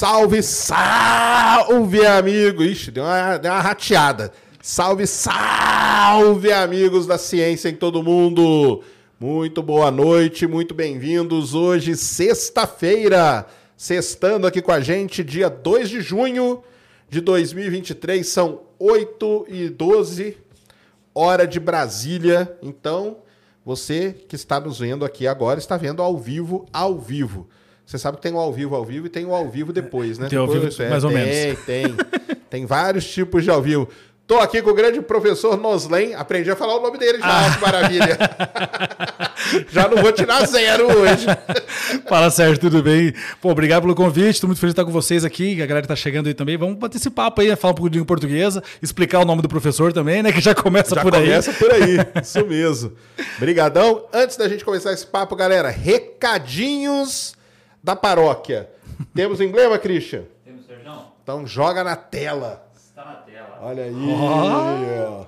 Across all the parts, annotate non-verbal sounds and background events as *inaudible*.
Salve, salve, amigo! Ixi, deu uma, deu uma rateada. Salve, salve, amigos da ciência em todo mundo! Muito boa noite, muito bem-vindos. Hoje, sexta-feira, sextando aqui com a gente, dia 2 de junho de 2023, são 8 e 12, hora de Brasília. Então, você que está nos vendo aqui agora está vendo ao vivo, ao vivo. Você sabe que tem o ao vivo ao vivo e tem o ao vivo depois, né? Tem ao vivo, é, mais ou tem, menos. Tem, tem vários tipos de ao vivo. Tô aqui com o grande professor Noslen. Aprendi a falar o nome dele já, Ah. que maravilha. *laughs* já não vou tirar zero hoje. Fala, Sérgio, tudo bem? Pô, obrigado pelo convite, estou muito feliz de estar com vocês aqui, a galera que tá chegando aí também. Vamos bater esse papo aí, falar um pouquinho de portuguesa, explicar o nome do professor também, né? Que já começa Já por aí. começa por aí, *laughs* isso mesmo. Brigadão. Antes da gente começar esse papo, galera, recadinhos da paróquia. Temos emblema, Christian? Temos Sérgio? Então joga na tela. Está na tela. Olha aí. Ó. ó.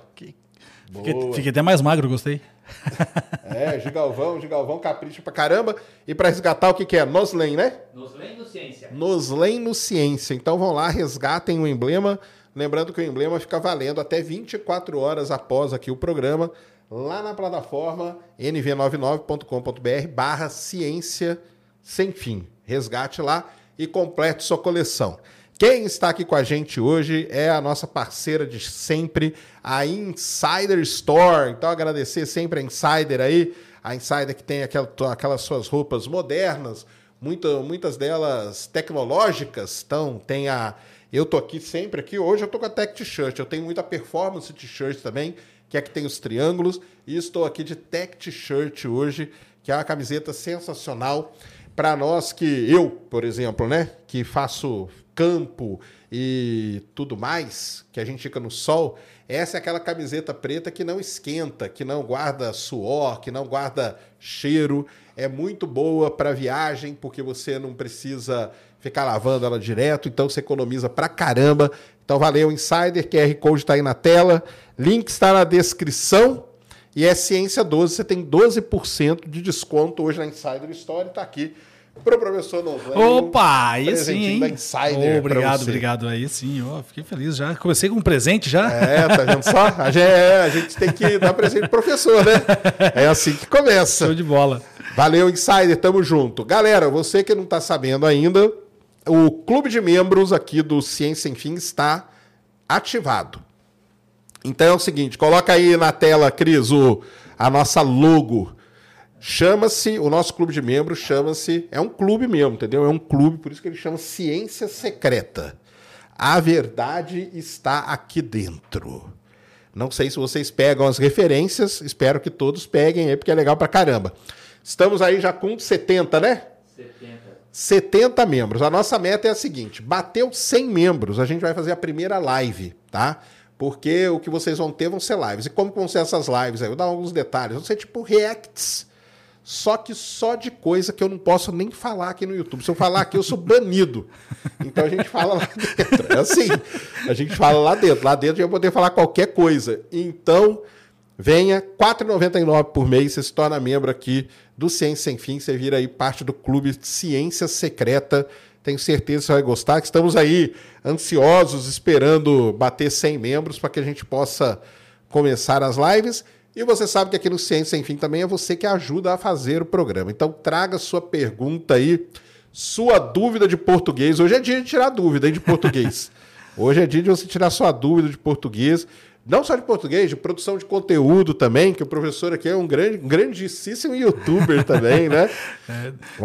Fiquei, fiquei até mais magro, gostei. *laughs* É, Gigalvão, Gigalvão capricha pra caramba. E pra resgatar o que, que é? Noslen, né? Nos lendo ciência. Noslen no Ciência. Então vão lá, resgatem o emblema. Lembrando que o emblema fica valendo até 24 horas após aqui o programa, lá na plataforma nv99.com.br barra ciência sem fim. Resgate lá e complete sua coleção. Quem está aqui com a gente hoje é a nossa parceira de sempre, a Insider Store. Então, agradecer sempre a Insider aí, a Insider que tem aquela- aquelas suas roupas modernas, muita- muitas delas tecnológicas. Então, tem a. Eu tô aqui sempre aqui. Hoje eu tô com a Tech T-shirt. Eu tenho muita performance T-shirt também, que é que tem os triângulos. E estou aqui de Tech T-shirt hoje, que é uma camiseta sensacional. Para nós que eu, por exemplo, né, que faço campo e tudo mais, que a gente fica no sol, essa é aquela camiseta preta que não esquenta, que não guarda suor, que não guarda cheiro. É muito boa para viagem, porque você não precisa ficar lavando ela direto, então você economiza pra caramba. Então valeu, Insider, QR Code está aí na tela, link está na descrição. E é Ciência 12, você tem 12% de desconto hoje na Insider Store, tá aqui pro professor Novan. Opa, aí sim, hein? da Insider pra obrigado, você. obrigado. Aí sim, ó, fiquei feliz já. Comecei com um presente já. É, tá vendo só? A gente, é, a gente tem que dar presente pro professor, né? É assim que começa. Show de bola. Valeu, Insider, tamo junto. Galera, você que não tá sabendo ainda, o clube de membros aqui do Ciência Sem Fim está ativado. Então é o seguinte, coloca aí na tela, Cris, o, a nossa logo. Chama-se, o nosso clube de membros chama-se, é um clube mesmo, entendeu? É um clube, por isso que ele chama Ciência Secreta. A verdade está aqui dentro. Não sei se vocês pegam as referências, espero que todos peguem aí, porque é legal pra caramba. Estamos aí já com 70, né? 70. 70 membros. A nossa meta é a seguinte: bateu 100 membros, a gente vai fazer a primeira live, tá? Porque o que vocês vão ter vão ser lives. E como vão ser essas lives aí? Eu vou dar alguns detalhes. Vão ser tipo reacts. Só que só de coisa que eu não posso nem falar aqui no YouTube. Se eu falar aqui, eu sou banido. Então a gente fala lá dentro. É assim. A gente fala lá dentro. Lá dentro eu vou poder falar qualquer coisa. Então, venha, R$ 4,99 por mês, você se torna membro aqui do Ciência Sem Fim, você vira aí parte do clube Ciência Secreta. Tenho certeza que você vai gostar. que Estamos aí ansiosos, esperando bater 100 membros para que a gente possa começar as lives. E você sabe que aqui no Ciência Sem Fim também é você que ajuda a fazer o programa. Então traga sua pergunta aí, sua dúvida de português. Hoje é dia de tirar dúvida hein, de português. *laughs* Hoje é dia de você tirar sua dúvida de português. Não só de português, de produção de conteúdo também, que o professor aqui é um grande, um grandíssimo youtuber *laughs* também, né?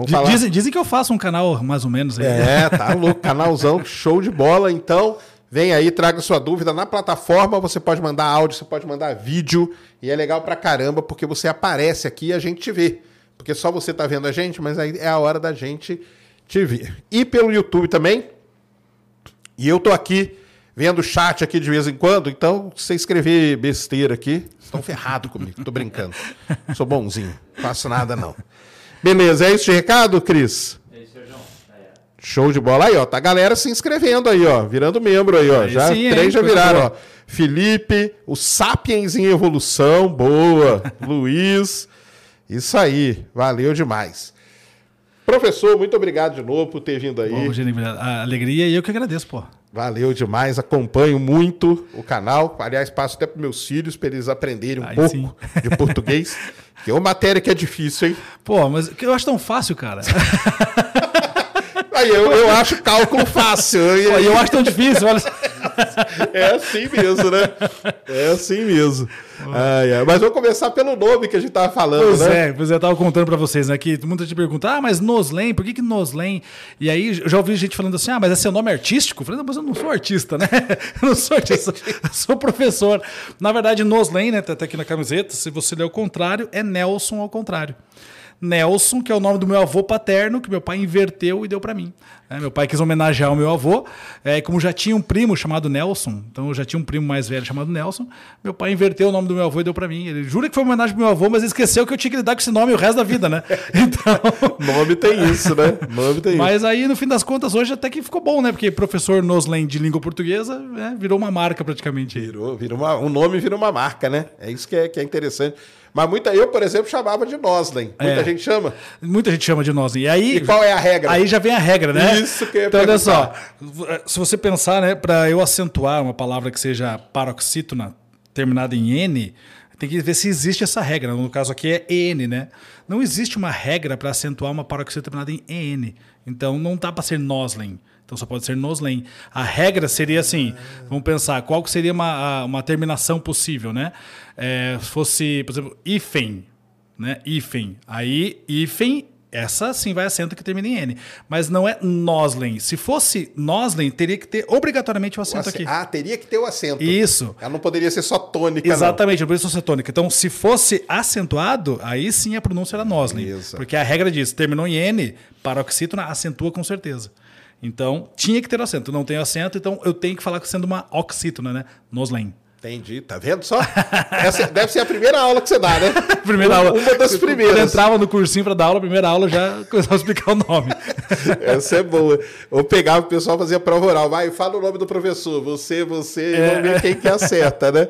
Falar. Dizem, dizem que eu faço um canal mais ou menos aí. É, tá louco, canalzão, show de bola. Então, vem aí, traga sua dúvida na plataforma. Você pode mandar áudio, você pode mandar vídeo. E é legal pra caramba, porque você aparece aqui e a gente te vê. Porque só você tá vendo a gente, mas aí é a hora da gente te ver. E pelo YouTube também. E eu tô aqui vendo o chat aqui de vez em quando, então se você escrever besteira aqui, estão ferrados comigo. Tô brincando. *laughs* Sou bonzinho. Faço nada, não. Beleza, é isso de recado, Cris? Aí, ó. Show de bola aí, ó. Tá a galera se inscrevendo aí, ó. Virando membro aí, ó. Aí já sim, três hein? já viraram, boa. ó. Felipe, o Sapiens em evolução, boa. *laughs* Luiz. Isso aí, valeu demais. Professor, muito obrigado de novo por ter vindo aí. Bom, a alegria e eu que agradeço, pô. Valeu demais, acompanho muito o canal. Aliás, passo até para meus filhos para eles aprenderem um Aí pouco sim. de português. *laughs* que é uma matéria que é difícil, hein? Pô, mas eu acho tão fácil, cara. *laughs* Aí eu, eu acho cálculo fácil. E eu acho tão difícil, olha. É assim mesmo, né? É assim mesmo. Ai, ai. Mas vamos começar pelo nome que a gente tava falando, Pois né? é, pois é, eu tava contando pra vocês, né? Que muita gente pergunta, ah, mas Noslen, por que que Noslen? E aí eu já ouvi gente falando assim, ah, mas é seu nome artístico? Eu falei, não, mas eu não sou artista, né? *laughs* Eu não sou artista, eu sou professor. Na verdade, Noslen, né? Tá até aqui na camiseta, se você ler ao contrário, é Nelson ao contrário. Nelson, que é o nome do meu avô paterno, que meu pai inverteu e deu pra mim. É, meu pai quis homenagear o meu avô, é, como já tinha um primo chamado Nelson, então eu já tinha um primo mais velho chamado Nelson, meu pai inverteu o nome do meu avô e deu pra mim. Ele jura que foi uma homenagem pro meu avô, mas esqueceu que eu tinha que lidar com esse nome o resto da vida, né? *laughs* Então. Nome tem isso, né? Nome tem isso. Mas aí, no fim das contas, hoje até que ficou bom, né? Porque professor Noslen de língua portuguesa né, virou uma marca praticamente. Virou, vira uma, um nome vira uma marca, né? É isso que é, que é interessante. Mas muita, eu, por exemplo, chamava de Noslen. Muita É. gente chama. Muita gente chama de Noslen. E aí. E qual é a regra? Aí já vem a regra, né? Isso que eu Então, olha só. perguntar. Se você pensar, né, para eu acentuar uma palavra que seja paroxítona terminada em N, tem que ver se existe essa regra. No caso aqui é EN, né? Não existe uma regra para acentuar uma paroxítona terminada em EN. Então não dá para ser Noslen. Então só pode ser Noslen. A regra seria assim: vamos pensar, qual que seria uma, uma terminação possível, né? É, se fosse, por exemplo, hífen, né? Hífen. Aí, hífen, essa sim vai acento que termina em N. Mas não é Noslen. Se fosse Noslen, teria que ter obrigatoriamente o O acento acen- aqui. Ah, teria que ter o acento. Isso. Ela não poderia ser só tônica, não. Exatamente, por isso ser tônica. Então, se fosse acentuado, aí sim a pronúncia era Noslen. Isso. Porque a regra diz, terminou em N, paroxítona acentua com certeza. Então, tinha que ter acento. Não tem acento, então eu tenho que falar sendo uma oxítona, né? Noslen. Entendi, tá vendo só? Essa deve ser a primeira aula que você dá, né? *laughs* Primeira Uma- aula. Uma das Quando primeiras. eu entrava no cursinho para dar aula, a primeira aula já *laughs* começava a explicar o nome. *laughs* Essa é boa. Eu pegava o pessoal fazia prova oral. Vai, fala o nome do professor. Você, você, e É. vamos ver quem que acerta, né?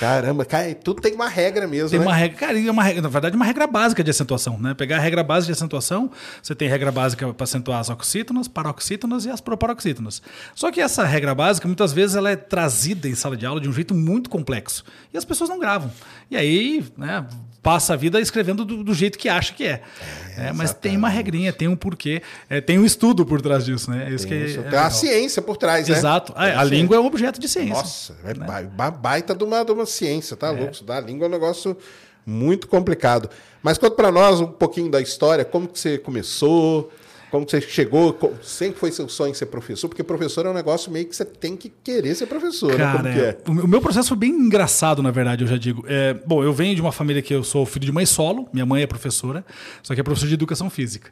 Caramba, cara, tudo tem uma regra mesmo, Tem né? uma regra, cara, é uma regra, na verdade, uma regra básica de acentuação, né? Pegar a regra básica de acentuação, você tem regra básica para acentuar as oxítonas, paroxítonas e as proparoxítonas. Só que essa regra básica, muitas vezes, ela é trazida em sala de aula de um jeito muito complexo. E as pessoas não gravam. E aí, né, passa a vida escrevendo do, do jeito que acha que é. É, mas tem uma regrinha, tem um porquê, é, tem um estudo por trás disso, né? É isso que é, Isso, é tem legal. ciência por trás, né? Exato. Tem a, a língua é um objeto de ciência. Nossa, é ba- baita de uma, de uma ciência, tá louco? Estudar a língua é um negócio muito complicado. Mas conta pra nós um pouquinho da história, como que você começou, como que você chegou, sempre foi seu sonho ser professor, porque professor é um negócio meio que você tem que querer ser professor, né? Cara, que é? o meu- processo foi bem engraçado, na verdade, eu já digo. É, bom, eu venho de uma família que eu sou filho de mãe solo, minha mãe é professora, só que é professora de educação física.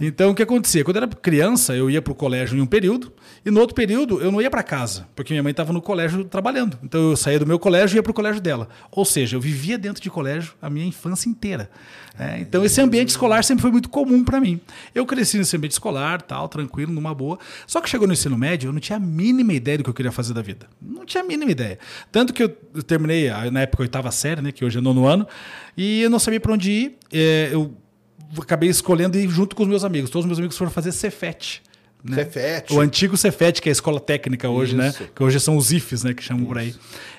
Então, o que acontecia? Quando eu era criança, eu ia para o colégio em um período, e no outro período eu não ia para casa, porque minha mãe estava no colégio trabalhando. Então, eu saía do meu colégio e ia para o colégio dela. Ou seja, eu vivia dentro de colégio a minha infância inteira. É, então, esse ambiente escolar sempre foi muito comum para mim. Eu cresci nesse ambiente escolar, tal, tranquilo, numa boa. Só que chegou no ensino médio, eu não tinha a mínima ideia do que eu queria fazer da vida. Não tinha a mínima ideia. Tanto que eu terminei, na época, a oitava série, né, que hoje é nono ano, e eu não sabia para onde ir. É, eu acabei escolhendo ir junto com os meus amigos. Todos os meus amigos foram fazer Cefet. Né? Cefet. O antigo Cefet, que é a escola técnica hoje, né? Isso. Que hoje são os IFs, né? Que chamam por aí.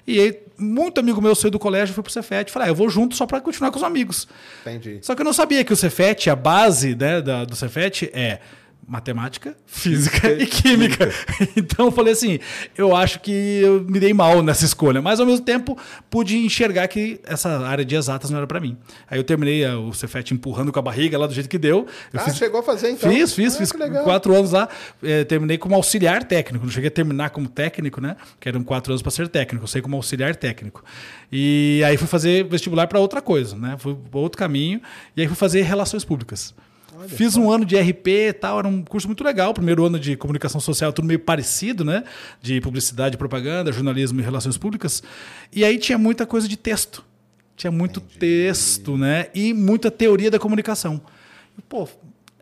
E aí, muito amigo meu saiu do colégio, foi pro Cefet. Falei, ah, eu vou junto só para continuar com os amigos. Entendi. Só que eu não sabia que o Cefet, a base né, da- do Cefet é matemática, física e química. *laughs* Então eu falei assim, eu acho que eu me dei mal nessa escolha, mas ao mesmo tempo pude enxergar que essa área de exatas não era para mim. Aí eu terminei a- o Cefet empurrando com a barriga lá do jeito que deu. Eu Ah, chegou a fazer então? Fiz, fiz, Ah, fiz quatro anos lá. eh, terminei como auxiliar técnico. Não cheguei a terminar como técnico, né? Que eram quatro anos para ser técnico. Eu sei como auxiliar técnico. E aí fui fazer vestibular para outra coisa, né? Fui outro caminho. E aí fui fazer relações públicas. Fiz um ano de RP e tal, era um curso muito legal. Primeiro ano de comunicação social, tudo meio parecido, né? De publicidade, propaganda, jornalismo e relações públicas. E aí tinha muita coisa de texto. Tinha muito texto, né? E muita teoria da comunicação. E, pô,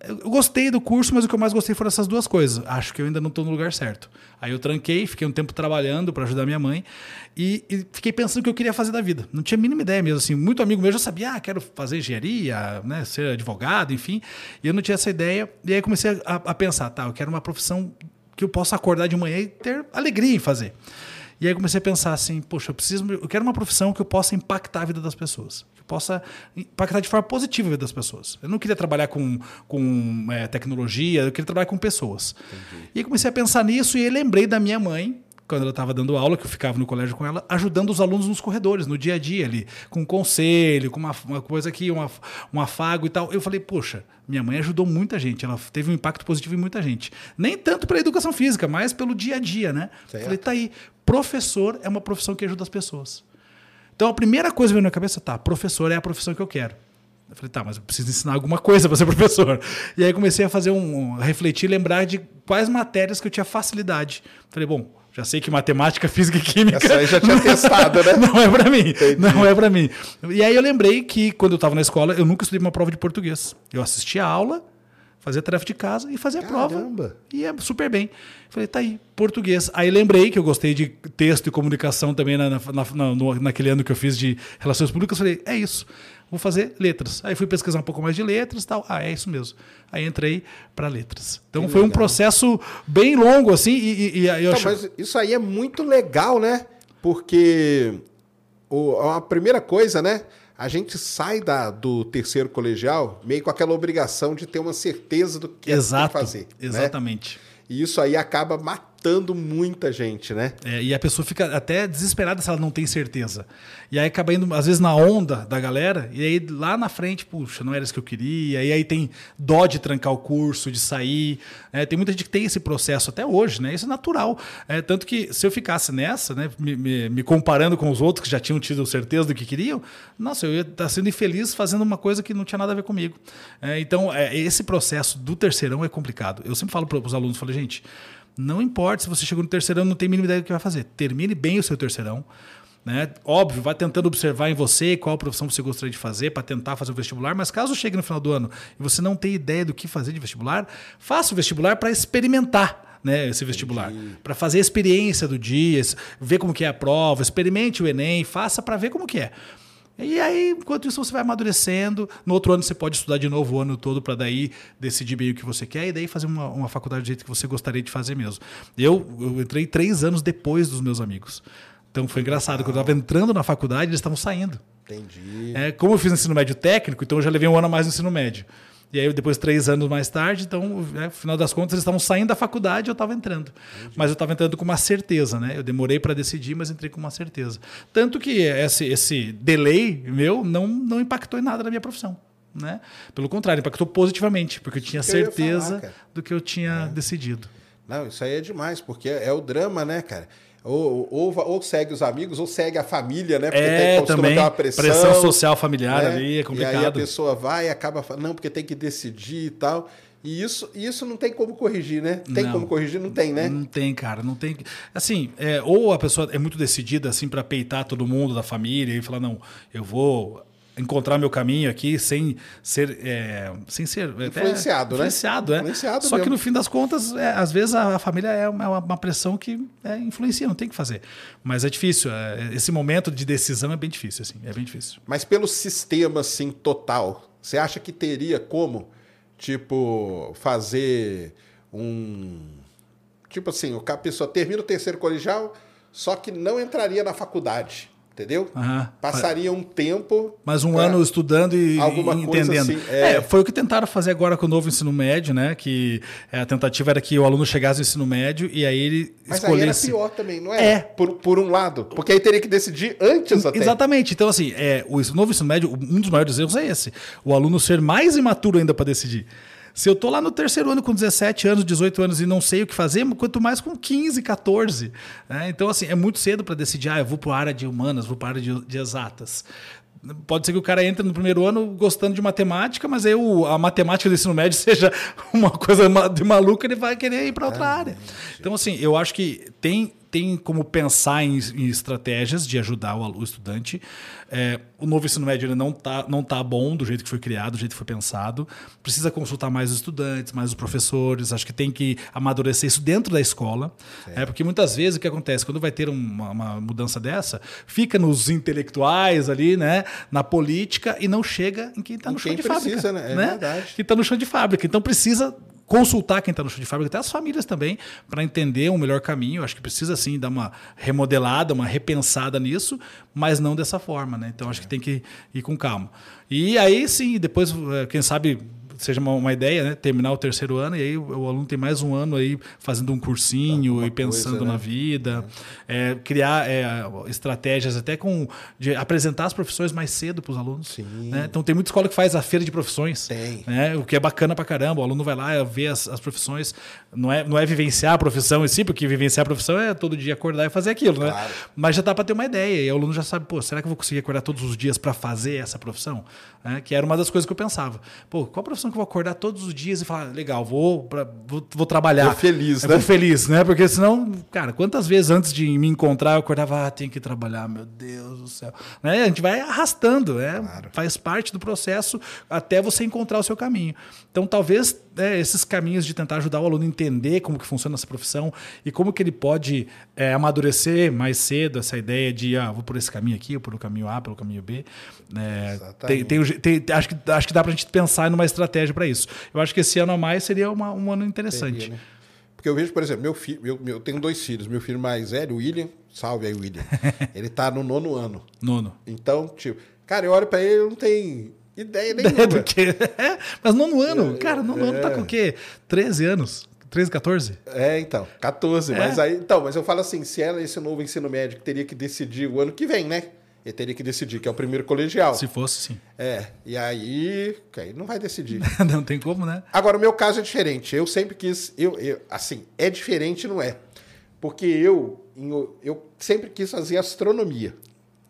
Eu gostei do curso, mas o que eu mais gostei foram essas duas coisas. Acho que eu ainda não estou no lugar certo. Aí eu tranquei, fiquei um tempo trabalhando para ajudar minha mãe e, e, fiquei pensando o que eu queria fazer da vida. Não tinha a mínima ideia mesmo. Assim, muito amigo meu já sabia, ah, quero fazer engenharia, né, ser advogado, enfim. E eu não tinha essa ideia. E aí comecei a, a pensar, tá, eu quero uma profissão que eu possa acordar de manhã e ter alegria em fazer. E aí comecei a pensar assim, poxa, eu preciso, eu quero uma profissão que eu possa impactar a vida das pessoas possa impactar de forma positiva a vida das pessoas. Eu não queria trabalhar com, com é, tecnologia, eu queria trabalhar com pessoas. Entendi. E comecei a pensar nisso e lembrei da minha mãe, quando ela estava dando aula, que eu ficava no colégio com ela, ajudando os alunos nos corredores, no dia a dia ali, com um conselho, com uma, uma coisa aqui, uma, um afago e tal. Eu falei, poxa, minha mãe ajudou muita gente, ela teve um impacto positivo em muita gente. Nem tanto pela educação física, mas pelo dia a dia, né? Certo. Falei, tá aí, professor é uma profissão que ajuda as pessoas. Então a primeira coisa que veio na minha cabeça, tá, professor é a profissão que eu quero. Eu falei, tá, mas eu preciso ensinar alguma coisa para ser *laughs* professor. E aí comecei a fazer um, um, refletir, lembrar de quais matérias que eu tinha facilidade. Falei, bom, já sei que matemática, *laughs* física e química. Essa aí já tinha *laughs* testado, né? Não é para mim. Entendi. Não é para mim. E aí eu lembrei que quando eu estava na escola, eu nunca estudei uma prova de português. Eu assistia a aula, fazia tarefa de casa e fazia Caramba. prova. E ia super bem. Falei, tá aí, português. Aí lembrei que eu gostei de texto e comunicação também na, na, na, no, naquele ano que eu fiz de relações públicas. Falei, é isso, vou fazer letras. Aí fui pesquisar um pouco mais de letras e tal. Ah, é isso mesmo. Aí entrei para letras. Então que foi legal. um processo bem longo, assim. E, e, e eu então, Mas isso aí é muito legal, né? Porque o, a primeira coisa, né? A gente sai da, do terceiro colegial meio com aquela obrigação de ter uma certeza do que Exato, tem que fazer. Né? Exatamente. Né? E isso aí acaba matando muita gente, né? É, e a pessoa fica até desesperada se ela não tem certeza. E aí acaba indo, às vezes, na onda da galera, e aí lá na frente, puxa, não era isso que eu queria. E aí tem dó de trancar o curso, de sair. É, tem muita gente que tem esse processo até hoje, né? Isso é natural. É, tanto que se eu ficasse nessa, né, me, me, me, comparando com os outros que já tinham tido certeza do que queriam, nossa, eu ia estar sendo infeliz fazendo uma coisa que não tinha nada a ver comigo. É, então, é, esse processo do terceirão é complicado. Eu sempre falo para os alunos, falei, gente, não importa se você chegou no terceirão não tem a mínima ideia do que vai fazer. Termine bem o seu terceirão. Né? Óbvio, vai tentando observar em você qual profissão você gostaria de fazer para tentar fazer o vestibular, mas caso chegue no final do ano e você não tem ideia do que fazer de vestibular, faça o vestibular para experimentar né, esse vestibular, para fazer a experiência do dia, ver como que é a prova, experimente o Enem, faça para ver como que é. E aí, enquanto isso, você vai amadurecendo. No outro ano, você pode estudar de novo o ano todo para daí decidir bem o que você quer e daí fazer uma, uma faculdade do jeito que você gostaria de fazer mesmo. Eu, eu entrei três anos depois dos meus amigos. Então foi engraçado. Quando eu estava entrando na faculdade, eles estavam saindo. Entendi. É, como eu fiz ensino médio técnico, então eu já levei um ano a mais no ensino médio. E aí, depois, três anos mais tarde, então, no final das contas, eles estavam saindo da faculdade e eu estava entrando. Entendi. Mas eu estava entrando com uma certeza, né? Eu demorei para decidir, mas entrei com uma certeza. Tanto que esse, esse delay meu não, não impactou em nada na minha profissão. Né? Pelo contrário, impactou positivamente, porque eu tinha que certeza eu do que eu tinha é. decidido. Não, isso aí é demais, porque é o drama, né, cara? Ou, ou, ou, segue os amigos, ou segue a família, né? Porque é, tem, também, uma pressão. Pressão social familiar né? ali, é complicado. E aí a pessoa vai e acaba falando, não, porque tem que decidir e tal. E isso, isso não tem como corrigir, né? Tem não, como corrigir? Não tem, né? Não tem, cara. Não tem. Assim, é, ou a pessoa é muito decidida assim para peitar todo mundo da família e falar, não, eu vou encontrar meu caminho aqui sem ser é, sem ser influenciado, né? Influenciado, é. Influenciado Só mesmo. que no fim das contas, é, às vezes a, a família é uma, uma, pressão que é, influencia, não tem que fazer. Mas é difícil. É, esse momento de decisão é bem difícil, assim, é bem difícil. Mas pelo sistema assim total, você acha que teria como, tipo, fazer um tipo assim, a pessoa termina o terceiro colegial, só que não entraria na faculdade entendeu? Uhum. Passaria um tempo. Mais um ano estudando e, entendendo. Assim, é... é... foi o que tentaram fazer agora com o novo ensino médio, né? Que é, a tentativa era que o aluno chegasse ao ensino médio e aí ele Mas escolhesse. Aí era pior também, não é? É. Por, por um lado. Porque aí teria que decidir antes até. Exatamente. Então, assim, é, o novo ensino médio, um dos maiores erros é esse. O aluno ser mais imaturo ainda para decidir. Se eu tô lá no terceiro ano com 17 anos, 18 anos e não sei o que fazer, quanto mais com 15, 14. Né? Então, assim, é muito cedo para decidir, ah, eu vou para a área de humanas, vou para a área de, de exatas. Pode ser que o cara entre no primeiro ano gostando de matemática, mas aí o, a matemática do ensino médio *laughs* seja uma coisa de maluca, ele vai querer ir para outra é, área. Então, assim, eu acho que tem tem como pensar em, em estratégias de ajudar o, o estudante. É, o novo ensino médio ele não está não tá bom do jeito que foi criado, do jeito que foi pensado. Precisa consultar mais os estudantes, mais os professores. Acho que tem que amadurecer isso dentro da escola. É, porque muitas vezes o que acontece? Quando vai ter uma, uma mudança dessa, fica nos intelectuais ali, né? Na política e não chega em quem está no chão quem de precisa, fábrica. né? É verdade. Que está no chão de fábrica. Então precisa consultar quem está no chão de fábrica, até as famílias também, para entender um melhor caminho. Acho que precisa sim dar uma remodelada, uma repensada nisso, mas não dessa forma, né? Então acho que tem que ir com calma. E aí sim, depois, eh, quem sabe seja uma, uma ideia, né? Terminar o terceiro ano e aí o, o aluno tem mais um ano aí fazendo um cursinho Alguma e pensando coisa, né? na vida, é, criar é, estratégias até com de apresentar as profissões mais cedo para os alunos. Sim. né? Então tem muita escola que faz a feira de profissões, né? o que é bacana pra caramba. O aluno vai lá ver as, as profissões, não é, não é vivenciar a profissão em si, porque vivenciar a profissão é todo dia acordar e fazer aquilo, né? Claro. Mas já dá para ter uma ideia e o aluno já sabe, pô, será que eu vou conseguir acordar todos os dias para fazer essa profissão? Né? Que era uma das coisas que eu pensava. Pô, qual profissão que eu vou acordar todos os dias e falar, legal, vou, pra, vou, vou trabalhar. Vou feliz, né? Vou feliz, né? Porque senão, cara, quantas vezes antes de me encontrar eu acordava, ah, tenho que trabalhar, meu Deus do céu. Né? A gente vai arrastando, né? Faz parte do processo até você encontrar o seu caminho. Então, talvez né, esses caminhos de tentar ajudar o aluno a entender como que funciona essa profissão e como que ele pode é, amadurecer mais cedo essa ideia de, ah, vou por esse caminho aqui, ou pelo caminho A, pelo caminho B. Exatamente. tem, tem o tem- acho, que, acho que dá pra gente pensar numa estratégia para isso. Eu acho que esse ano a mais seria uma- um ano interessante. Seria, né? Porque eu vejo, por exemplo, meu filho, meu- eu tenho dois filhos. Meu filho mais velho, o William, salve aí, William. *laughs* ele tá no nono ano. Nono. Então, tipo, cara, eu olho pra ele, eu não tenho ideia É *laughs* nenhuma. do que? É, mas nono ano, cara, nono ano tá com o quê? 13 anos? 13, 14? É, então, 14. É. Mas aí, então, mas eu falo assim, se ela esse novo ensino médio que teria que decidir o ano que vem, né? Ele teria que decidir, que é o primeiro colegial. Se fosse, sim. É, e aí, aí não vai decidir. *laughs* Não tem como, né? Agora, o meu caso é diferente. Eu sempre quis. Eu, eu- assim, é diferente, não é? Porque eu, eu sempre quis fazer astronomia.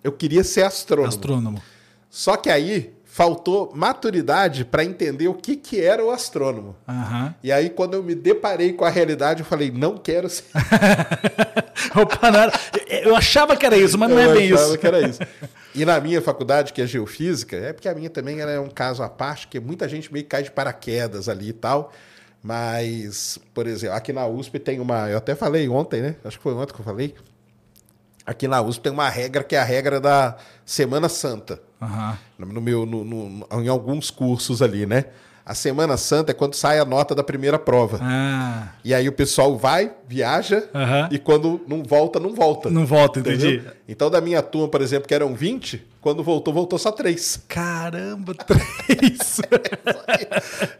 Eu queria ser astrônomo. Astrônomo. Só que aí faltou maturidade para entender o que, que era o astrônomo. Aham. E aí, quando eu me deparei com a realidade, eu falei, não quero ser. *laughs* Opa, não era- Eu achava que era isso, mas não é Eu bem achava isso. que era isso. *laughs* E na minha faculdade, que é geofísica, é porque a minha também ela é um caso à parte, que muita gente meio que cai de paraquedas ali e tal. Mas, por exemplo, aqui na USP tem uma. Eu até falei ontem, né? Acho que foi ontem que eu falei. Aqui na USP tem uma regra que é a regra da Semana Santa. Aham. No meu, no- no- em alguns cursos ali, né? A Semana Santa é quando sai a nota da primeira prova. Ah, E aí o pessoal vai, viaja, Aham. e quando não volta, não volta. não volta, entendi. Entendeu? Então, da minha turma, por exemplo, que eram 20, quando voltou, voltou só 3. Caramba, *laughs* três.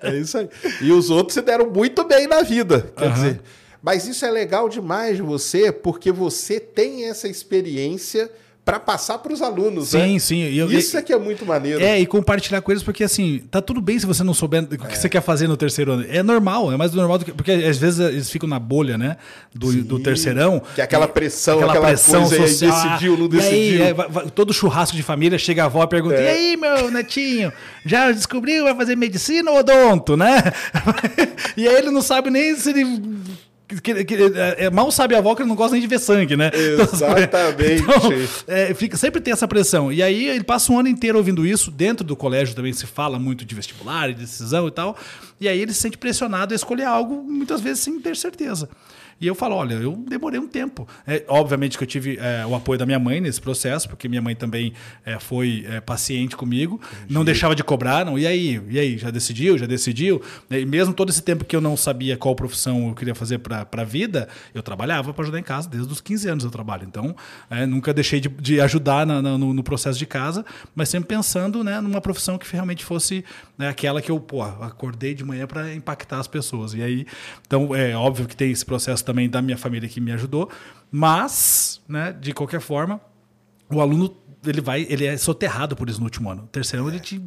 É isso aí. E os outros se deram muito bem na vida. Quer Aham. dizer, mas isso é legal demais de você, porque você tem essa experiência para passar para os alunos, sim, né? sim. Eu- Isso é que é muito maneiro. É, e compartilhar com eles, porque assim, tá tudo bem se você não souber o que É. você quer fazer no terceiro ano. É normal, é mais normal do que. Porque às vezes eles ficam na bolha, né? Do, do terceirão. Que é aquela pressão, aquela coisa aí, decidiu, não E aí, decidiu. é, todo churrasco de família chega a avó e pergunta: É. E aí, meu netinho, já descobriu, vai fazer medicina ou odonto, né? *laughs* e aí ele não sabe nem se ele. Que- que- é, é, mal sabe a avó que ele não gosta nem de ver sangue, né? *laughs* Exatamente. *laughs* Então, é, fica, sempre tem essa pressão. E aí ele passa um ano inteiro ouvindo isso. Dentro do colégio também se fala muito de vestibular e decisão e tal. E aí ele se sente pressionado a escolher algo, muitas vezes sem ter certeza. E eu falo, olha, eu demorei um tempo. É, obviamente que eu tive é, o apoio da minha mãe nesse processo, porque minha mãe também é, foi é, paciente comigo, não deixava de cobrar, não. E aí, e aí, já decidiu, já decidiu? E mesmo todo esse tempo que eu não sabia qual profissão eu queria fazer para a vida, eu trabalhava para ajudar em casa, desde os 15 anos eu trabalho. Então, é, nunca deixei de, de ajudar na- na- no, no processo de casa, mas sempre pensando né, numa profissão que realmente fosse né, aquela que eu pô, acordei de manhã para impactar as pessoas. E aí, então, é óbvio que tem esse processo também da minha família que me ajudou, mas, né, de qualquer forma, o aluno ele vai, ele é soterrado por isso no último ano. Terceiro ano ele te,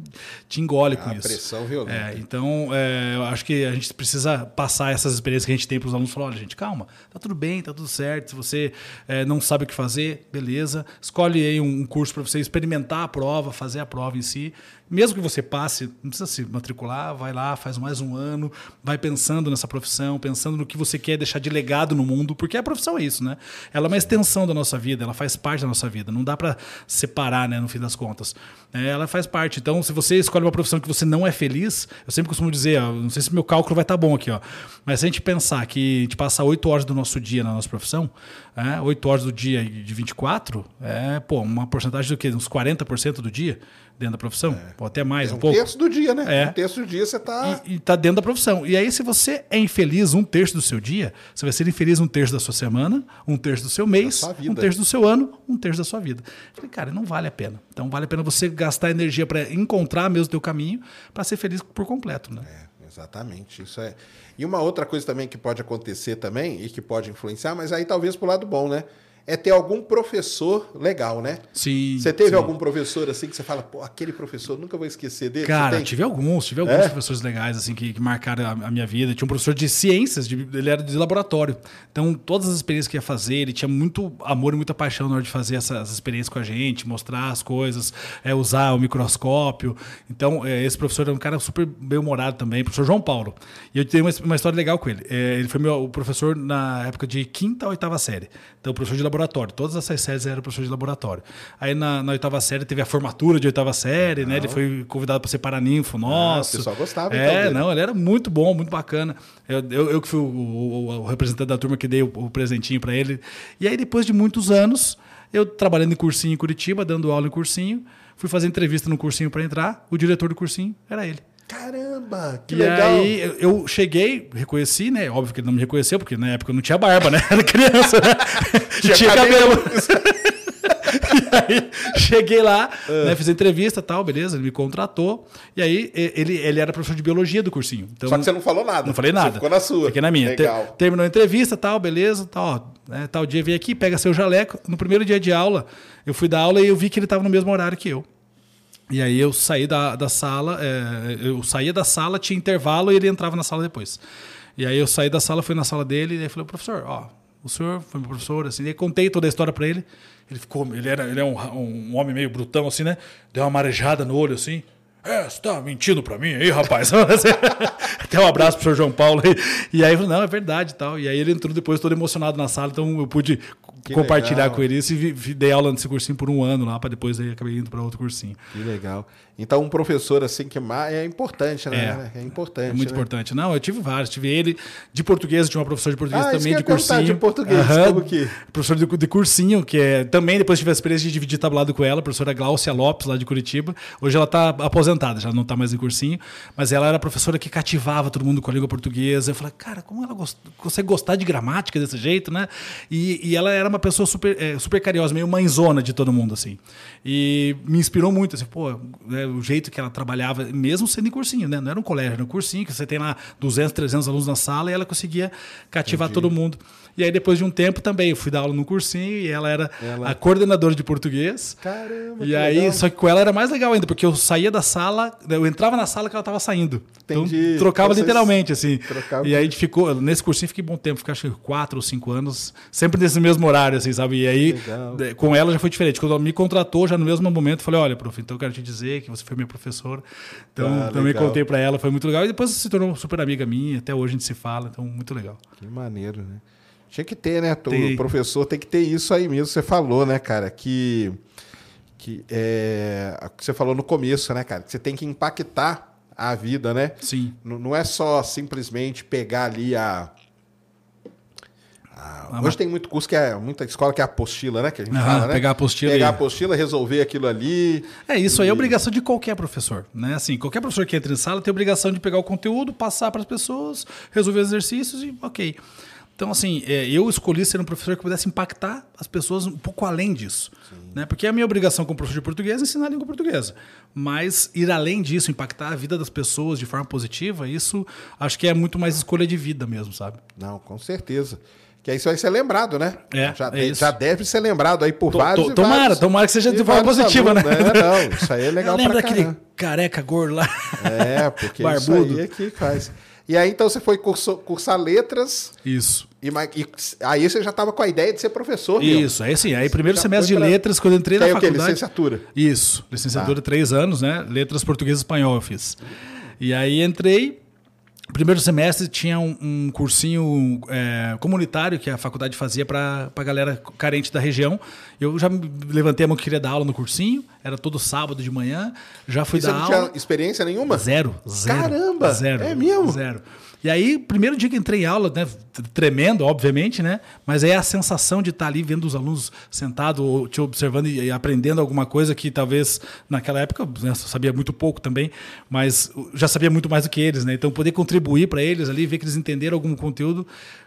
te engole com É. a isso. pressão violenta. É, então, é, eu acho que a gente precisa passar essas experiências que a gente tem para os alunos. Falar, olha, gente, calma, tá tudo bem, tá tudo certo. Se você é, não sabe o que fazer, beleza. Escolhe aí um, um curso para você experimentar a prova, fazer a prova em si, Mesmo que você passe, não precisa se matricular, vai lá, faz mais um ano, vai pensando nessa profissão, pensando no que você quer deixar de legado no mundo, porque a profissão é isso, né? Ela é uma extensão da nossa vida, ela faz parte da nossa vida. Não dá para separar, né, no fim das contas. É, ela faz parte. Então, se você escolhe uma profissão que você não é feliz, eu sempre costumo dizer, ó, não sei se meu cálculo vai estar bom aqui, ó, mas se a gente pensar que a gente passa oito horas do nosso dia na nossa profissão, é, oito horas do dia de 24, é, pô, uma porcentagem do quê? Uns 40% do dia dentro da profissão? Ou até mais, É um, um pouco. terço do dia, né? É. Um terço do dia você tá. E, e tá dentro da profissão. E aí, se você é infeliz um terço do seu dia, você vai ser infeliz um terço da sua semana, um terço do seu mês, um terço do seu ano, um terço da sua vida. Eu Falei, cara, não vale a pena. Então vale a pena você gastar energia para encontrar mesmo o teu caminho, para ser feliz por completo, né? É, exatamente. Isso é. E uma outra coisa também que pode acontecer também e que pode influenciar, mas aí talvez pro lado bom, né? É ter algum professor legal, né? Sim. Você teve sim. algum professor assim que você fala, pô, aquele professor, nunca vou esquecer dele? Cara, tive alguns, tive alguns É? professores legais assim que, que marcaram a, a minha vida. Tinha um professor de ciências, de- ele era de laboratório. Então, todas as experiências que ia fazer, ele tinha muito amor e muita paixão na hora de fazer essas experiências com a gente, mostrar as coisas, é, usar o microscópio. Então, é, esse professor era um cara super bem-humorado também, professor João Paulo. E eu tenho uma, uma história legal com ele. É, ele foi meu o professor na época de quinta a oitava série. Então, professor de laboratório. Todas essas séries eram professor de laboratório. Aí, na, na oitava série, teve a formatura de oitava série, né? Ele foi convidado para ser paraninfo nosso. o pessoal gostava, então, É, dele. não, ele era muito bom, muito bacana. Eu, eu, eu que fui o, o- o representante da turma que dei o, o presentinho para ele. E aí, depois de muitos anos, eu trabalhando em cursinho em Curitiba, dando aula em cursinho, fui fazer entrevista no cursinho para entrar. O diretor do cursinho era ele. Caramba, que e legal. aí eu- cheguei, reconheci, né? Óbvio que ele não me reconheceu, porque na época eu não tinha barba, né? *laughs* Era criança, né? E *laughs* Tinha tinha cabelo. cabelo. *laughs* E aí, cheguei lá, Ah. né, fiz a entrevista tal, beleza, ele me contratou. E aí e- ele, ele era professor de biologia do cursinho. Então, Só que você não falou nada. não falei nada. Você ficou na sua. Fiquei na minha. Ter- Legal. terminou a entrevista, tal, beleza, tal, né, tal dia veio aqui, pega seu jaleco. No primeiro dia de aula, eu fui dar aula e eu vi que ele estava no mesmo horário que eu. E aí eu saí da, da sala, é, eu saía da sala, tinha intervalo e ele entrava na sala depois. E aí eu saí da sala, fui na sala dele e aí falei, professor, ó, o senhor foi meu professor, assim, e contei toda a história para ele. Ele ficou, ele era, ele é um, um homem meio brutão assim, né? Deu uma marejada no olho assim. É, você tá mentindo pra mim aí, rapaz? *laughs* Até um abraço pro senhor João Paulo aí. E aí não, é verdade e tal. E aí ele entrou depois todo emocionado na sala, então eu pude Que compartilhar legal. com ele isso e dei aula nesse cursinho por um ano lá, para depois aí acabei indo para outro cursinho. Que legal. Então, um professor assim que ma- é importante, né? É, importante. É muito né? importante. Não, eu tive vários. Tive ele de português, tinha uma professora de português Ah, também, de cursinho. de português, como que? Professor de, de cursinho, que é. Também depois tive a experiência de dividir tablado com ela, a professora Gláucia Lopes, lá de Curitiba. Hoje ela está aposentada, já não está mais em cursinho. Mas ela era a professora que cativava todo mundo com a língua portuguesa. Eu falei, cara, como ela gost... consegue gostar de gramática desse jeito, né? E, e ela era uma pessoa super, é, super carinhosa, meio mãezona de todo mundo, assim. E me inspirou muito, assim, pô, né, o jeito que ela trabalhava, mesmo sendo em cursinho, né? Não era um colégio, era um cursinho, que você tem lá 200, 300 alunos na sala e ela conseguia cativar todo mundo. E aí, depois de um tempo também, eu fui dar aula no cursinho e ela era Ela- a coordenadora de português. Caramba, E aí, legal. só que com ela era mais legal ainda, porque eu saía da sala, eu entrava na sala que ela estava saindo. Entendi. Então, trocava Vocês literalmente, assim. trocavam. E aí a gente ficou, nesse cursinho fiquei bom tempo, fiquei acho que quatro ou cinco anos, sempre nesse mesmo horário, assim, sabe? E aí, Legal. com ela já foi diferente. Quando ela me contratou, já no mesmo momento, falei, olha, prof, então eu quero te dizer que você foi minha professora. Então, Ah, também legal. contei para ela, foi muito legal. E depois se tornou super amiga minha, até hoje a gente se fala, então muito legal. Que maneiro, né? Tinha que ter, né? Tem. O professor tem que ter isso aí mesmo. Você falou, né, cara? Que, que é, que você falou no começo, né, cara? Que você tem que impactar a vida, né? Sim. N- Não é só simplesmente pegar ali a. a- hoje tem muito curso que é muita escola que é apostila, né? Que a gente Aham, fala, né? pegar a apostila Pegar e- a apostila, resolver aquilo ali. É, isso aí é obrigação de qualquer professor, né? Assim, qualquer professor que entra em sala tem obrigação de pegar o conteúdo, passar para as pessoas, resolver os exercícios e ok. Então, assim, é, eu escolhi ser um professor que pudesse impactar as pessoas um pouco além disso. Né? Porque é a minha obrigação como professor de português é ensinar a língua portuguesa. Mas ir além disso, impactar a vida das pessoas de forma positiva, isso acho que é muito mais escolha de vida mesmo, sabe? Não, com certeza. Que isso vai ser lembrado, né? É, já, é de- isso. já deve ser lembrado aí por To- vários. e tomara, vários- tomara que seja de forma positiva, né? alunos, Não, isso aí é *laughs* legal pra daquele caramba. careca gordo lá. É, porque *laughs* isso Barbudo. aí é que faz. E aí então você foi curso- cursar letras Isso. E, e aí você já estava com a ideia de ser professor. Isso, aí sim. Aí primeiro semestre de pra- letras, quando eu entrei na o quê? faculdade. Licenciatura. Isso, licenciatura três anos, né? Letras português e espanhol eu fiz. E aí entrei. Primeiro semestre tinha um, um cursinho é, comunitário que a faculdade fazia para a galera carente da região. Eu já me levantei a mão que queria dar aula no cursinho, era todo sábado de manhã, já fui E você dar não aula. tinha experiência nenhuma? Zero, zero. Caramba! Zero. É mesmo? Zero. E aí, primeiro dia que entrei em aula, né, tremendo, obviamente, né? Mas aí a sensação de estar ali vendo os alunos sentados, te observando e, e aprendendo alguma coisa que talvez naquela época né, eu sabia muito pouco também, mas já sabia muito mais do que eles, né? Então poder contribuir para eles ali, ver que eles entenderam algum conteúdo,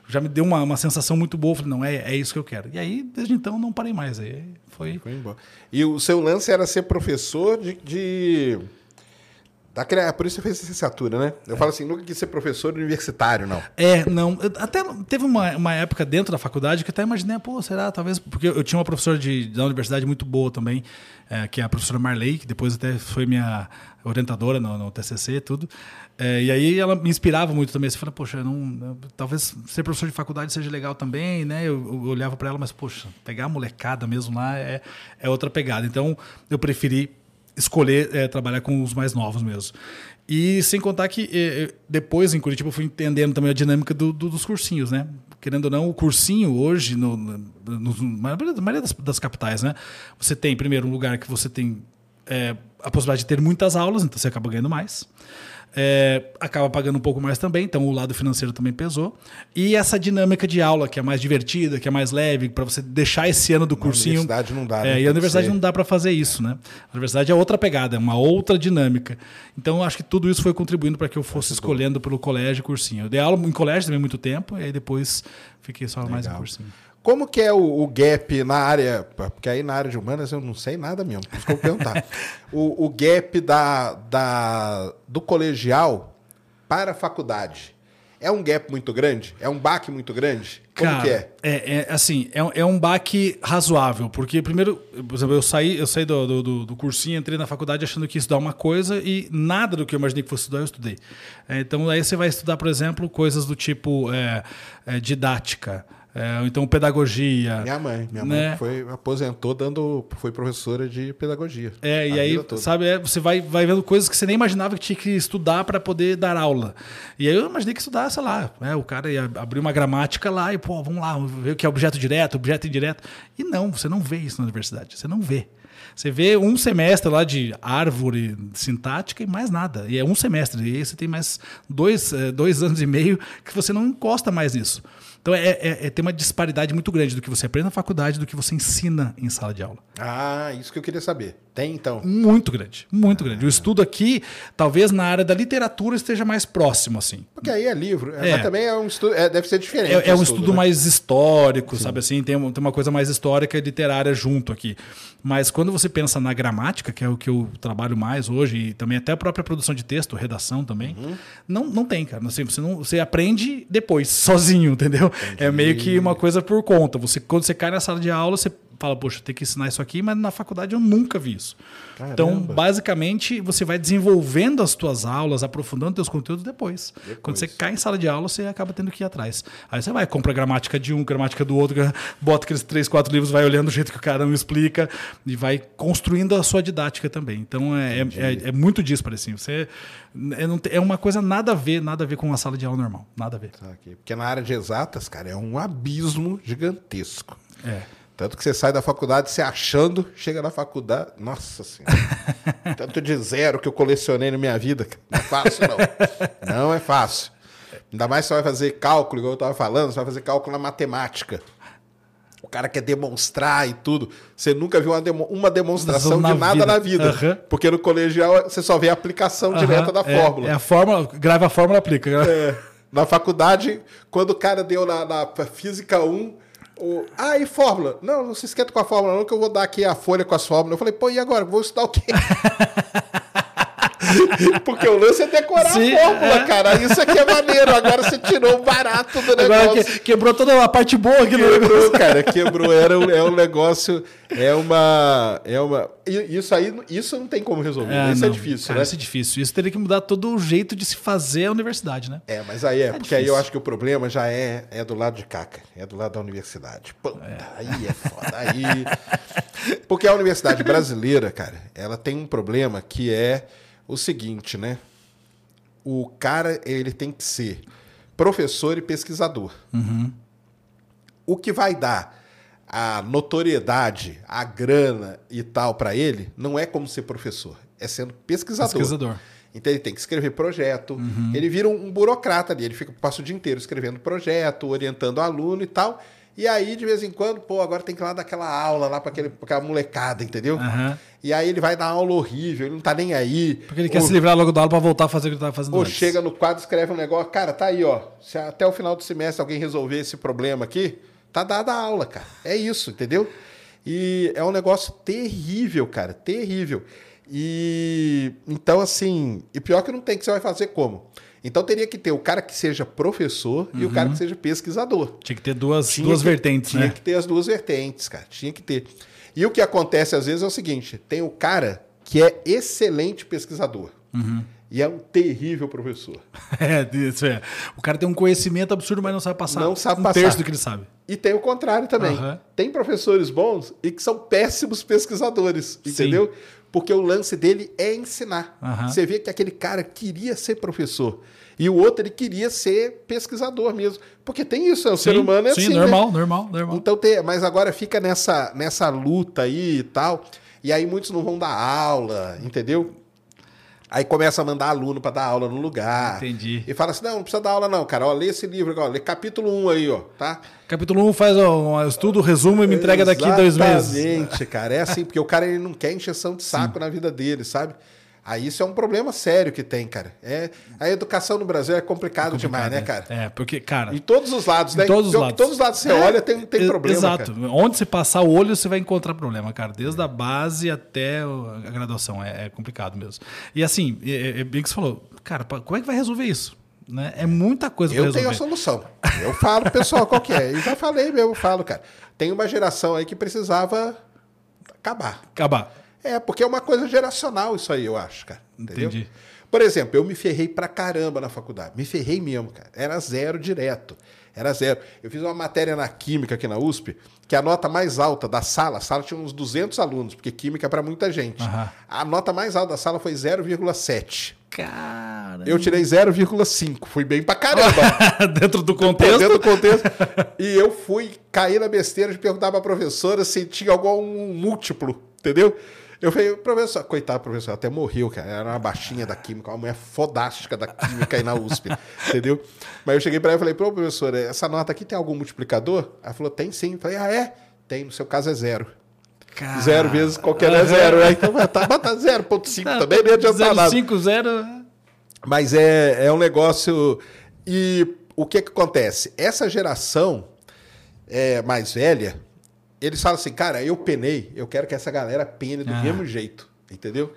já me deu uma, uma sensação muito boa. Falei, não, é, é isso que eu quero. E aí, desde então, não parei mais. Aí foi. Foi embora. E o seu lance era ser professor de. de... Daquele, é por isso você fez licenciatura, né? Eu falo assim, nunca quis ser professor universitário, não. É, não. eu- Até teve uma, uma época dentro da faculdade que até imaginei, pô, será? Talvez. Porque eu tinha uma professora de, da universidade muito boa também, é, que é a professora Marley, que depois até foi minha orientadora no, no TCC e tudo. É, e aí ela me inspirava muito também. Você fala, poxa, não, talvez ser professor de faculdade seja legal também, né? Eu, eu olhava para ela, mas, poxa, pegar a molecada mesmo lá é, é outra pegada. Então eu preferi escolher é, trabalhar com os mais novos mesmo. E sem contar que eh, eh, depois em Curitiba eu fui entendendo também a dinâmica do- do- dos cursinhos, né? Querendo ou não, o cursinho hoje, no, no, na maioria- das, das capitais, né? Você tem, primeiro, um lugar que você tem eh, a possibilidade de ter muitas aulas, então você acaba ganhando mais. É, acaba pagando um pouco mais também, então o lado financeiro também pesou. E essa dinâmica de aula, que é mais divertida, que é mais leve, para você deixar esse ano do cursinho. universidade não dá, É, né? e a universidade ser. não dá para fazer isso, né? A universidade é outra pegada, é uma outra dinâmica. Então, eu acho que tudo isso foi contribuindo para que eu fosse escolhendo pelo colégio e cursinho. Eu dei aula em colégio também muito tempo, e aí depois fiquei só mais em Legal. cursinho. Como que é o, o gap na área, porque aí na área de humanas eu não sei nada mesmo, por isso que eu perguntar. *laughs* o, o gap da, da, do colegial para a faculdade, é um gap muito grande? É um baque muito grande? Como Cara, que é? É, é, assim, é, um- é um baque razoável, porque primeiro, por exemplo, eu saí, eu saí do, do, do- do cursinho, entrei na faculdade achando que ia estudar uma coisa e nada do que eu imaginei que fosse estudar, eu estudei. É, então aí você vai estudar, por exemplo, coisas do tipo é, é, didática, é, então pedagogia. Minha mãe, minha né? mãe foi, aposentou dando, foi professora de pedagogia. É, e aí, sabe, é, você vai, vai vendo coisas que você nem imaginava que tinha que estudar para poder dar aula. E aí eu imaginei que estudar, sei lá, né, o cara ia abrir uma gramática lá e, pô, vamos lá, ver o que é objeto direto, objeto indireto. E não, você não vê isso na universidade, você não vê. Você vê um semestre lá de árvore sintática e mais nada. E é um semestre. E aí você tem mais dois, eh, dois anos e meio que você não encosta mais nisso. Então é, é, é tem uma disparidade muito grande do que você aprende na faculdade do que você ensina em sala de aula. Ah, isso que eu queria saber. Tem então? Muito grande, muito grande. O estudo aqui, talvez na área da literatura, esteja mais próximo, assim. Porque aí é livro, é, É. mas também é um estudo, é, deve ser diferente. É, é um estudo né? mais histórico, sabe assim? Tem, tem uma coisa mais histórica e literária junto aqui. Mas quando você pensa na gramática, que é o que eu trabalho mais hoje, e também até a própria produção de texto, redação também, Uhum. não, não tem, cara. Assim, você, não, você aprende depois, *laughs* sozinho, entendeu? É meio que uma coisa por conta. Você, quando você cai na sala de aula, você fala, poxa, tem que ensinar isso aqui, mas na faculdade eu nunca vi isso. Então, Caramba. basicamente, você vai desenvolvendo as tuas aulas, aprofundando teus conteúdos depois. Depois. Quando você cai em sala de aula, você acaba tendo que ir atrás. Aí você vai, compra gramática de um, gramática do outro, *laughs* bota aqueles três, quatro livros, vai olhando o jeito que o cara não explica e vai construindo a sua didática também. Então é, é, é- é muito disparo, assim. Você, é, não é uma coisa nada a ver, nada a ver com uma sala de aula normal. Nada a ver. Porque na área de exatas, cara, é um abismo gigantesco. É. Tanto que você sai da faculdade se achando, chega na faculdade. Nossa Senhora. *laughs* Tanto de zero que eu colecionei na minha vida. Não é fácil, não. Não é fácil. Ainda mais você vai fazer cálculo, igual eu estava falando, você vai fazer cálculo na matemática. O cara quer demonstrar e tudo. Você nunca viu uma, demo- uma demonstração Na de nada vida. na vida. Aham. Porque no colegial você só vê a aplicação direta Aham, da é- fórmula. É, a fórmula, grava a fórmula, aplica. É, na faculdade, quando o cara deu na, na Física 1, o, ah, e fórmula? Não, não se esquenta com a fórmula, não, que eu vou dar aqui a folha com as fórmulas. Eu falei, pô, e agora? Vou estudar o quê? *laughs* Porque o lance é decorar Sim, a fórmula, é. cara. Isso aqui é maneiro. Agora você tirou o barato do negócio. que- quebrou toda a parte boa aqui no negócio. Quebrou, cara, quebrou. Era é um negócio, é uma, é uma. Isso aí, isso não tem como resolver. isso é não, difícil, cara, né? Isso é difícil. Isso teria que mudar todo o jeito de se fazer a universidade, né? É, mas aí é, porque aí eu difícil. acho que o problema já é, é do lado de cá, cara. É do lado da universidade. Puta, aí é foda. Aí. Porque a universidade brasileira, cara, ela tem um problema que é o seguinte, né? O cara, ele tem que ser professor e pesquisador. O que vai dar a notoriedade, a grana e tal para ele, não é como ser professor, é sendo pesquisador. Pesquisador. Então ele tem que escrever projeto. Ele vira um, burocrata ali. Ele fica passa o dia inteiro escrevendo projeto, orientando aluno e tal. E aí, de vez em quando, pô, agora tem que ir lá dar aquela aula lá para aquela molecada, entendeu? Aham. E aí ele vai dar aula horrível, ele não tá nem aí. Porque ele quer Ou- se livrar logo da aula pra voltar a fazer o que ele tava fazendo ou antes. chega no quadro, escreve um negócio, cara, tá aí, ó. Se até o final do semestre alguém resolver esse problema aqui, tá dada a aula, cara. É isso, entendeu? E é um negócio terrível, cara, terrível. E então, assim, e pior que não tem, que você vai fazer como? Então teria que ter o cara que seja professor e o cara que seja pesquisador. Tinha que ter duas, Tinha duas que- vertentes, tinha né? que ter as duas vertentes, cara. Tinha que ter. E o que acontece às vezes é o seguinte: tem o cara que é excelente pesquisador Uhum. E é um terrível professor. *laughs* É, isso é. O cara tem um conhecimento absurdo, mas não sabe passar Não sabe um passar. terço do que ele sabe. E tem o contrário também. Aham. Tem professores bons e que são péssimos pesquisadores, entendeu? Porque o lance dele é ensinar. Aham. Você vê que aquele cara queria ser professor. E o outro, ele queria ser pesquisador mesmo. Porque tem isso, é, o ser Sim, humano é sim, assim. né? normal, normal, normal. Então tem, mas agora fica nessa, nessa luta aí e tal. E aí muitos não vão dar aula, entendeu? Aí começa a mandar aluno para dar aula no lugar. Entendi. E fala assim: não, não precisa dar aula, não, cara. Ó, lê esse livro, ó, lê capítulo 1 aí, ó, tá? Capítulo 1 faz ó, um estudo, resumo e me entrega daqui dois meses. Exatamente, cara. É assim, porque o cara ele não quer encheção de saco na vida dele, sabe? Aí isso é um problema sério que tem, cara. É, a educação no Brasil é complicado, demais, né, cara? É, porque, cara. Em todos os lados, né? Em todos os lados. todos os lados você É, olha, tem, tem e- problema. Exato. cara. Onde você passar o olho, você vai encontrar problema, cara. Desde a base até a graduação. É, é complicado mesmo. E assim, é, é, é você falou, cara, como é que vai resolver isso? Né? É muita coisa pra Eu tenho a solução. Eu falo, pessoal, qual que é? E já falei mesmo, eu falo, cara. Tem uma geração aí que precisava acabar. Acabar. É, porque é uma coisa geracional isso aí, eu acho, cara. Entendeu? Entendi. Por exemplo, eu me ferrei pra caramba na faculdade. Me ferrei mesmo, cara. Era zero direto. Era zero. Eu fiz uma matéria na Química aqui na USP, que a nota mais alta da sala, a sala tinha uns 200 alunos, porque Química é pra muita gente. Aham. A nota mais alta da sala foi 0,7. Cara. Eu tirei 0,5. Fui bem pra caramba. *laughs* Dentro do Dentro contexto. do contexto. E eu fui cair na besteira de perguntar pra professora se tinha algum múltiplo, entendeu? Eu falei, professor, coitado, professor, até morreu, cara. Era uma baixinha da química, uma mulher fodástica da química aí na USP, *laughs* entendeu? Mas eu cheguei pra ela e falei, pô, professora, essa nota aqui tem algum multiplicador? Ela falou, tem sim. Eu falei, ah, é? Tem, no seu caso é zero. Cara. Zero vezes qualquer é Aham. zero. né? Então, tá, bota 0,5 também, nem adianta nada. 050. Mas é, é um negócio. E o que, que acontece? Essa geração é, mais velha, eles falam assim, cara, eu penei, eu quero que essa galera pene do Ah. mesmo jeito, entendeu?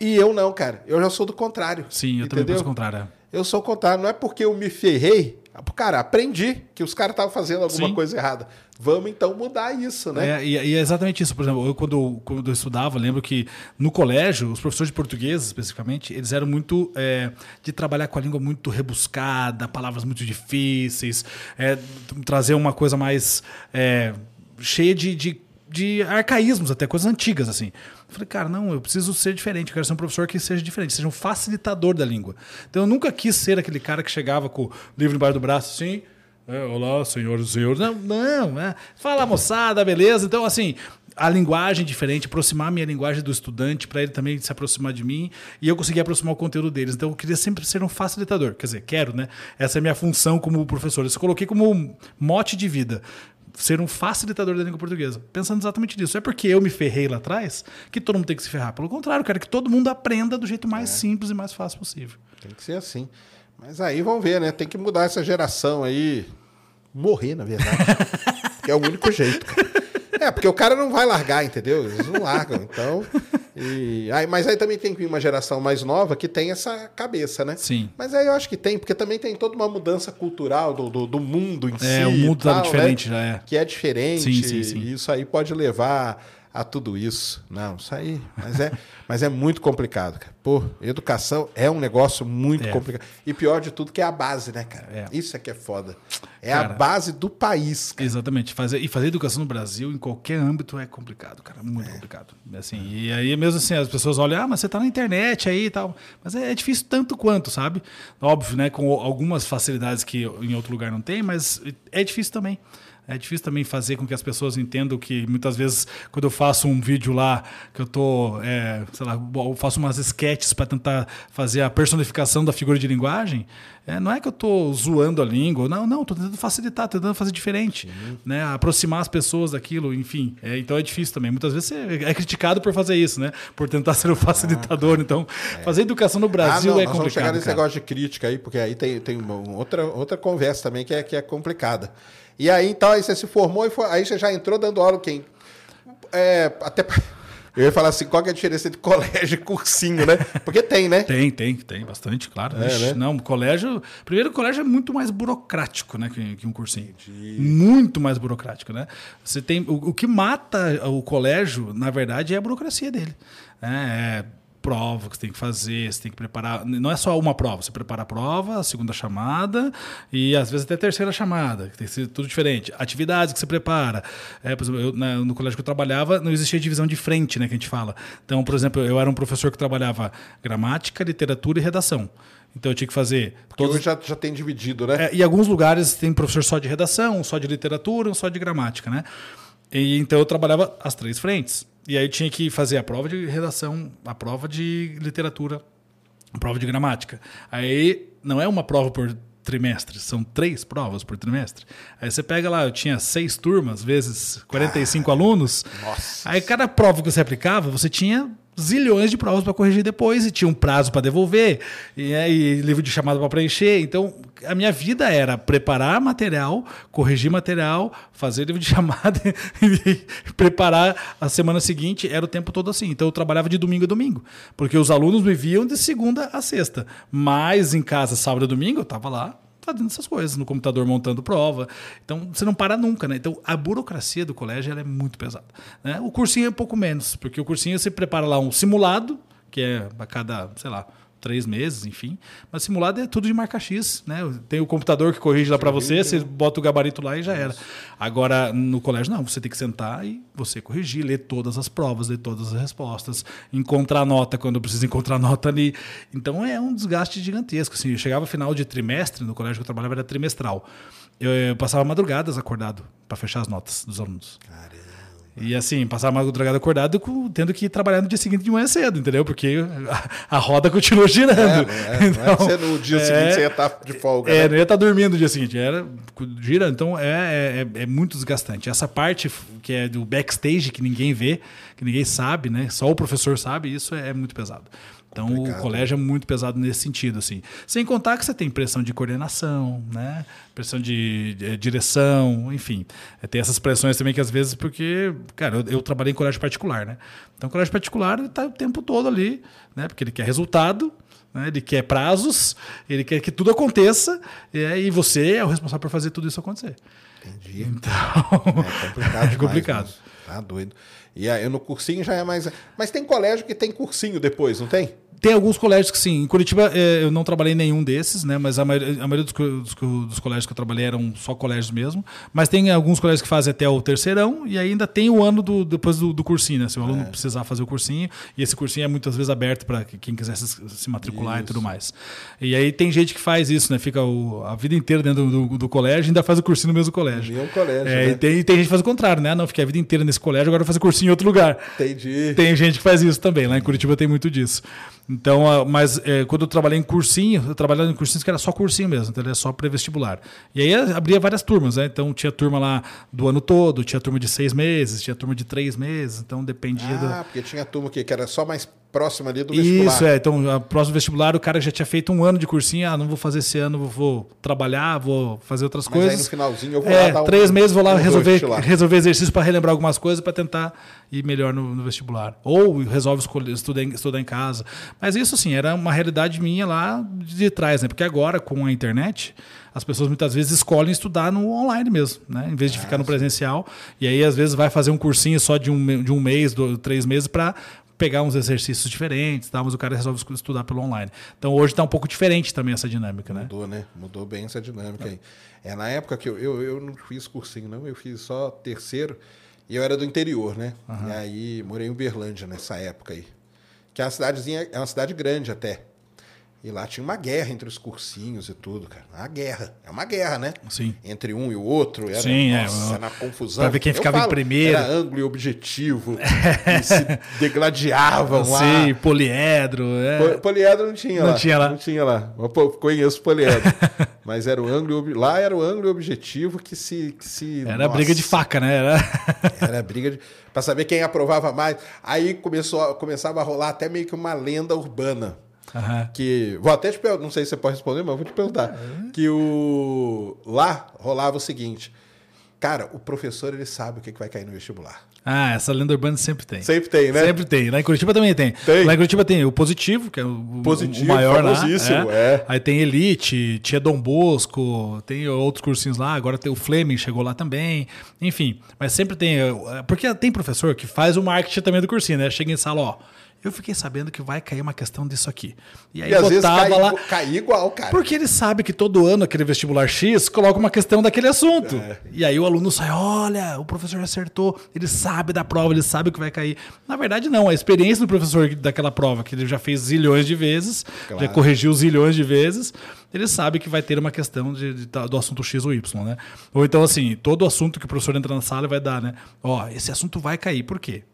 E eu não, cara. Eu já sou do contrário. Sim, eu também entendeu? penso o contrário. é. Eu sou o contrário. Não é porque eu me ferrei. Cara, aprendi que os caras estavam fazendo alguma Sim. coisa errada. Vamos então mudar isso, né? É, e, e é exatamente isso. Por exemplo, eu quando, quando eu estudava, lembro que no colégio, os professores de português, especificamente, eles eram muito é, de trabalhar com a língua muito rebuscada, palavras muito difíceis, é, trazer uma coisa mais é, cheia de, de, de arcaísmos, até coisas antigas, assim. Eu falei, cara, não, eu preciso ser diferente, eu quero ser um professor que seja diferente, seja um facilitador da língua. Então eu nunca quis ser aquele cara que chegava com o livro embaixo do braço assim. É, olá, senhoras e senhores. Não, não, é. Fala, moçada, beleza? Então, assim, a linguagem diferente, aproximar a minha linguagem do estudante para ele também se aproximar de mim e eu conseguir aproximar o conteúdo deles. Então, eu queria sempre ser um facilitador. Quer dizer, quero, né? Essa é a minha função como professor. Eu coloquei como mote de vida. Ser um facilitador da língua portuguesa. Pensando exatamente nisso. É porque eu me ferrei lá atrás que todo mundo tem que se ferrar. Pelo contrário, eu quero que todo mundo aprenda do jeito mais simples e mais fácil possível. Tem que ser assim. Mas aí vamos ver, né? Tem que mudar essa geração aí. Morrer, na verdade. *laughs* que é o único jeito, cara. É, porque o cara não vai largar, entendeu? Eles não largam. Então, E, aí, mas aí também tem que vir uma geração mais nova que tem essa cabeça, né? Sim. Mas aí eu acho que tem, porque também tem toda uma mudança cultural do, do, do mundo em si. É, o mundo tá diferente né? já é. Que é diferente. Sim, sim, sim. E isso aí pode levar a tudo isso. Não, isso aí. Mas é, mas é muito complicado, cara. Pô, educação é um negócio muito É. complicado. E pior de tudo que é a base, né, cara? É. Isso é que é foda. É Cara, a base do país, cara. Exatamente. Fazer, e fazer educação no Brasil, em qualquer âmbito, é complicado, cara. Muito complicado. Assim, e aí, mesmo assim, as pessoas olham, ah, mas você tá na internet aí e tal. Mas é, é difícil tanto quanto, sabe? Óbvio, né? Com algumas facilidades que em outro lugar não tem, mas é difícil também. É difícil também fazer com que as pessoas entendam que muitas vezes, quando eu faço um vídeo lá, que eu tô, é, sei lá, eu faço umas sketches para tentar fazer a personificação da figura de linguagem, é, não é que eu tô zoando a língua, não, não, tô tentando facilitar, tô tentando fazer diferente, né? Aproximar as pessoas daquilo, enfim. É, então é difícil também. Muitas vezes você é criticado por fazer isso, né? Por tentar ser o facilitador. Então, fazer educação no Brasil ah, não, é nós vamos chegar complicado. nesse cara. negócio de crítica aí, porque aí tem, tem outra, outra conversa também que é, que é complicada. E aí, então, aí você se formou e foi- aí você já entrou dando aula quem? É, até eu ia falar assim, qual que é a diferença entre colégio e cursinho, né? Porque tem, né? Tem, tem, tem, bastante, claro. É, Ixi, né? Não, colégio. Primeiro, o colégio é muito mais burocrático, né, que, que um cursinho. Muito mais burocrático, né? Você tem. O, o que mata o colégio, na verdade, é a burocracia dele. né? É prova que você tem que fazer, você tem que preparar. Não é só uma prova, você prepara a prova, a segunda chamada e às vezes até a terceira chamada, que tem que ser tudo diferente. Atividades que você prepara. É, por exemplo, eu, na- no colégio que eu trabalhava, não existia divisão de frente, né, que a gente fala. Então, por exemplo, eu era um professor que trabalhava gramática, literatura e redação. Então eu tinha que fazer Porque todos. hoje já, já tem dividido, né? É, e alguns lugares tem professor só de redação, um só de literatura, um só de gramática, né? E, então eu trabalhava as três frentes. E aí eu tinha que fazer a prova de redação, a prova de literatura, a prova de gramática. Aí não é uma prova por trimestre, são três provas por trimestre. Aí você pega lá, eu tinha seis turmas, vezes 45 alunos. Nossa. Aí cada prova que você aplicava, você tinha zilhões de provas para corrigir depois e tinha um prazo para devolver e aí livro de chamada para preencher. Então, a minha vida era preparar material, corrigir material, fazer livro de *laughs* chamada e preparar a semana seguinte. Era o tempo todo assim. Então, eu trabalhava de domingo a domingo, porque os alunos me viam de segunda a sexta. Mas em casa, sábado e domingo, eu estava lá fazendo essas coisas, no computador montando prova. Então, você não para nunca, né? Então, a burocracia do colégio é muito pesada. Né? O cursinho é um pouco menos, porque o cursinho você prepara lá um simulado, que é a cada, sei lá, três meses, enfim. Mas simulado é tudo de marca X, né? Tem o computador que corrige lá para você, você bota o gabarito lá e já era. Agora, no colégio, não. Você tem que sentar e você corrigir, ler todas as provas, ler todas as respostas, encontrar nota quando precisa encontrar nota ali. Então, é um desgaste gigantesco. Assim, eu chegava final de trimestre, no colégio que eu trabalhava era trimestral. Eu, eu passava madrugadas acordado para fechar as notas dos alunos. E assim, passar uma madrugada acordado com- tendo que trabalhar no dia seguinte de manhã cedo, entendeu? Porque a, a roda continua girando. É, não é, não é que você no dia seguinte você ia estar de folga. É, né? não ia estar dormindo no dia seguinte, era girando. Então é, é, é muito desgastante. Essa parte que é do backstage, que ninguém vê, que ninguém sabe, né? Só o professor sabe, isso é, é muito pesado. Então Complicado. o colégio é muito pesado nesse sentido, assim. Sem contar que você tem pressão de coordenação, né? Pressão de, de direção, enfim. É, Tem essas pressões também que às vezes, porque, cara, eu, eu trabalhei em colégio particular, né? Então, colégio particular ele tá o tempo todo ali, né? Porque ele quer resultado, né? ele quer prazos, ele quer que tudo aconteça, e, aí você é o responsável por fazer tudo isso acontecer. Entendi. Então, É complicado. *laughs* É complicado. moço. Tá doido. E aí no cursinho já é mais. Mas tem colégio que tem cursinho depois, não tem? Tem alguns colégios que sim. Em Curitiba eh, eu não trabalhei em nenhum desses, né? Mas a maioria, a maioria dos, dos dos colégios que eu trabalhei eram só colégios mesmo. Mas tem alguns colégios que fazem até o terceirão e ainda tem o ano do, depois do, do cursinho, né? Se o aluno precisar fazer o cursinho. E esse cursinho é muitas vezes aberto para quem quiser se, se matricular e tudo mais. E aí tem gente que faz isso, né? Fica o- a vida inteira dentro do, do- do colégio e ainda faz o cursinho no mesmo colégio. Colégio. É, né? e, tem, e tem gente que faz o contrário, né? Não, fiquei a vida inteira nesse colégio, agora vou fazer cursinho em outro lugar. Entendi. Tem gente que faz isso também. Lá em Curitiba tem muito disso. Então, ah, mas é, quando eu trabalhei em cursinho, eu trabalhava em cursinhos que era só cursinho mesmo, então era só pré-vestibular. E aí eh, abria várias turmas, né? Então tinha turma lá do ano todo, tinha turma de seis meses, tinha turma de três meses, então dependia Ah, do. porque tinha turma que era só mais próximo ali do vestibular. Isso, é. Então, a próximo vestibular, o cara já tinha feito um ano de cursinho. Ah, não vou fazer esse ano, vou trabalhar, vou fazer outras Mas aí coisas. no finalzinho eu vou é, lá dar um- três meses vou lá um resolver, resolver exercício para relembrar algumas coisas para tentar ir melhor no, no vestibular. Ou resolve escolher, estudar, em, estudar em casa. Mas isso, assim, era uma realidade minha lá de trás, né? Porque agora, com a internet, as pessoas muitas vezes escolhem estudar no online mesmo, né? Em vez de ficar no presencial. E aí, às vezes, vai fazer um cursinho só de um, de um mês, do, três meses, para pegar uns exercícios diferentes, tá? mas o cara resolve estudar pelo online. Então hoje está um pouco diferente também essa dinâmica, né? Mudou, né? Mudou bem essa dinâmica aí. É, na época que eu, eu, eu não fiz cursinho, não, eu fiz só terceiro e eu era do interior, né? E aí morei em Uberlândia nessa época aí. Que é uma cidadezinha, é uma cidade grande até. E lá tinha uma guerra entre os cursinhos e tudo, cara. Uma guerra. É uma guerra, né? Sim. Entre um e o outro. Era, Sim, é, nossa, o- na confusão. pra ver quem Eu ficava em primeiro. Era ângulo e objetivo. *laughs* e se degladiavam lá. Sim, poliedro. É. Po- Poliedro não tinha Não lá. tinha lá. Não tinha lá. Eu conheço poliedro. *laughs* Mas era o ângulo, e lá era o ângulo e objetivo que se. Que se Era nossa, briga de faca, né? Era... *laughs* Era briga de, pra saber quem aprovava mais. Aí começou, começava a rolar até meio que uma lenda urbana. Aham. Que. Vou até te perguntar, não sei se você pode responder, mas eu vou te perguntar. Que o. Lá rolava o seguinte. Cara, o professor ele sabe o que que vai cair no vestibular. Ah, essa lenda urbana sempre tem. Sempre tem, né? Sempre tem. Lá em Curitiba também tem. Tem. Lá em Curitiba tem o positivo, que é o, Positivo, o maior lá. famosíssimo, é. Aí tem Elite, tinha Dom Bosco, tem outros cursinhos lá. Agora tem o Fleming, chegou lá também. Enfim, mas sempre tem. eh, Porque tem professor que faz o marketing também do cursinho, né? Chega em sala, ó. Eu fiquei sabendo que vai cair uma questão disso aqui. E aí E às vezes cai, lá. cai igual, cara. Porque ele sabe que todo ano aquele vestibular X coloca uma questão daquele assunto. É. E aí o aluno sai, olha, o professor acertou, ele sabe da prova, ele sabe o que vai cair. Na verdade, não. A experiência do professor daquela prova, que ele já fez zilhões de vezes, Claro. já corrigiu zilhões de vezes, ele sabe que vai ter uma questão de, de do assunto X ou Y, né? Ou então, assim, todo assunto que o professor entra na sala vai dar, né? Ó, esse assunto vai cair. Por quê?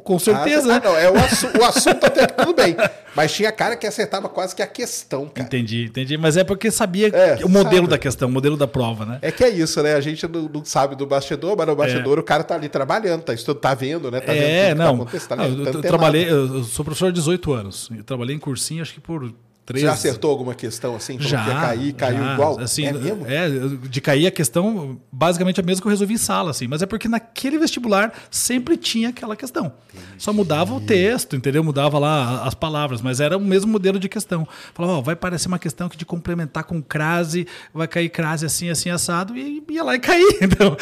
Com certeza, ah, né? não, é o, assu- o assunto até que tudo bem. Mas tinha cara que acertava quase que a questão, cara. Entendi, entendi. Mas é porque sabia É, o modelo sabe. da questão, o modelo da prova, né? É que é isso, né? A gente não, não sabe do bastidor, mas no bastidor o cara tá ali trabalhando, tá, estudando, tá vendo, né? Tá vendo É, tudo que não. Tá tá Não, eu, eu trabalhei, eu sou professor há 18 anos. Eu trabalhei em cursinho, acho que por 13. Você já acertou alguma questão assim? Já. que cair, caiu já. igual? Assim, é mesmo? é, de cair a questão, basicamente a mesma que eu resolvi em sala, assim. Mas é porque naquele vestibular sempre tinha aquela questão. Só mudava o texto, entendeu? Mudava lá as palavras, mas era o mesmo modelo de questão. Falava, ó, vai parecer uma questão que de complementar com crase, vai cair crase assim, assim, assado, e ia lá e cair. *laughs* Então.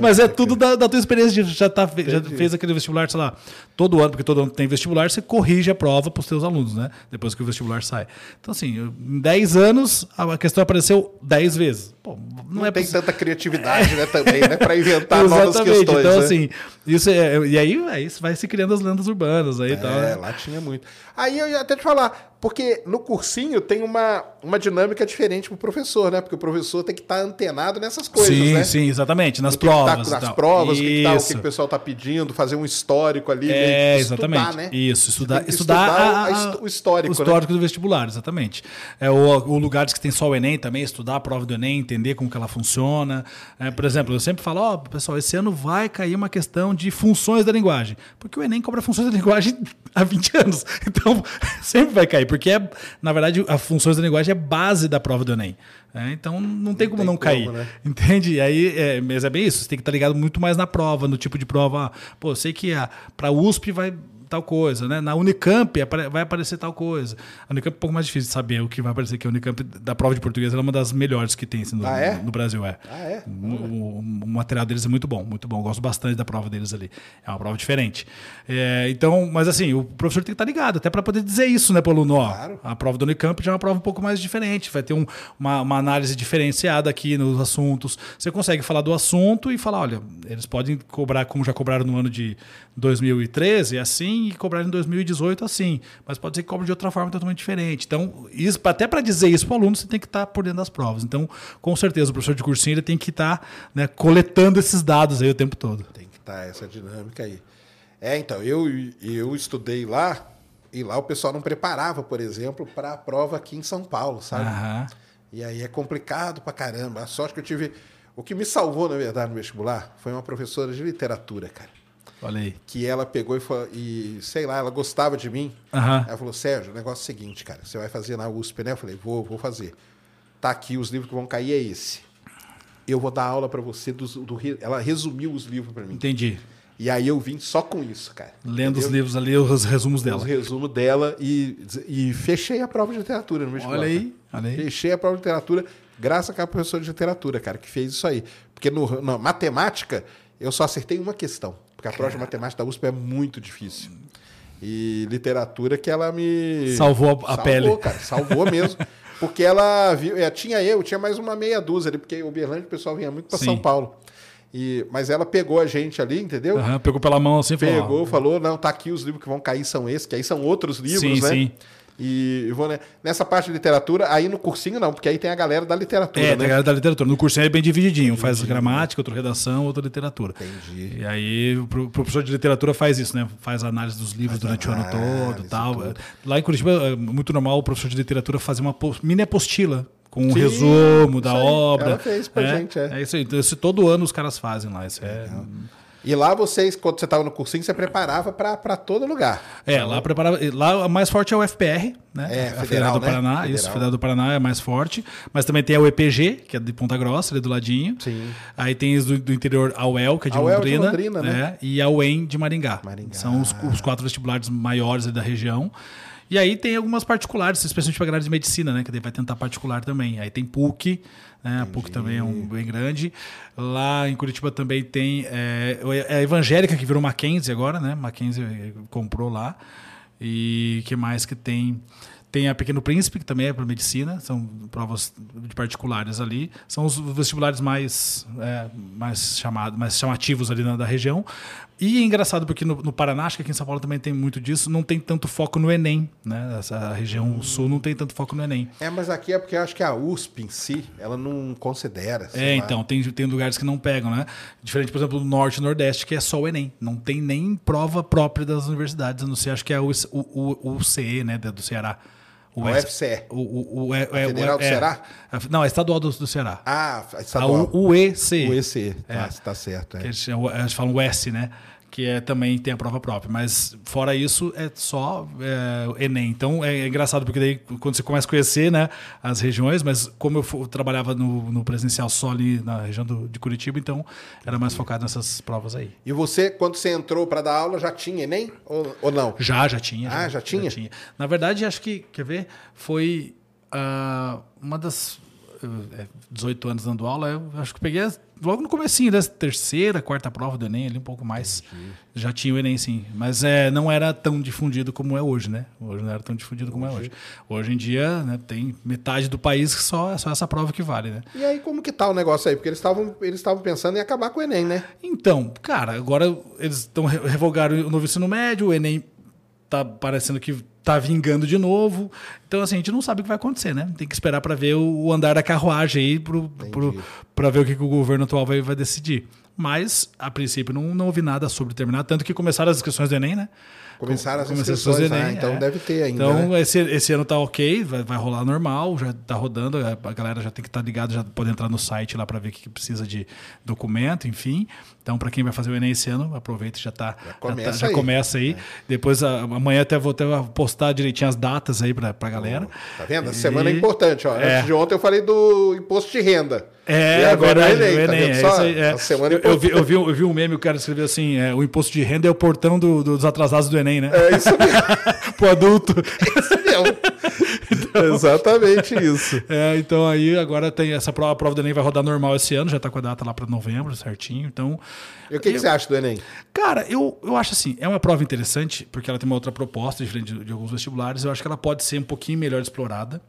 mas é tudo da, da tua experiência de já, tá, já fez aquele vestibular, sei lá, todo ano, porque todo ano tem vestibular, você corrige a prova para os teus alunos, né? Depois que o vestibular sai. Então, assim, em 10 anos, a questão apareceu 10 vezes. Pô, não, Não, é tem possível. tanta criatividade, né, também, né? Pra inventar *laughs* novas Exatamente. questões. então, né? assim, isso é, e aí, aí vai se criando as lendas urbanas aí e tal. É, né? lá tinha muito. Aí eu ia até te falar, porque no cursinho tem uma, uma dinâmica diferente pro professor, né? Porque o professor tem que estar antenado nessas coisas, sim, né? sim, exatamente. Nas tá- provas. nas tal. provas, o que, tá- o que o pessoal tá pedindo, fazer um histórico ali. É, estudar, exatamente. né? Isso, estudar, estudar, a- a- o histórico, O né? histórico do vestibular, exatamente. É, o, lugares que tem só o Enem também, estudar a prova do Enem, entender como que ela funciona. É, por exemplo, eu sempre falo, ó, pessoal, esse ano vai cair uma questão de funções da linguagem. Porque o Enem cobra funções da linguagem *laughs* há 20 anos. Então, *laughs* sempre vai cair. Porque, é, na verdade, as funções da linguagem é base da prova do Enem. É, então, não tem como tem não como, cair. né? Entende? Aí, é, mas é bem isso. Você tem que estar ligado muito mais na prova, no tipo de prova. Ah, pô, eu sei que para USP vai tal coisa, né? Na Unicamp vai aparecer tal coisa. A Unicamp é um pouco mais difícil de saber o que vai aparecer, que a Unicamp, da prova de português, ela é uma das melhores que tem assim, no, Ah, é? no Brasil. É. Ah, é? O, o- o material deles é muito bom, muito bom. Eu gosto bastante da prova deles ali. É uma prova diferente. É, então, mas assim, o professor tem que estar ligado, até para poder dizer isso, né, pro aluno? Ó, Claro. a prova do Unicamp já é uma prova um pouco mais diferente, vai ter um- uma, uma análise diferenciada aqui nos assuntos. Você consegue falar do assunto e falar, olha, eles podem cobrar como já cobraram no ano de 2013, assim, e cobrar em 2018 assim. Mas pode ser que cobre de outra forma totalmente diferente. Então, isso, até para dizer isso para o aluno, você tem que estar por dentro das provas. Então, com certeza, o professor de cursinho ele tem que estar né, coletando esses dados aí o tempo todo. Tem que estar essa dinâmica aí. É, então, eu, eu estudei lá, e lá o pessoal não preparava, por exemplo, para a prova aqui em São Paulo, sabe? Aham. E aí é complicado pra caramba. A sorte que eu tive. O que me salvou, na verdade, no vestibular foi uma professora de literatura, cara. Olha aí. que ela pegou e, falou, e sei lá, ela gostava de mim. Aham. Ela falou, Sérgio, o negócio é o seguinte, cara, você vai fazer na USP, né? Eu falei, vou, vou fazer. Tá aqui, os livros que vão cair é esse. Eu vou dar aula para você do, re- Ela resumiu os livros para mim. Entendi. E aí eu vim só com isso, cara. Lendo os Entendeu? livros ali, os resumos dela. Os resumos dela e, e fechei a prova de literatura no vestibular. Olha aí, olha aí. Fechei a prova de literatura graças àquela professora de literatura, cara, que fez isso aí. Porque no, na matemática, eu só acertei uma questão. Porque a prova de matemática da USP é muito difícil. E literatura que ela me... Salvou a- a pele. cara. Salvou mesmo. Porque ela viu... é, tinha eu, tinha mais uma meia dúzia ali, porque o Uberlândia o pessoal vinha muito para. São Paulo. E, mas ela pegou a gente ali, entendeu? Aham, Pegou pela mão assim e falou. Pegou, falou, não, tá aqui os livros que vão cair são esses, que aí são outros livros, Sim, né? sim. E vou né, nessa parte de literatura, aí no cursinho não, porque aí tem a galera da literatura, É, né? tem a galera da literatura. No cursinho é bem divididinho. Um faz gramática, outro redação, outro literatura. Entendi. E aí o pro- professor de literatura faz isso, né? Faz a análise dos livros durante o ano todo tal. tudo. Lá em Curitiba é muito normal o professor de literatura fazer uma mini apostila com um Sim, resumo da aí. obra. Ela fez pra é, gente, é. é isso aí. Então, isso todo ano os caras fazem lá. Isso é, E lá vocês, quando você estava no cursinho, você preparava para todo lugar. é, lá preparava. Lá a mais forte é o FPR, né? É, a federal, Federal do né? Paraná. Federal. Isso, Federal do Paraná é mais forte. Mas também tem a UEPG, que é de Ponta Grossa, ali do ladinho. Sim. Aí tem do, do interior, a UEL, que é de A UEL de Londrina. Londrina, né? é, E a UEM de Maringá. Maringá. São os, os quatro vestibulares maiores da região. E aí tem algumas particulares, especialmente para a galera de medicina, né? Que vai tentar particular também. Aí tem PUC, né? A PUC também é um bem grande. Lá em Curitiba também tem é, é a evangélica que virou Mackenzie agora, né? Mackenzie comprou lá. E que mais que tem? Tem a Pequeno Príncipe, que também é para medicina, são provas de particulares ali. São os vestibulares mais, é, mais, chamado, mais chamativos ali na, da região. E é engraçado porque no, no Paraná, acho que aqui em São Paulo também tem muito disso, não tem tanto foco no Enem. Né? Essa região sul não tem tanto foco no Enem. É, mas aqui é porque eu acho que a USP em si, ela não considera. É, lá. então, tem, tem lugares que não pegam, né? Diferente, por exemplo, do Norte e Nordeste, que é só o Enem. Não tem nem prova própria das universidades, a não ser, acho que é o, o, o, CE, né, do Ceará. O A S- UFCE. O, o, o, é, é, Federal do é- Ceará? não, é estadual do, do Ceará. Ah, a estadual. U- UEC. O EC. É. Tá, tá certo. É. eles, eles falam o S, né? Que é, também tem a prova própria. Mas fora isso, é só é, Enem. Então é engraçado, porque daí quando você começa a conhecer né, as regiões, mas como eu fu- trabalhava no, no presencial só ali na região do- de Curitiba, então era mais focado nessas provas aí. E você, quando você entrou para dar aula, já tinha Enem? Ou, ou não? Já, já tinha. Ah, já tinha? Na verdade, acho que, quer ver, foi ah, uma das... eh, 18 anos dando aula, eu acho que peguei as- logo no comecinho, da terceira, quarta prova do Enem, ali um pouco mais. Já tinha o Enem, sim. Mas é, não era tão difundido como é hoje, né? Hoje não era tão difundido como é hoje. Hoje em dia, né, tem metade do país que só, só essa prova que vale, né? E aí, como que tá o negócio aí? Porque eles estavam eles estavam pensando em acabar com o Enem, né? Então, cara, agora eles estão revogaram o novo ensino médio, o Enem tá parecendo que tá vingando de novo. Então, assim, a gente não sabe o que vai acontecer, né? Tem que esperar para ver o andar da carruagem aí, pra ver o que, que o governo atual vai, vai decidir. Mas, a princípio, não, não ouvi nada sobre terminar, tanto que começaram as inscrições do Enem, né? Começaram as inscrições, do ah, Enem, então é. deve ter ainda, Então, né? esse, esse ano tá ok, vai, vai rolar normal, já tá rodando, a galera já tem que estar ligada, já pode entrar no site lá para ver o que, que precisa de documento, enfim. Então, para quem vai fazer o Enem esse ano, aproveita e já tá. Já começa tá- já aí. começa aí. Depois, a- amanhã até vou até postar direitinho as datas aí pra, pra galera. Tá vendo? Essa E- semana é importante, ó. É. Antes de ontem eu falei do imposto de renda. É, e agora verdade, o Enem, tá é só? isso aí, é. A semana é eu, eu vi, eu, vi, um- eu vi um meme, o cara escreveu assim: é, o imposto de renda é o portão do- dos atrasados do Enem, né? É isso mesmo. *laughs* Pro adulto. mesmo. Exatamente *laughs* isso. É, então aí agora tem essa prova, a prova do Enem vai rodar normal esse ano, já tá com a data lá para novembro, certinho. Então, E o que, que você acha do Enem? cara, eu, eu acho assim, é uma prova interessante, porque ela tem uma outra proposta, diferente de, de alguns vestibulares. Eu acho que ela pode ser um pouquinho melhor explorada.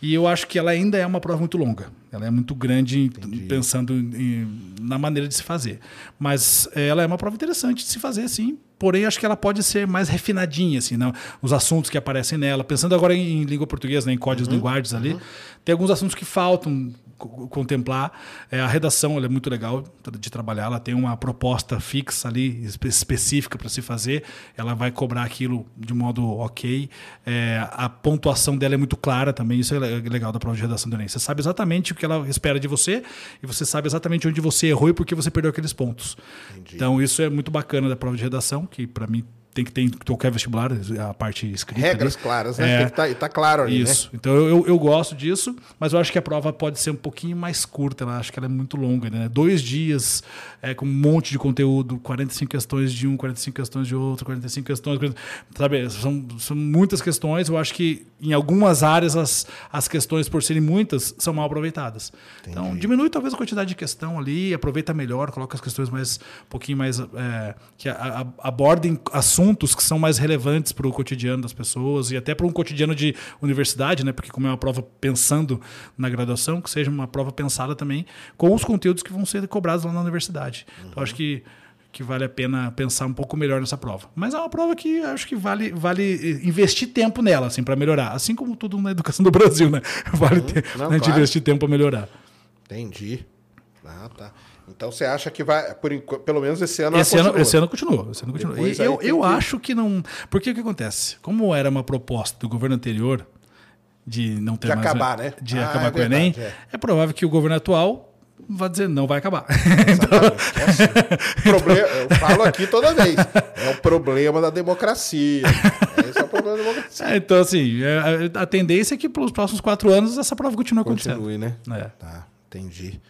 E eu acho que ela ainda é uma prova muito longa. Ela é muito grande em- pensando em- na maneira de se fazer. Mas eh, ela é uma prova interessante de se fazer, sim, porém acho que ela pode ser mais refinadinha, assim, não? os assuntos que aparecem nela. Pensando agora em, língua portuguesa, né, em códigos Uhum. linguagens ali, tem alguns assuntos que faltam co- contemplar. É, a redação é muito legal de trabalhar, ela tem uma proposta fixa ali, espe- específica para se fazer, ela vai cobrar aquilo de modo ok. É, a pontuação dela é muito clara também, isso é le- legal da prova de redação do Enem. Você sabe exatamente o que ela espera de você e você sabe exatamente onde você errou e por que você perdeu aqueles pontos. Então isso é muito bacana da prova de redação, que para mim tem que ter em qualquer vestibular, a parte escrita. Regras ali. claras, né? É. Tá, e tá claro ali, Isso. Então eu, eu, gosto disso, mas eu acho que a prova pode ser um pouquinho mais curta. Eu acho que ela é muito longa, né? Dois dias é, com um monte de conteúdo, 45 questões de um, 45 questões de outro, 45 questões. 40 Sabe, são, são muitas questões. Eu acho que em algumas áreas as, as questões, por serem muitas, são mal aproveitadas. Então diminui talvez a quantidade de questão ali, aproveita melhor, coloca as questões mais um pouquinho mais é, que a- a- abordem assuntos que são mais relevantes para o cotidiano das pessoas e até para um cotidiano de universidade, né? Porque como é uma prova pensando na graduação, que seja uma prova pensada também com os conteúdos que vão ser cobrados lá na universidade. Então acho que que vale a pena pensar um pouco melhor nessa prova. Mas é uma prova que acho que vale, vale investir tempo nela, assim, para melhorar. Assim como tudo na educação do Brasil, né? *laughs* Vale ter, Não, a gente claro. investir tempo para melhorar. Entendi. Ah, tá. Então você acha que vai, por pelo menos esse ano Esse ano, continua. esse ano continua. Esse ano continua. Depois eu eu que- acho que não. Porque o que acontece? Como era uma proposta do governo anterior de não ter De mais. acabar, né? De Ah, acabar é com o Enem, verdade, é. provável que o governo atual vai dizer não vai acabar. Exatamente, *laughs* é assim. *laughs* Problema- eu falo aqui toda vez. É o problema da democracia. Esse é o problema da democracia. É, então, assim, é, a, a tendência é que pelos próximos quatro anos essa prova continue acontecendo. Continue, né? É. Tá, entendi.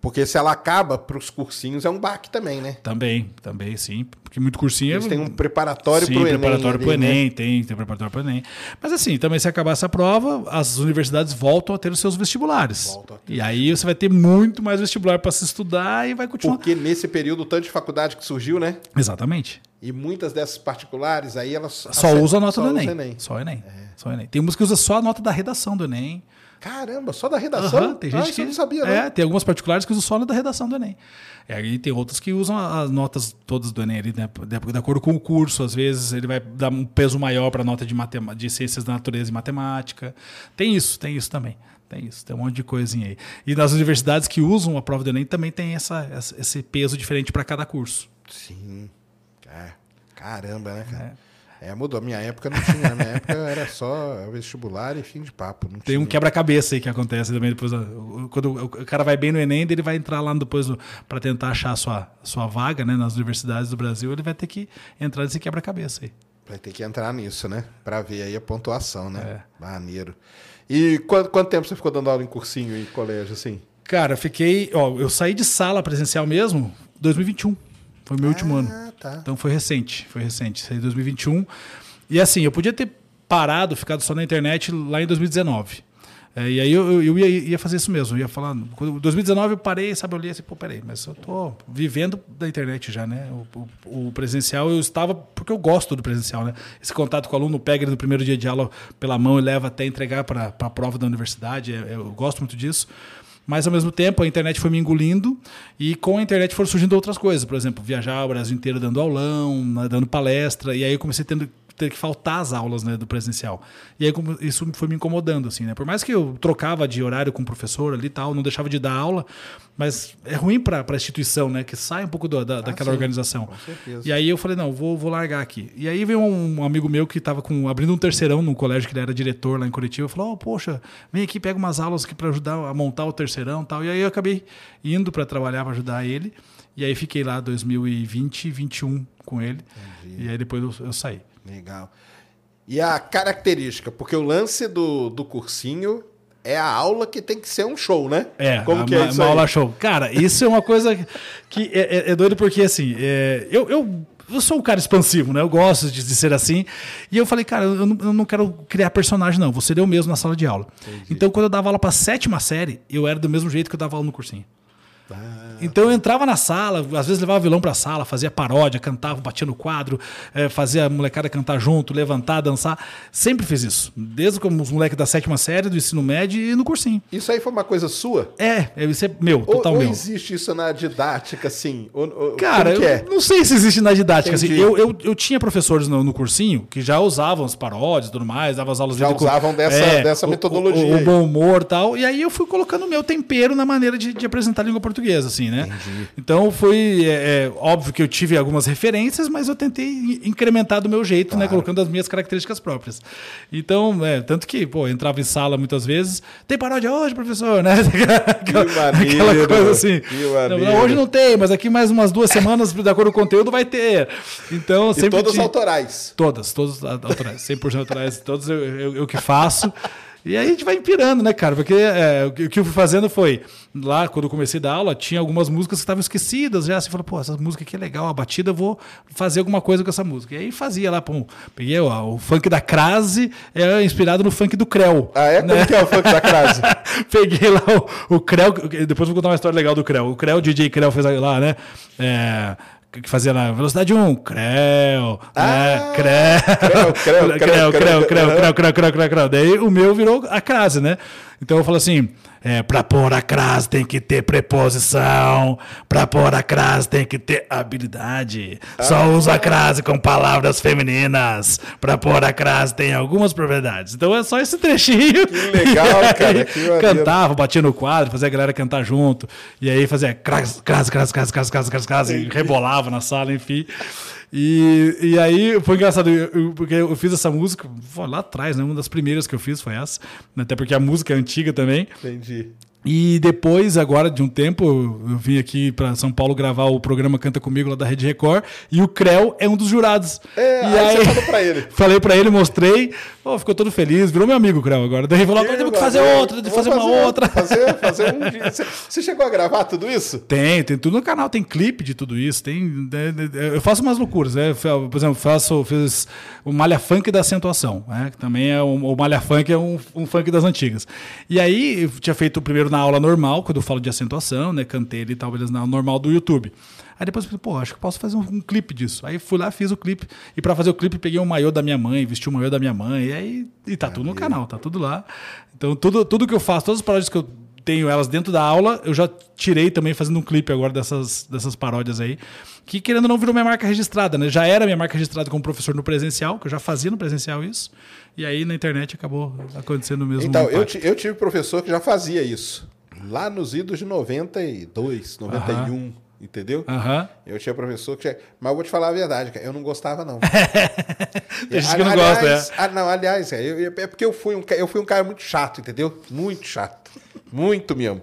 Porque se ela acaba para os cursinhos é um baque também, né? Também, também, sim. Porque muito cursinho Eles têm um preparatório para o Enem. preparatório para o né? Enem, tem, tem preparatório para o Enem. Mas assim, também se acabar essa prova, as universidades voltam a ter os seus vestibulares. Voltam a ter. E aí você vai ter muito mais vestibular para se estudar e vai continuar. Porque nesse período, tanto de faculdade que surgiu, né? Exatamente. E muitas dessas particulares, aí elas... Só usa a nota do usa Enem. Só o Enem. Só o Enem. Tem umas que usa só a nota da redação do Enem. Caramba, só da redação? Aham, tem gente ah, que não sabia, É, né? tem algumas particulares que usam só da redação do Enem. E aí tem outras que usam as notas todas do Enem, ali, né? de, acordo com o curso. Às vezes ele vai dar um peso maior para a nota de, de ciências da natureza e matemática. Tem isso, tem isso também. Tem isso, tem um monte de coisinha aí. E nas universidades que usam a prova do Enem também tem essa- esse peso diferente para cada curso. Sim. É. Caramba, né, cara? É. mudou. A minha época não tinha. Na minha época era só vestibular e fim de papo. Tem um tinha. quebra-cabeça aí que acontece também depois. Quando o cara vai bem no Enem, ele vai entrar lá depois para tentar achar a sua, sua vaga né, nas universidades do Brasil, ele vai ter que entrar nesse quebra-cabeça aí. Vai ter que entrar nisso, né? Pra ver aí a pontuação, né? É. Maneiro. E quanto, quanto tempo você ficou dando aula em cursinho e colégio, assim? Cara, eu fiquei. Ó, eu saí de sala presencial mesmo 2021. Foi meu último ano. Ah, tá. Então foi recente, foi recente, saí em 2021. E assim, eu podia ter parado, ficado só na internet lá em 2019. É, e aí eu, eu- eu ia, ia fazer isso mesmo, eu ia falar. Em 2019 eu parei, sabe, eu olhei assim, pô, peraí, mas eu tô vivendo da internet já, né? O, o- o presencial eu estava, porque eu gosto do presencial, né? Esse contato com o aluno, pega ele no primeiro dia de aula pela mão e leva até entregar para a prova da universidade, é- eu gosto muito disso. Mas ao mesmo tempo a internet foi me engolindo e com a internet foram surgindo outras coisas. Por exemplo, viajar o Brasil inteiro dando aulão, dando palestra. E aí eu comecei tendo ter que faltar as aulas né, do presencial. E aí isso foi me incomodando, assim, né? Por mais que eu trocava de horário com o professor ali e tal, não deixava de dar aula, mas é ruim para a instituição, né? Que sai um pouco do- da, daquela sim, organização. com certeza. E aí eu falei, não, vou, vou largar aqui. E aí veio um amigo meu que estava com, abrindo um terceirão no colégio, que ele era diretor lá em Curitiba, falou, oh, poxa, vem aqui, pega umas aulas aqui para ajudar a montar o terceirão e tal. E aí eu acabei indo para trabalhar, para ajudar ele. E aí fiquei lá 2020 e 21 com ele. E aí depois eu, eu saí. Legal. E a característica, porque o lance do, do cursinho é a aula que tem que ser um show, né? É, Como que é uma, isso uma aí? aula show. Cara, isso é uma coisa que é, é- é doido porque, assim, é, eu, eu, eu sou um cara expansivo, né? Eu gosto de, de ser assim. E eu falei, cara, eu não, eu não quero criar personagem, não. Vou ser eu mesmo na sala de aula. Então, quando eu dava aula pra sétima série, eu era do mesmo jeito que eu dava aula no cursinho. Então eu entrava na sala, às vezes levava violão pra sala, fazia paródia, cantava, batia no quadro, eh, fazia a molecada cantar junto, levantar, dançar. Sempre fiz isso. Desde como os moleques da sétima série, do ensino médio e no cursinho. Isso aí foi uma coisa sua? É, é, isso é meu, Ou, total ou meu. existe isso na didática, assim? Ou- ou- Cara, como que eu é? não sei se existe na didática. Assim, eu, eu, eu tinha professores no, no cursinho que já usavam as paródias e tudo mais, davam as aulas Já de usavam dessa- dessa o- metodologia O, o aí. bom humor e tal. E aí eu fui colocando o meu tempero na maneira de, de apresentar a língua portuguesa, assim, né? Então foi é, é, óbvio que eu tive algumas referências, mas eu tentei in- incrementar do meu jeito, né? Colocando as minhas características próprias. Então, é, tanto que, pô, eu entrava em sala muitas vezes, tem paródia hoje, professor, né? *laughs* Aquela, maneiro, aquela coisa assim. que Não, hoje não tem, mas aqui mais umas duas semanas, de acordo com o conteúdo, vai ter. Então, E sempre todas tinha- autorais. Todas, todas autorais, 100% autorais, todos eu, eu, eu que faço. E aí a gente vai empirando, né, cara? Porque é, o que eu fui fazendo foi, lá quando eu comecei a dar aula, tinha algumas músicas que estavam esquecidas já. Você falou, pô, essa música aqui é legal, a batida, eu vou fazer alguma coisa com essa música. E aí fazia lá, pô, peguei ó, o funk da Crase, é inspirado no funk do Creu. Ah, é? Como que é o funk da crase? *laughs* Peguei lá o, o Creu, depois vou contar uma história legal do Creu. O Creu, o DJ Creu fez lá, né? É, que fazia na velocidade 1, Creu, Ah, né? Creu, *laughs* Creu, Creu, Creu, Creu, Creu, Creu. Creu, Creu, Creu, Creu, Creu. Daí o meu virou a crase, né? Então eu falo assim, é, pra pôr a crase tem que ter preposição, pra pôr a crase tem que ter habilidade. Só Ah. usa a crase com palavras femininas, pra pôr a crase tem algumas propriedades. Então é só esse trechinho. Que legal, *laughs* cara, que. Cantava, batia no quadro, fazia a galera cantar junto. E aí fazia crase, crase, crase, crase, crase, crase, crase, crase, e rebolava na sala, enfim. E, e aí foi engraçado, eu- porque eu fiz essa música lá atrás, né? Uma das primeiras que eu fiz foi essa. Até porque a música é antiga também. Entendi. E depois, agora de um tempo, eu vim aqui para São Paulo gravar o programa Canta Comigo lá da Rede Record. E o Creu é um dos jurados. É, e aí você falou pra ele. *laughs* Falei pra ele, mostrei. Pô, ficou todo feliz, virou meu amigo o Creu agora. Daí falou: agora temos que fazer outra, que Vou fazer uma outra. Fazer, fazer um *laughs* dia. Você, você chegou a gravar tudo isso? Tem, tem tudo no canal, tem clipe de tudo isso, tem. né, né, Eu faço umas loucuras, né? Por exemplo, faço, fiz o Malha Funk da acentuação, né? Que também é um, o Malha Funk é um, um funk das antigas. E aí eu tinha feito primeiro na aula normal, quando eu falo de acentuação, né? Cantei ele e tal, beleza, na aula normal do YouTube. Aí depois eu falei, pô, acho que posso fazer um, um clipe disso. Aí fui lá, fiz o clipe. E pra fazer o clipe, peguei um maiô da minha mãe, vesti o maiô da minha mãe. E aí e tá tudo no canal, tá tudo lá. Então, tudo, tudo que eu faço, todas as paródias que eu tenho elas dentro da aula, eu já tirei também fazendo um clipe agora dessas, dessas paródias aí. Que querendo ou não virou minha marca registrada, né? Já era minha marca registrada como professor no presencial, que eu já fazia no presencial isso. E aí na internet acabou acontecendo o mesmo. Então, eu, eu tive professor que já fazia isso. Lá nos idos de 92, 91, entendeu? Aham. Eu tinha professor que. tinha- Mas eu vou te falar a verdade, cara. Eu não gostava, não. *laughs* Tem gente que não aliás, gosta, é. ah, não, aliás, é, eu- é porque eu fui, um, eu fui um cara muito chato, entendeu? Muito chato. Muito mesmo.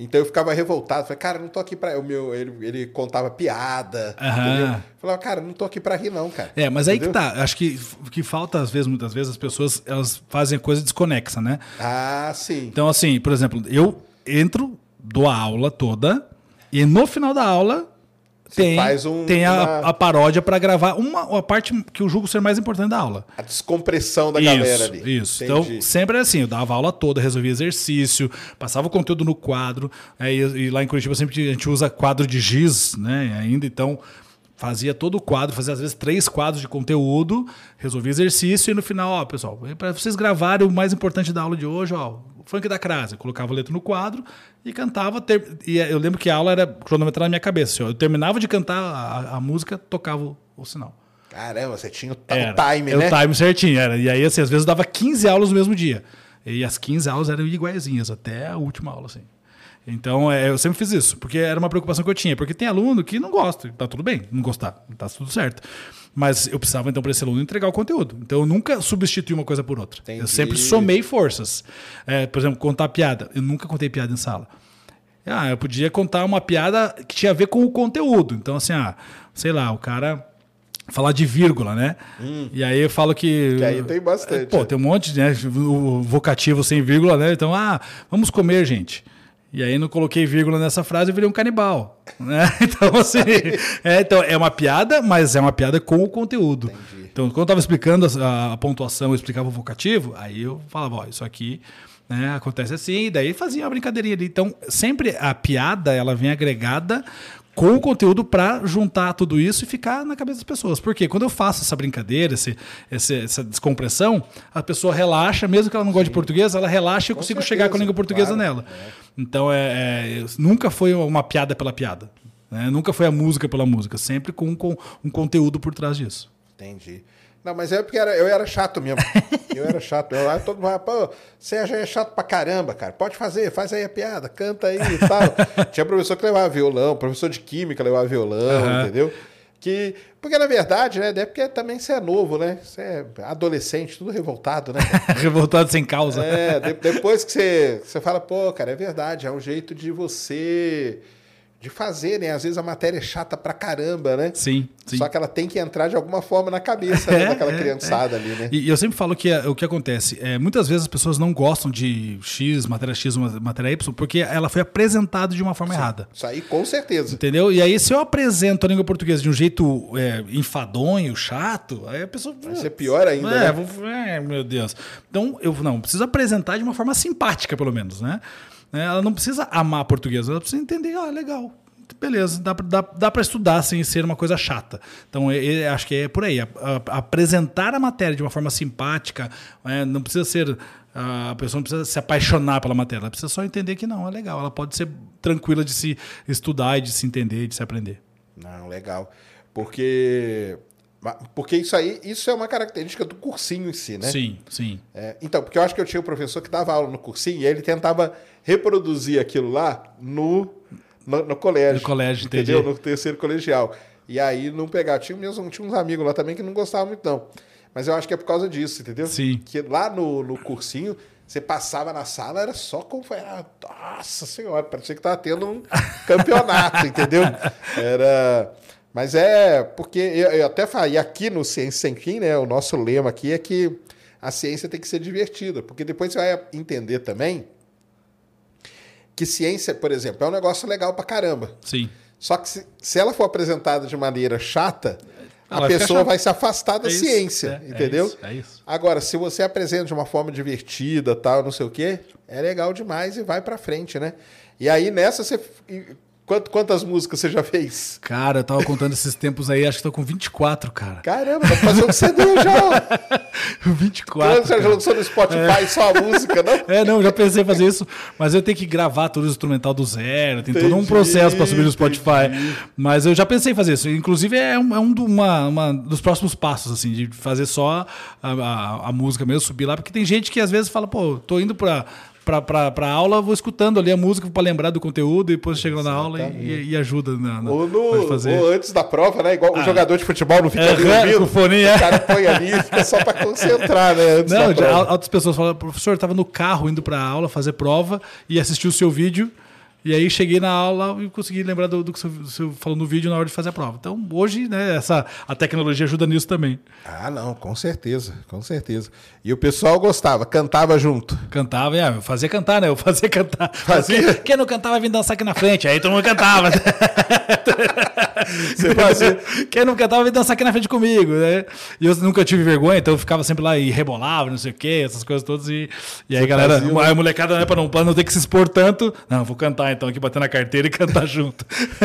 Então eu ficava revoltado. Falei, cara, não tô aqui pra. O meu, ele, ele contava piada. Eu Falava, cara, não tô aqui pra rir, não, cara. É, mas aí Entendeu? que tá. Acho que o que falta, às vezes, muitas vezes, as pessoas elas fazem coisa desconexa, né? Ah, sim. Então, assim, por exemplo, eu entro, dou a aula toda, e no final da aula Você tem, faz um- tem a, uma- a paródia para gravar uma, uma parte que eu julgo ser mais importante da aula. A descompressão da isso, galera ali. Isso. Entendi. Então, sempre era assim, eu dava a aula toda, resolvia exercício, passava o conteúdo no quadro. aí e lá em Curitiba sempre a gente usa quadro de giz, né? Ainda, então fazia todo o quadro, fazia às vezes três quadros de conteúdo, resolvia exercício e no final, ó, pessoal, para vocês gravarem o mais importante da aula de hoje, ó, funk da crase. Eu colocava a letra no quadro e cantava. ter- e eu lembro que a aula era cronometrada na minha cabeça. assim, eu terminava de cantar a, a música, tocava o, o sinal. Caramba, você tinha o, Era. o time, É né? O time certinho, era. E aí, assim, às vezes eu dava 15 aulas no mesmo dia. E as 15 aulas eram iguaizinhas, até a última aula, assim. Então, é, eu sempre fiz isso, porque era uma preocupação que eu tinha. Porque tem aluno que não gosta, tá tudo bem, não gostar, tá tudo certo. Mas eu precisava, então, para esse aluno entregar o conteúdo. Então, eu nunca substituí uma coisa por outra. Entendi. Eu sempre somei forças. É, por exemplo, contar piada. Eu nunca contei piada em sala. Ah, eu podia contar uma piada que tinha a ver com o conteúdo. Então, assim, ah, sei lá, o cara falar de vírgula, né? E aí eu falo que. Hum. Que aí tem bastante, Pô, né? tem um monte, né? O vocativo sem vírgula, né? Então, ah, vamos comer, gente. E aí não coloquei vírgula nessa frase e virei um canibal. Né? *laughs* Então, assim, é, então, é uma piada, mas é uma piada com o conteúdo. Então, quando eu estava explicando a, a pontuação, eu explicava o vocativo, aí eu falava, ó, isso aqui né? Acontece assim, e daí fazia uma brincadeirinha ali. Então, sempre a piada, ela vem agregada com o conteúdo para juntar tudo isso e ficar na cabeça das pessoas. Porque quando eu faço essa brincadeira, esse, esse- essa descompressão, a pessoa relaxa, mesmo que ela não goste de português, ela relaxa e eu Com consigo certeza, chegar com a língua portuguesa claro, nela. Então, é, é, nunca foi uma piada pela piada. né? Nunca foi a música pela música. Sempre com, com um conteúdo por trás disso. Entendi. Não, mas é porque era, eu era chato mesmo. *laughs* Eu era chato. Eu, aí todo mundo pô, você já é chato pra caramba, cara. Pode fazer, faz aí a piada, canta aí e tal. *laughs* Tinha professor que levava violão, professor de química levava violão, Aham. entendeu? Que, porque na verdade, né, é porque também você é novo, né? Você é adolescente, tudo revoltado, né? *laughs* Revoltado sem causa. É, de- depois que você, você fala, pô, cara, é verdade, é um jeito de você de fazer, né? Às vezes a matéria é chata pra caramba, né? Sim, sim. Só que ela tem que entrar de alguma forma na cabeça né, É, daquela é, criançada ali, né? E, eu sempre falo que é, o que acontece é muitas vezes as pessoas não gostam de X, matéria X, matéria Y, porque ela foi apresentada de uma forma errada. Isso aí, com certeza. Entendeu? E aí, se eu apresento a língua portuguesa de um jeito é, enfadonho, chato, aí a pessoa. Vai ser pior ainda, né? É, vou- é, meu Deus. Então, eu não, preciso apresentar de uma forma simpática, pelo menos, né? É, Ela não precisa amar português, ela precisa entender, ah, legal. Beleza, dá, pra- dá, dá para estudar sem ser uma coisa chata. Então, é- é- acho que é por aí. A- a- apresentar a matéria de uma forma simpática, é, não precisa ser. A pessoa não precisa se apaixonar pela matéria, ela precisa só entender que não, é legal. Ela pode ser tranquila de se estudar e de se entender de se aprender. Não, legal. Porque. Porque isso aí, isso é uma característica do cursinho em si, né? Sim, sim. É, então, porque eu acho que eu tinha um professor que dava aula no cursinho e ele tentava reproduzir aquilo lá no, no, no colégio. No colégio, entendeu? entendi. No terceiro colegial. E aí não pegava. Tinha, mesmo, tinha uns amigos lá também que não gostavam muito, não. Mas eu acho que é por causa disso, entendeu? Sim. Que lá no, no cursinho, você passava na sala, era só como. Era, nossa senhora, parecia que tava tendo um campeonato, *laughs* entendeu? Era. Mas é porque eu, eu até falei, aqui no Ciência Sem Fim, né? O nosso lema aqui é que a ciência tem que ser divertida, porque depois você vai entender também que ciência, por exemplo, é um negócio legal pra caramba. Sim. Só que se, se ela for apresentada de maneira chata, a vai pessoa vai se afastar da É isso, ciência, é, é entendeu? isso, é isso. Agora, se você apresenta de uma forma divertida, tal, não sei o quê, é legal demais e vai pra frente, né? E aí nessa você quantas músicas você já fez? Cara, eu tava contando esses tempos aí, acho que tô com 24, cara. Caramba, dá pra fazer um CD já. *laughs* 24. Quando você já lançou no Spotify só a música, não? *laughs* É, não, já pensei em fazer isso, mas eu tenho que gravar todo o instrumental do zero, tem todo um Entendi, processo para subir no Spotify. Mas eu já pensei em fazer isso. Inclusive, é um, é um do- uma, uma dos próximos passos, assim, de fazer só a, a- a música mesmo, subir lá, porque tem gente que às vezes fala, pô, tô indo pra. Pra aula, vou escutando ali a música para lembrar do conteúdo e depois chego lá na aula e, e ajuda na, na Ou, no, fazer. ou antes da prova, né? Igual o jogador de futebol não fica É, ali com ouvindo. o fone, é. O cara põe ali e fica só pra concentrar, né? Antes Não, já, outras pessoas falam, professor, eu estava no carro indo para a aula fazer prova e assisti o seu vídeo. E aí cheguei na aula e consegui lembrar do, do que você, falou no vídeo na hora de fazer a prova. Então, hoje, né, essa, a tecnologia ajuda nisso também. Ah, não, com certeza, com certeza. E o pessoal gostava, cantava junto. Cantava, é, eu fazia cantar, né? Eu fazia cantar. Fazia? Quem, quem não cantava vinha dançar aqui na frente. Aí todo mundo cantava. *laughs* Você *laughs* fazia. Quem não cantava vinha dançar aqui na frente comigo, né? E eu nunca tive vergonha, então eu ficava sempre lá e rebolava, não sei o quê, essas coisas todas. E, e aí, Você galera, fazia uma- a molecada, né, pra não, pra não ter que se expor tanto, não, vou cantar então, aqui bater na carteira e *laughs* cantar junto.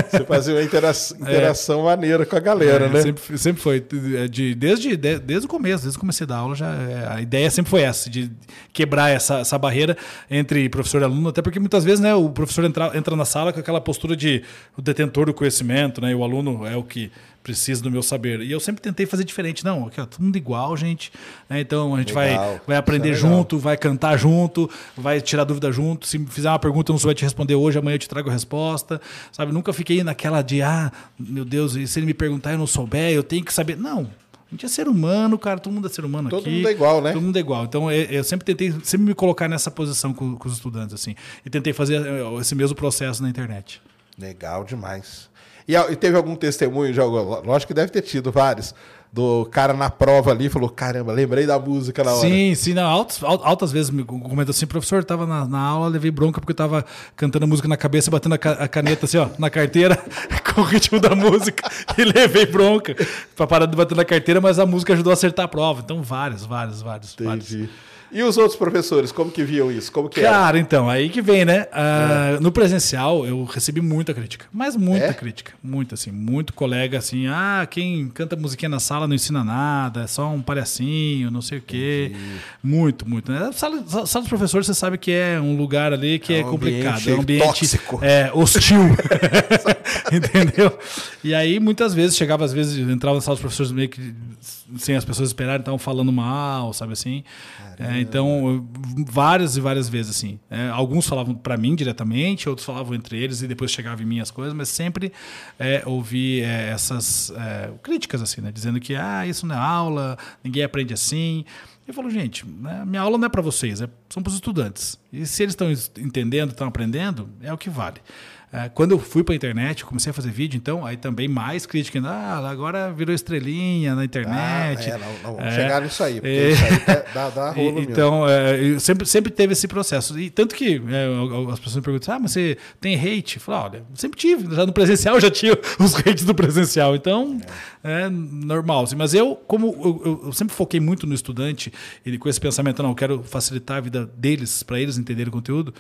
Você fazia uma intera- interação maneira com a galera, É, né? Sempre, sempre foi. é, De, desde, de- desde o começo, desde o comecei da aula, já, é, a ideia sempre foi essa, de quebrar essa, essa barreira entre professor e aluno, até porque muitas vezes né, o professor entra, entra na sala com aquela postura de o detentor do conhecimento, né, e o aluno é o que precisa do meu saber. E eu sempre tentei fazer diferente. Não, aqui, ó, todo mundo igual, gente. né, então a gente vai, Legal. vai aprender Isso é junto, vai cantar junto, vai tirar dúvida junto. Se fizer uma pergunta, eu não souber te responder hoje, amanhã eu te trago a resposta. Sabe? Nunca fiquei naquela de, ah, meu Deus, e se ele me perguntar eu não souber, eu tenho que saber. Não. A gente é ser humano, cara, todo mundo é ser humano Todo aqui. mundo é igual, né? Todo mundo é igual. Então, eu, eu sempre tentei sempre me colocar nessa posição com, com os estudantes, assim. E tentei fazer eh, esse mesmo processo na internet. Legal demais. E, e teve algum testemunho, já, lógico que deve ter tido vários, do cara na prova ali falou: caramba, lembrei da música na hora. Sim, sim, não, altas, al- altas vezes me comentam assim, professor, tava na, na aula, levei bronca porque eu tava cantando a música na cabeça, batendo a, ca- a caneta assim, ó, na carteira, *laughs* com o ritmo da música, e levei bronca pra parar de bater na carteira, mas a música ajudou a acertar a prova. Então, vários, vários, vários. vários. Entendi. E os outros professores, como que viam isso? Como que era? Cara, então, aí que vem, né? Ah, No presencial, eu recebi muita crítica. Mas muita É? crítica. Muito, assim. Muito colega, assim. Ah, quem canta musiquinha na sala não ensina nada. É só um palhacinho, não sei o quê. Muito, muito. Né? Sala, sala dos professores, você sabe que é um lugar ali que É é, um complicado. ambiente É um ambiente tóxico. é, hostil. *laughs* *laughs* Entendeu? E aí, muitas vezes, chegava, às vezes, entrava na sala dos professores meio que sem as pessoas esperarem, estavam falando mal, sabe assim? É, então, várias e várias vezes, assim. É, alguns falavam para mim diretamente, outros falavam entre eles e depois chegavam em mim as coisas, mas sempre é, ouvi é, essas é, críticas, assim, né? Dizendo que, ah, isso não é aula, ninguém aprende assim. Eu falo, gente, né, minha aula não é para vocês, é, são para os estudantes. E se eles estão entendendo, estão aprendendo, é o que vale. É, quando eu fui para a internet, comecei a fazer vídeo, então aí também mais crítica. Ah, agora virou estrelinha na internet. Ah, é, não, não, É. chegar nisso aí, porque É. isso aí dá- dá, dá *laughs* rolo então, é, sempre, sempre teve esse processo. E tanto que é, as pessoas me perguntam: ah, mas você tem hate? Eu falo, olha, sempre tive. Já no presencial *laughs* já tinha os hates do presencial. Então, é, normal. assim. Mas eu, como eu, eu- eu sempre foquei muito no estudante, e com esse pensamento, não, eu quero facilitar a vida deles, para eles entenderem o conteúdo,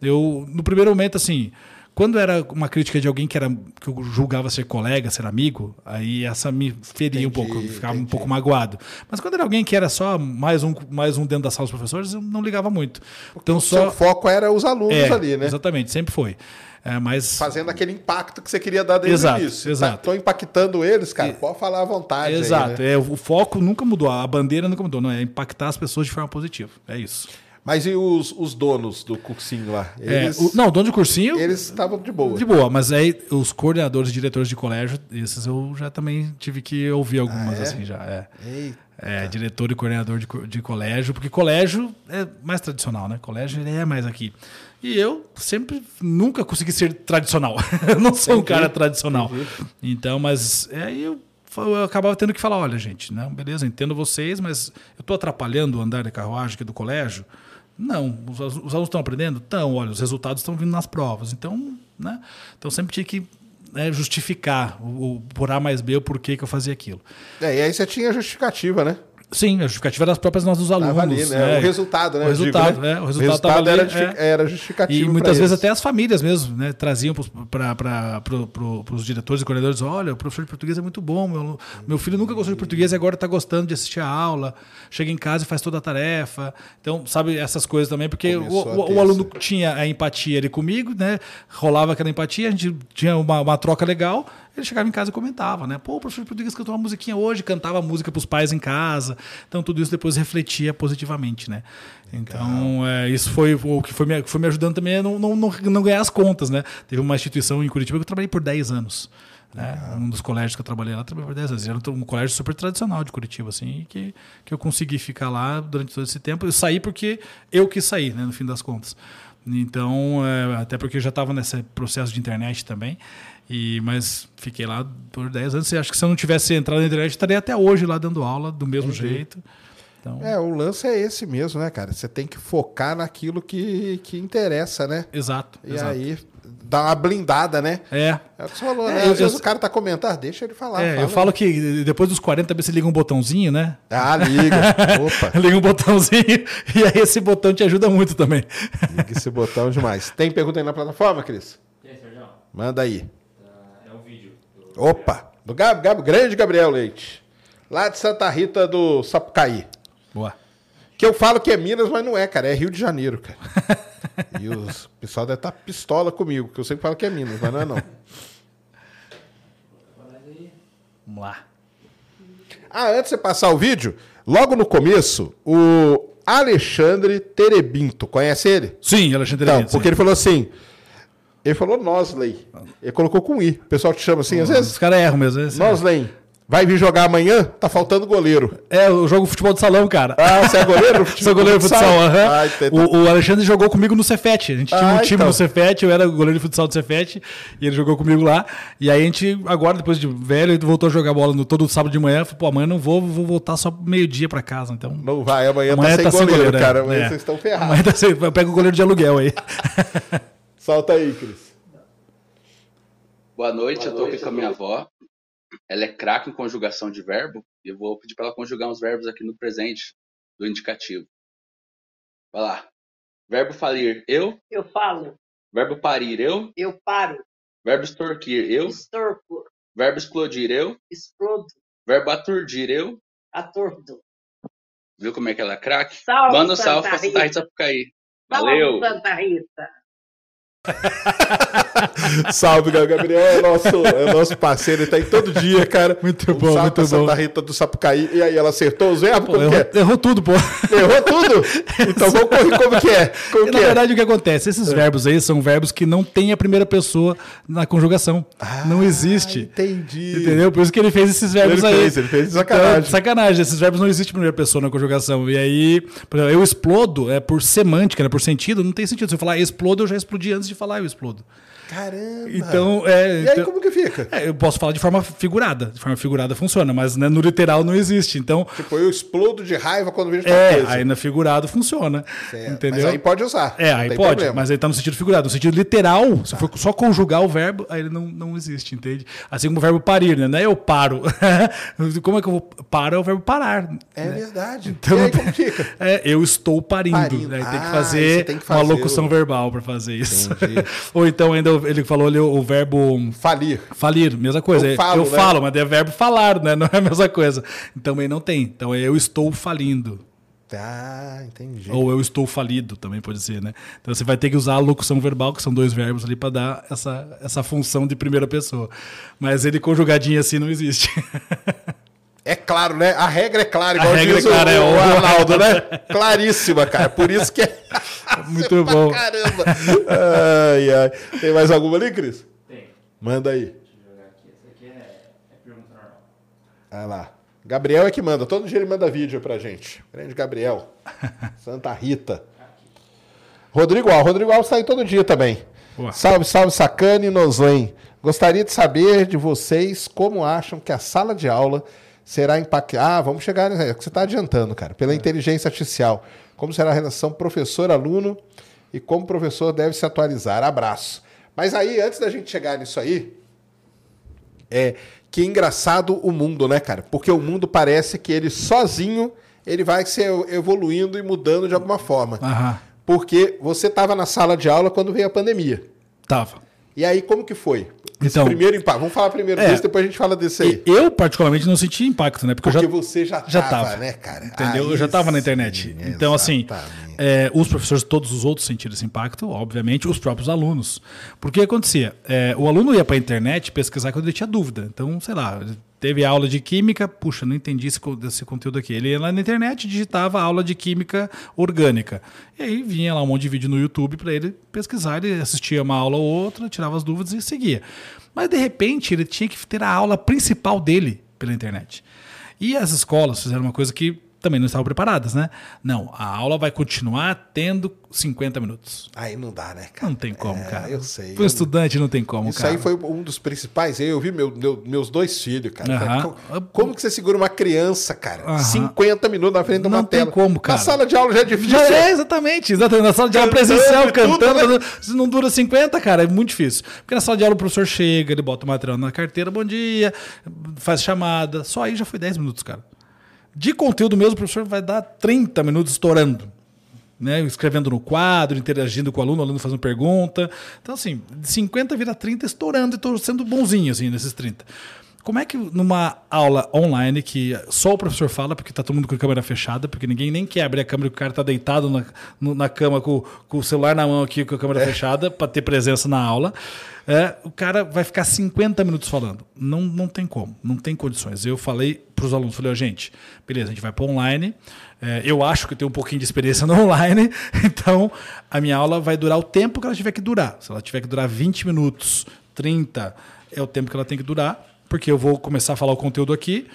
eu, no primeiro momento, assim. Quando era uma crítica de alguém que, era, que eu julgava ser colega, ser amigo, aí essa me feria um Entendi, pouco, eu ficava um entendi. pouco magoado. Mas quando era alguém que era só mais um, mais um dentro da sala dos professores, eu não ligava muito. Então o só seu foco era os alunos é, ali, né? Exatamente, sempre foi. É, mas Fazendo aquele impacto que você queria dar desde Exato, o início. exato. Estou impactando eles, cara. Pode falar à vontade. aí, exato, né? é, o foco nunca mudou, a bandeira nunca mudou, não é impactar as pessoas de forma positiva. É isso. Mas e os, os donos do cursinho lá? É, Eles o- não, o dono de cursinho eles estavam de boa. de boa, mas aí os coordenadores e diretores de colégio, esses eu já também tive que ouvir algumas Ah, é? assim já. É. É, diretor e coordenador de, de colégio, porque colégio é mais tradicional, né? Colégio é mais aqui. E eu sempre, nunca consegui ser tradicional. *laughs* eu não sou um Entendi, cara tradicional. Então, mas é, aí eu, eu acabava tendo que falar, olha, gente, não, beleza, entendo vocês, mas eu estou atrapalhando o andar de carruagem aqui do colégio? Não. Os, os alunos estão aprendendo? Estão, olha, os resultados estão vindo nas provas. Então, né? Então sempre tinha que né, justificar o, o por A mais B o porquê que eu fazia aquilo. É, e aí você tinha justificativa, né? Sim, a justificativa das próprias nós dos alunos. Ali, né? é. O resultado, né? O eu digo, resultado, né? é, o resultado tava era, ali, justi- é. era justificativo. E muitas vezes eles. até as famílias mesmo, né? Traziam para pro, pro, os diretores e coordenadores: olha, o professor de português é muito bom, meu, meu filho nunca gostou de português e agora está gostando de assistir a aula, chega em casa e faz toda a tarefa. Então, sabe, essas coisas também, porque o, o- o aluno tinha a empatia ali comigo, né? Rolava aquela empatia, a gente tinha uma, uma troca legal. Ele chegava em casa e comentava, né? Pô, o professor de português cantou uma musiquinha hoje, cantava música para os pais em casa. Então, tudo isso depois refletia positivamente, né? Então, é, isso foi o que foi me, foi me ajudando também a não, não, não, não ganhar as contas, né? Teve uma instituição em Curitiba que eu trabalhei por 10 anos. Né? Um dos colégios que eu trabalhei lá, eu trabalhei por 10 anos. Era um colégio super tradicional de Curitiba, assim, que, que eu consegui ficar lá durante todo esse tempo. Eu saí porque eu quis sair, né? No fim das contas. Então, é, até porque eu já estava nesse processo de internet também. E, mas fiquei lá por 10 anos. E acho que se eu não tivesse entrado na internet, eu estaria até hoje lá dando aula, do mesmo jeito. Então, É, o lance é esse mesmo, né, cara? Você tem que focar naquilo que, que interessa, né? exato. E exato. aí dá uma blindada, né? É. É o que você falou, É, né? eu- Às vezes eu- o cara tá comentando, ah, deixa ele falar. É, fala. eu falo que depois dos 40 também você liga um botãozinho, né? Ah, liga. *laughs* Opa, Liga um botãozinho *laughs* e aí esse botão te ajuda muito também. liga esse botão demais. Tem pergunta aí na plataforma, Cris? Aí, Sérgio? Manda aí. Tá, É o vídeo. do- Opa, do Gab, Gab, grande Gabriel Leite. Lá de Santa Rita do Sapucaí. Boa. Que eu falo que é Minas, mas não é, cara. É Rio de Janeiro, cara. *laughs* e os- o pessoal deve estar pistola comigo, que eu sempre falo que é Minas, mas não é não. Vamos lá. Ah, antes de você passar o vídeo, logo no começo, o Alexandre Terebinto, conhece ele? Sim, Alexandre Então, Leite, porque sim. ele falou assim. Ele falou Nosley. Ele colocou com I. O pessoal te chama assim, às vezes. Os caras erram mesmo. esse- Nosley. Vai vir jogar amanhã? Tá faltando goleiro. É, eu jogo futebol de salão, cara. Ah, você é goleiro? *laughs* Sou goleiro de futsal, aham. Ah, entendi. o, o Alexandre jogou comigo no Cefete. A gente tinha Ah, um time então. no Cefete, eu era goleiro de futsal do Cefete, e ele jogou comigo lá. E aí a gente, agora, depois de velho, ele voltou a jogar bola no todo sábado de manhã. Falei, pô, amanhã não vou, vou voltar só meio-dia pra casa. Então. Não vai, amanhã, Amanhã tá sem goleiro, é. cara. Amanhã É. vocês estão ferrados. Amanhã tá sem, eu pego o goleiro de aluguel aí. *laughs* Solta aí, Cris. Boa noite, eu tô Boa aqui noite, com a minha avó. Ela é craque em conjugação de verbo e eu vou pedir para ela conjugar uns verbos aqui no presente do indicativo. Vai lá. Verbo falir, eu. Eu falo, Verbo parir, eu. eu paro, Verbo extorquir, eu. extorco, Verbo explodir, eu. explodo, Verbo aturdir, eu. atordo. Viu como é que ela é craque? Salve, Manda um salve pra. Santa Rita Sapucaí. Salve, Valeu! Santa Rita. *laughs* Salve, Gabriel. É nosso, é nosso parceiro, ele tá aí todo dia, cara. Muito Um bom, salve muito pra Santa bom. Rita do Sapucaí. E aí, ela acertou os verbos? Pô, Como errou, que é? errou tudo, pô. Errou tudo? *laughs* Então vamos correr como que é. Como E, que na é? verdade, o que acontece? Esses verbos aí são verbos que não têm a primeira pessoa na conjugação. não existe. Ah, Entendi. Entendeu? Por isso que ele fez esses verbos Ele aí. fez, ele fez de sacanagem. Então, sacanagem. Esses verbos não existem primeira pessoa na conjugação. E aí, por exemplo, eu explodo, é por semântica, né? por sentido, não tem sentido. Se eu falar explodo, eu já explodi antes de falar eu explodo. Caramba. Então, é. E aí, então- como que fica? é, eu posso falar de forma figurada. De forma figurada funciona, mas né, no literal não existe. Então, Tipo, eu explodo de raiva quando vejo é, coisa. aí na figurado funciona. Certo. Entendeu? Mas aí pode usar. É, aí pode, problema. mas aí tá no sentido figurado. No sentido literal, se for só conjugar o verbo, aí ele não, não existe, entende? Assim como o verbo parir, né? Não é eu paro. *laughs* como é que eu vou. Paro é o verbo parar. É verdade. Então, e aí, como fica? *laughs* É, eu estou parindo. Parindo. né? Tem que Ah, fazer você tem que uma fazer locução o- verbal para fazer isso. *laughs* Ou então ainda ele falou ali o, o verbo Falir. falir, mesma coisa. Eu falo, eu né? falo, mas é verbo falar, né? *laughs* Não é a mesma coisa. Também não tem. Então é eu estou falindo. Ah, entendi. Ou eu estou falido, também pode ser, né? Então você vai ter que usar a locução verbal, que são dois verbos ali, para dar essa, essa função de primeira pessoa. Mas ele conjugadinho assim não existe. *laughs* É claro, né? A regra é clara, igual A regra diz é clara, o, é o o- Arnaldo, né? Claríssima, cara. Por isso que é. *laughs* Muito Pra bom. Caramba. Ai, ai. Tem mais alguma ali, Cris? Tem. Manda aí. Deixa eu jogar aqui. Essa aqui é, é pergunta normal. Vai lá. Gabriel é que manda. Todo dia ele manda vídeo pra gente. Grande Gabriel. *laughs* Santa Rita. Rodrigo Al. Rodrigo Alves tá aí todo dia também. Boa. Salve, salve, Sacane e Noslen. Gostaria de saber de vocês como acham que a sala de aula será impactada. Ah, vamos chegar. É o que você está adiantando, cara. Pela inteligência artificial. Como será a relação professor-aluno e como o professor deve se atualizar. Abraço. Mas aí, antes da gente chegar nisso aí, é que engraçado o mundo, né, cara? Porque o mundo parece que ele sozinho ele vai se evoluindo e mudando de alguma forma. Aham. Porque você estava na sala de aula quando veio a pandemia. Tava. E aí, como que foi? Esse Então- primeiro impacto. Vamos falar primeiro É. desse, depois a gente fala desse aí. Eu, particularmente, não senti impacto, né? Porque, Porque eu já, você já, já tava, né, cara? Entendeu? Aí eu já estava na sim, internet. Então, assim, é, os professores, todos os outros sentiram esse impacto, obviamente, os próprios alunos. Porque acontecia? É, o aluno ia para a internet pesquisar quando ele tinha dúvida. Então, sei lá, teve aula de química, puxa, não entendi esse, esse conteúdo aqui. Ele ia lá na internet digitava aula de química orgânica. E aí vinha lá um monte de vídeo no YouTube para ele pesquisar, ele assistia uma aula ou outra, tirava as dúvidas e seguia. Mas, de repente, ele tinha que ter a aula principal dele pela internet. E as escolas fizeram uma coisa que também não estavam preparadas, né? Não, a aula vai continuar tendo 50 minutos. Aí não dá, né, cara? Não tem como, É, cara. Eu sei. Para o estudante não tem como, Isso cara. aí foi um dos principais. Eu vi meu- meu- meus dois filhos, cara. Aham. Como, como que você segura uma criança, cara? Aham. 50 minutos na frente de uma Não tem tela. como, cara. Na sala de aula já é difícil. Já é, exatamente, exatamente. Na sala de aula presencial, tudo, cantando, né? isso não dura 50, cara, é muito difícil. Porque na sala de aula o professor chega, ele bota o material na carteira, bom dia, faz chamada. Só aí já foi 10 minutos, cara. De conteúdo mesmo, o professor vai dar 30 minutos estourando. Né, escrevendo no quadro, interagindo com o aluno, o aluno fazendo pergunta. Então, assim, de 50 vira 30 estourando e tô sendo bonzinho, assim, nesses 30. Como é que numa aula online que só o professor fala, porque tá todo mundo com a câmera fechada, porque ninguém nem quer abrir a câmera, o cara tá deitado na, no- na cama com, com o celular na mão aqui, com a câmera fechada, para ter presença na aula, é, o cara vai ficar 50 minutos falando. Não, não tem como, não tem condições. Eu falei para os alunos, falei, ó, gente, beleza, a gente vai para online, é, eu acho que eu tenho um pouquinho de experiência no *laughs* online, então a minha aula vai durar o tempo que ela tiver que durar. Se ela tiver que durar 20 minutos, 30, é o tempo que ela tem que durar, porque eu vou começar a falar o conteúdo aqui.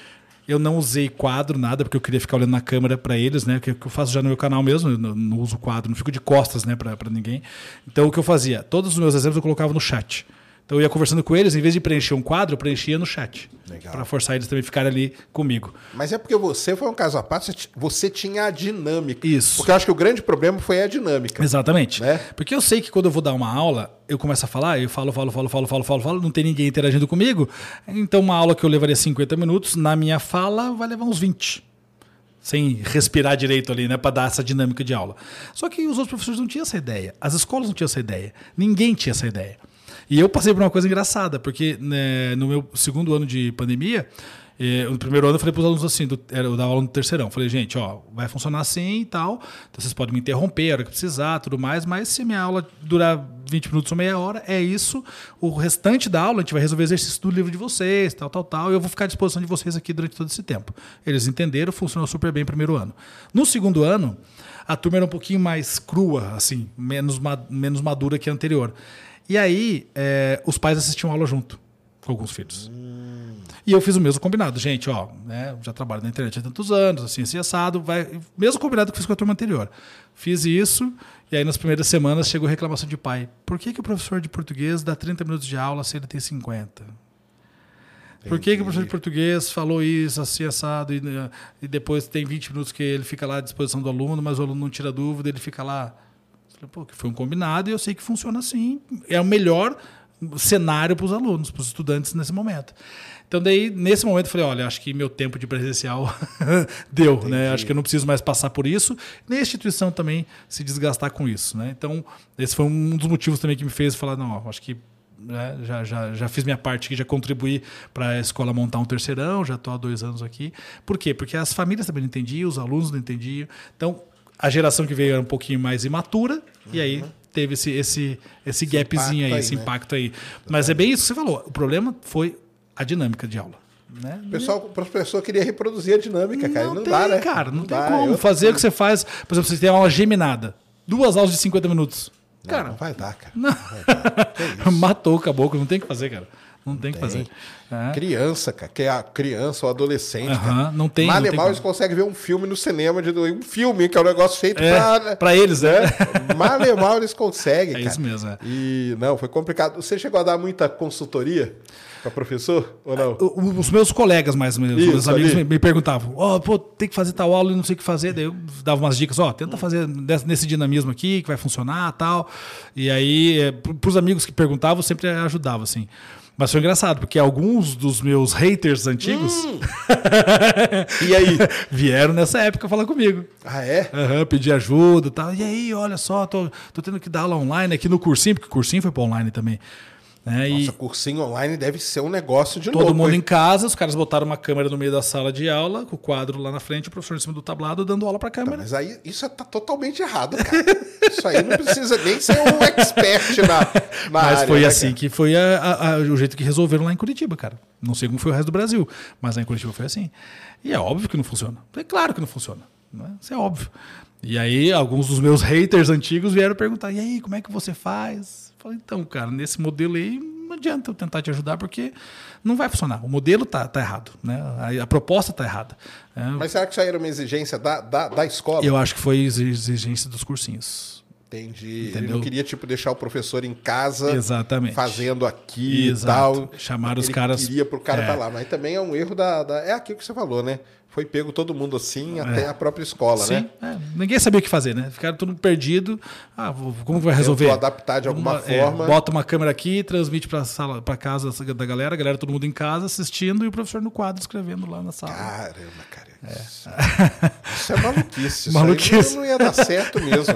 Eu não usei quadro, nada, porque eu queria ficar olhando na câmera para eles, né? Que que eu faço já no meu canal mesmo, eu não, não uso quadro, não fico de costas, né, para ninguém. Então o que eu fazia? Todos os meus exemplos eu colocava no chat. Então eu ia conversando com eles, em vez de preencher um quadro, eu preenchia no chat. Legal. Para forçar eles também a ficarem ali comigo. Mas é porque você foi um caso à parte, você tinha a dinâmica. Isso. Porque eu acho que o grande problema foi a dinâmica. Exatamente. Né? Porque eu sei que quando eu vou dar uma aula, eu começo a falar, eu falo, falo, falo, falo, falo, falo, falo, não tem ninguém interagindo comigo. Então, uma aula que eu levaria 50 minutos, na minha fala vai levar uns 20. sem respirar direito ali, né, para dar essa dinâmica de aula. Só que os outros professores não tinham essa ideia, as escolas não tinham essa ideia, ninguém tinha essa ideia. E eu passei por uma coisa engraçada, porque né, no meu segundo ano de pandemia, eh, no primeiro ano eu falei para os alunos assim, do, eu dava aula no terceirão, falei, gente, ó, vai funcionar assim e tal, então vocês podem me interromper a hora que precisar, tudo mais, mas se minha aula durar 20 minutos ou meia hora, é isso, o restante da aula a gente vai resolver exercício do livro de vocês, tal, tal, tal, e eu vou ficar à disposição de vocês aqui durante todo esse tempo. Eles entenderam, funcionou super bem no primeiro ano. No segundo ano, a turma era um pouquinho mais crua, assim, menos, menos madura que a anterior. E aí, eh, os pais assistiam aula junto com alguns filhos. E eu fiz o mesmo combinado. Gente, ó, né, já trabalho na internet há tantos anos, assim, assim, assado, vai. Mesmo combinado que fiz com a turma anterior. Fiz isso, e aí nas primeiras semanas chegou reclamação de pai. Por que, que o professor de português dá 30 minutos de aula se ele tem 50? Por que, que o professor de português falou isso, assim, assado, e, e depois tem 20 minutos que ele fica lá à disposição do aluno, mas o aluno não tira dúvida, ele fica lá. Pô, que foi um combinado e eu sei que funciona assim. É o melhor cenário para os alunos, para os estudantes nesse momento. Então, daí, nesse momento, eu falei: olha, acho que meu tempo de presencial *laughs* deu, né? Acho que eu não preciso mais passar por isso, nem a instituição também se desgastar com isso, né? Então, esse foi um dos motivos também que me fez falar: não, acho que né, já, já, já fiz minha parte aqui, já contribuí para a escola montar um terceirão, já estou há dois anos aqui. Por quê? Porque as famílias também não entendiam, os alunos não entendiam. Então, a geração que veio era um pouquinho mais imatura, e aí teve esse, esse, esse gapzinho aí, aí, esse né? impacto aí. Mas é bem isso que você falou. O problema foi a dinâmica de aula. Né? O pessoal, o professor queria reproduzir a dinâmica, cara. Não, tem, dá, né? cara, não, tem dá. como Eu- fazer o que você faz. Por exemplo, você tem uma aula geminada. Duas aulas de 50 minutos. Não, Cara, não vai dar, cara. *laughs* matou o caboclo, não tem o que fazer, cara. Não tem o que fazer. É. Criança, cara, que é a criança ou adolescente, cara. não tem- Mal não e tem mal eles conseguem ver um filme no cinema, de, um filme que é um negócio feito É, pra... pra eles, né? Mal e mal eles conseguem, É cara. isso mesmo, é. E, não, foi complicado. Você chegou a dar muita consultoria para professor ou não? O- Os meus colegas, mais ou menos, Isso, meus amigos ali. me, perguntavam: Ó, pô, tem que fazer tal aula e não sei o que fazer. Daí eu dava umas dicas: Ó, tenta fazer nesse dinamismo aqui, que vai funcionar tal. E aí, é, pro- pros amigos que perguntavam, sempre ajudava, assim. Mas foi engraçado, porque alguns dos meus haters antigos Hum. *laughs* E aí? vieram nessa época falar comigo. Ah, é? Aham, pedir ajuda e tal. E aí, olha só, tô, tô tendo que dar aula online aqui no cursinho, porque o cursinho foi para online também. Né? E Nossa, cursinho online deve ser um negócio de todo louco, mundo hein? em casa, os caras botaram uma câmera no meio da sala de aula, com o quadro lá na frente, o professor em cima do tablado dando aula para a câmera. Mas aí isso tá totalmente errado, cara. *laughs* Isso aí não precisa nem ser um expert na, na Mas área, foi né, assim cara? que foi a- a- a- o jeito que resolveram lá em Curitiba, cara. Não sei como foi o resto do Brasil, mas lá em Curitiba foi assim. E é óbvio que não funciona. É claro que não funciona. Né? Isso é óbvio. E aí, alguns dos meus haters antigos vieram perguntar: e aí, como é que você faz? Falei, então, cara, nesse modelo aí, não adianta eu tentar te ajudar, porque não vai funcionar. O modelo tá, tá errado. Né? A, a proposta tá errada. É, Mas será que isso aí era uma exigência da, da, da escola? eu acho que foi exigência dos cursinhos. Entendi. Ele Entendeu? não queria, tipo, deixar o professor em casa Exatamente. fazendo aqui Exato. e tal. Chamaram os Ele caras- queria pro cara É. estar lá. Mas também é um erro da, da- É aquilo que você falou, né? Foi pego todo mundo assim, até a própria escola, É. Sim, né? é, ninguém sabia o que fazer, né? Ficaram todo mundo perdido. Ah, como vai resolver? Tentou adaptar de alguma Uma- é, forma. bota uma câmera aqui, transmite para sala, para casa da galera, a galera todo mundo em casa assistindo e o professor no quadro escrevendo lá na sala. Caramba, cara. Isso *laughs* isso é maluquice. Isso Maluquice. Aí não, não ia dar certo mesmo.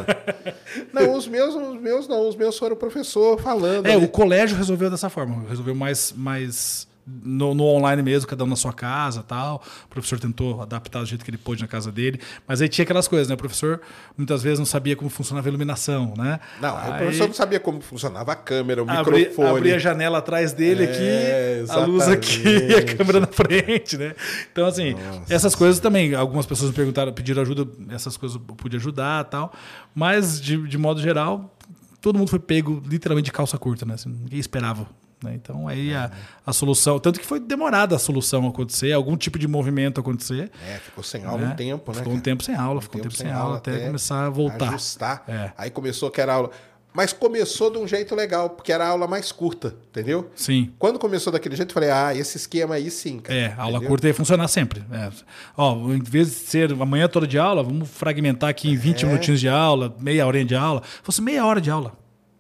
Não, os meus, os meus não. Os meus foram o professor falando. É, ali. o colégio resolveu dessa forma, resolveu mais, mais no, no online mesmo, cada um na sua casa tal. O professor tentou adaptar do jeito que ele pôde na casa dele, mas aí tinha aquelas coisas, né? O professor muitas vezes não sabia como funcionava a iluminação, né? Não, aí o professor não sabia como funcionava a câmera, o abri, microfone. abri a janela atrás dele É, aqui, a luz aqui e *laughs* a exatamente. câmera na frente, né? Então, assim, essas coisas também, algumas pessoas me perguntaram, pediram ajuda, essas coisas eu pude ajudar tal, mas de, de modo geral, todo mundo foi pego literalmente de calça curta, né? Assim, ninguém esperava. Né? Então aí a, a solução, tanto que foi demorada a solução acontecer, algum tipo de movimento acontecer. É, ficou sem aula né? um tempo, né? Ficou um tempo sem aula, ficou um tempo sem aula até começar a voltar. Ajustar. É. Aí começou que era aula. Mas começou de um jeito legal, porque era a aula mais curta, entendeu? Sim. Quando começou daquele jeito, eu falei, ah, esse esquema aí sim, cara. É, a aula Entendeu? curta ia funcionar sempre. É. Ó, em vez de ser amanhã toda de aula, vamos fragmentar aqui em 20 É. minutinhos de aula, meia horinha de aula. Se fosse meia hora de aula,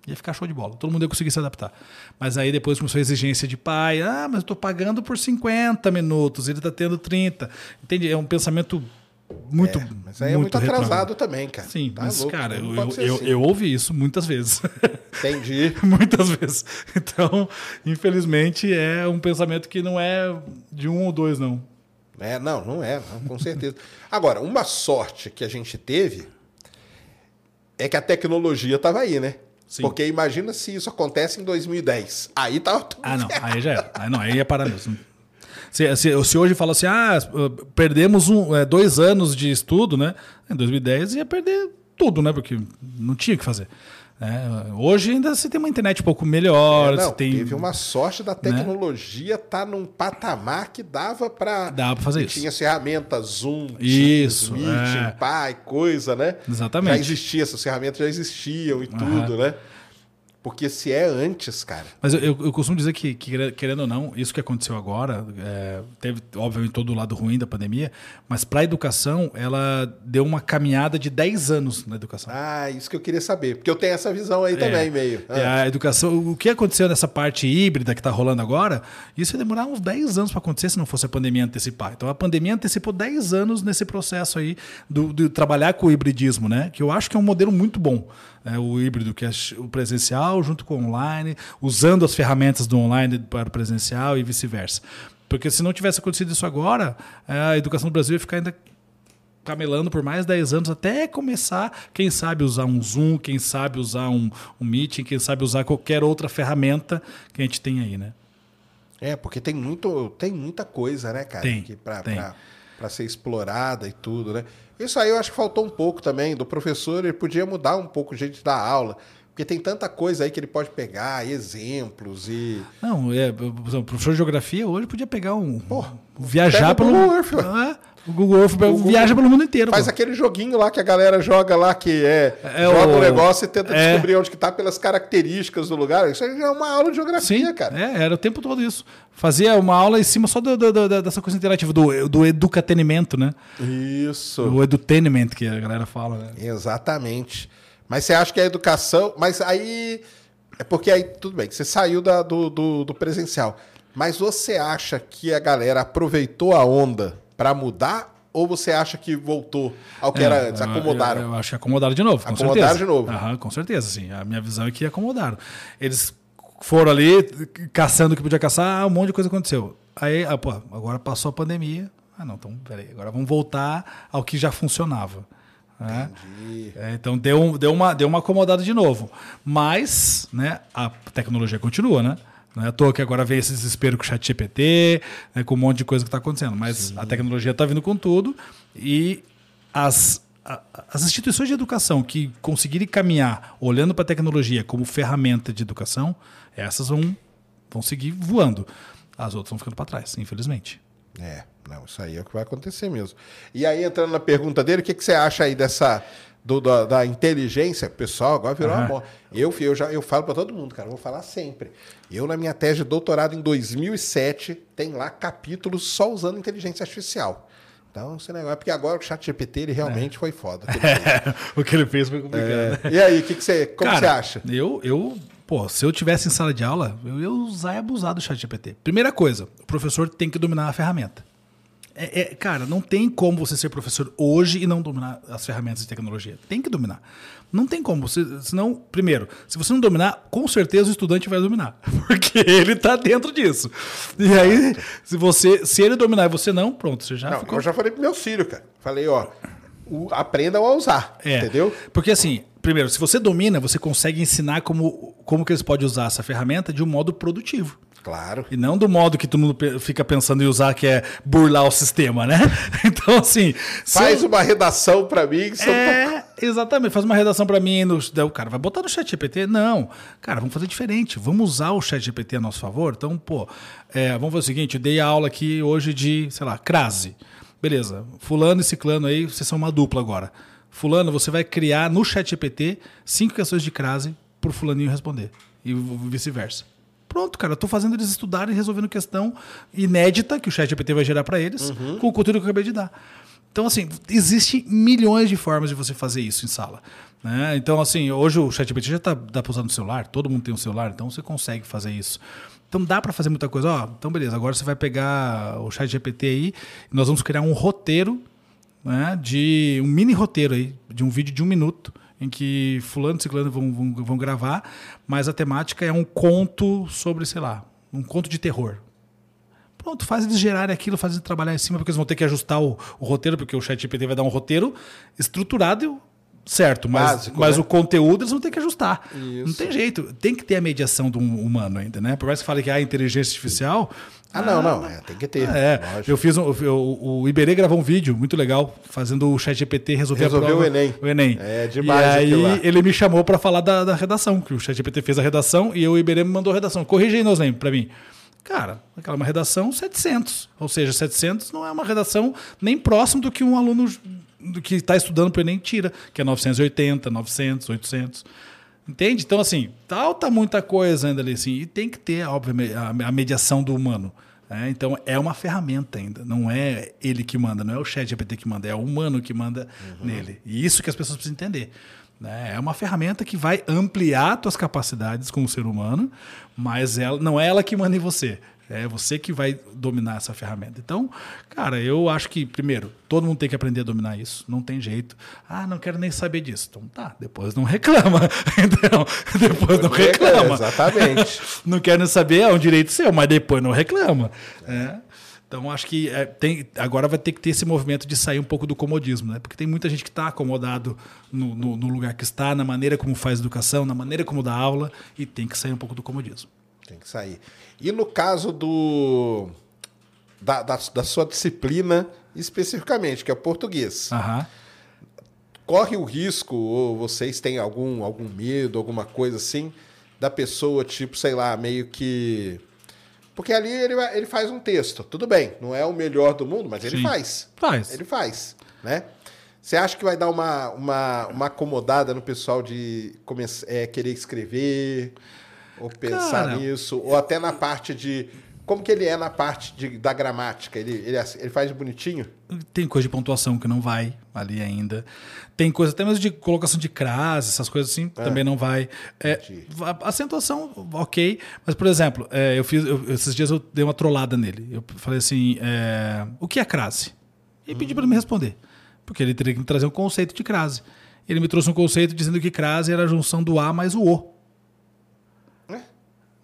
ia ficar show de bola. Todo mundo ia conseguir se adaptar. Mas aí depois começou a exigência de pai. Ah, mas eu tô pagando por 50 minutos, ele tá tendo 30. Entende? É um pensamento muito. Mas aí é muito atrasado também, cara. Sim, Tá mas, louco, cara, eu, eu, assim. eu ouvi isso muitas vezes. *laughs* Entendi. muitas vezes. Então, infelizmente, é um pensamento que não é de um ou dois, não. É, não, não é, não, com certeza. Agora, uma sorte que a gente teve é que a tecnologia estava aí, né? Sim. Porque imagina se isso acontece em 2010. Aí tava tudo Ah, não. Aí já era. Aí, não, aí ia parar mesmo. Se, se, se hoje fala assim, ah, perdemos um, é, dois anos de estudo, né? Em 2010 ia perder tudo, né? Porque não tinha o que fazer. É, hoje ainda você tem uma internet um pouco melhor. É, não, tem... teve uma sorte da tecnologia estar num patamar que dava para Dava pra fazer isso. Tinha as ferramentas Zoom, Isso, Teams, Meeting, é. pai, coisa, né? Exatamente. Já existia, essas ferramentas já existiam e tudo, né? Porque se é antes, cara. Mas eu, eu, costumo dizer que, que, querendo ou não, isso que aconteceu agora, é, teve, obviamente, todo o lado ruim da pandemia, mas para a educação, ela deu uma caminhada de 10 anos na educação. Ah, isso que eu queria saber. Porque eu tenho essa visão aí também, meio. É, Ah. a educação, o que aconteceu nessa parte híbrida que está rolando agora, isso ia demorar uns 10 anos para acontecer se não fosse a pandemia antecipar. Então a pandemia antecipou 10 anos nesse processo aí do, de trabalhar com o hibridismo, né? Que eu acho que é um modelo muito bom. né? o híbrido, que é o presencial junto com o online, usando as ferramentas do online para o presencial e vice-versa. Porque se não tivesse acontecido isso agora, é, a educação do Brasil ia ficar ainda camelando por mais 10 anos até começar, quem sabe usar um Zoom, quem sabe usar um, um Meeting, quem sabe usar qualquer outra ferramenta que a gente tem aí, né? É, porque tem, muito, tem muita coisa, né, cara? Tem, que pra, tem. pra- pra ser explorada e tudo, né? Isso aí eu acho que faltou um pouco também do professor, ele podia mudar um pouco o jeito dar aula. Porque tem tanta coisa aí que ele pode pegar, exemplos e. Não, é, o professor de geografia hoje podia pegar um. Pô, viajar pelo. Google Earth. É, o Google Earth Google- viaja pelo mundo inteiro. Faz pô. aquele joguinho lá que a galera joga lá, que é. É joga o o- negócio e tenta é. descobrir onde que tá pelas características do lugar. Isso é uma aula de geografia, Sim, cara. É, era o tempo todo isso. Fazia uma aula em cima só do, do- do- dessa coisa interativa, do, do educatenimento, né? Isso. O edutainment que a galera fala, né? Exatamente. Mas você acha que a educação. Mas aí. É porque aí, tudo bem, você saiu da- do, do, do presencial. Mas você acha que a galera aproveitou a onda para mudar? Ou você acha que voltou ao que É, era antes? Acomodaram? Eu, eu acho que acomodaram de novo, com Acomodaram certeza. de novo. Aham, com certeza, sim. A minha visão é que acomodaram. Eles foram ali caçando o que podia caçar, um monte de coisa aconteceu. Aí, ah, pô, agora passou a pandemia. Ah, não, então, peraí, agora vamos voltar ao que já funcionava. Né? É, então deu, deu, uma, deu uma acomodada de novo. Mas né, a tecnologia continua, né? Não é à toa que agora vem esse desespero com o chat GPT, né, com um monte de coisa que está acontecendo. Mas a tecnologia está vindo com tudo e as, a- as instituições de educação que conseguirem caminhar olhando para a tecnologia como ferramenta de educação, essas vão, vão seguir voando. As outras vão ficando para trás, infelizmente. É, não, isso aí é o que vai acontecer mesmo. E aí, entrando na pergunta dele, o que, que você acha aí dessa. do- da, da inteligência? Pessoal agora virou uma Aham. moda. Eu, eu, já, eu falo para todo mundo, cara, vou falar sempre. Eu, na minha tese de doutorado em 2007, tem lá capítulos só usando inteligência artificial. Então, esse negócio. Porque agora o chat GPT, ele realmente foi foda. o que ele fez. o que ele fez foi complicado. É. E aí, o que, que você. Como Cara, você acha? Eu, eu, pô, se eu tivesse em sala de aula, eu ia usar e abusar do chat GPT. Primeira coisa, o professor tem que dominar a ferramenta. É, é, cara, não tem como você ser professor hoje e não dominar as ferramentas de tecnologia. Tem que dominar. Não tem como. Você, senão, primeiro, se você não dominar, com certeza o estudante vai dominar. *laughs* Porque ele está dentro disso. E aí, se você, se ele dominar e você não, pronto, você já Não, ficou eu já falei pro meu filho, cara. Falei, ó, aprendam a usar. É, Entendeu? Porque assim, primeiro, se você domina, você consegue ensinar como, como que eles podem usar essa ferramenta de um modo produtivo. Claro. E não do modo que todo mundo fica pensando em usar, que é burlar o sistema, né? *laughs* Então, assim. Faz eu- uma redação para mim que É, exatamente. Faz uma redação pra mim. No, o cara vai botar no chat GPT? Não. Cara, vamos fazer diferente. Vamos usar o chat GPT a nosso favor? Então, pô, é, vamos fazer o seguinte: eu dei aula aqui hoje de, sei lá, crase. Beleza. Fulano e ciclano aí, vocês são uma dupla agora. Fulano, você vai criar no chat GPT cinco questões de crase pro fulaninho responder. E vice-versa. Pronto, cara, eu tô fazendo eles estudarem e resolvendo questão inédita que o chat GPT vai gerar para eles com o conteúdo que eu acabei de dar. Então, assim, existe milhões de formas de você fazer isso em sala. né? Então, assim, hoje o ChatGPT já tá, dá para usar no celular, todo mundo tem um celular, então você consegue fazer isso. Então dá para fazer muita coisa. Ó, então beleza, agora você vai pegar o ChatGPT aí e nós vamos criar um roteiro né, de um mini roteiro aí, de um vídeo de um minuto, em que fulano e ciclano vão, vão, vão gravar, mas a temática é um conto sobre, sei lá, um conto de terror. Pronto, faz eles gerarem aquilo, faz eles trabalhar em cima, porque eles vão ter que ajustar o, o roteiro, porque o chat GPT vai dar um roteiro estruturado certo, mas, Básico, mas né? o conteúdo eles vão ter que ajustar. Isso. Não tem jeito. Tem que ter a mediação do humano ainda, né? Por mais que fale que há inteligência artificial. Ah, não, não. É, tem que ter. É, lógico. eu fiz um, eu- o Iberê gravou um vídeo muito legal fazendo o chat GPT resolver Resolveu a prova, o Enem. O Enem. É demais E aí ele me chamou para falar da, da redação, que o chat GPT fez a redação e o Iberê me mandou a redação. Corrige aí, Noslen, para mim. Cara, aquela é uma redação 700. Ou seja, 700 não é uma redação nem próximo do que um aluno do que está estudando para o Enem tira, que é 980, 900, 800. Entende? Então, assim, falta muita coisa ainda ali, assim, e tem que ter, obviamente, a, mediação do humano. né? Então, é uma ferramenta ainda, não é ele que manda, não é o chat GPT que manda, é o humano que manda nele. E isso que as pessoas precisam entender. né? É uma ferramenta que vai ampliar tuas capacidades como ser humano, mas ela, não é ela que manda em você. É você que vai dominar essa ferramenta. Então, cara, eu acho que, primeiro, todo mundo tem que aprender a dominar isso. Não tem jeito. Ah, não quero nem saber disso. Então tá, depois não *laughs* reclama. Então, depois não reclama. Exatamente. *laughs* Não quero nem saber, é um direito seu, mas depois não reclama. né? Então, acho que é, tem, agora vai ter que ter esse movimento de sair um pouco do comodismo, né? Porque tem muita gente que está acomodado no, no- no lugar que está, na maneira como faz educação, na maneira como dá aula, e tem que sair um pouco do comodismo. Tem que sair. E no caso do da, da, da sua disciplina especificamente, que é o português, Aham. corre o risco, ou vocês têm algum, algum medo, alguma coisa assim, da pessoa, tipo, sei lá, meio que. Porque ali ele, ele faz um texto. Tudo bem, não é o melhor do mundo, mas ele Sim. faz. Faz. Ele faz, né? Você acha que vai dar uma, uma, uma acomodada no pessoal de é, querer escrever, ou pensar Cara, nisso, ou até na parte de. Como que ele é na parte de, da gramática? Ele, ele, ele faz bonitinho? Tem coisa de pontuação que não vai ali ainda. Tem coisa até mesmo de colocação de crase, essas coisas assim, também não vai. É, acentuação, ok. Mas, por exemplo, é, eu fiz, eu- esses dias eu dei uma trollada nele. Eu falei assim: é, o que é crase? E pedi para ele me responder. Porque ele teria que me trazer um conceito de crase. Ele me trouxe um conceito dizendo que crase era a junção do A mais o O.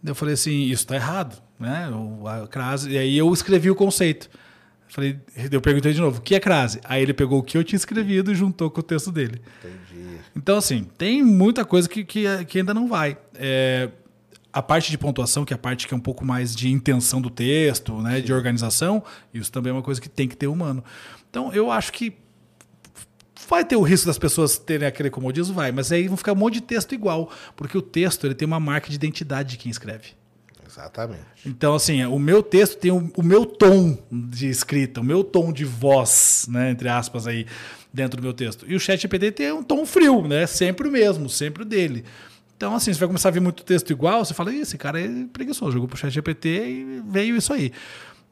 Eu falei assim, isso está errado, né? O, a crase, e aí eu escrevi o conceito. Falei, eu perguntei de novo, o que é crase? Aí ele pegou o que eu tinha escrevido e juntou com o texto dele. Entendi. Então, assim, tem muita coisa que, que, que ainda não vai. É, a parte de pontuação, que é a parte que é um pouco mais de intenção do texto, né, de organização, isso também é uma coisa que tem que ter humano. Então, eu acho que vai ter o risco das pessoas terem aquele comodismo, vai, mas aí vão ficar um monte de texto igual, porque o texto ele tem uma marca de identidade de quem escreve. Exatamente. Então, assim, o meu texto tem o, o meu tom de escrita, o meu tom de voz, né, entre aspas, aí, dentro do meu texto. E o chat GPT tem um tom frio, né? Sempre o mesmo, sempre o dele. Então, assim, você vai começar a ver muito texto igual, você fala, "Ih, esse cara é preguiçoso, jogou pro chat GPT e veio isso aí.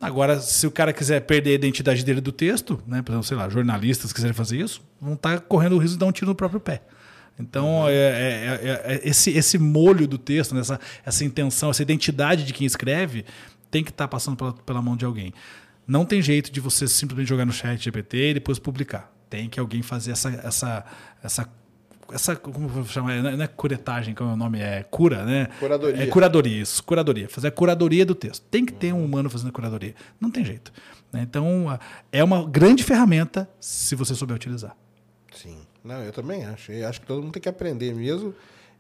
Agora, se o cara quiser perder a identidade dele do texto, né? Por exemplo, sei lá, jornalistas quiserem fazer isso, vão estar correndo o risco de dar um tiro no próprio pé. Então, é, é- é- é- esse, esse molho do texto, né, essa, essa intenção, essa identidade de quem escreve, tem que estar passando pela, pela mão de alguém. Não tem jeito de você simplesmente jogar no chat GPT e depois publicar. Tem que alguém fazer essa. essa, essa essa, como? Não é- não é curetagem, como é o nome? É cura, né? Curadoria. É curadoria, isso. Curadoria. Fazer a curadoria do texto. Tem que ter um humano fazendo curadoria. Não tem jeito. né? Então, é uma grande ferramenta se você souber utilizar. Sim. Não, eu também acho. Eu acho que todo mundo tem que aprender mesmo.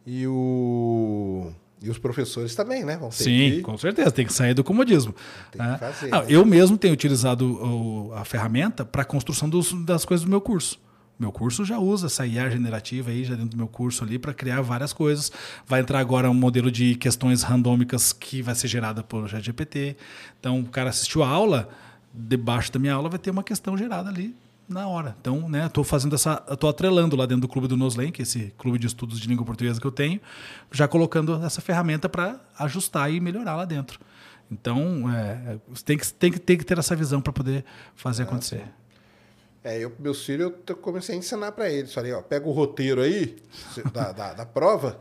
E o. E os professores também, né? Vão ter Sim, que... com certeza, tem que sair do comodismo. Né? fazer, Ah, né? eu mesmo tenho utilizado a ferramenta para a construção dos- das coisas do meu curso. Meu curso já usa essa IA generativa aí, já dentro do meu curso ali, para criar várias coisas. Vai entrar agora um modelo de questões randômicas que vai ser gerada por ChatGPT. Então, o cara assistiu a aula, debaixo da minha aula vai ter uma questão gerada ali na hora. Então, né, estou fazendo essa, estou atrelando lá dentro do clube do Noslen, que é esse clube de estudos de língua portuguesa que eu tenho, já colocando essa ferramenta para ajustar e melhorar lá dentro. Então, é, tem, que, tem, que, tem que ter essa visão para poder fazer acontecer. É, eu, meus filhos, eu comecei a ensinar para eles. Falei, ó, pega o roteiro aí *laughs* da, da, da prova,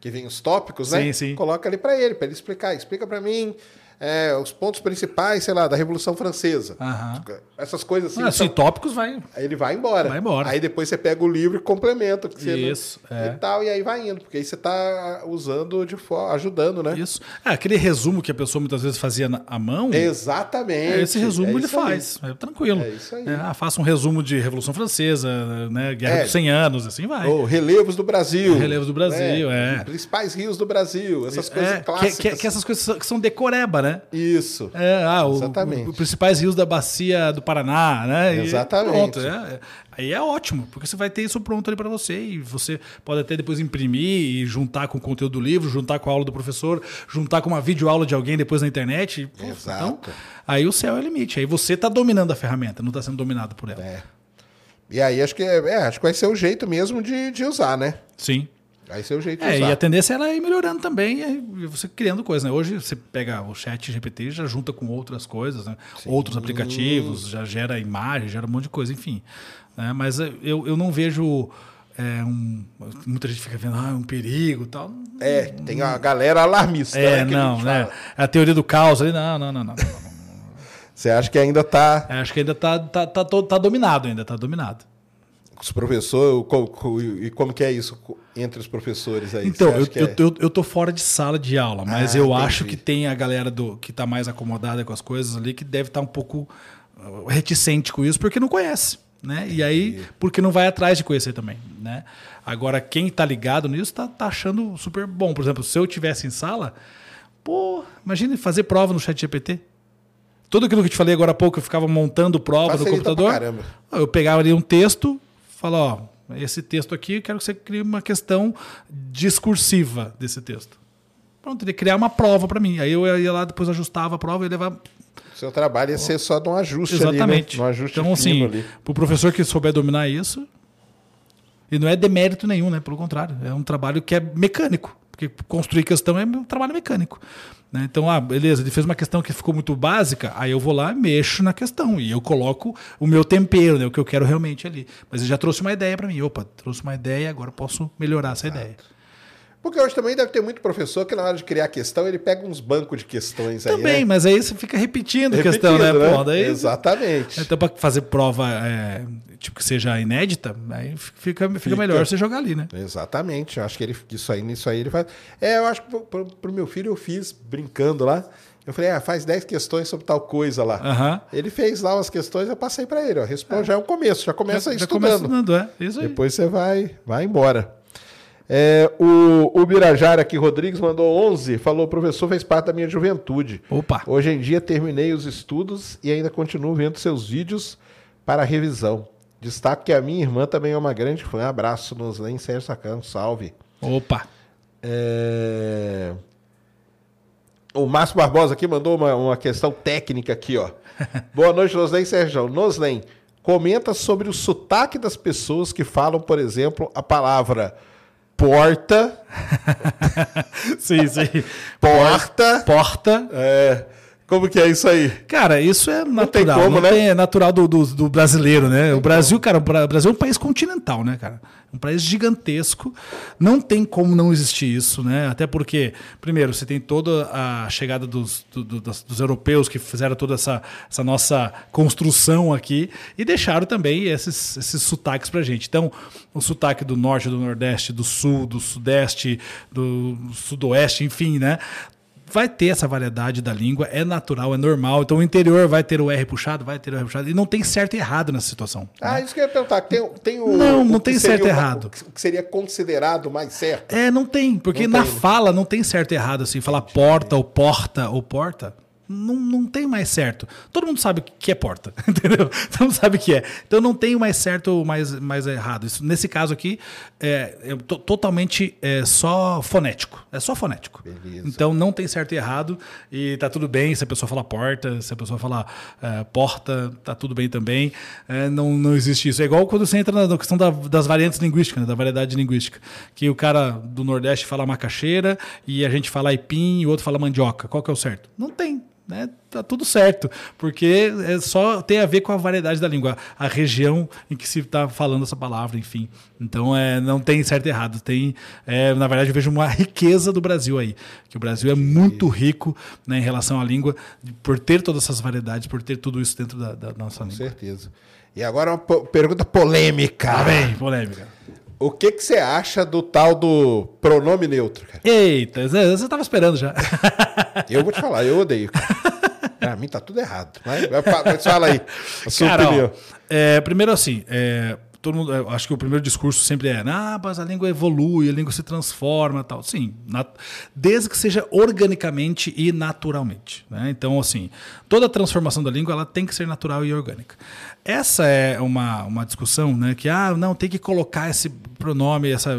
que vem os tópicos, né? Sim, sim. Coloca ali para ele, para ele explicar. Explica para mim é, os pontos principais, sei lá, da Revolução Francesa. Aham. Essas coisas assim. Ah, são- tópicos vai. Aí ele vai embora. Vai embora. Aí depois você pega o livro e complementa. que você não- Isso, é. E tal, e aí vai indo. Porque aí você tá usando de forma, ajudando, né? Isso. É, aquele resumo que a pessoa muitas vezes fazia à mão. Exatamente. Esse resumo É ele isso aí. faz. É tranquilo. É isso aí. É, ah, faça um resumo de Revolução Francesa, né, Guerra É. dos 100 Anos, assim vai. Ou relevos do Brasil. Relevos do Brasil, é. Principais rios do Brasil. Essas coisas É, que, clássicas. que, que essas coisas que são decoreba, né? Isso. É, ah, o- Exatamente. os principais rios da bacia do Paraná, né? E Exatamente. pronto, é, é. aí é ótimo, porque você vai ter isso pronto ali para você e você pode até depois imprimir e juntar com o conteúdo do livro, juntar com a aula do professor, juntar com uma videoaula de alguém depois na internet. e, pô, Exato. Então, aí o céu é o limite. Aí você está dominando a ferramenta, não está sendo dominado por ela. É. E aí acho que, é, é, acho que vai ser o jeito mesmo de, de usar, né? Sim. Ser o jeito de É, usar. e a tendência é ela ir melhorando também, e você criando coisas, né? Hoje você pega o chat GPT e já junta com outras coisas, né? Outros aplicativos, já gera imagem, gera um monte de coisa, enfim. né? Mas eu, eu não vejo. é, um- muita gente fica vendo, ah, é um perigo e tal. É, tem a galera alarmista. É, né, a não, né? fala. A teoria do caos ali, não, não, não, não. Você acha que ainda tá É, Acho que ainda tá, tá, tá, tá dominado, ainda tá dominado. os professores? E como que é isso entre os professores aí? Então, eu, é- eu, eu tô fora de sala de aula, mas Ah, eu entendi. acho que tem a galera do que tá mais acomodada com as coisas ali que deve estar um pouco uh, reticente com isso, porque não conhece. Né? E aí, porque não vai atrás de conhecer também. Né? Agora, quem tá ligado nisso tá, tá achando super bom. Por exemplo, se eu tivesse em sala, pô, imagine fazer prova no chat GPT. Tudo aquilo que eu te falei agora há pouco, eu ficava montando prova no Facilita pra computador. caramba. Eu pegava ali um texto, falava, ó, esse texto aqui, eu quero que você crie uma questão discursiva desse texto. Pronto, ele ia criar uma prova para mim. Aí eu ia lá, depois ajustava a prova e levava. Seu trabalho ia ser só de um ajuste Exatamente. ali, né? Um ajuste então, assim, ali. pro professor que souber dominar isso, e não é demérito nenhum, né? Pelo contrário, é um trabalho que é mecânico. Porque construir questão é um trabalho mecânico. né? Então, ah, beleza, ele fez uma questão que ficou muito básica, aí eu vou lá e mexo na questão. E eu coloco o meu tempero, né? O que eu quero realmente ali. Mas ele já trouxe uma ideia para mim. Opa, trouxe uma ideia, agora posso melhorar essa ideia. Porque hoje também deve ter muito professor que na hora de criar questão, ele pega uns bancos de questões aí, Também, né? mas aí você fica repetindo, a questão, né? Repetido, Pô, daí, Exatamente. Então, para fazer prova é, tipo que seja inédita, aí fica, fica, Fica. melhor você jogar ali, né? Exatamente. Eu acho que ele, isso aí, nisso aí ele faz. É, eu acho que pro, pro- pro meu filho eu fiz brincando lá. Eu falei, ah, faz 10 questões sobre tal coisa lá. Aham. Ele fez lá umas questões, eu passei para ele. Ó, responde, já é o começo, já começa já, já estudando. começa estudando, é. Isso aí. Depois você vai, vai embora. É, o, o Birajara aqui, Rodrigues, mandou 11. Falou, professor fez parte da minha juventude. Opa. Hoje em dia terminei os estudos e ainda continuo vendo seus vídeos para revisão. Destaco que a minha irmã também é uma grande fã. Abraço nos Len Sérgio Sacano, salve. Opa. É, O Márcio Barbosa aqui mandou uma, uma questão técnica aqui, ó. *laughs* Boa noite, Noslen Sérgio. Noslen, comenta sobre o sotaque das pessoas que falam, por exemplo, a palavra porta, *laughs* sim, sim. porta. Porta. É, como que é isso aí? Cara, isso é natural. como, não né? tem- é natural do, do, do brasileiro, né? O Brasil, cara, o Bra- o Brasil é um país continental, né, cara? Um país gigantesco. Não tem como não existir isso, né? Até porque, primeiro, você tem toda a chegada dos, do- do- dos europeus que fizeram toda essa, essa nossa construção aqui e deixaram também esses, esses sotaques pra gente. Então, o sotaque do norte, do nordeste, do sul, do sudeste, do sudoeste, enfim, né? Vai ter essa variedade da língua, é natural, é normal. Então o interior vai ter o R puxado, vai ter o R puxado. E não tem certo e errado nessa situação. Ah, isso que eu ia perguntar. Tem, tem o, Não, não tem certo e errado. O que seria considerado mais certo. É, não tem, porque Não na tem, né? fala não tem certo e errado assim. Falar porta ou porta ou porta. Não, não tem mais certo. Todo mundo sabe o que é porta, *laughs* entendeu? Todo mundo sabe o que é. Então não tem mais certo ou mais, mais errado. Isso, nesse caso aqui, é, é to- totalmente é, só fonético. É só fonético. Beleza. Então não tem certo e errado. E tá tudo bem se a pessoa falar porta, se a pessoa falar é, porta, tá tudo bem também. É, não, não existe isso. É igual quando você entra na questão da- das variantes linguísticas, né, da variedade linguística. Que o cara do Nordeste fala macaxeira e a gente fala aipim e o outro fala mandioca. Qual que é o certo? Não tem. Né, tá tudo certo, porque é só tem a ver com a variedade da língua, a região em que se está falando essa palavra, enfim. Então é, não tem certo e errado, tem, é, na verdade, eu vejo uma riqueza do Brasil aí, que o Brasil é muito rico né, em relação à língua, por ter todas essas variedades, por ter tudo isso dentro da, da nossa Com língua. certeza. E agora uma pergunta polêmica. Tá bem, polêmica. O que, que você acha do tal do pronome neutro, cara? Eita, você estava esperando já. *laughs* Eu vou te falar, eu odeio. Cara. Pra mim tá tudo errado. Mas, mas, fala aí, a sua Cara, ó, opinião. é, primeiro assim, é, todo mundo, acho que o primeiro discurso sempre é, ah, mas a língua evolui, a língua se transforma, tal. Sim, desde que seja organicamente e naturalmente. né? Então, assim, toda transformação da língua ela tem que ser natural e orgânica. Essa é uma, uma discussão, né, que ah, não tem que colocar esse pronome, essa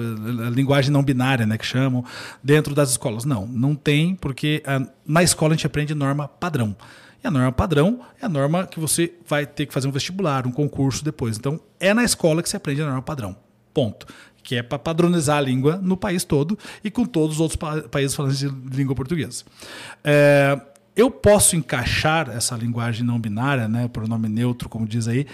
linguagem não binária, né, que chamam, dentro das escolas. Não, não tem, porque ah, na escola a gente aprende norma padrão. E a norma padrão é a norma que você vai ter que fazer um vestibular, um concurso depois. Então, é na escola que se aprende a norma padrão. Ponto. Que é para padronizar a língua no país todo e com todos os outros pa- países falantes de língua portuguesa. É, eu posso encaixar essa linguagem não binária, né, o pronome neutro, como diz aí,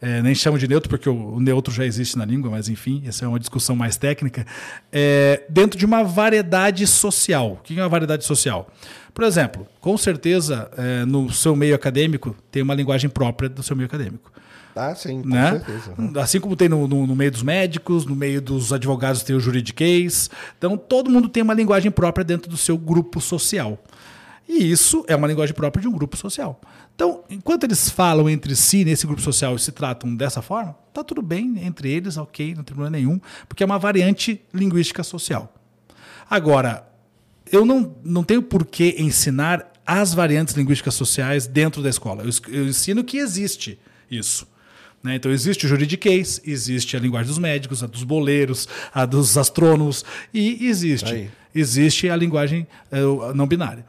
é, nem chamo de neutro porque o, o neutro já existe na língua, mas enfim, essa é uma discussão mais técnica, é, dentro de uma variedade social. O que é uma variedade social? Por exemplo, com certeza, é, no seu meio acadêmico, tem uma linguagem própria do seu meio acadêmico Tá, sim, com né? certeza. Assim como tem no, no- no meio dos médicos, no meio dos advogados tem o juridiquês. Então, todo mundo tem uma linguagem própria dentro do seu grupo social. E isso é uma linguagem própria de um grupo social. Então, enquanto eles falam entre si nesse grupo social e se tratam dessa forma, tá tudo bem entre eles, ok, não tem problema nenhum, porque é uma variante linguística social. Agora, eu não, não tenho por que ensinar as variantes linguísticas sociais dentro da escola. Eu, eu ensino que existe isso. né? Então, existe o juridiquês, existe a linguagem dos médicos, a dos boleiros, a dos astrônomos, e existe, Aí. existe a linguagem o- não binária.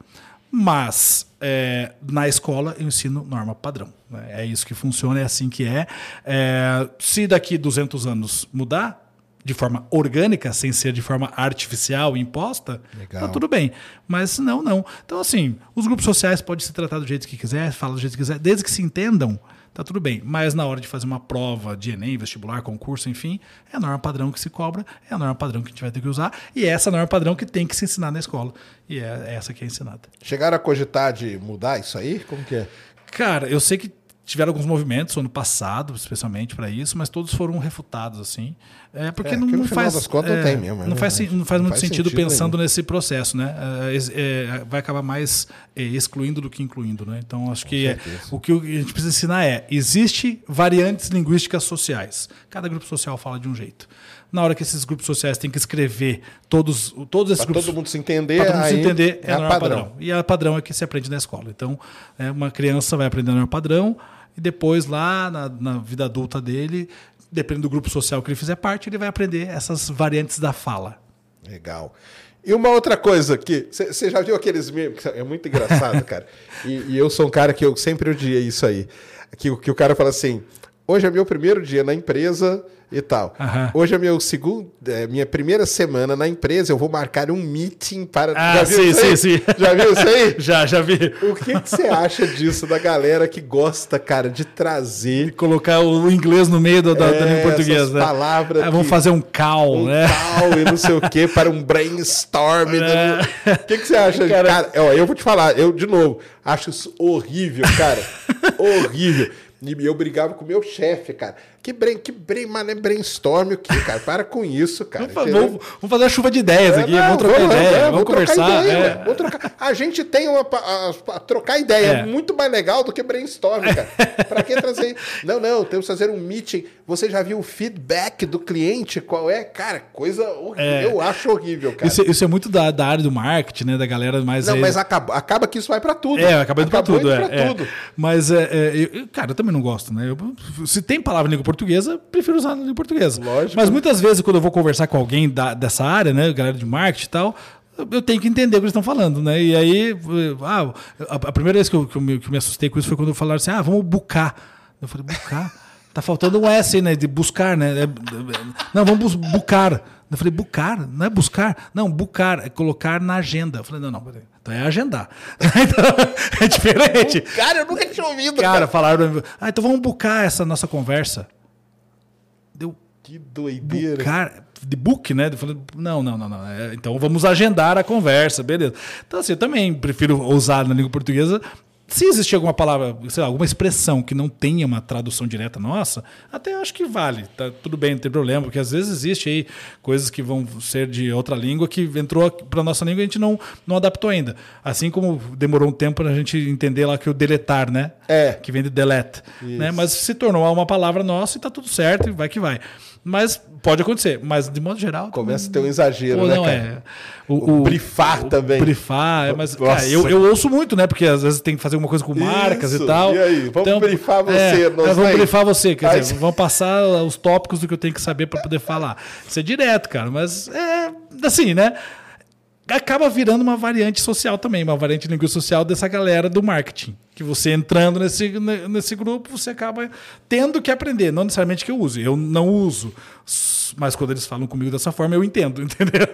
Mas, eh, na escola, eu ensino norma padrão. né? É isso que funciona, é assim que é. Eh, se daqui 200 anos mudar, de forma orgânica, sem ser de forma artificial imposta, Legal. tá tudo bem. Mas não, não. Então, assim, os grupos sociais podem se tratar do jeito que quiser, falar do jeito que quiser, desde que se entendam, tá tudo bem. Mas na hora de fazer uma prova de Enem, vestibular, concurso, enfim, é a norma padrão que se cobra, é a norma padrão que a gente vai ter que usar, e é essa norma padrão que tem que se ensinar na escola. E é essa que é ensinada. Chegaram a cogitar de mudar isso aí? Como que é? Cara, eu sei que tiveram alguns movimentos ano passado, especialmente para isso, mas todos foram refutados assim. É porque É, não, não faz das contas não é, tem mesmo, é não faz não faz Não muito faz sentido, sentido pensando nenhum. nesse processo, né? É, es- é, vai acabar mais é, excluindo do que incluindo, né? Então acho que é, o que a gente precisa ensinar é existe variantes linguísticas sociais. Cada grupo social fala de um jeito. Na hora que esses grupos sociais têm que escrever todos todos esses Pra grupos todo mundo se entender, para todo mundo se entender, é, é a a norma padrão. padrão. E a padrão é que se aprende na escola. Então, é, uma criança vai aprender a norma padrão e depois, lá na, na vida adulta dele, dependendo do grupo social que ele fizer parte, ele vai aprender essas variantes da fala. Legal. E uma outra coisa que você já viu aqueles memes? É muito engraçado, *laughs* cara. E, e eu sou um cara que eu sempre odiei isso aí. Que, que o cara fala assim: hoje é meu primeiro dia na empresa e tal. Hoje é meu segundo, é, minha primeira semana na empresa. Eu vou marcar um meeting para. Ah, já viu sim, isso aí? sim, sim. Já viu isso aí? *laughs* Já, já vi. O que que você acha disso da galera que gosta, cara, de trazer Colocar o inglês no meio do- da, da É, língua portuguesa. né? palavras Ah, vamos fazer um cal, um né? tal e não sei o que para um brainstorm. É. O que, que você acha? Cara- Cara, ó, eu vou te falar, eu, de novo, acho isso horrível, cara. *laughs* horrível. E eu brigava com o meu chefe, cara. Que brain, que brain, mano, é brainstorm o quê, cara? Para com isso, cara. Vamos, vamos- fazer uma chuva de ideias É, aqui, não, vamos trocar vamos, ideia, é, vamos, vamos trocar conversar. ideia, é. trocar. A gente tem uma. a- a- trocar ideia é. É. muito mais legal do que brainstorm, cara. *laughs* pra que trazer. Não, não, temos que fazer um meeting. Você já viu o feedback do cliente? Qual é? Cara, coisa horrível. É. Eu acho horrível, cara. Isso, isso é muito da, da área do marketing, né? Da galera mais. Não, mas acaba, acaba que isso vai pra tudo. É, acaba indo pra Acabou tudo. indo É, pra tudo. Mas, eu- cara, eu também não gosto, né? Eu- se tem palavra língua portuguesa, prefiro usar na língua portuguesa. Lógico. Mas muitas vezes, quando eu vou conversar com alguém da- dessa área, né? Galera de marketing e tal. Eu tenho que entender o que eles estão falando, né? E aí, ah, a, primeira vez que eu, que, eu me, que eu me assustei com isso foi quando falaram assim: ah, vamos bucar. Eu falei, bucar? *laughs* Tá faltando um S aí, né? De buscar, né? É, Não, vamos bucar. Eu falei, bucar? Não é buscar? Não, bucar é colocar na agenda. Eu falei, não, não, peraí. Então é agendar. *laughs* então, é diferente. Cara, eu nunca tinha ouvido, Cara, cara. falaram, ah, então vamos bucar essa nossa conversa. Que doideira. bucar, de book, né? Não, não, não, não. É, então vamos agendar a conversa, beleza. Então, assim, eu também prefiro usar na língua portuguesa. Se existir alguma palavra, sei lá, alguma expressão que não tenha uma tradução direta nossa, até acho que vale. Tá tudo bem, não tem problema, porque às vezes existe aí coisas que vão ser de outra língua que entrou para nossa língua e a gente não, não adaptou ainda. Assim como demorou um tempo para a gente entender lá que o deletar, né? É. Que vem de delete. Né? Mas se tornou uma palavra nossa e tá tudo certo e vai que vai. Mas pode acontecer. Mas de modo geral. Começa a ter um exagero, Pô, né, não, cara? é. O brifar também. Brifar, é, mas cara, eu, eu ouço muito, né? Porque às vezes tem que fazer alguma coisa com marcas Isso, e tal. e aí? Vamos brifar você, é, Noslen. é, Vamos brifar você, quer Aí dizer, você- vamos passar os tópicos do que eu tenho que saber para poder falar. Isso é direto, cara, mas é assim, né? Acaba virando uma variante social também, uma variante linguística social dessa galera do marketing. Que você entrando nesse, nesse grupo, você acaba tendo que aprender. Não necessariamente que eu use. Eu não uso. Mas quando eles falam comigo dessa forma, eu entendo, *laughs* entendeu?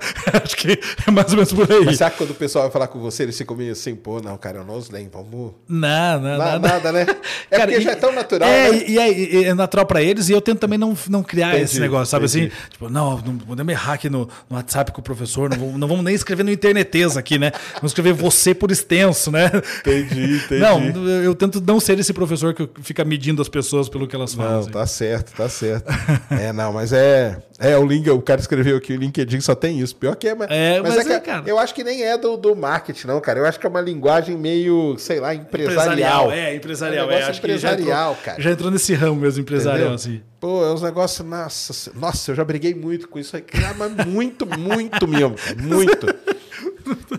Acho que é mais ou menos por aí. Mas será que quando o pessoal vai falar com você, eles ficam meio assim, pô, não, cara, eu não nem, vamos. Não, não, Nada, nada, né? *laughs* É porque e- já é tão natural, é, né? e, é, é natural pra eles e eu tento também não, não criar Entendi, esse negócio, sabe entendi. assim? Tipo, não, não podemos errar aqui no, no WhatsApp com o professor, não vamos, não vamos nem escrever no interneteza aqui, né? Vamos escrever você por extenso, né? Entendi, entendi. Não, eu, eu tento não ser esse professor que fica medindo as pessoas pelo que elas falam. Não, assim. tá certo, tá certo. *laughs* é, não, mas é. É, o link, o cara escreveu aqui, o LinkedIn só tem isso. Pior que é, mas, É, mas que é, cara. eu acho que nem é do, do marketing, não, cara. Eu acho que é uma linguagem meio, sei lá, empresarial. É, empresarial. É um negócio é, acho que já empresarial, entrou, cara. Já entrou nesse ramo mesmo, empresarial, Entendeu? assim. Pô, é uns negócios, nossa, nossa, eu já briguei muito com isso aí, cara, mas muito, muito mesmo, cara, muito. *laughs*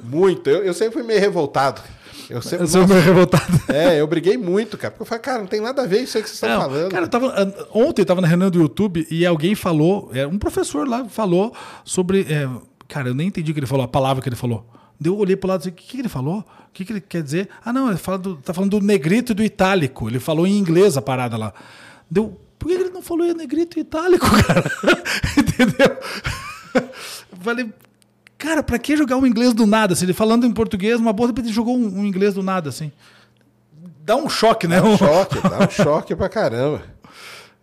Muito. Eu, eu sempre fui meio revoltado. Eu sempre, Eu sou meio revoltado. é, eu briguei muito, cara, porque eu falei, cara, não tem nada a ver isso aí que vocês estão falando. Cara, tava, ontem eu tava na reunião do YouTube e alguém falou, é, um professor lá falou sobre. é, cara, eu nem entendi o que ele falou, a palavra que ele falou. Eu olhei pro lado e disse, o que, que ele falou? O que, que ele quer dizer? Ah, não, ele fala do, tá falando do negrito e do itálico. Ele falou em inglês a parada lá. Deu, por que ele não falou em negrito e itálico, *laughs* cara? *laughs* Entendeu? Eu falei, cara, pra que jogar um inglês do nada? Se ele falando em português, uma boa, de repente jogou um, um inglês do nada, assim. Dá um choque, né? Dá um *laughs* choque, dá um choque pra caramba.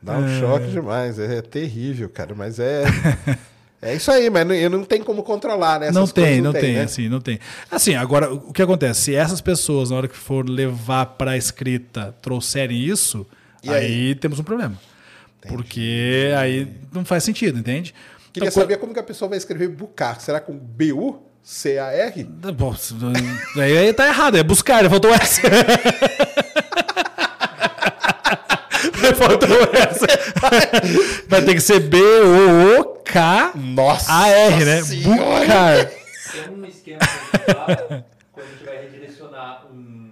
Dá um É. choque demais. É, terrível, cara. Mas é. É isso aí, mas não, eu não tem como controlar, né? Essas não tem, coisas não tem, né? assim, não tem. Assim, agora, o que acontece? Se essas pessoas, na hora que for levar para a escrita, trouxerem isso, aí? aí? temos um problema. Porque aí não faz sentido, entende? Queria Então, saber como que a pessoa vai escrever bucar. Será com B-U-C-A-R? co- *laughs* Bom, aí, aí tá errado, é buscar, faltou essa. *laughs* faltou essa. Vai ter que ser B-O-O-K-A-R, Nossa! né? Senhora! Bucar. Tem um esquema que a quando a gente vai redirecionar um.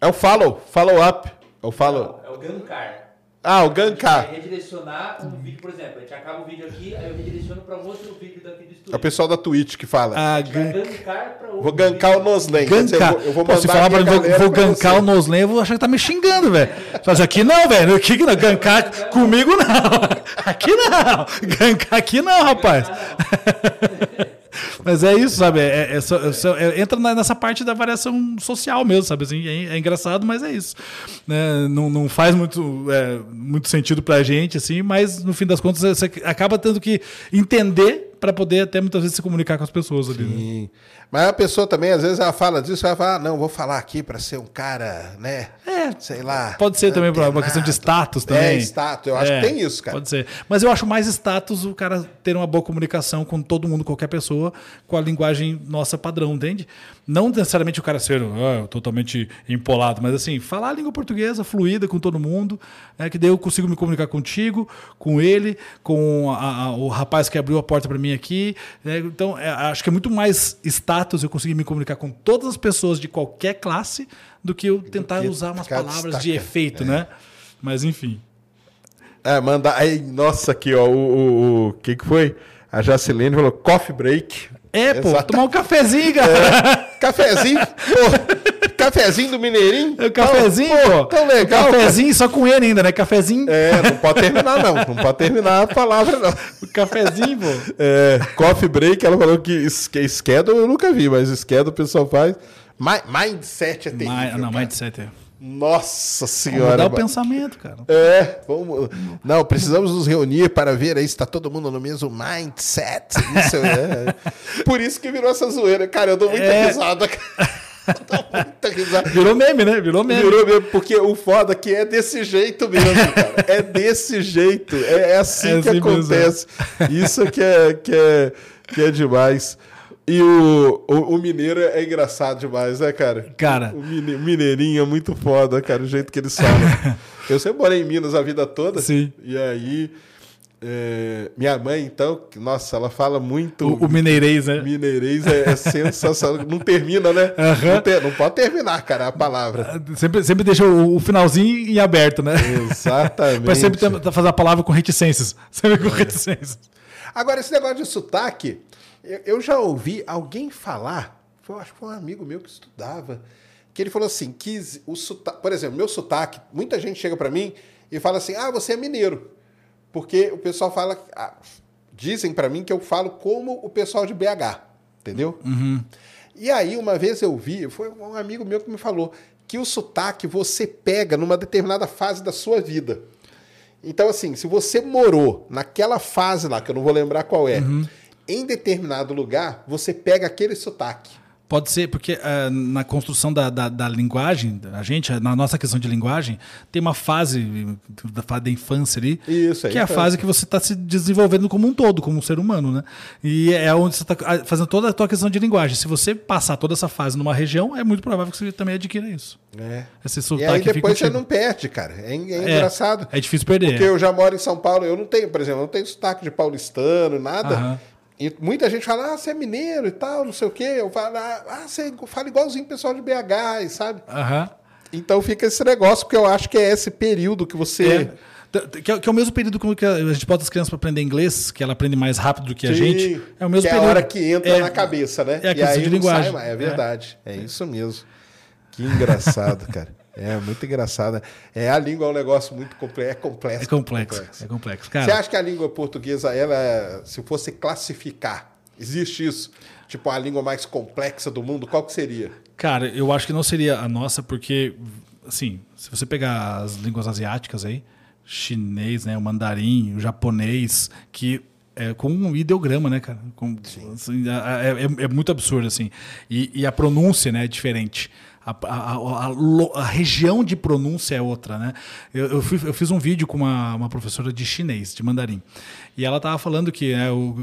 É o follow, follow up. É o follow. É o gankar. Ah, o gankar. redirecionar um vídeo, por exemplo, a gente acaba o vídeo aqui, aí eu redireciono para um outro vídeo daqui do É estúdio. o pessoal da Twitch que fala. Ah, gankar para outro Vou gankar o. Noslen. Gankar. Eu vou, eu vou Pô, se falar a pra minha mim, vou, vou gankar você. o Noslen, eu vou achar que tá me xingando, velho. Mas aqui não, velho. O que que não? Gankar comigo não. *laughs* Aqui não. Gankar aqui não, rapaz. *laughs* *laughs* Mas é isso, sabe? É, é é só- é- entra nessa parte da variação social mesmo, sabe? Assim, é, é engraçado, mas é isso. Né? Não, não faz muito, é, muito sentido pra gente, assim, mas no fim das contas você acaba tendo que entender para poder até muitas vezes se comunicar com as pessoas ali. né? Sim. Mas a pessoa também, às vezes, ela fala disso, ela fala, ah, não, vou falar aqui pra ser um cara, né? É, Sei lá. Pode ser também por uma antenado. questão de status também. É, status. Eu acho É, que tem isso, cara. Pode ser. Mas eu acho mais status o cara ter uma boa comunicação com todo mundo, qualquer pessoa, com a linguagem nossa padrão, entende? Não necessariamente o cara ser ah, totalmente empolado, mas assim, falar a língua portuguesa fluida com todo mundo, é que daí eu consigo me comunicar contigo, com ele, com a- a- o rapaz que abriu a porta para mim aqui. né? Então, é, acho que é muito mais status eu conseguir me comunicar com todas as pessoas de qualquer classe do que eu tentar que usar umas palavras de destaca. efeito, né? Mas enfim. É, manda. Aí, nossa, aqui, ó. O, o, o que, que foi? A Jacilene falou coffee break. É, pô, Exata- tomar um cafezinho, *laughs* cara. Cafezinho? Pô, Cafezinho do Mineirinho? É cafezinho, Tão- pô. Tão legal. cara. Cafezinho só com N ainda, né? Cafezinho. É, não pode terminar, não. Não pode terminar a palavra, não. *laughs* O cafezinho, pô. É, coffee break, ela falou que, schedule eu nunca vi, mas schedule o pessoal faz. Mi- Mindset é terrível. Mas- não, cara. mindset é. Nossa Mudar senhora. o pensamento, cara. É, vamos. Não, precisamos nos reunir para ver aí se está todo mundo no mesmo mindset. Isso é. *laughs* Por isso que virou essa zoeira. Cara, eu dou muita É. risada. cara. Virou meme, né? Virou meme. Virou mesmo, porque o foda que é desse jeito mesmo, cara. É desse jeito. É, é assim É que assim mesmo, acontece. Isso que é, que, é, que é demais. E o, o, o mineiro é engraçado demais, né, cara? Cara. O mine- o mineirinho é muito foda, cara, o jeito que eles falam. *laughs* Eu sempre morei em Minas a vida toda. Sim. E aí, é, minha mãe, então, nossa, ela fala muito. O, o mineirês, né? Mineirês é, é sensacional. *laughs* Não termina, né? Aham. Não, te- não pode terminar, cara, a palavra. Sempre, sempre deixa o, o finalzinho em aberto, né? Exatamente. Mas sempre tenta fazer a palavra com reticências. *laughs* Sempre com reticências. Agora, esse negócio de sotaque, eu, eu já ouvi alguém falar, foi, acho que foi um amigo meu que estudava, que ele falou assim, que o sotaque, por exemplo, meu sotaque, muita gente chega pra mim e fala assim, ah, você é mineiro. Porque o pessoal fala, ah, dizem pra mim que eu falo como o pessoal de BH, entendeu? E aí, uma vez eu vi, foi um amigo meu que me falou, que o sotaque você pega numa determinada fase da sua vida. Então, assim, se você morou naquela fase lá, que eu não vou lembrar qual é, em determinado lugar, você pega aquele sotaque. Pode ser, porque ah, na construção da, da, da linguagem, a gente, na nossa questão de linguagem, tem uma fase da fase da infância ali, Isso, é que é a fase que você está se desenvolvendo como um todo, como um ser humano, né? E é onde você está fazendo toda a tua questão de linguagem. Se você passar toda essa fase numa região, é muito provável que você também adquira isso. É. Esse E aí depois você contigo. não perde, cara. É, é É, engraçado. É difícil perder. Porque eu já moro em São Paulo, eu não tenho, por exemplo, eu não tenho sotaque de paulistano, nada. Aham. E muita gente fala, ah, você é mineiro e tal, não sei o quê. Eu falo, ah, você fala igualzinho o pessoal de BH, e sabe? Aham. Então fica esse negócio, porque eu acho que é esse período que você. É. Que é, que é o mesmo período que a gente bota as crianças para aprender inglês, que ela aprende mais rápido do que a Sim, gente. É o mesmo que é período. a hora que entra É- na cabeça, né? é a questão de não linguagem. sai mais, É verdade. É, isso mesmo. Que engraçado, *laughs* cara. É muito engraçado. É, a língua é um negócio muito complexo. É complexo. É complexo. É complexo. Você Cara, acha que a língua portuguesa, ela, se fosse classificar, existe isso? Tipo, a língua mais complexa do mundo, qual que seria? cara, eu acho que não seria a nossa, porque, assim, se você pegar as línguas asiáticas aí, chinês, né, o mandarim, o japonês, que é com um ideograma, né, cara? Com, assim, é, é- é muito absurdo, assim. E, e a pronúncia, né, é diferente. A, a- a- a região de pronúncia é outra, né? Eu, eu fui- eu fiz um vídeo com uma, uma professora de chinês, de mandarim. E ela tava falando que né, o-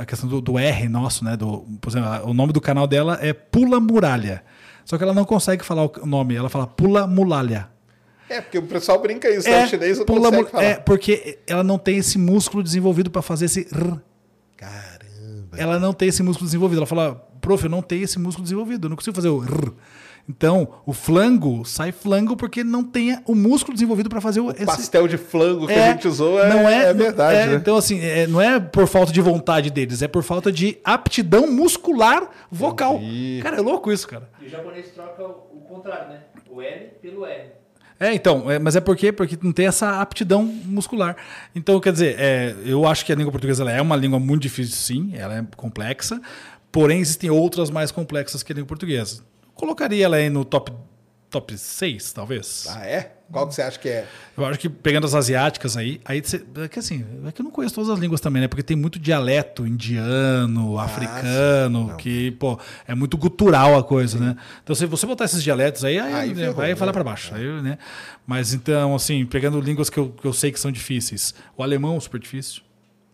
a questão do, do R nosso, né? Do, por exemplo, o nome do canal dela é Pula Muralha. Só que ela não consegue falar o nome, ela fala Pula Muralha. É, porque o pessoal brinca isso, né? O chinês não pula consegue falar. é, porque ela não tem esse músculo desenvolvido para fazer esse R. Caramba. Ela não tem esse músculo desenvolvido. Ela fala, prof, eu não tenho esse músculo desenvolvido, eu não consigo fazer o R. Então, o flango sai flango porque não tem o músculo desenvolvido para fazer o, esse- Pastel de flango que É, a gente usou é, não é, é verdade, é, né? Então, assim, é, não é por falta de vontade deles, é por falta de aptidão muscular vocal. Entendi. Cara, é louco isso, cara. E o japonês troca o, contrário, né? O L pelo R. É, então, é, mas é por quê? Porque não tem essa aptidão muscular. Então, quer dizer, é, eu acho que a língua portuguesa ela é uma língua muito difícil, sim, ela é complexa, porém existem outras mais complexas que a língua portuguesa. Colocaria ela aí no top, top 6, talvez. Ah, é? Qual que você acha que é? Eu acho que pegando as asiáticas aí, aí você, é que assim, é que eu não conheço todas as línguas também, né? Porque tem muito dialeto indiano, africano, sim, que, pô, é muito gutural a coisa, né? Então, se você botar esses dialetos aí, aí, Aí né, ferrou, vai né? falar para baixo. Aí, né? Mas então, assim, pegando línguas que eu, que eu sei que são difíceis. O alemão é super difícil.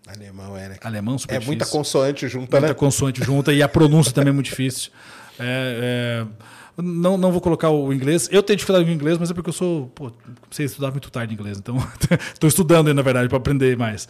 Alemão é, né? Alemão super É difícil. muita consoante junta, Muita né? consoante junta e a pronúncia também é muito difícil. *laughs* É, é, não, não vou colocar o inglês. Eu tenho dificuldade com inglês, mas é porque eu sou. Pô, comecei a estudar muito tarde inglês, então *laughs* estou estudando na verdade, para aprender mais.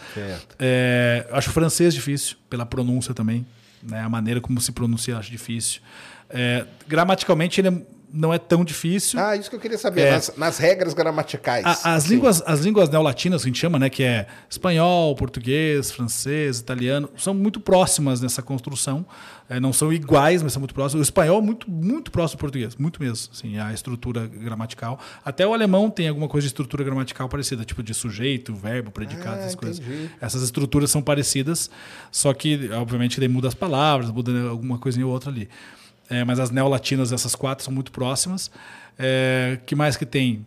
É, acho o francês difícil, pela pronúncia também. Né, a maneira como se pronuncia acho difícil. É, gramaticalmente ele é não é tão difícil. Ah, isso que eu queria saber. É. Nas, nas regras gramaticais. A- as, Sim. línguas, as línguas neolatinas, que a gente chama, né, que é espanhol, português, francês, italiano, são muito próximas nessa construção. É, não são iguais, mas são muito próximas. O espanhol é muito, muito próximo do português, muito mesmo, assim, a estrutura gramatical. Até o alemão tem alguma coisa de estrutura gramatical parecida, tipo de sujeito, verbo, predicado, Ah, essas coisas. entendi. Essas estruturas são parecidas, só que, obviamente, muda as palavras, muda alguma coisinha ou outra ali. É, mas as neolatinas, essas quatro, são muito próximas. É, que mais que tem?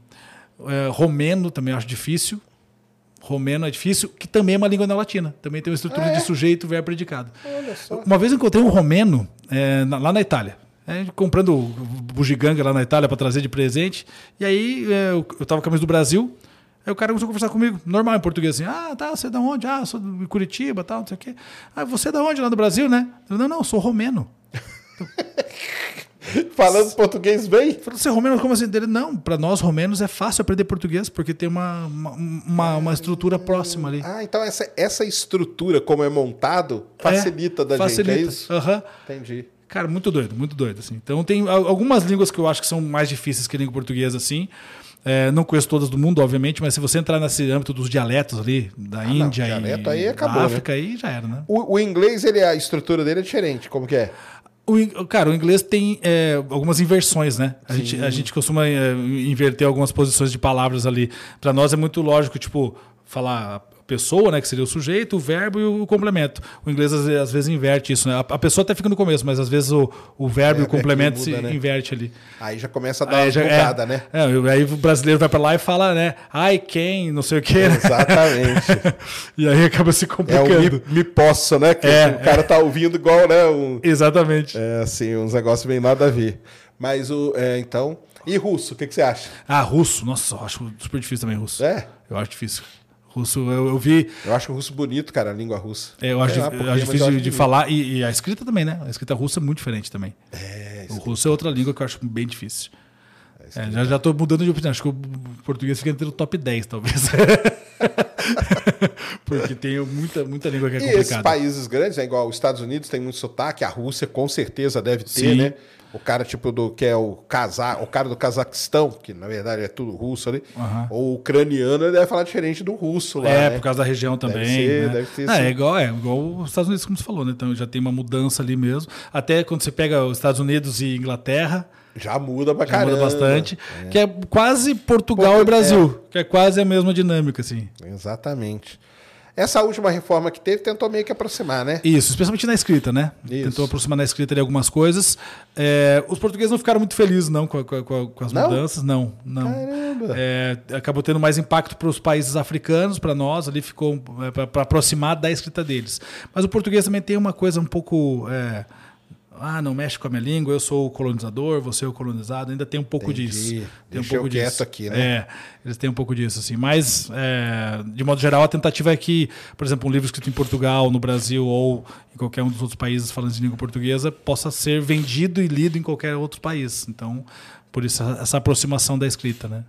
É, romeno também acho difícil. Romeno é difícil, que também é uma língua neolatina. Também tem uma estrutura de sujeito, verbo, predicado. Olha só. Uma vez encontrei um romeno é, na- lá na Itália. É, comprando bugiganga lá na Itália para trazer de presente. E aí é, eu, eu tava com a camisa do Brasil. Aí o cara começou a conversar comigo, normal em português, assim, ah, tá, você é da onde? Ah, sou de Curitiba, tal, não sei o quê. Ah, você é da onde? Lá do Brasil, né? Eu, não, não, eu sou romeno. *laughs* *laughs* Falando português bem? Falei, você é romeno, como assim? Dele, não, para nós romenos é fácil aprender português, porque tem uma, uma, uma, uma estrutura próxima ali. Ah, então essa, essa estrutura, como é montado, facilita É, da facilita. gente, é isso? Aham. Entendi. Cara, muito doido, muito doido. Assim. Então tem al- algumas línguas que eu acho que são mais difíceis que a língua portuguesa, assim. É, não conheço todas do mundo, obviamente, mas se você entrar nesse âmbito dos dialetos ali, da Ah, não, Índia dialeto e acabou, da né? África, aí já era, né? O, o inglês, ele, a estrutura dele é diferente, como que é? O, cara, o inglês tem é, algumas inversões, né? A gente, a gente costuma é, inverter algumas posições de palavras ali. Para nós é muito lógico, tipo, falar pessoa, né? Que seria o sujeito, o verbo e o complemento. O inglês às vezes, às vezes inverte isso, né? A, a pessoa até fica no começo, mas às vezes o, o verbo e É, o complemento é que muda, se né? inverte ali. Aí já começa a dar Aí uma já- mudada, é, né? é, aí o brasileiro vai pra lá e fala, né? Ai, quem, não sei o quê. né? Exatamente. *laughs* e aí acaba se é o complicando. me, me posso, né? Que É, o cara tá ouvindo igual, né? Um, Exatamente. é, assim, uns negócios bem nada a ver. Mas o. É, então. E russo, o que, que você acha? Ah, russo. Nossa, eu acho super difícil também russo. É? Eu acho difícil. Russo, eu, eu vi. Eu acho o russo bonito, cara, a língua russa. é, Eu acho, por eu acho difícil de, falar. E, e a escrita também, né? A escrita russa é muito diferente também. É, O russo é outra língua que eu acho bem difícil. É, já, já tô mudando de opinião. Acho que o português fica entre o top 10, talvez. *laughs* Porque tem muita, muita língua que é E esses complicada. países grandes, é igual os Estados Unidos tem muito sotaque, a Rússia com certeza deve ter, Sim. né? O cara tipo do que é o Caza, o cara do Cazaquistão, que na verdade é tudo russo ali, Aham. ou ucraniano ele deve falar diferente do russo lá, É, né? por causa da região também. ser, né? deve Ah, é igual, é igual os Estados Unidos, como você falou, né? Então já tem uma mudança ali mesmo. Até quando você pega os Estados Unidos e Inglaterra, Já muda pra já caramba. muda bastante. Que é quase Portugal Portu- e Brasil. Que é quase a mesma dinâmica, assim. Exatamente. Essa última reforma que teve tentou meio que aproximar, né? Isso, especialmente na escrita, né? Isso. Tentou aproximar na escrita ali algumas coisas. É, os portugueses não ficaram muito felizes, não, com, com com as Não? mudanças. Não, não. Caramba. É, acabou tendo mais impacto para os países africanos, para nós, ali ficou para aproximar da escrita deles. Mas o português também tem uma coisa um pouco. é, ah, não mexe com a minha língua, eu sou o colonizador, você é o colonizado, ainda tem um pouco Entendi. disso. Tem Deixa eu quieto aqui, né? É, eles têm um pouco disso, assim. Mas, é, de modo geral, a tentativa é que, por exemplo, um livro escrito em Portugal, no Brasil ou em qualquer um dos outros países falando de língua portuguesa possa ser vendido e lido em qualquer outro país. Então, por isso, essa aproximação da escrita, né?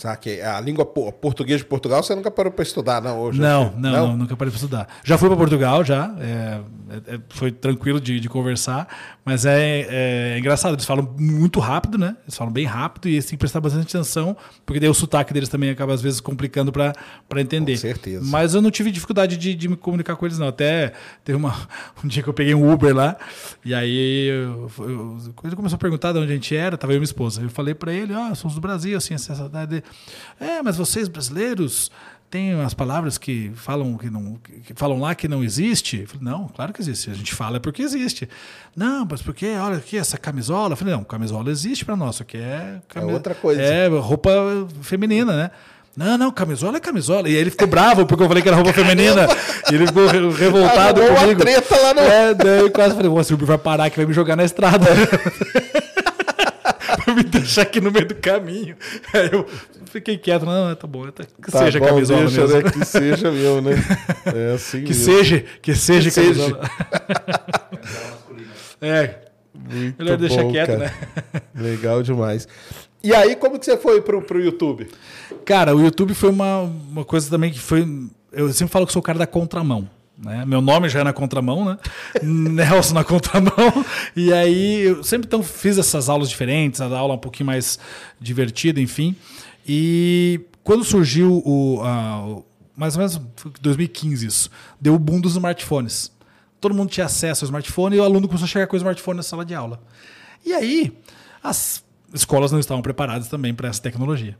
Sabe a língua po- português de Portugal você nunca parou pra estudar, não? Hoje, Não, não, não, nunca parei para estudar. Já fui para Portugal, já. é, é, é, foi tranquilo de, de conversar, mas é, é engraçado. Eles falam muito rápido, né? Eles falam bem rápido e eles têm que prestar bastante atenção, porque daí o sotaque deles também acaba, às vezes, complicando para entender. Com certeza. Mas eu não tive dificuldade de, de me comunicar com eles, não. Até teve uma, *laughs* um dia que eu peguei um Uber lá, e aí eu, eu, ele começou a perguntar de onde a gente era, tava eu e minha esposa. Eu falei para ele, ah, somos do Brasil, assim, essa cidade. É, mas vocês brasileiros tem umas palavras que falam que não que que falam lá que não existe. Falei, não, claro que existe. A gente fala é porque existe. Não, mas porque olha aqui essa camisola. Eu falei, não, camisola existe para nós, isso aqui é cami- outra coisa. É roupa feminina, né? Não, não, camisola é camisola. E aí ele ficou bravo porque eu falei que era roupa feminina. E ele ficou re- revoltado Arrumou uma comigo. treta lá no- É, daí eu quase falei, "Pô, esse Uber vai parar que vai me jogar na estrada. *laughs* *laughs* Me deixar aqui no meio do caminho. *laughs* Aí eu fiquei quieto. Não, tá bom, tá- que Tá seja bom, camisola deixa, mesmo. né? Que seja meu, né? É assim *laughs* Que mesmo. seja, que seja Que seja. camisola. é, Muito melhor deixar bom, quieto, cara. né? Legal demais. E aí, como que você foi pro, pro YouTube? Cara, o YouTube foi uma, uma coisa também que foi. Eu sempre falo que sou o cara da contramão. Né? Meu nome já é na contramão, né? *laughs* Nelson na contramão. E aí eu sempre então fiz essas aulas diferentes, a aula um pouquinho mais divertida, enfim. E quando surgiu o, a- mais ou menos foi 2015 isso, deu o boom dos smartphones. Todo mundo tinha acesso ao smartphone e o aluno começou a chegar com o smartphone na sala de aula. E aí as escolas não estavam preparadas também para essa tecnologia.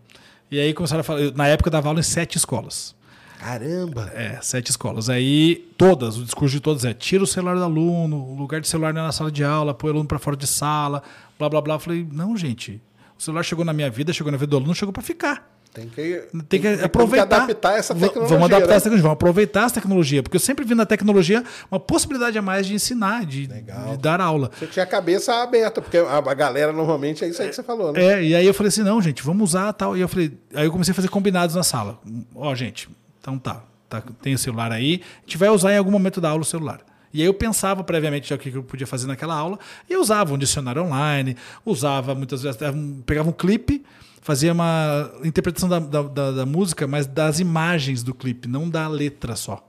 E aí começaram a falar, na época eu dava aula em sete escolas. Caramba. É, sete escolas. Aí, todas, o discurso de todas é: tira o celular do aluno, o lugar de celular não é na sala de aula, põe o aluno para fora de sala, blá blá blá. Eu falei: não, gente, o celular chegou na minha vida, chegou na vida do aluno, chegou para ficar. Tem que, Tem que tem aproveitar. adaptar essa tecnologia. Vamos adaptar né? essa tecnologia, vamos aproveitar essa tecnologia, porque eu sempre vi na tecnologia uma possibilidade a mais de ensinar, de, de dar aula. Você tinha a cabeça aberta, porque a, a galera normalmente é isso aí que você falou, né? É, e aí eu falei assim, não, gente, vamos usar tal. E eu falei, aí eu comecei a fazer combinados na sala. Ó, gente, então tá, tá, tem o celular aí, a gente vai usar em algum momento da aula o celular. E aí eu pensava previamente já o que eu podia fazer naquela aula, e eu usava um dicionário online, usava muitas vezes, pegava um clipe, fazia uma interpretação da, da, da- música, mas das imagens do clipe, não da letra só.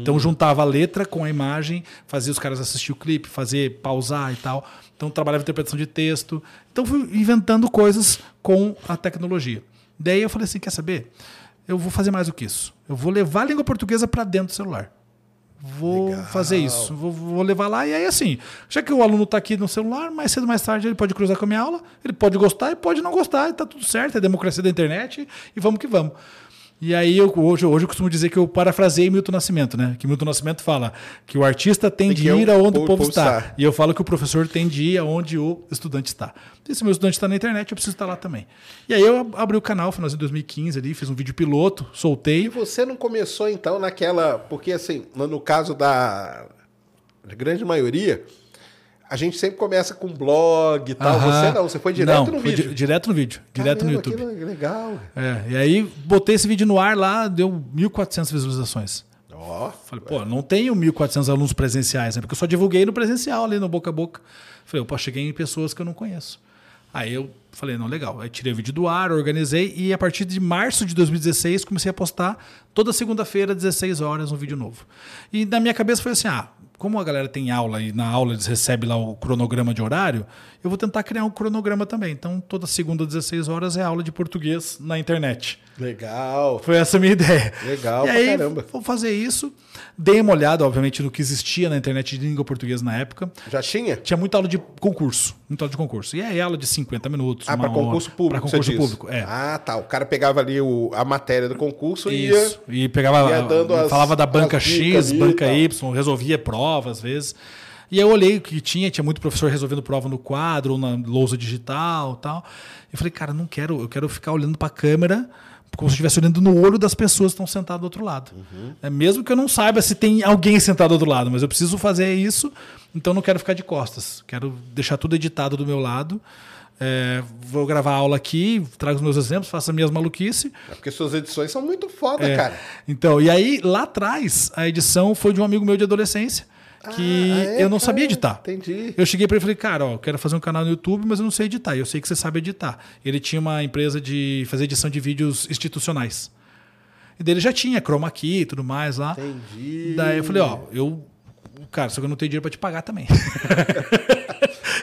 Então juntava a letra com a imagem, fazia os caras assistir o clipe, fazer pausar e tal. Então trabalhava interpretação de texto. Então fui inventando coisas com a tecnologia. Daí eu falei assim, quer saber? Eu vou fazer mais do que isso. Eu vou levar a língua portuguesa para dentro do celular. Vou Legal. fazer isso. Vou, vou levar lá e aí assim, já que o aluno está aqui no celular, mais cedo ou mais tarde ele pode cruzar com a minha aula, ele pode gostar e pode não gostar, e tá tudo certo, é democracia da internet e vamos que vamos. E aí eu, hoje, hoje eu costumo dizer que eu parafraseei Milton Nascimento, né? Que Milton Nascimento fala que o artista tem de ir aonde o povo está. está. E eu falo que o professor tem de ir aonde o estudante está. E se meu estudante está na internet, eu preciso estar lá também. E aí eu abri o canal, finalzinho de 2015 ali, fiz um vídeo piloto, E soltei. você não começou então naquela. Porque assim, no, caso da grande maioria, a gente sempre começa com blog e tal. Aham. Você não, você foi direto Não, no vídeo. di- direto no vídeo. Direto no Caramba, YouTube. Que legal. É, e aí botei esse vídeo no ar lá, deu 1.400 visualizações. Ó, Falei, pô, não tenho 1.400 alunos presenciais, né? Porque eu só divulguei no presencial ali, no boca a boca. Falei, pô, cheguei em pessoas que eu não conheço. Aí eu falei, não, legal. Aí tirei o vídeo do ar, organizei e a partir de março de 2016 comecei a postar toda segunda-feira, 16 horas, um vídeo novo. E na minha cabeça foi assim, ah, como a galera tem aula e na aula eles recebem lá o cronograma de horário, eu vou tentar criar um cronograma também. Então, toda segunda, 16 horas é aula de português na internet. Legal. Foi essa a minha *laughs* ideia. Legal e pra aí, caramba. vou fazer isso. Dei uma olhada, obviamente, no que existia na internet de língua portuguesa na época. Já tinha? Tinha muita aula de concurso. Muita aula de concurso. E aí, aula de 50 minutos. Ah, para hora. concurso público. Para concurso público, é. Ah, tá. O cara pegava ali o, a matéria do concurso e Isso. ia. E pegava, ia dando as- falava da banca X, banca tal. Y, resolvia prova às vezes. E eu olhei o que tinha, tinha muito professor resolvendo prova no quadro ou na lousa digital e tal. Eu falei, cara, não quero, eu quero ficar olhando para a câmera como se eu estivesse olhando no olho das pessoas que estão sentadas do outro lado. Uhum. É, mesmo que eu não saiba se tem alguém sentado do outro lado, mas eu preciso fazer isso, então não quero ficar de costas. Quero deixar tudo editado do meu lado. É, vou gravar a aula aqui, trago os meus exemplos, faço as minhas maluquices. É Porque suas edições são muito foda, É. cara. Então, e aí lá atrás, a edição foi de um amigo meu de adolescência, que Ah, é, eu não sabia editar. Entendi. Eu cheguei para ele e falei, cara, ó, eu quero fazer um canal no YouTube, mas eu não sei editar. E eu sei que você sabe editar. Ele tinha uma empresa de fazer edição de vídeos institucionais. E dele já tinha chroma key e tudo mais lá. Entendi. Daí eu falei, ó, eu. Cara, só que eu não tenho dinheiro para te pagar também. *laughs*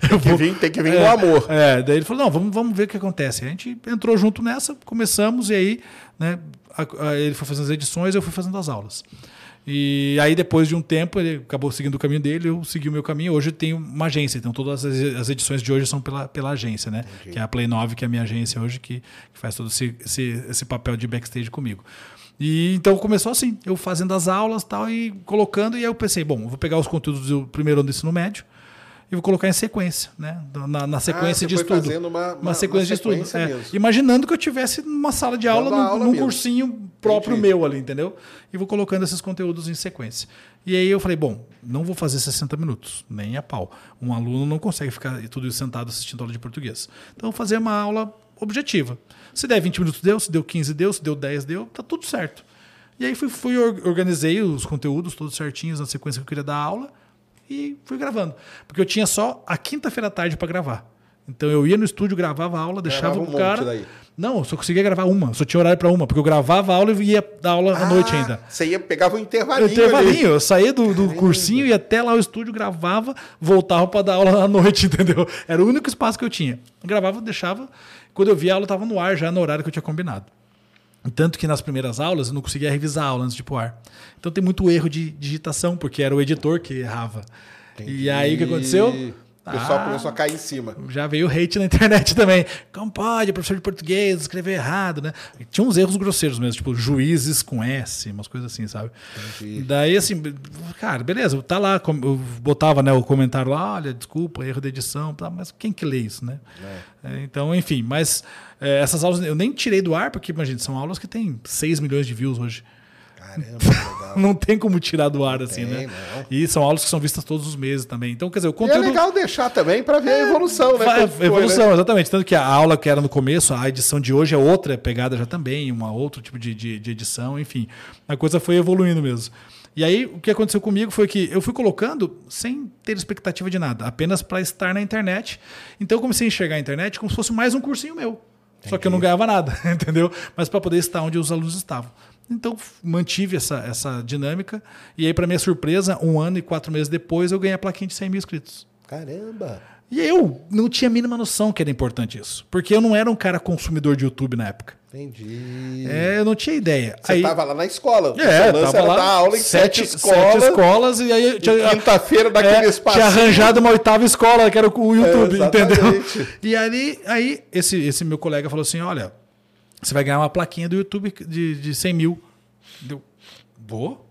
Tem que vir, tem que vir É, com amor. É, daí ele falou: não, vamos, vamos ver o que acontece. A gente entrou junto nessa, começamos, e aí, né, a- a- ele foi fazendo as edições, eu fui fazendo as aulas. E aí, depois de um tempo, ele acabou seguindo o caminho dele, eu segui o meu caminho. Hoje eu tenho uma agência, então todas as, edições de hoje são pela, pela agência, né? Que é a Play 9, que é a minha agência hoje, que, que faz todo esse, esse, esse papel de backstage comigo. E então começou assim, eu fazendo as aulas tal, e colocando, e aí eu pensei, bom, vou pegar os conteúdos do primeiro ano do ensino médio e vou colocar em sequência, né? Na, na sequência Ah, de estudo. fazendo uma- uma- sequência de uma estudo. sequência é. mesmo. Imaginando que eu tivesse numa sala de aula, num, aula num cursinho próprio Entendi. meu ali, entendeu? E vou colocando esses conteúdos em sequência. E aí eu falei, bom, não vou fazer 60 minutos, nem a pau. Um aluno não consegue ficar tudo sentado assistindo aula de português. Então, eu vou fazer uma aula objetiva. Se der 20 minutos, deu. Se deu 15, deu. Se deu 10, deu. Tá tudo certo. E aí fui, fui or- organizei os conteúdos todos certinhos na sequência que eu queria dar aula e fui gravando. Porque eu tinha só a quinta-feira à tarde para gravar. Então eu ia no estúdio, gravava a aula, deixava Gravava um pro monte cara. Não, eu só conseguia gravar uma, só tinha horário pra uma, porque eu gravava a aula e ia dar aula à noite Ah, ainda. Você ia, pegava um intervalinho. intervalinho, ali. eu saía do, do cursinho, ia até lá o estúdio, gravava, voltava pra dar aula à noite, *laughs* entendeu? Era o único espaço que eu tinha. Eu gravava, deixava. Quando eu via a aula, tava no ar já no horário que eu tinha combinado. Tanto que nas primeiras aulas eu não conseguia revisar a aula antes de ir pro ar. Então tem muito erro de digitação, porque era o editor que errava. E aí o que aconteceu? O pessoal Ah, começou a cair em cima. já veio hate na internet *laughs* também. Como pode, professor de português, escrever errado, né? E tinha uns erros grosseiros mesmo, tipo juízes com S, umas coisas assim, sabe? Daí, assim, cara, beleza, tá lá, eu botava né, o comentário lá, olha, desculpa, erro de edição, tá, mas quem que lê isso, né? É, então, enfim, mas é, essas aulas eu nem tirei do ar, porque, imagina, são aulas que tem 6 milhões de views hoje. Caramba, legal. *laughs* Não tem como tirar do ar, assim, Tem, né? não. E são aulas que são vistas todos os meses também. Então, quer dizer, o E é conteúdo. legal deixar também para ver a evolução, né? Foi, evolução, né? exatamente. Tanto que a aula que era no começo, a edição de hoje é outra pegada já também, uma outro tipo de, de, de edição, enfim. A coisa foi evoluindo mesmo. E aí, o que aconteceu comigo foi que eu fui colocando sem ter expectativa de nada, apenas para estar na internet. Então, eu comecei a enxergar a internet como se fosse mais um cursinho meu. Só que eu não ganhava nada, *laughs* entendeu? Mas para poder estar onde os alunos estavam. Então, mantive essa, essa dinâmica. E aí, para minha surpresa, um ano e quatro meses depois, eu ganhei a plaquinha de 100 mil inscritos. Caramba. E eu não tinha a mínima noção que era importante isso. Porque eu não era um cara consumidor de YouTube na época. Entendi. É, eu não tinha ideia. Você estava lá na escola. É, tava lá aula em sete, escolas. sete escolas e aí Quinta-feira daquele é, espaço. tinha arranjado uma oitava escola, que era o *laughs* YouTube, É, entendeu? E aí, aí esse, esse meu colega falou assim: olha, você vai ganhar uma plaquinha do YouTube de, de 100 mil. Deu, vou?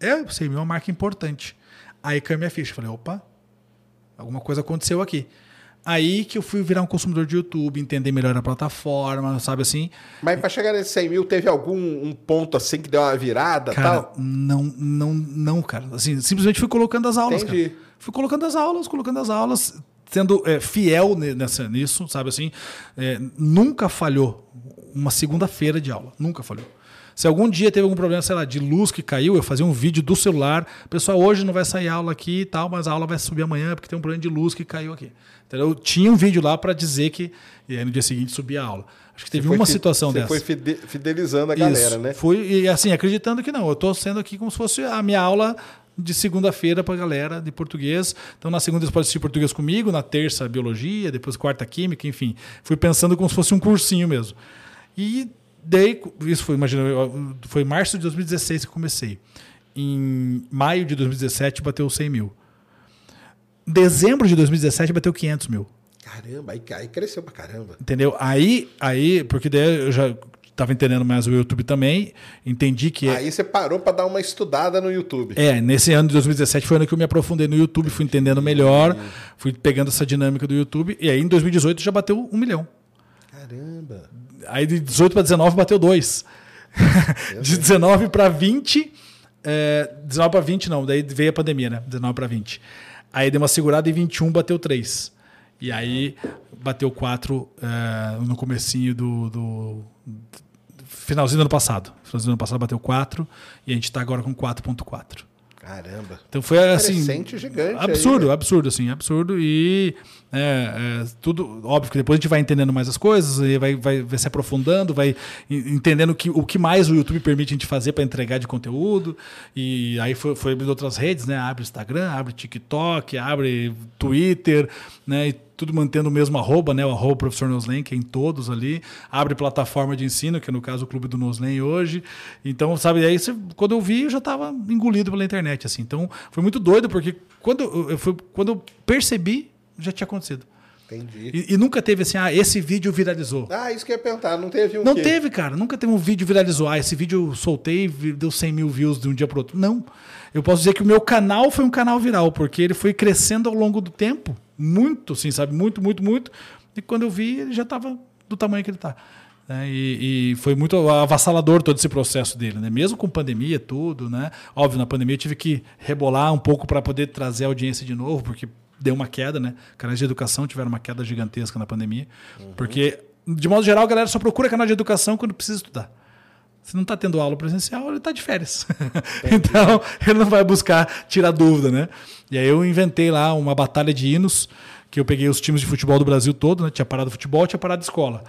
É, 100 mil é uma marca importante. Aí caiu minha ficha. Falei, opa, alguma coisa aconteceu aqui. Aí que eu fui virar um consumidor de YouTube, entender melhor a plataforma, sabe assim? Mas para chegar nesse 100 mil, teve algum um ponto assim que deu uma virada Cara, tal? não, não, não, cara. Assim, simplesmente fui colocando as aulas, Entendi. cara. Fui colocando as aulas, colocando as aulas, sendo é, fiel ne- nessa, nisso, sabe assim? É, nunca falhou uma segunda-feira de aula. Nunca falhou. Se algum dia teve algum problema, sei lá, de luz que caiu, eu fazia um vídeo do celular. Pessoal, hoje não vai sair aula aqui e tal, mas a aula vai subir amanhã porque tem um problema de luz que caiu aqui. Entendeu? Eu tinha um vídeo lá para dizer que. E aí no dia seguinte subia a aula. Acho que teve Foi uma situação você dessa. foi fide- fidelizando a galera, Isso. né? Fui, e assim, acreditando que não. Eu estou sendo aqui como se fosse a minha aula de segunda-feira para a galera de português. Então, na segunda eles podem assistir português comigo, na terça, biologia, depois quarta, química, enfim. Fui pensando como se fosse um cursinho mesmo. E daí, isso foi, imagina, foi em março de 2016 que eu comecei. Em maio de 2017 bateu 100 mil. Dezembro de 2017 bateu 500 mil. Caramba, aí, aí cresceu pra caramba. Entendeu? Aí, aí, porque daí eu já estava entendendo mais o YouTube também, entendi que Aí você parou pra dar uma estudada no YouTube. é, nesse ano de 2017 foi o ano que eu me aprofundei no YouTube, fui entendendo melhor, fui pegando essa dinâmica do YouTube, e aí em 2018 já bateu um milhão. Caramba. Aí de 18 para 19 bateu dois. *laughs* de 19 para 20, é, 19 para 20 não, daí veio a pandemia, né? 19 para 20. Aí deu uma segurada e 21 bateu 3. E aí bateu 4 é, no comecinho do- do finalzinho do ano passado. Finalzinho do ano passado bateu 4 e a gente está agora com 4.4. Caramba. Então foi assim. Crescente gigante aí, Absurdo, né? absurdo, assim, absurdo. E é, é, tudo, óbvio que depois a gente vai entendendo mais as coisas, e vai, vai, vai se aprofundando, vai en- entendendo que, o que mais o YouTube permite a gente fazer para entregar de conteúdo. E aí foi, foi abrindo outras redes, né? Abre Instagram, abre TikTok, abre Twitter, né? E tudo mantendo o mesmo arroba, né? O arroba professor Noslen, que é em todos ali. Abre plataforma de ensino, que é no caso o Clube do Noslen hoje. Então, sabe, aí quando eu vi, eu já estava engolido pela internet, assim. Então, foi muito doido, porque quando eu, eu fui- quando eu percebi, já tinha acontecido. Entendi. E, e nunca teve assim, ah, esse vídeo viralizou. Ah, isso que eu ia perguntar. Não teve um Não quê? teve, cara. Nunca teve um vídeo viralizou. Ah, esse vídeo eu soltei e deu 100 mil views de um dia para outro. Não. Eu posso dizer que o meu canal foi um canal viral, porque ele foi crescendo ao longo do tempo. Muito, sim, sabe? Muito, muito, muito. E quando eu vi, ele já estava do tamanho que ele está. e, e foi muito avassalador todo esse processo dele, né? Mesmo com pandemia, tudo, né? Óbvio, na pandemia eu tive que rebolar um pouco para poder trazer a audiência de novo, porque deu uma queda, né? Canais de educação tiveram uma queda gigantesca na pandemia. Porque, de modo geral, a galera só procura canal de educação quando precisa estudar. Se não está tendo aula presencial, ele está de férias. *laughs* então, ele não vai buscar tirar dúvida, né? E aí eu inventei lá uma batalha de hinos, que eu peguei os times de futebol do Brasil todo, né? Tinha parado futebol, tinha parado escola.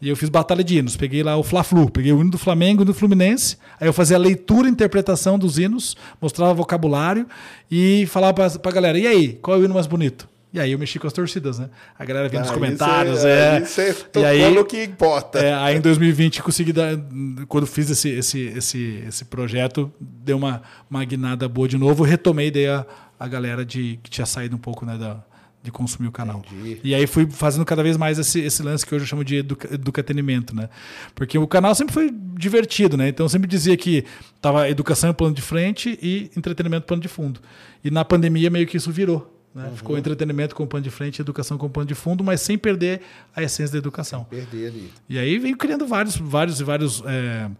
E eu fiz batalha de hinos. Peguei lá o Fla-Flu, peguei o hino do Flamengo e do Fluminense. Aí eu fazia a leitura e interpretação dos hinos, mostrava vocabulário e falava pra, pra galera: e aí, qual é o hino mais bonito? E aí eu mexi com as torcidas, né? A galera vinha nos Aí comentários. cê- é. aí Você tocou E aí, no que importa. é, aí em 2020 consegui dar, quando fiz esse, esse, esse, esse projeto, deu uma, uma guinada boa de novo, retomei daí a, a galera de, que tinha saído um pouco né, da, de consumir o canal. Entendi. E aí fui fazendo cada vez mais esse, esse lance que hoje eu chamo de educa, educatenimento, né? Porque o canal sempre foi divertido, né? Então eu sempre dizia que tava educação em plano de frente e entretenimento em plano de fundo. E na pandemia meio que isso virou. Né? Uhum. Ficou entretenimento com plano de frente e educação com plano de fundo, mas sem perder a essência da educação. Perder ali. E aí veio criando vários, vários e vários é,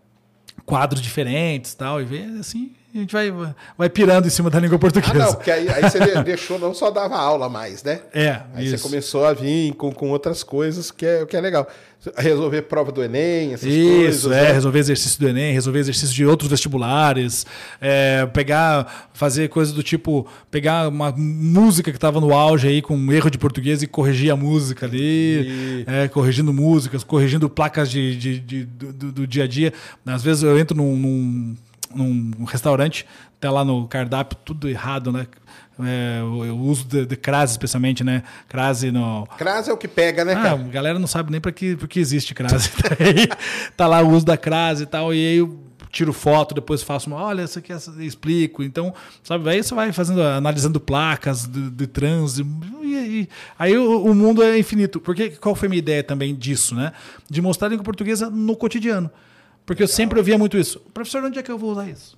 quadros diferentes tal, e vem assim, a gente vai, vai pirando em cima da língua Ah, portuguesa. não, porque aí, aí você de- deixou, não só dava aula mais, né? É, Aí isso. você começou a vir com, com outras coisas que é, que é legal. Resolver prova do Enem, essas Isso, coisas. é, né? resolver exercício do Enem, resolver exercício de outros vestibulares, é, pegar, fazer coisas do tipo, pegar uma música que estava no auge aí com um erro de português e corrigir a música ali, é, corrigindo músicas, corrigindo placas de, de- de- do, do- do dia a dia. Às vezes eu entro num, num, num restaurante, tá lá no cardápio tudo errado, né? É, o, uso de, de crase, especialmente, né? Crase no, Crase é o que pega, né, ah, cara? a galera não sabe nem para que, pra que existe crase. *laughs* Tá lá o uso da crase e tal, e aí eu tiro foto, depois faço uma, olha, isso aqui é- explico. Então, sabe, aí você vai fazendo, analisando placas de, de trânsito, e, e- aí o, o mundo é infinito. Porque qual foi a minha ideia também disso, né? De mostrar a língua portuguesa no cotidiano. Porque eu sempre ouvia muito isso. Professor, onde é que eu vou usar isso?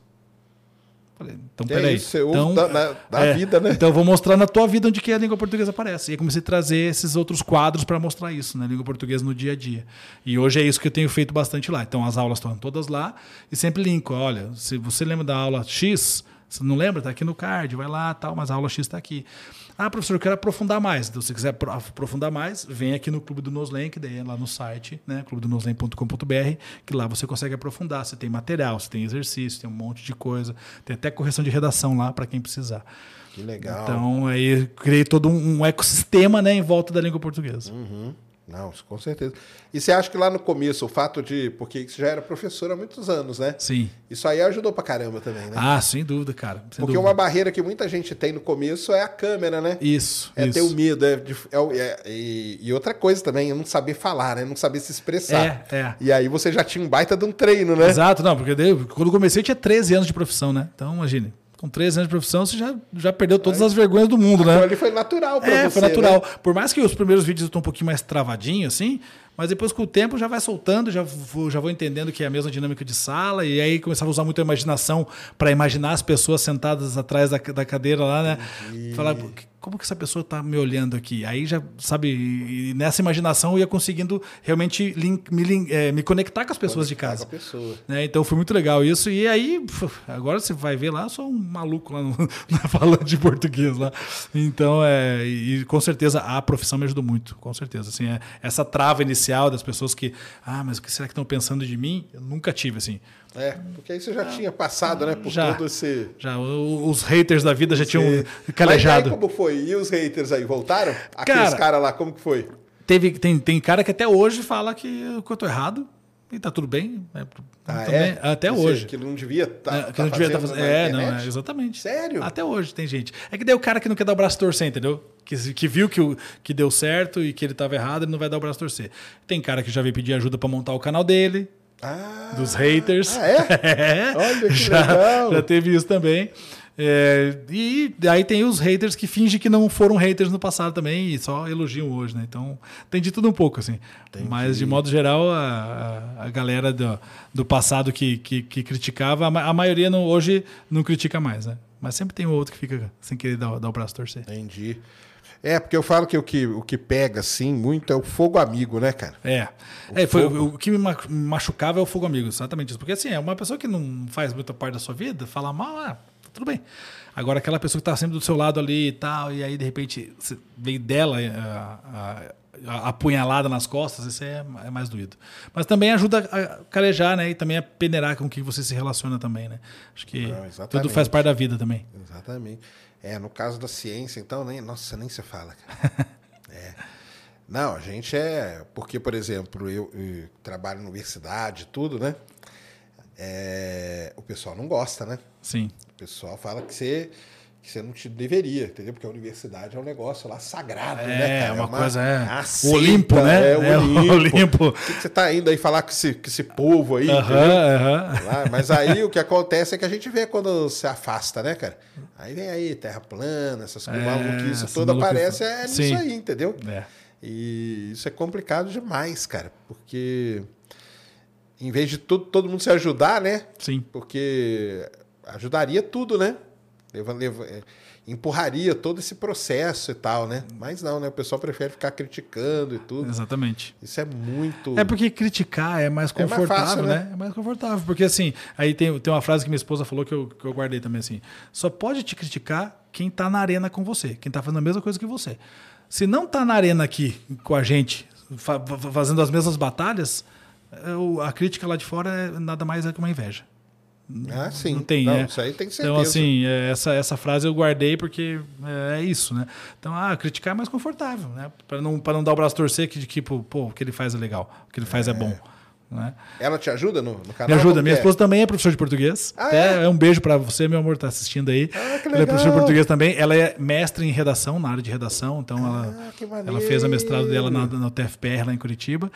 Falei, então, É peraí. isso, você usa então, da- na- da vida, né? Então eu vou mostrar na tua vida onde que a língua portuguesa aparece. E aí comecei a trazer esses outros quadros para mostrar isso, né? Língua portuguesa no dia a dia. E hoje é isso que eu tenho feito bastante lá. Então as aulas estão todas lá e sempre linko. Olha, se você lembra da aula X, você não lembra? Tá aqui no card, vai lá, tal, mas a aula X está aqui. Ah, professor, eu quero aprofundar mais. Então, se você quiser apro- aprofundar mais, vem aqui no Clube do Noslen, que daí é lá no site, né? clubedonoslen.com.br, que lá você consegue aprofundar. Você tem material, você tem exercício, tem um monte de coisa. Tem até correção de redação lá para quem precisar. Que legal. Então, aí criei todo um, um ecossistema né, em volta da língua portuguesa. Uhum. Não, com certeza. E você acha que lá no começo, o fato de. Porque você já era professor há muitos anos, né? Sim. Isso aí ajudou pra caramba também, né? Ah, sem dúvida, cara. Sem porque dúvida. uma barreira que muita gente tem no começo é a câmera, né? Isso. É isso. ter o medo. É, é é- e, outra coisa também, é não saber falar, né? Não saber se expressar. É, é. E aí você já tinha um baita de um treino, né? Exato, não, porque quando comecei eu tinha 13 anos de profissão, né? Então, imagine, com 13 anos de profissão você já, já perdeu todas as vergonhas do mundo, né? ali foi natural pra É, você. foi natural. né? Por mais que os primeiros vídeos estão um pouquinho mais travadinhos, assim, mas depois com o tempo já vai soltando, já vou, já vou entendendo que é a mesma dinâmica de sala, e aí começava a usar muito a imaginação para imaginar as pessoas sentadas atrás da, da cadeira lá, né? Falar, "Pô, que- como que essa pessoa tá me olhando aqui? Aí já, sabe, e nessa imaginação eu ia conseguindo realmente link- me, lin- eh, me conectar com as pessoas de Conectar casa. com a pessoa. né? Então foi muito legal isso. E aí, agora você vai ver lá, eu sou um maluco lá no, *laughs* na falando de português lá. Então, é, e com certeza a profissão me ajudou muito, com certeza. Assim, é, essa trava inicial das pessoas que, ah, mas o que será que estão pensando de mim? Eu nunca tive, assim. É, porque aí você já tinha passado, né? Por Já. todo esse. Já os haters da vida já tinham Mas aí calejado. como foi? E os haters aí voltaram? Aqueles Cara- caras lá, como que foi? Teve, tem, tem cara que até hoje fala que eu tô errado e tá tudo bem. né? Ah, Também, é? Até hoje. Que não devia estar. É, que não devia estar fazendo. É, não, é, exatamente. Sério? Até hoje tem gente. É que daí o cara que não quer dar o braço torcer, entendeu? Que, que viu que, o, que deu certo e que ele estava errado, ele não vai dar o braço torcer. Tem cara que já veio pedir ajuda para montar o canal dele, Ah, dos haters. Ah, é? *laughs* É, Olha que já, legal. já teve isso também. É, e aí tem os haters que fingem que não foram haters no passado também e só elogiam hoje, né? Então tem de tudo um pouco, assim. Mas de modo geral, a, a, a galera do, do passado que, que, que criticava, a, ma- a maioria não, hoje não critica mais, né? Mas sempre tem um outro que fica sem querer dar, dar o braço torcer. Entendi. É, porque eu falo que o que, o que pega, assim, muito é o fogo amigo, né, cara? É. É, foi, o que me ma- me machucava é o fogo amigo, exatamente isso. Porque assim, é uma pessoa que não faz muita parte da sua vida, fala mal, ah, tudo bem. Agora, aquela pessoa que tá sempre do seu lado ali e tal, e aí de repente veio dela eh, a, a, a apunhalada nas costas, isso é, é mais doído. Mas também ajuda a calejar, né? E também a peneirar com quem você se relaciona também, né? Acho que Não, exatamente. tudo faz parte da vida também. Exatamente. É, no caso da ciência, então, nem, nossa, nem se fala, cara. *laughs* Não, a gente é. Porque, por exemplo, eu, eu trabalho na universidade tudo, né? É, o pessoal não gosta, né? Sim. O pessoal fala que você, que você não te deveria, entendeu? Porque a universidade é um negócio lá sagrado, né, É, cara? uma coisa, é. uma O seita, Olimpo, né? É, o É, o Olimpo. Olimpo. Que, que você tá indo aí falar com esse, com esse povo aí, entendeu? Aham, aham. Lá, mas aí o que acontece é que a gente vê quando se afasta, né, cara? Aí vem aí, terra plana, essas coisas, É, maluquice essa toda aparece é nisso Sim. aí, entendeu? É. E isso é complicado demais, cara, porque em vez de tudo, todo mundo se ajudar, né? Sim. Porque ajudaria tudo, né? Leva, leva- é, empurraria todo esse processo e tal, né? Mas não, né? O pessoal prefere ficar criticando e tudo. Exatamente. Isso é muito. É porque criticar é mais É mais confortável, fácil, né? né? É mais confortável. Porque assim, aí tem, tem uma frase que minha esposa falou que eu, que eu guardei também assim: só pode te criticar quem tá na arena com você, quem tá fazendo a mesma coisa que você. Se não tá na arena aqui com a gente, fa- fa- fazendo as mesmas batalhas, a crítica lá de fora é nada mais é que uma inveja. Ah, sim. Não tem, não, é. Isso aí tem certeza. Então, assim, é, essa, essa frase eu guardei porque é, é isso, né? Então, ah, criticar é mais confortável, né? Para não, pra não dar o braço torcer que, de que, pô, pô, o que ele faz é legal, o que ele faz é, bom. Né? Ela te ajuda no, no canal? Me ajuda. Minha que é? esposa também é professora de português. Ah, é? é? um beijo pra você, meu amor, tá assistindo aí. Ah, que Ela é professora de português também. Ela é mestre em redação, na área de redação. Então, ela, Ah, que ela fez a mestrado dela na, maneiro. na TFPR lá em Curitiba.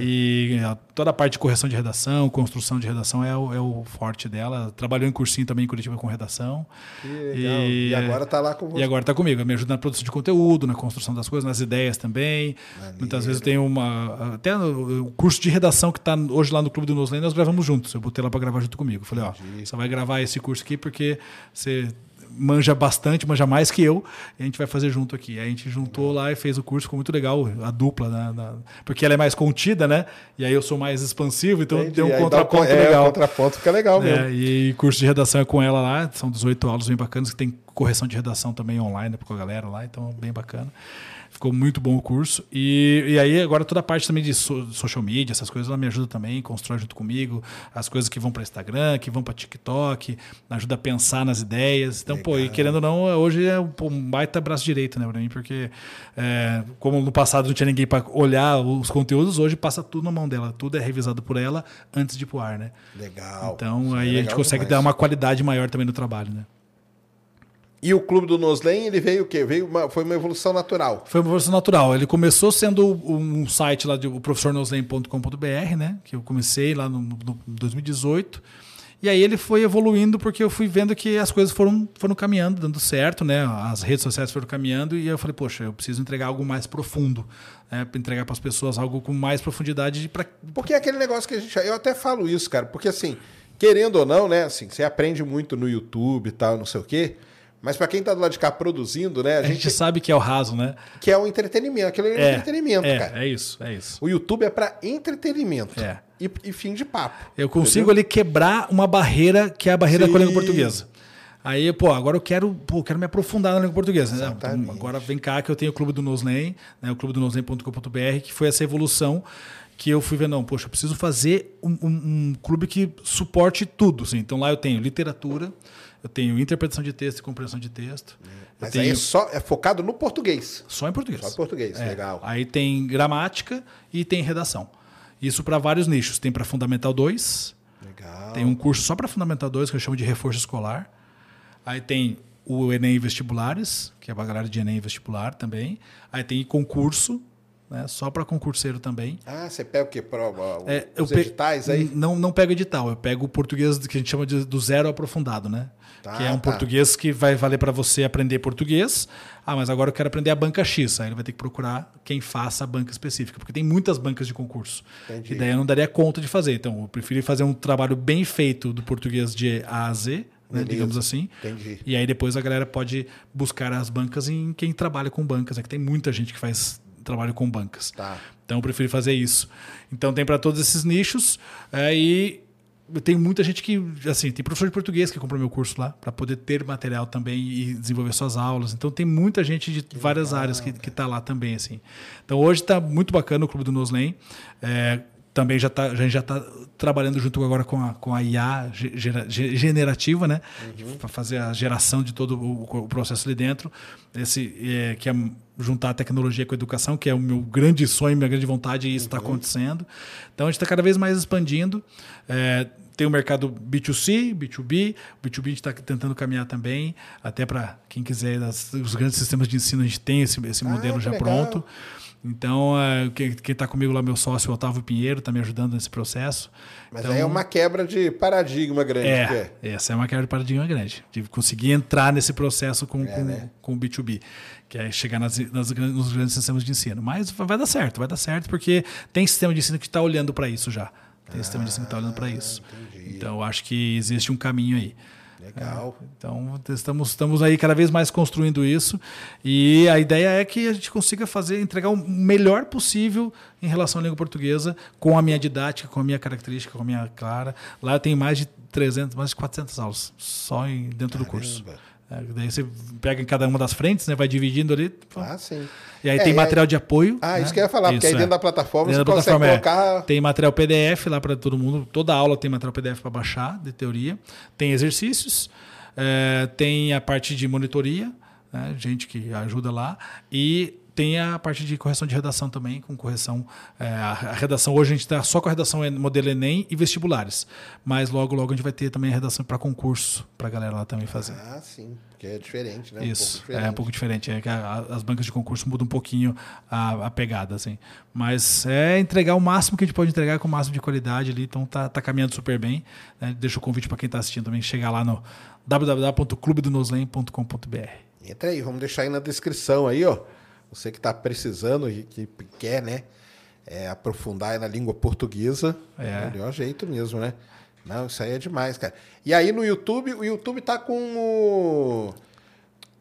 E ela- toda a parte de correção de redação, construção de redação é o, é o forte dela. Ela Trabalhou em cursinho também em Curitiba com redação. Que legal. E, agora tá lá com você. E agora está comigo, me ajuda na produção de conteúdo, na construção das coisas, nas ideias também. Muitas vezes eu tenho uma. Até o curso de redação que está hoje lá no Clube do Noslen, nós gravamos juntos. Eu botei lá para gravar junto comigo. Falei, ó, você vai gravar esse curso aqui porque você manja bastante, manja mais que eu, e a gente vai fazer junto aqui. Aí a gente juntou lá e fez o curso, ficou muito legal, a dupla, né, na- porque ela é mais contida, né? E aí eu sou mais expansivo, então Entendi. deu um Aí dá contraponto é, legal. O contraponto fica legal mesmo. É, e curso de redação é com ela lá, são 18 aulas bem bacanas, que tem correção de redação também online com a galera lá, então bem bacana. Ficou muito bom o curso. E, e aí, agora toda a parte também de so- social media, essas coisas, ela me ajuda também, constrói junto comigo as coisas que vão para Instagram, que vão para TikTok, ajuda a pensar nas ideias. Então, pô, e querendo ou não, hoje é um um baita braço direito, né, pra mim, porque é, como no passado não tinha ninguém para olhar os conteúdos, hoje passa tudo na mão dela, tudo é revisado por ela antes de ir pro ar, né? Legal. Então Isso é aí a gente legal consegue demais. dar uma qualidade maior também no trabalho, né? E o clube do Noslen, ele veio o quê? Veio uma, foi uma evolução natural. Foi uma evolução natural. Ele começou sendo um site lá de professornoslen.com.br, né? Que eu comecei lá no, no 2018. E aí ele foi evoluindo porque eu fui vendo que as coisas foram, foram caminhando, dando certo, né? As redes sociais foram caminhando e eu falei, poxa, eu preciso entregar algo mais profundo, né? Entregar para as pessoas algo com mais profundidade para Porque é aquele negócio que a gente. Eu até falo isso, cara, porque assim, querendo ou não, né? Assim, você aprende muito no YouTube e tal, não sei o quê. Mas pra quem tá do lado de cá produzindo, né? A, a gente gente sabe que é o raso, né? quer um entretenimento. Aquilo é, entretenimento, é, cara. é isso, é isso. O YouTube é pra entretenimento. É. E, e fim de papo. Eu consigo ali quebrar uma barreira que é a barreira Sim. com a língua portuguesa. Aí, pô, agora eu quero, pô, quero me aprofundar na língua portuguesa. né? Então, agora vem cá que eu tenho o Clube do Noslen, né, o clube do noslen.com.br, que foi essa evolução que eu fui vendo, não, poxa, eu preciso fazer um, um- um clube que suporte tudo. Assim. Então lá eu tenho literatura, eu tenho interpretação de texto e compreensão de texto. Mas tenho aí é só é focado no português. só em português. Só em português, É. legal. Aí tem gramática e tem redação. Isso para vários nichos. Tem para Fundamental 2, Legal. tem um curso só para Fundamental 2, que eu chamo de reforço escolar. Aí tem o Enem Vestibulares, que é para galera de Enem Vestibular também. Aí tem concurso, né, só para concurseiro também. Ah, você pega o quê? Prova, É, os editais aí? Não, não pego edital, eu pego o português que a gente chama de, do zero aprofundado, né? Tá, que é um tá. português que vai valer para você aprender português. Ah, mas agora eu quero aprender a banca X. Aí ele vai ter que procurar quem faça a banca específica, porque tem muitas bancas de concurso. Entendi. E daí eu não daria conta de fazer. Então, eu prefiro fazer um trabalho bem feito do português de A a Z, né, digamos assim. Entendi. E aí depois a galera pode buscar as bancas em quem trabalha com bancas, né? que tem muita gente que faz trabalho com bancas. Tá. Então eu prefiro fazer isso. Então tem para todos esses nichos. é, e tenho muita gente que, assim, tem professor de português que comprou meu curso lá para poder ter material também e desenvolver suas aulas. Então tem muita gente de várias áreas que, que tá lá também, assim. Então hoje está muito bacana o Clube do Noslen. É, também já tá, a gente já está trabalhando junto agora com a, com a IA ge- gera- ge- generativa, né? Para fazer a geração de todo o, o processo ali dentro. Esse, é, que é juntar a tecnologia com a educação, que é o meu grande sonho, minha grande vontade, e isso está acontecendo. Então a gente está cada vez mais expandindo. É, tem o mercado B2C, B2B. O B2B a gente está tentando caminhar também, até para quem quiser, das- os grandes sistemas de ensino, a gente tem esse, esse Ah, modelo que já legal. pronto. Então, é, quem está comigo lá, meu sócio, Otávio Pinheiro, está me ajudando nesse processo. Mas Então, aí é uma quebra de paradigma grande. que é, essa é uma quebra de paradigma grande. De conseguir entrar nesse processo com, com, né? com o B2B, que é chegar nas, nas nos grandes sistemas de ensino. Mas vai dar certo, vai dar certo, porque tem sistema de ensino que está olhando para isso já. Tem sistema de ensino que está olhando para isso. Então, eu acho que existe um caminho aí. Legal. Então, estamos, estamos aí cada vez mais construindo isso. E a ideia é que a gente consiga fazer, entregar o melhor possível em relação à língua portuguesa, com a minha didática, com a minha característica, com a minha clara. Lá eu tenho mais de 300, mais de 400 aulas, só em- dentro do curso. É, daí você pega em cada uma das frentes, né, vai dividindo ali. Ah, sim. E aí É, tem material de apoio. Ah, né? isso que eu ia falar, porque aí Isso, dentro é. da plataforma Dentro você da consegue plataforma, é. colocar. Tem material PDF lá para todo mundo. Toda aula tem material PDF para baixar, de teoria. Tem exercícios. tem a parte de monitoria, né, gente que ajuda lá. E tem a parte de correção de redação também, com correção. é, a, redação hoje a gente está só com a redação modelo Enem e vestibulares. Mas logo, logo a gente vai ter também a redação para concurso, para a galera lá também fazer. Ah, sim. Porque é diferente, né? Isso, pouco é um pouco diferente. É que as bancas de concurso mudam um pouquinho a, a pegada, assim. Mas é entregar o máximo que a gente pode entregar com o máximo de qualidade ali. Então tá, tá caminhando super bem. né? Deixa o convite para quem está assistindo também chegar lá no www.clubedonoslen.com.br. Entra aí, vamos deixar aí na descrição aí, ó. Você que está precisando e que quer, né? é, aprofundar na língua portuguesa. É. É o melhor jeito mesmo, né? Não, isso aí é demais, cara. E aí no YouTube, o YouTube tá com o.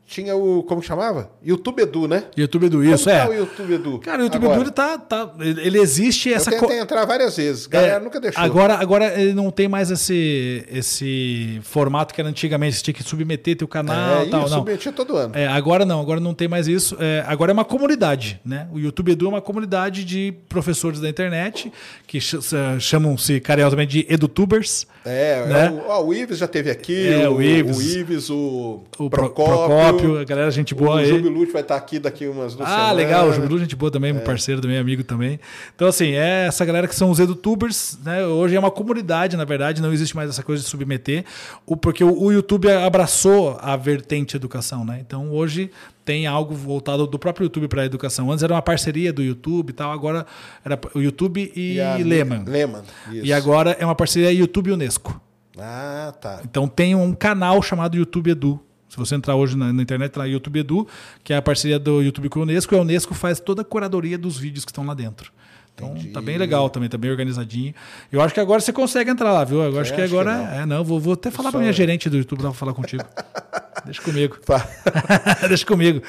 Tinha o. Como que chamava? YouTube Edu, né? YouTube Como isso, que é. tá o YouTube Edu? Cara, o YouTube Agora? Edu ele tá, tá. Ele existe Eu essa tentei co- entrar várias vezes. Galera É, nunca deixou. Agora, agora ele não tem mais esse, esse formato que era antigamente. Você tinha que submeter teu canal é, e tal. eu Não. submetia todo ano. É, agora não, agora não tem mais isso. É, agora é uma comunidade, né? O YouTube Edu é uma comunidade de professores da internet que ch- chamam-se carinhosamente de edutubers. É, Né? o, ó, o Ives já teve aqui, É, o, o Ives. o Ives, o, O Pro- Procópio, A galera, gente boa o aí. Jubilute vai estar aqui daqui umas duas Ah, semanas. legal, o Jubilu, gente boa também, meu parceiro também, amigo também. Então, assim, é essa galera que são os edutubers, né? Hoje é uma comunidade, na verdade, não existe mais essa coisa de submeter, o, porque o, o YouTube abraçou a vertente educação, né? Então, hoje tem algo voltado do próprio YouTube para a educação. Antes era uma parceria do YouTube e tal, agora era o YouTube e, a Lehman. Lehman, isso. E agora é uma parceria YouTube e Unesco. Ah, tá. Então tem um canal chamado YouTube Edu. Se você entrar hoje na, na internet, tá lá YouTube Edu, que é a parceria do YouTube com a Unesco, e a Unesco faz toda a curadoria dos vídeos que estão lá dentro. Então Entendi. tá bem legal também, tá bem organizadinho. Eu acho que agora você consegue entrar lá, viu? Eu acho que acho que agora. não. é, não, vou, vou até falar pra minha gerente do YouTube pra falar contigo. *laughs* Deixa comigo. Tá. *laughs* Deixa comigo.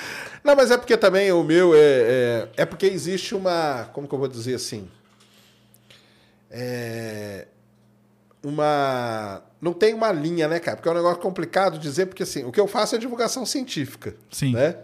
Não, mas é porque também o meu é, é. é porque existe uma. Como que eu vou dizer assim? É. Uma. Não tem uma linha, né, cara? Porque é um negócio complicado dizer, porque assim, o que eu faço é divulgação científica. Sim. Né?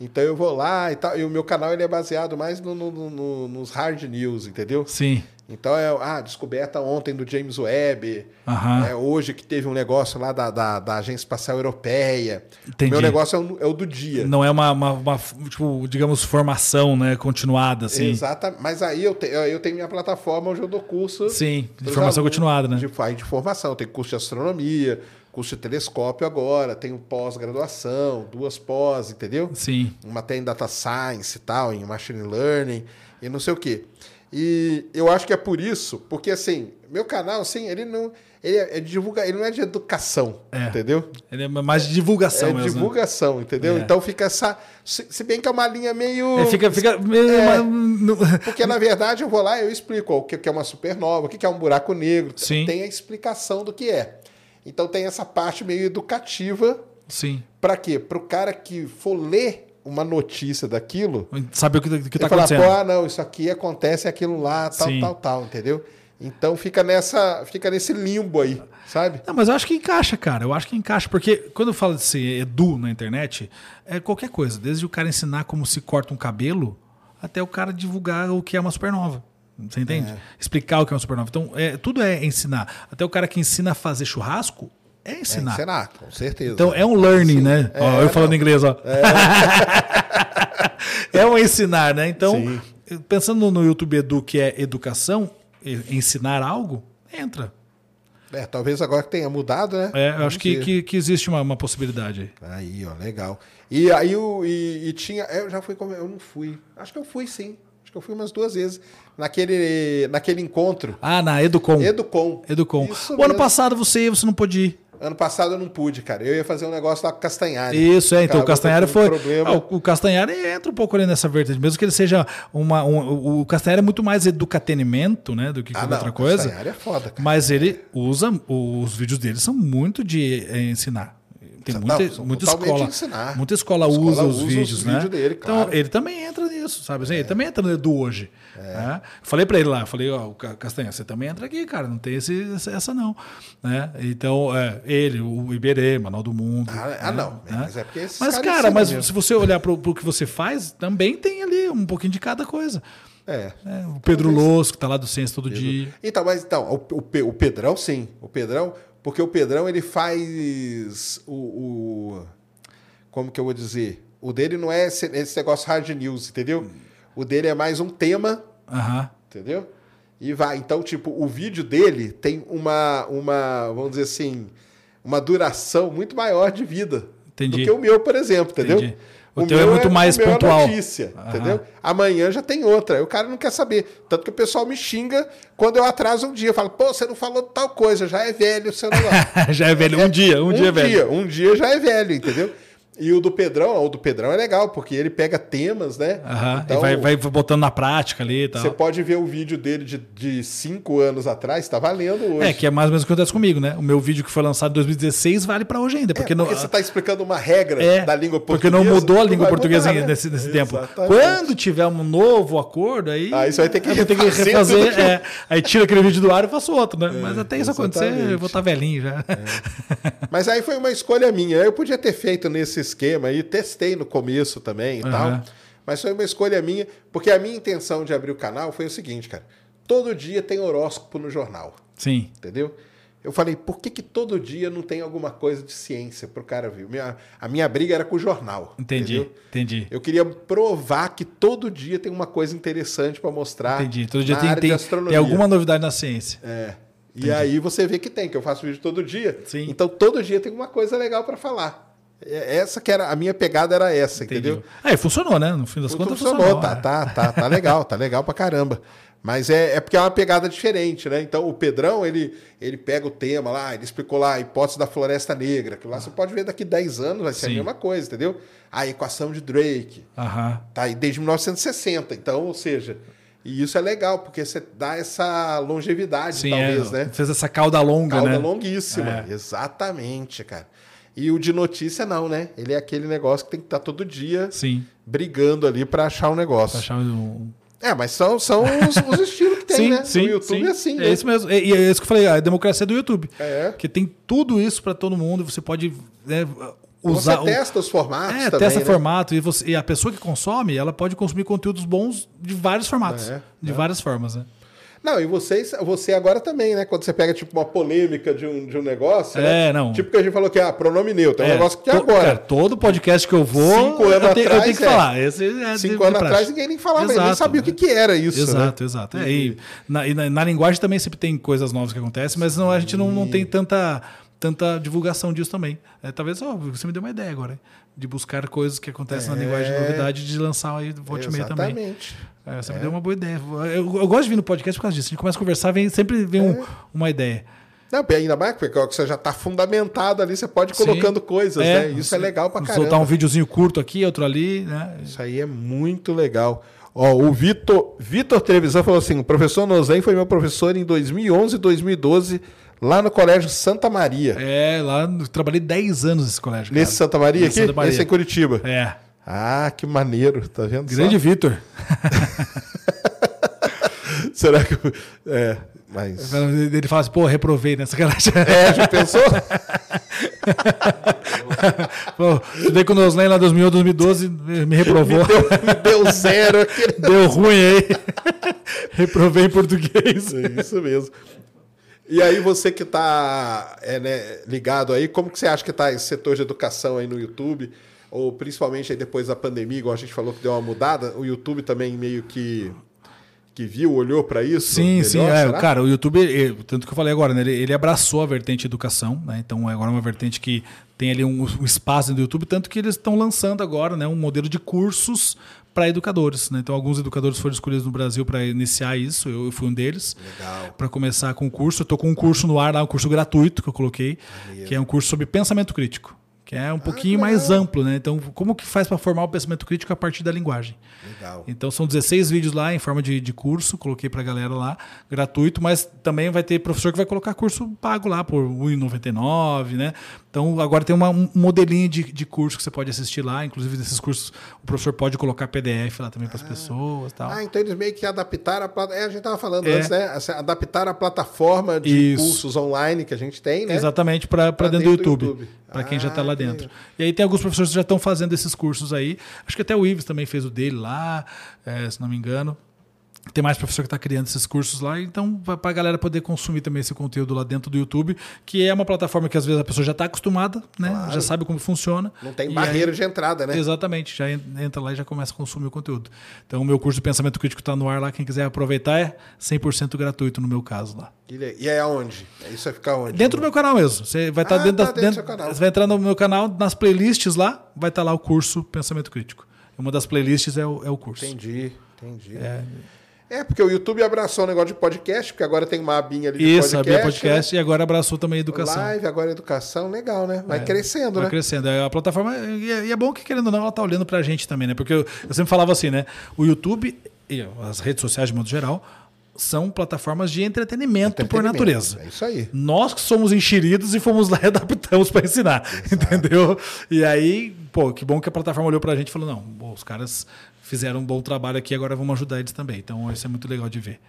Então eu vou lá e tal. E o meu canal ele é baseado mais no- no- no- no- nos hard news, entendeu? Sim. Então é ah, descoberta ontem do James Webb. Aham. É, hoje que teve um negócio lá da, da, da Agência Espacial Europeia. Entendi. O meu negócio é o, é o do dia. Não é uma, uma- uma, tipo, digamos, formação, né? Continuada, assim. Exata, mas aí eu, te- eu tenho minha plataforma onde eu dou curso. Sim, de formação alunos, continuada, né? De, aí de formação. Tenho curso de astronomia, curso de telescópio agora, tenho pós-graduação, duas pós, entendeu? Sim. Uma tem em data science e tal, em machine learning e não sei o quê. E eu acho que é por isso, porque assim, meu canal, assim, ele não. Ele é, é de divulga, ele não é de educação, É. entendeu? Ele é mais de divulgação é mesmo. né? divulgação, entendeu? É. Então fica essa. Se, se bem que é uma linha meio. É, fica, fica meio É. uma- Porque, na verdade, eu vou lá e eu explico ó, o que é uma supernova, o que que é um buraco negro. Sim. Tem a explicação do que é. Então tem essa parte meio educativa. Sim. Para quê? Para o cara que for ler uma notícia daquilo, Saber o que, que ele tá falar, acontecendo. pô, ah, não, isso aqui acontece aquilo lá, tal, Sim. tal, tal, entendeu? Então fica nessa, fica nesse limbo aí, sabe? Não, mas eu acho que encaixa, cara. Eu acho que encaixa. Porque quando eu falo de ser edu na internet, é qualquer coisa. Desde o cara ensinar como se corta um cabelo, até o cara divulgar o que é uma supernova. Você entende? Explicar o que é uma supernova. Então, é, tudo é ensinar. Até o cara que ensina a fazer churrasco é É, ensinar. ensinar, com certeza. Então é um learning, né? Ó, eu falando não. inglês, ó. *laughs* é um ensinar, né? Então, Sim. pensando no YouTube Edu, que é educação, ensinar algo, entra. É, talvez agora que tenha mudado, né? É, eu Vamos acho que, que, que existe uma, uma possibilidade aí. Aí, ó, legal. E aí o, e, e tinha. Eu já fui. como- Eu não fui. Acho que eu fui sim. Acho que eu fui umas duas vezes. Naquele, naquele encontro. Ah, na Educom. Educom. Educom. Isso o ano mesmo. passado você ia, você não pôde ir. Ano passado eu não pude, cara. Eu ia fazer um negócio lá com o Castanhari. Isso, é. Então o Castanhari foi. Ah, o- o Castanhari entra um pouco ali nessa vertente, mesmo que ele seja uma. um- o- o Castanhari é muito mais educatenimento, né? Do que ah, não, outra o coisa. Castanhari é foda, cara. Mas ele usa. Os vídeos dele são muito de eh, ensinar. Tem Não, muita, são muita totalmente escola. Muita escola, Escola usa os usa os vídeos, né? vídeos dele, Então claro. É. ele também entra nisso, sabe? assim? Ele também entra no Edu hoje. né? Falei pra ele lá, falei, ó, o Ca- Castanha, você também entra aqui, cara, não tem esse, essa- não. Né? Então, é, ele, o Iberê, Manual do Mundo. Ah, ah, né? não. Né? Mas é porque esses Mas, cara, mas mesmo. se você olhar pro, pro que você faz, também tem ali um pouquinho de cada coisa. É. né? O Pedro Losco, que tá lá do Ciência todo dia. Então, mas então, o, o, o Pedrão, sim. O Pedrão, porque o Pedrão ele faz o, o- Como que eu vou dizer? O dele não é esse, esse negócio hard news, entendeu? O dele é mais um tema, Aham. entendeu? E vai. Então, tipo, o vídeo dele tem uma, uma vamos dizer assim, uma duração muito maior de vida Entendi. do que o meu, por exemplo, entendeu? Entendi. O teu é muito mais o meu pontual. É notícia, Aham. entendeu? Amanhã já tem outra. O cara não quer saber. Tanto que o pessoal me xinga quando eu atraso um dia. Fala, pô, você não falou tal coisa, já é velho o negócio. *laughs* Já é velho. Um dia, um, *laughs* dia é velho. Um dia já é velho, entendeu? E o do Pedrão, o do Pedrão é legal, porque ele pega temas, né? Aham. Então, e vai, vai botando na prática ali e tal. você pode ver o vídeo dele de, de cinco anos atrás, tá valendo hoje. É, que é mais ou menos o que acontece comigo, né? O meu vídeo que foi lançado em 2016 vale pra hoje ainda. Porque, É, não, porque você está explicando uma regra é, da língua porque portuguesa. não mudou a língua portuguesa mudar, né? nesse, nesse tempo. Quando tiver um novo acordo, aí. Aí você vai ter que ter que refazer refazer. que- é, aí tira aquele vídeo do ar e faço outro, né? Mas até isso acontecer, eu vou estar velhinho já. Mas aí foi uma escolha minha. Eu podia ter feito nesse esquema aí, testei no começo também e Aham. tal. Mas foi uma escolha minha, porque a minha intenção de abrir o canal foi o seguinte, cara. Todo dia tem horóscopo no jornal, Sim. entendeu? Eu falei, por que, que todo dia não tem alguma coisa de ciência pro cara ver? Minha, a minha briga era com o jornal. Entendi. entendeu? Entendi. Eu queria provar que todo dia tem uma coisa interessante para mostrar. Entendi. Todo dia tem, tem, tem alguma novidade na ciência. É. E aí você vê que tem, que eu faço vídeo todo dia. Sim. Então todo dia tem uma coisa legal para falar. É- Essa que era a minha pegada era essa, Entendi. entendeu? Aí funcionou, né? No fim das contas Funcionou, funcionou. tá, é. tá, tá, tá legal, tá legal pra caramba. Mas é, é porque é uma pegada diferente, né? Então o Pedrão, ele, ele pega o tema lá, ele explicou lá a hipótese da floresta negra, que lá você pode ver daqui 10 anos, vai ser Sim. a mesma coisa, entendeu? A equação de Drake, Aham. tá aí desde 1960, então, ou seja, e isso é legal, porque você dá essa longevidade, Sim, talvez, é, né? Fez essa cauda longa, Cauda né? longuíssima. É. Exatamente, cara. E o de notícia não, né? Ele é aquele negócio que tem que estar todo dia Sim. brigando ali pra achar um negócio. Pra achar um- É, mas são, são os, os estilos que tem, sim, né? sim, no YouTube sim. é assim, É né? isso mesmo. E, é isso que eu falei, a democracia do YouTube. É. Que tem tudo isso pra todo mundo, você pode né, usar. Você testa os formatos É, também, testa né? formato e, você- e a pessoa que consome, ela pode consumir conteúdos bons de vários formatos, É, de várias formas, né? Não, e vocês, você agora também, né? Quando você pega, tipo, uma polêmica de um, de um negócio, É, né? não. Tipo que a gente falou que, ah, pronome neutro. É um É, negócio que é agora. cara, todo podcast que eu vou, Cinco anos eu, tenho, eu atrás, tenho que é. falar. Esse é Cinco anos praxe. atrás ninguém nem falava, nem Exato. sabia o que, que era isso, Exato, né? exato. É, e na, na- na linguagem também sempre tem coisas novas que acontecem, mas não, a gente não, não tem tanta, tanta divulgação disso também. É, talvez ó, você me deu uma ideia agora, hein? de buscar coisas que acontecem na linguagem de novidade de lançar aí volte meia também. Exatamente. É, você me deu uma boa ideia. Eu, eu gosto de vir no podcast por causa disso. A gente começa a conversar, vem, sempre vem um- É. uma ideia. Não, ainda mais porque você já está fundamentado ali, você pode ir Sim. colocando coisas, né? Isso é legal pra caramba. Soltar um videozinho curto aqui, outro ali, né? Isso aí é muito legal. Ó, o Vitor, Vitor Televisão falou assim: o professor Nozen foi meu professor em 2011 e 2012, lá no Colégio Santa Maria. É, lá eu trabalhei 10 anos nesse colégio. cara. Nesse Santa Maria Nesse aqui? Santa Maria. Esse é em Curitiba. É. Ah, que maneiro, tá vendo? Grande Vitor. *laughs* Será que. É, mas. Ele fala assim, pô, reprovei nessa cara. É, já pensou? *laughs* Pô, estudei com o Noslen lá em 2011, 2012, me reprovou. deu, me deu zero. *laughs* Deu ruim aí. reprovei em português. É isso mesmo. E aí, você que está ligado aí, como que você acha que está esse setor de educação aí no YouTube? ou principalmente aí depois da pandemia, igual a gente falou que deu uma mudada, o YouTube também meio que que viu, olhou para isso? Sim, melhor, sim. É, cara, o YouTube, eh, tanto que eu falei agora, né, ele, ele abraçou a vertente educação, né? Então agora é uma vertente que tem ali um, um espaço do YouTube, tanto que eles estão lançando agora né, um modelo de cursos para educadores. Né? Então alguns educadores foram escolhidos no Brasil para iniciar isso, eu, eu fui um deles. Legal. Para começar com o curso. Eu estou com um curso no ar lá, um curso gratuito que eu coloquei, que é um curso sobre pensamento crítico. Que é um pouquinho mais amplo, né? Então, como que faz para formar o pensamento crítico a partir da linguagem? Legal. Então são 16 vídeos lá em forma de, de curso, coloquei pra galera lá, gratuito, mas também vai ter professor que vai colocar curso pago lá por R$ 1,99, né? Então agora tem uma- um modelinho de, de curso que você pode assistir lá, inclusive nesses cursos o professor pode colocar PDF lá também para as pessoas e tal. Ah, então eles meio que adaptaram a plataforma. É, a gente tava falando É. antes, né? Assim, Adaptaram a plataforma de Isso. cursos online que a gente tem, né? Exatamente, para dentro, dentro do YouTube. YouTube. Para quem já está Ah, lá dentro. E aí tem alguns professores que já estão fazendo esses cursos aí. Acho que até o Ives também fez o dele lá, eh, se não me engano. Tem mais professor que está criando esses cursos lá, então para a galera poder consumir também esse conteúdo lá dentro do YouTube, que é uma plataforma que às vezes a pessoa já está acostumada, né? Já sabe como funciona. Não tem barreira aí- de entrada, né? Exatamente, já en- entra lá e já começa a consumir o conteúdo. Então o meu curso de pensamento crítico está no ar lá, quem quiser aproveitar é 100% gratuito no meu caso lá. E é aonde? Isso vai ficar onde? Dentro do meu canal mesmo. Você vai estar Ah, dentro, tá da- dentro do dentro- seu canal. Você vai entrar no meu canal, nas playlists lá, vai estar lá o curso Pensamento Crítico. Uma das playlists é o, é o curso. Entendi, entendi. É. porque o YouTube abraçou o negócio de podcast, porque agora tem uma abinha ali de Isso, podcast. abria podcast e agora abraçou também a né? educação. Live, agora educação, legal, né? Vai crescendo, Vai né? crescendo. A plataforma, e é, e é bom que, querendo ou não, ela tá olhando pra gente também, né? Porque eu, eu sempre falava assim, né? O YouTube e as redes sociais de modo geral são plataformas de entretenimento, por Entretenimento, natureza. É isso aí. Nós que somos enxeridos e fomos lá e *laughs* adaptamos para ensinar, entendeu? E aí, pô, que bom que a plataforma olhou pra gente e falou: não, os caras fizeram um bom trabalho aqui, agora vamos ajudar eles também. Então, isso é muito legal de ver.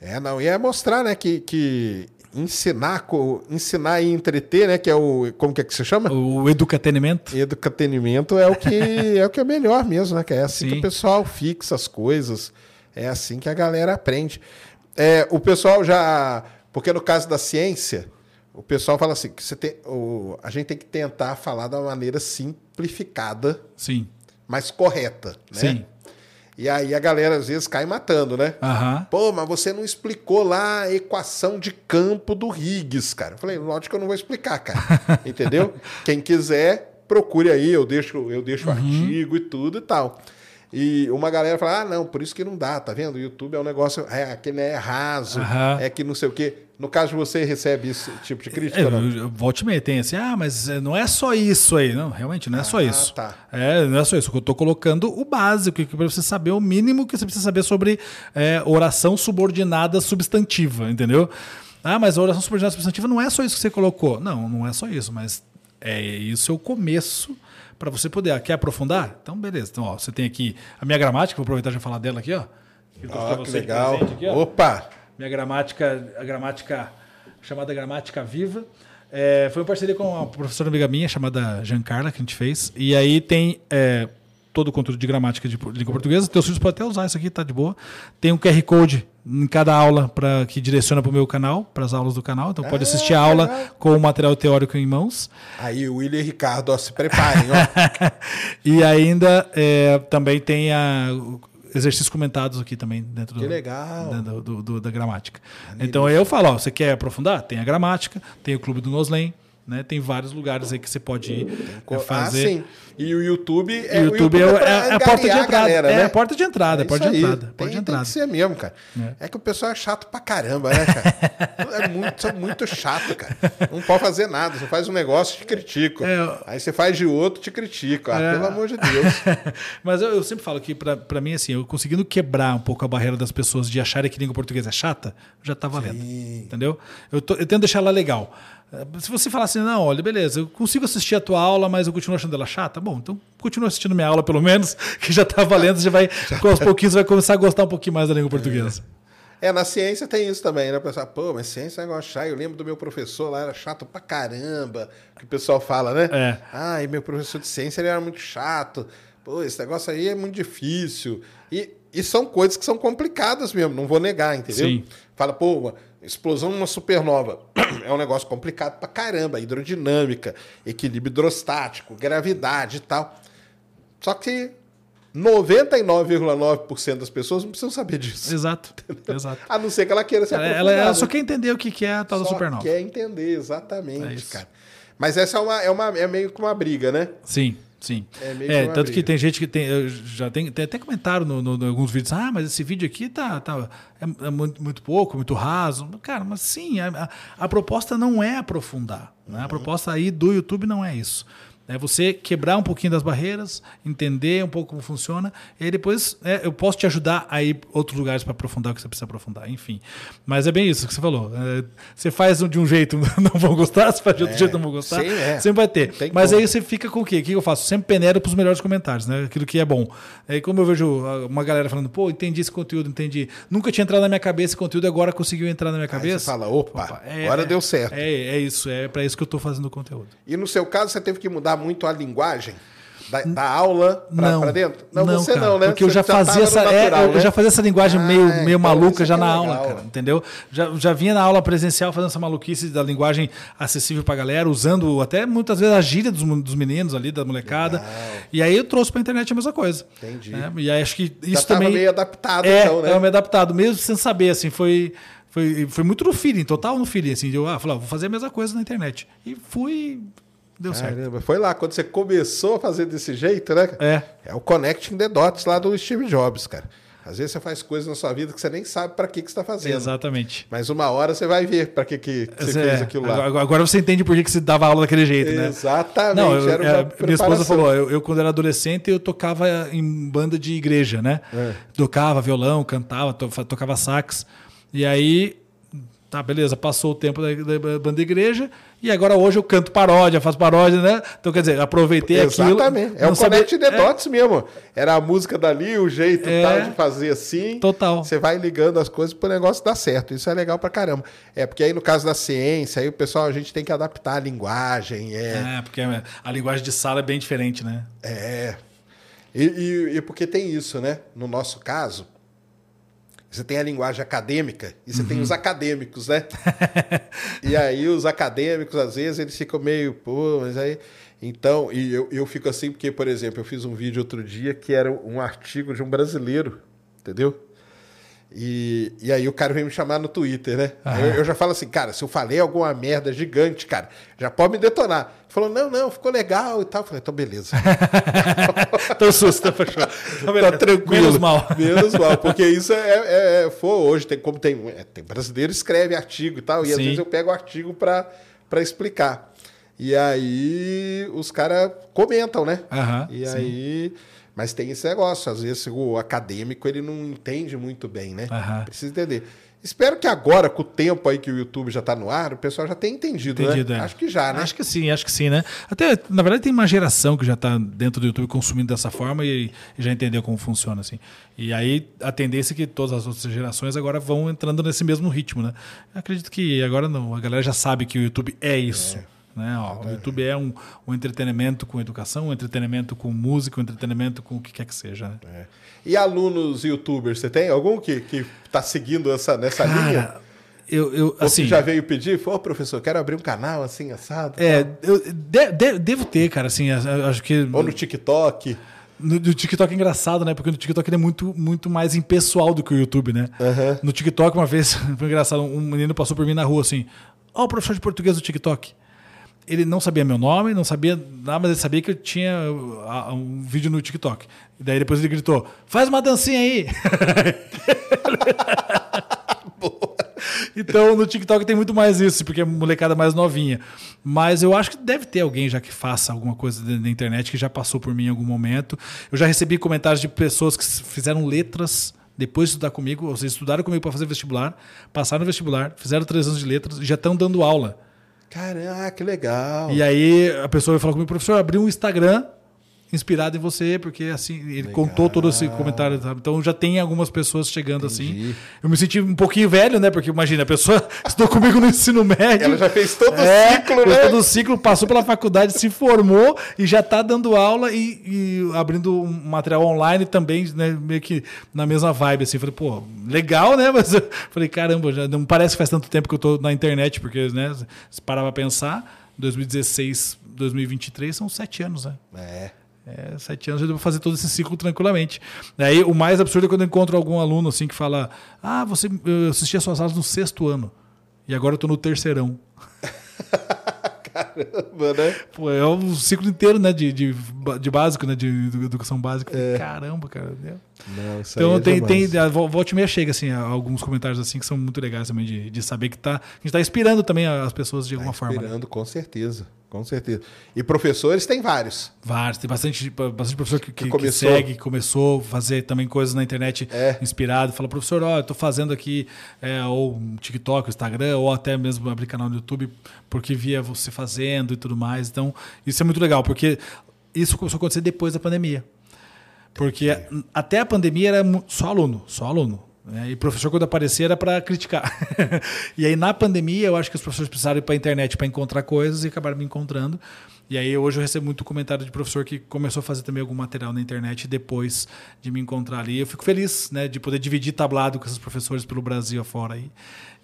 É, não, e é mostrar, né, que, que ensinar, ensinar e entreter, né, que é o, como que é que se chama? O educatenimento. Educatenimento é o que *laughs* é o que é melhor mesmo, né? Que é assim Sim. que o pessoal fixa as coisas, é assim que a galera aprende. É, o pessoal já, porque no caso da ciência, o pessoal fala assim que você tem, o, a gente tem que tentar falar da maneira simplificada, Sim. Mas correta, né? Sim. E aí a galera às vezes cai matando, né? Aham. Pô, mas você não explicou lá a equação de campo do Higgs, cara. Eu falei, lógico que eu não vou explicar, cara. *laughs* Entendeu? Quem quiser, procure aí, eu deixo, eu deixo o Uhum. artigo e tudo e tal. E uma galera fala, ah, não, por isso que não dá, tá vendo? O YouTube é um negócio, é, aquele é raso, Aham. é que não sei o quê. No caso você, recebe esse tipo de crítica? É, não? volte meia, tem assim, ah, mas é, não é só isso aí. Não, realmente, não é só Ah, isso. tá. É, não é só isso. Eu tô colocando o básico, que para você saber o mínimo que você precisa saber sobre é, oração subordinada substantiva, entendeu? Ah, mas a oração subordinada substantiva não é só isso que você colocou. Não, não é só isso, mas é isso é o começo para você poder. Ah, quer aprofundar? Então, beleza. Então, ó, você tem aqui a minha gramática, vou aproveitar e já falar dela aqui, ó. Pra que você de legal. aqui, ó. Opa! Minha gramática, a gramática chamada Gramática Viva. É, foi uma parceria com uma professora amiga minha chamada Giancarla que a gente fez. E aí tem é, todo o conteúdo de gramática de língua portuguesa. Teus filhos podem até usar isso aqui, tá de boa. Tem um QR Code em cada aula para que direciona para o meu canal, para as aulas do canal. Então pode assistir a aula legal. com o material teórico em mãos. Aí o William e Ricardo, ó, se preparem, *laughs* e ainda é, também tem a, exercícios comentados aqui também dentro do, do- do- da gramática. Então aí eu falo, ó, você quer aprofundar? Tem a gramática, tem o Clube do Noslen, né? Tem vários lugares aí que você pode ir, é, fazer. Ah, sim. E o YouTube é o YouTube é, pra é a porta de entrada. galera, é né? a porta de entrada, é a porta de entrada. Tem, Porta de tem entrada. que ser mesmo, cara. É. que o pessoal é chato pra caramba, né, cara? *laughs* é muito, são muito chato, cara. Não pode fazer nada. Você faz um negócio, te critico. É. Aí você faz de outro, te critico. Ah, É. pelo amor de Deus. *laughs* Mas eu, eu sempre falo que, pra, pra mim, assim, eu conseguindo quebrar um pouco a barreira das pessoas de acharem que língua portuguesa é chata, já tá valendo. Entendeu? Eu, tô, eu tento deixar ela legal. Eh, Se você falar assim, não, olha, beleza, eu consigo assistir a tua aula, mas eu continuo achando ela chata, bom, então continua assistindo minha aula, pelo menos, *laughs* que já tá valendo, já vai, com aos pouquinhos, vai começar a gostar um pouquinho mais da língua portuguesa. É, na ciência tem isso também, né? O pessoal, pô, mas ciência é um negócio chato. Eu lembro do meu professor lá, era chato pra caramba. Que o pessoal fala, né? É. Ah, e meu professor de ciência ele era muito chato. Pô, esse negócio aí é muito difícil. E, e são coisas que são complicadas mesmo, não vou negar, entendeu? Sim. Fala, pô, explosão numa supernova *clears throat* é um negócio complicado pra caramba. Hidrodinâmica, equilíbrio hidrostático, gravidade e tal. Só que 99,9% das pessoas não precisam saber disso. Exato. *laughs* Exato. A não ser que ela queira se Ela, ela- ela né? só quer entender o que é a tal da Só supernova. quer entender, exatamente, É cara. Mas essa é, uma, é, uma, é meio que uma briga, né? Sim, sim. É meio É, que tanto que briga. tem gente que tem. Já tem, tem até comentário no, no- em alguns vídeos. Ah, mas esse vídeo aqui tá, tá é, é muito, muito pouco, muito raso. Cara, mas sim, a, a- a proposta não é aprofundar. Né? Uhum. A proposta aí do YouTube não é isso. É você quebrar um pouquinho das barreiras, entender um pouco como funciona, e aí depois é, eu posso te ajudar a ir outros lugares para aprofundar o que você precisa aprofundar, enfim. Mas é bem isso que você falou. É, você faz de um jeito, *laughs* não vão gostar, você faz de outro jeito, não vão gostar. sim, é. Sempre vai ter. tem Mas como. aí você fica com o quê? O que eu faço? Sempre peneiro para os melhores comentários, né? Aquilo que é bom. Aí como eu vejo ah, uma galera falando, pô, entendi esse conteúdo, entendi. Nunca tinha entrado na minha cabeça esse conteúdo, agora conseguiu entrar na minha Aí cabeça. você fala, opa, agora deu certo. É, é isso, é para isso que eu tô fazendo o conteúdo. E no seu caso, você teve que mudar muito a linguagem da, da aula pra, não, pra dentro? Não, você cara, não, né? Porque eu já tava fazia essa, é, natural, eu né? já fazia essa linguagem Ah, meio, então meio maluca isso já é na aula, legal. cara, entendeu? Já, já vinha na aula presencial fazendo essa maluquice da linguagem acessível pra galera, usando até muitas vezes a gíria dos, dos meninos ali, da molecada. E aí eu trouxe pra internet a mesma coisa. Entendi. né? E aí acho que Já isso tava também meio adaptado, é, então, né? eu me adaptado, mesmo sem saber, assim, foi, foi, foi muito no feeling, total no feeling, assim, de eu ah, falar, vou fazer a mesma coisa na internet. E fui, deu certo. Caramba, foi lá quando você começou a fazer desse jeito, né? É. É o Connecting the Dots lá do Steve Jobs, cara. Às vezes você faz coisas na sua vida que você nem sabe pra que, que você tá fazendo. Exatamente. Mas uma hora você vai ver pra que, que, você É, fez aquilo lá. Agora, você entende por que, que você dava aula daquele jeito, né? Exatamente. Não, eu- é, minha esposa falou, eu, eu, quando era adolescente eu tocava em banda de igreja, né? É. Tocava violão, cantava, to- tocava sax. E aí, tá, beleza, passou o tempo da, da banda de igreja e agora hoje eu canto paródia, faço paródia, né? Então quer dizer, aproveitei aquilo. Exatamente. É o sabia- Connect the é, Dots mesmo. Era a música dali, o jeito É. tal de fazer assim. Total. Você vai ligando as coisas pro negócio dar certo. Isso é legal pra caramba. É, porque aí no caso da ciência, aí o pessoal, a gente tem que adaptar a linguagem. É. É, porque a linguagem de sala é bem diferente, né? É. E, e- e porque tem isso, né? No nosso caso, você tem a linguagem acadêmica e você Uhum. tem os acadêmicos, né? *laughs* e aí os acadêmicos, às vezes, eles ficam meio, pô, mas aí. Então, e eu, eu fico assim, porque, por exemplo, eu fiz um vídeo outro dia que era um artigo de um brasileiro, entendeu? E, e aí o cara veio me chamar no Twitter, né? Aí Eu, eu já falo assim, cara, se eu falei alguma merda gigante, cara, já pode me detonar. Ele falou, não, não, ficou legal e tal. Eu falei, então beleza. *laughs* Tô susto, fechou. Tá tranquilo. Menos mal. Menos mal, porque *laughs* isso é, é, é- for hoje, tem como tem, é, tem brasileiro que escreve artigo e tal, e às Sim. vezes eu pego o artigo pra pra explicar. E aí os caras comentam, né? Aham, e sim. aí. Mas tem esse negócio, às vezes o acadêmico ele não entende muito bem, né? Aham. Precisa entender. Espero que agora, com o tempo aí que o YouTube já tá no ar, o pessoal já tenha entendido, Entendido, né? é. Acho que já, né? Acho que sim, acho que sim, né? Até, na verdade, tem uma geração que já está dentro do YouTube consumindo dessa forma e, e já entendeu como funciona, assim. E aí a tendência é que todas as outras gerações agora vão entrando nesse mesmo ritmo, né? Eu acredito que agora não, a galera já sabe que o YouTube é isso. Né? Ó, o YouTube é um, um entretenimento com educação, um entretenimento com música, um entretenimento com o que quer que seja. Né? É. E alunos youtubers, você tem algum que, que tá seguindo essa, nessa linha? Cara, eu, eu Ou assim. já veio pedir? Pô, professor, quero abrir um canal assim, assado. É, eu de- de- devo ter, cara, assim, eu acho que. Ou no TikTok. No, no TikTok é engraçado, né? Porque no TikTok ele é muito, muito mais impessoal do que o YouTube, né? No TikTok, uma vez, *laughs* foi engraçado, um menino passou por mim na rua assim: Ó, o professor de português do TikTok. Ele não sabia meu nome, não sabia nada, mas ele sabia que eu tinha um vídeo no TikTok. E daí depois ele gritou: faz uma dancinha aí! *laughs* Então no TikTok tem muito mais isso, porque é molecada mais novinha. Mas eu acho que deve ter alguém já que faça alguma coisa da internet que já passou por mim em algum momento. Eu já recebi comentários de pessoas que fizeram letras depois de estudar comigo, ou seja, estudaram comigo para fazer vestibular, passaram no vestibular, fizeram três anos de letras e já estão dando aula. Caraca, que legal. E aí a pessoa vai falar comigo, professor, abri um Instagram inspirado em você, porque assim, ele contou todo esse comentário, sabe? Então já tem algumas pessoas chegando assim. Entendi. Eu me senti um pouquinho velho, né? Porque imagina, a pessoa *laughs* estudou comigo no ensino médio. Ela já fez todo o É, ciclo, fez né? todo o ciclo, passou pela faculdade, se formou e já está dando aula e, e abrindo um material online também, né, meio que na mesma vibe, assim. Falei, pô, legal, né? *laughs* Mas eu falei, caramba, já não parece que faz tanto tempo que eu tô na internet, porque, né, se parar pra pensar, 2016, 2023 são sete anos, né? É. É, sete anos eu devo fazer todo esse ciclo tranquilamente. Aí o mais absurdo é quando eu encontro algum aluno assim que fala: Ah, você eu assisti as suas aulas no sexto ano. E agora eu tô no terceirão. *laughs* Caramba, né? Pô, é o ciclo inteiro, né? De, de, de básico, né? De, de educação básica. Caramba, cara. né? Não, isso Então aí é tem, demais. tem. A vol- volta e meia chega, assim, alguns comentários assim que são muito legais também de, de saber que tá. A gente tá inspirando também as pessoas de alguma forma. Né? Inspirando, com certeza. Com certeza. E professores tem vários. Vários, tem bastante, bastante professor que, que, que começou. segue, que começou a fazer também coisas na internet É. inspirado. Fala, professor, ó, eu tô fazendo aqui é, ou um TikTok, Instagram, ou até mesmo abrir canal no YouTube, porque via você fazendo e tudo mais. Então, isso é muito legal, porque isso começou a acontecer depois da pandemia. Porque até a pandemia era só aluno, só aluno. Né? E professor, quando aparecia, era para criticar. *laughs* e aí, na pandemia, eu acho que os professores precisaram ir para a internet para encontrar coisas e acabaram me encontrando. E aí, hoje, eu recebo muito comentário de professor que começou a fazer também algum material na internet depois de me encontrar ali. Eu fico feliz né, de poder dividir tablado com esses professores pelo Brasil afora aí.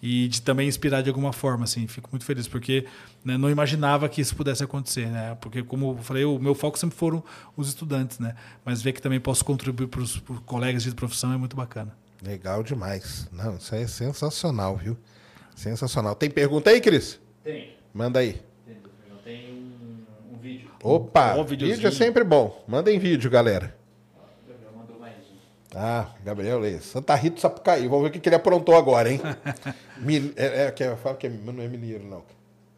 E de também inspirar de alguma forma, assim. Fico muito feliz, porque né, não imaginava que isso pudesse acontecer, né? Porque, como eu falei, o meu foco sempre foram os estudantes, né? Mas ver que também posso contribuir para os colegas de profissão é muito bacana. Legal demais. Não, isso aí é sensacional, viu? Sensacional. Tem pergunta aí, Cris? Tem. Manda aí. Tem, um, um vídeo. Opa, Ó, vídeo é sempre bom. Manda em vídeo, galera. O Gabriel mandou mais um. Ah, Gabriel Leis. Santa Rita Sapucaí. Vamos ver o que que ele aprontou agora, hein? *laughs* Mi- é, é, que eu falo que é- não é mineiro, não.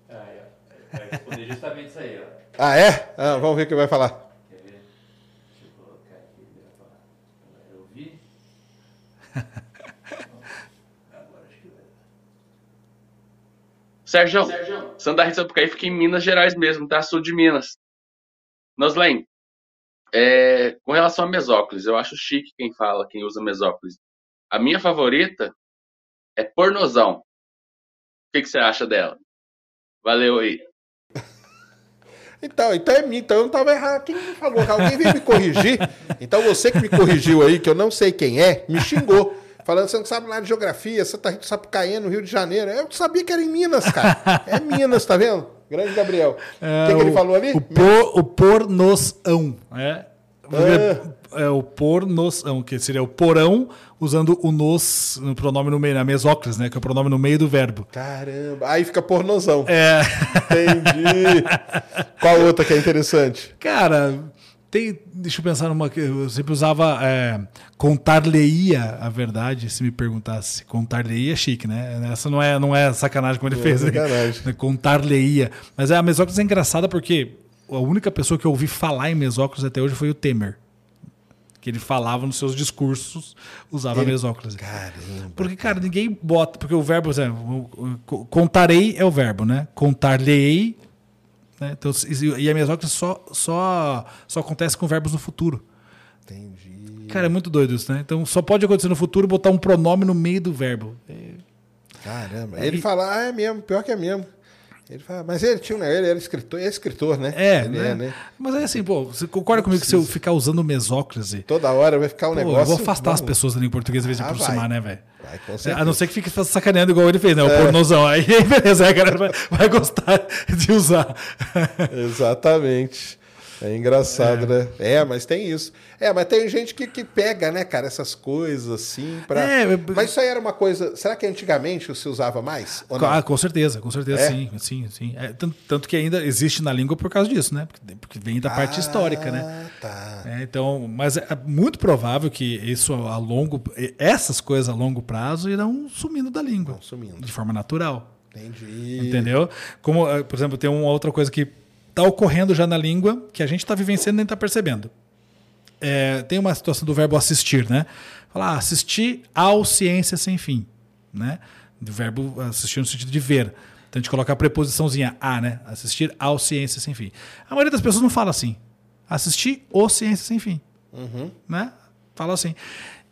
Ah, é. Vai responder justamente isso aí, ó. Ah, é? Ah, vamos ver o que vai falar. Quer ver? Deixa eu colocar aqui. ele vai falar. Agora eu vi. Agora acho que vai. Sérgio, Santa Rita Sapucaí fica em Minas Gerais mesmo, tá? Sul de Minas. Noslen, é, com relação a mesóclise, eu acho chique quem fala, quem usa mesóclise. A minha favorita é pornozão. O que, que você acha dela? Valeu aí. *laughs* Então, então é mim, então eu não estava errado. Quem me falou? Alguém veio me corrigir. Então você que me corrigiu aí, que eu não sei quem é, me xingou. Falando, você não sabe nada de geografia, você tá Sapucaí, no Rio de Janeiro. Eu sabia que era em Minas, cara. É Minas, tá vendo? Grande Gabriel. o que, que ele falou ali? É, O, por, o pornosão. É, é o pornosão, que seria o porão, usando o nos no pronome no meio, na mesóclise, né? Que é o pronome no meio do verbo. Caramba. Aí fica pornozão. É. Entendi. Qual outra que é interessante? Cara, tem, deixa eu pensar numa eu sempre usava é, contar-lhe-ia a verdade, se me perguntasse. Contar-lhe-ia é chique, né? Essa não é, não é sacanagem como ele Não é fez. né? sacanagem. *laughs* Contar-lhe-ia. Mas a mesóclise é engraçada porque a única pessoa que eu ouvi falar em mesóclise até hoje foi o Temer. Que ele falava nos seus discursos, usava Ele- mesóclise. Caramba. Porque, cara, ninguém bota. Porque o verbo, por exemplo, contarei é o verbo, né? Contar-lhe-ei. Né? Então, e a mesóclise só, só, só acontece com verbos no futuro. Entendi. Cara, é muito doido isso, né? Então só pode acontecer no futuro botar um pronome no meio do verbo. Caramba. Ele fala, ah, é mesmo, pior que é mesmo. Ele fala, mas ele tinha, um- ele era escritor, é escritor, né? É, né? é, né? Mas é assim, pô, você concorda comigo que se eu ficar usando mesóclise, Toda hora vai ficar um pô, negócio. eu vou afastar as pessoas da língua portuguesa em vez de Ah, aproximar, vai. né, velho? É. A não ser que fique sacaneando igual ele fez, né? O pornozão. Aí, *laughs* beleza, aí a galera vai, vai gostar de usar. Exatamente. É engraçado, né? É, mas tem isso. É, mas tem gente que, que pega, né, cara, essas coisas assim pra. É, Mas isso aí era uma coisa. Será que antigamente você usava mais? Ou? Ah, com certeza, com certeza, É? sim, sim, sim. É, tanto, tanto que ainda existe na língua por causa disso, né? Porque, porque vem da parte histórica, né? Ah, tá. É, então, mas é muito provável que isso a longo, essas coisas a longo prazo irão sumindo da língua, sumindo. de forma natural, Entendi. entendeu? Como, eh, por exemplo, tem uma outra coisa que está ocorrendo já na língua que a gente está vivenciando e nem está percebendo. É, tem uma situação do verbo assistir, né? Falar ah, assistir ao ciência sem fim, né? Do verbo assistir no sentido de ver. Então a gente coloca a preposiçãozinha a, né? Assistir ao ciência sem fim. A maioria das pessoas não fala assim. assistir o Ciência Sem Fim. Né? Fala assim.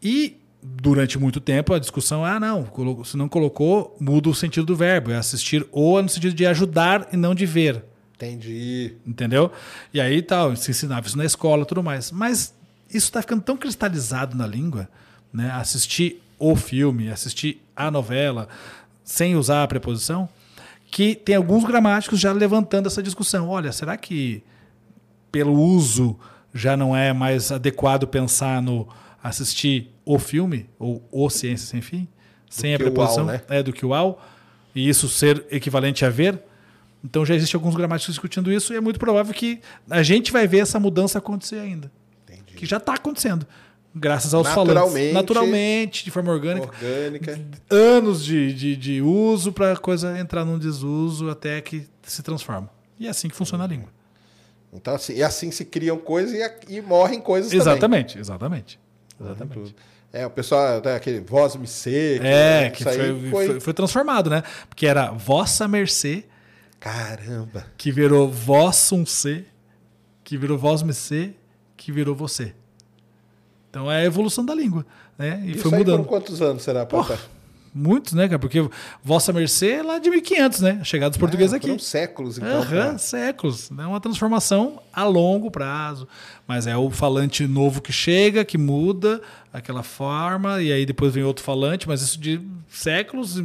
E durante muito tempo a discussão é: ah, não, se não colocou, muda o sentido do verbo. É assistir o no sentido de ajudar e não de ver. Entendi. Entendeu? E aí tal, se ensinava isso na escola tudo mais. Mas isso está ficando tão cristalizado na língua, né? Assistir o filme, assistir a novela, sem usar a preposição, que tem alguns gramáticos já levantando essa discussão. Olha, será que pelo uso já não é mais adequado pensar no assistir o filme, ou o Ciência Sem Fim, sem a preposição, ao, né? é do que o ao, e isso ser equivalente a ver? Então já existem alguns gramáticos discutindo isso e é muito provável que a gente vai ver essa mudança acontecer ainda. Entendi. Que já está acontecendo. Graças aos Naturalmente. falantes. Naturalmente, de forma orgânica. Orgânica. Anos de, de, de uso para a coisa entrar num desuso até que se transforma. E é assim que funciona a língua. Então, assim, e assim se criam coisas e, e morrem coisas também. Exatamente, exatamente. Exatamente. É, o pessoal, né, aquele voz me seca. É, né, que foi, foi- foi transformado, né? Porque era vossa mercê, Caramba. que virou vossum ser, que virou vós me ser, que virou você. Então é a evolução da língua, né? E Isso foi mudando. por quantos anos será, papai? Muitos, né, cara? Porque vossa mercê é lá de 1500, né? A chegada dos portugueses Ah, aqui. Séculos, então. Aham, pra- séculos. É uma transformação a longo prazo. Mas é o falante novo que chega, que muda aquela forma, e aí depois vem outro falante, mas isso de séculos,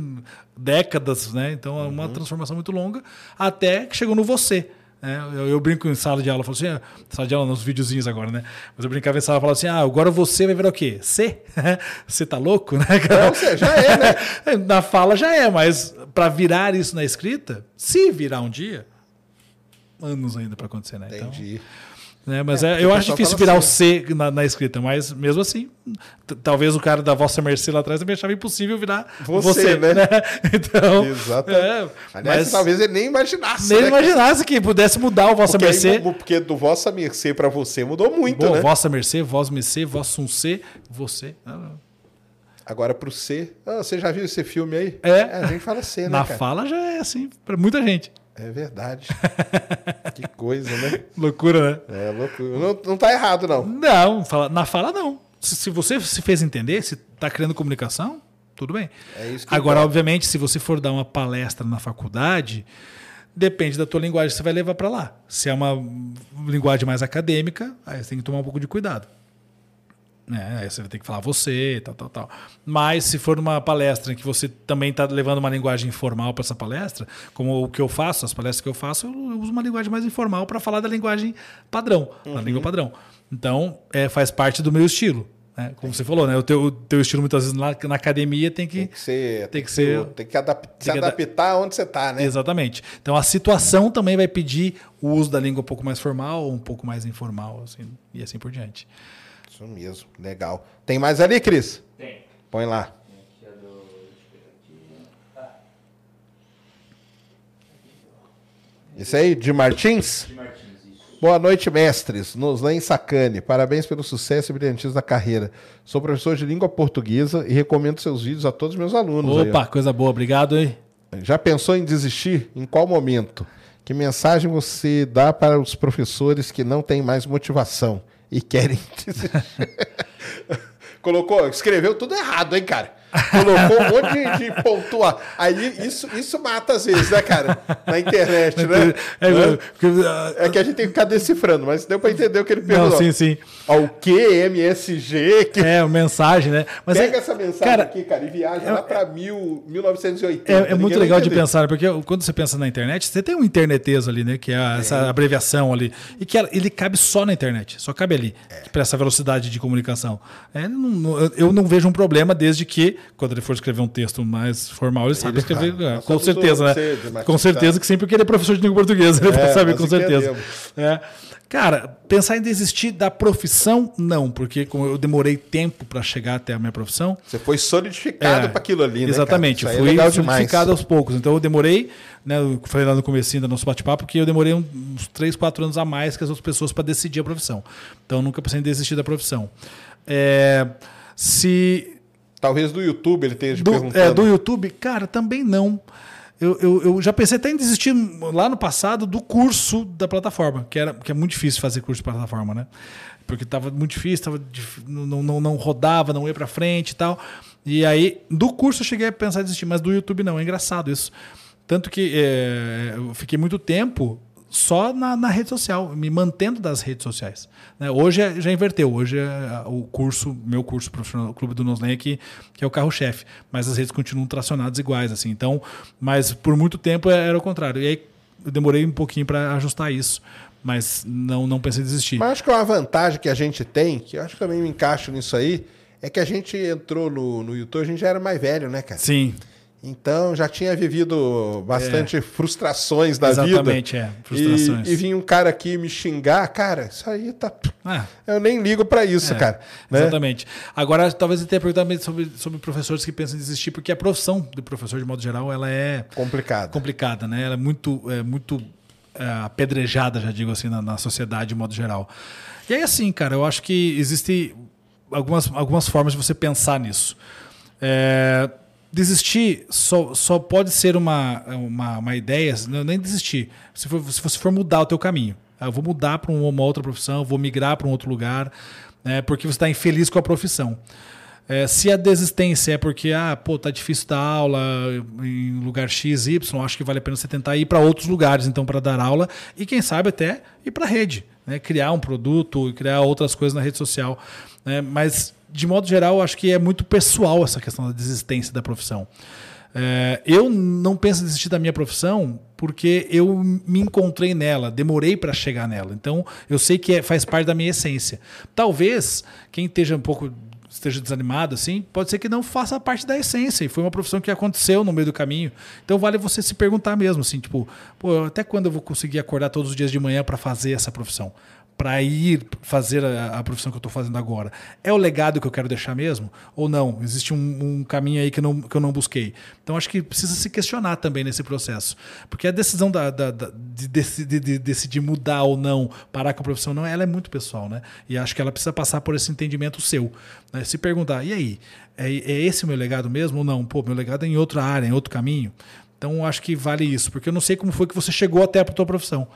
décadas, né? Então é Uhum. uma transformação muito longa, até que chegou no você. né? Eu, eu brinco em sala de aula, falo assim, ah, sala de aula nos videozinhos agora, né? Mas eu brincava em sala e falava assim: ah, agora você vai virar o quê? C? Você *laughs* tá louco, né? Não, você já é, né? *laughs* Na fala já é, mas para virar isso na escrita, se virar um dia, anos ainda para acontecer, né? Então, Entendi. Né, mas É, é, eu acho difícil virar assim. o C na, na escrita, mas mesmo assim, talvez o cara da vossa mercê lá atrás também achava impossível virar Você, você, né? né? *laughs* Então, Exatamente. é, Aliás, mas talvez ele nem imaginasse. nem né? imaginasse que pudesse mudar o vossa Porque, aí mercê. mu- porque do vossa mercê pra você mudou muito, Bom, né? vossa mercê, vós mercê, vosso um C, você. Ah, Agora pro C. Ah, você já viu esse filme aí? É. a gente fala C, né, Na cara? fala já é assim, para muita gente. É verdade. *laughs* que coisa, né? Loucura, né? É loucura. Não, não tá errado, não. Não, fala- na fala não. Se, se você se fez entender, se está criando comunicação, tudo bem. É isso que Agora, importa. obviamente, se você for dar uma palestra na faculdade, depende da tua linguagem que você vai levar para lá. Se é uma linguagem mais acadêmica, aí você tem que tomar um pouco de cuidado. É, aí você vai ter que falar você, tal, tal, tal. Mas se for uma palestra em que você também está levando uma linguagem informal para essa palestra, como o que eu faço, as palestras que eu faço, eu uso uma linguagem mais informal para falar da linguagem padrão, da língua padrão. Então, é, faz parte do meu estilo. né? Como você falou, né? O teu, o teu estilo, muitas vezes, na, na academia tem que. Tem que ser. Tem que ser- Tem que adap- se que ada- adaptar onde você tá, né? Exatamente. Então, a situação também vai pedir o uso da língua um pouco mais formal ou um pouco mais informal, assim, e assim por diante. Isso mesmo. Legal. Tem mais ali, Cris? Tem. Põe lá. Isso aí, de Martins? de Martins, isso. Boa noite, mestres. Nos Len Sacane. Parabéns pelo sucesso e brilhantismo da carreira. Sou professor de língua portuguesa e recomendo seus vídeos a todos os meus alunos. aí. Opa, coisa boa, obrigado, hein? Já pensou em desistir? Em qual momento? Que mensagem você dá para os professores que não têm mais motivação e querem? *laughs* *laughs* Colocou, escreveu tudo errado, hein, cara? Colocou um monte de, de pontua. Aí isso, isso mata às vezes, né, cara? Na internet, né? É, ah, É que a gente tem que ficar decifrando, mas deu pra entender o que ele não, perguntou. sim, sim. Ó, o que MSG? Que... É, mensagem, né? Mas Pega é, essa mensagem cara, aqui, cara, e viaja lá pra mil, 1980. É, é muito legal de pensar, porque quando você pensa na internet, você tem um internetês ali, né? Que é essa abreviação ali. E que ele cabe só na internet, só cabe ali, É. para essa velocidade de comunicação. É, não- não- eu não vejo um problema desde que, quando ele for escrever um texto mais formal, ele sabe Ele escrever. sabe. é, com certeza, né? Com certeza que sempre porque ele é professor de língua portuguesa, ele É, *laughs* saber nós com certeza. É. Cara, pensar em desistir da profissão, não, porque como eu demorei tempo para chegar até a minha profissão, Você foi solidificado é, para aquilo ali, né? Exatamente, cara? Isso aí fui é solidificado aos poucos. Então eu demorei, né, eu falei lá no comecinho do nosso bate-papo, que eu demorei uns 3, 4 anos a mais que as outras pessoas para decidir a profissão. Então eu nunca pensei em desistir da profissão. É, se Talvez do YouTube ele esteja te do, perguntando. é, do YouTube, cara, também não. eu, eu, eu já pensei até em desistir lá no passado do curso da plataforma, que, era, que é muito difícil fazer curso de plataforma, né? Porque estava muito difícil, tava, não, não, não rodava, não ia para frente e tal. E aí, do curso eu cheguei a pensar em desistir, mas do YouTube não. É engraçado isso. Tanto que é, eu fiquei muito tempo só na, na rede social, me mantendo das redes sociais. né? Hoje é- já inverteu. Hoje é o curso, meu curso profissional, o Clube do Noslen, que, que é o carro-chefe. Mas as redes continuam tracionadas iguais. assim. Então, mas por muito tempo era o contrário. E aí eu demorei um pouquinho para ajustar isso. Mas não, não pensei em desistir. Mas acho que uma vantagem que a gente tem, que eu acho que também me encaixo nisso aí, é que a gente entrou no, no YouTube, a gente já era mais velho, né, cara? Sim, Então já tinha vivido bastante frustrações da vida. exatamente, é. Frustrações. E, e vinha um cara aqui me xingar, cara, isso aí tá. Ah, Eu nem ligo pra isso, É, cara. né? Exatamente. Agora, talvez eu tenha perguntado sobre, sobre professores que pensam em desistir, porque a profissão do professor, de modo geral, ela é Complicado. complicada, né? Ela é muito, é muito é, apedrejada, já digo assim, na, na sociedade de modo geral. E aí, assim, cara, eu acho que existe algumas, algumas formas de você pensar nisso. É, desistir só, só pode ser uma, uma, uma ideia, não, nem desistir. Se, for, se você for mudar o teu caminho. Ah, Eu vou mudar para uma outra profissão, vou migrar para um outro lugar, né, porque você está infeliz com a profissão. É, se a desistência é porque, ah, pô, tá difícil dar aula em lugar X, Y, acho que vale a pena você tentar ir para outros lugares, então, para dar aula, e quem sabe até ir para a rede, né? criar um produto, criar outras coisas na rede social. Né? Mas, de modo geral, acho que é muito pessoal essa questão da desistência da profissão. É, eu não penso em desistir da minha profissão porque eu me encontrei nela, demorei para chegar nela. Então, eu sei que é- faz parte da minha essência. Talvez quem esteja um pouco esteja desanimado assim, pode ser que não faça parte da essência e foi uma profissão que aconteceu no meio do caminho. Então vale você se perguntar mesmo assim, tipo, pô, até quando eu vou conseguir acordar todos os dias de manhã para fazer essa profissão? Para ir fazer a, a profissão que eu estou fazendo agora. É o legado que eu quero deixar mesmo? Ou não? Existe um, um caminho aí que eu, não, que eu não busquei. Então acho que precisa se questionar também nesse processo. Porque a decisão da, da- da- de, deci- de- de decidir mudar ou não, parar com a profissão, não, ela é muito pessoal, né? E acho que ela precisa passar por esse entendimento seu. né? Se perguntar, e aí? É, é esse o meu legado mesmo ou não? Pô, meu legado é em outra área, em outro caminho. Então acho que vale isso, porque eu não sei como foi que você chegou até a tua profissão.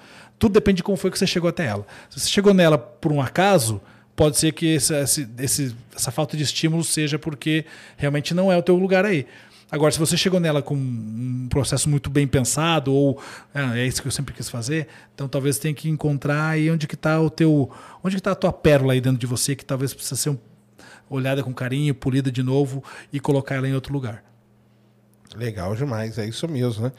Tudo depende de como foi que você chegou até ela. Se você chegou nela por um acaso, pode ser que esse- esse- essa falta de estímulo seja porque realmente não é o teu lugar aí. Agora, se você chegou nela com um processo muito bem pensado, ou "Ah, é isso que eu sempre quis fazer, então talvez tenha que encontrar aí onde que está o teu. Onde que está a tua pérola aí dentro de você, que talvez precisa ser um- olhada com carinho, polida de novo e colocar ela em outro lugar. Legal demais, é isso mesmo, né?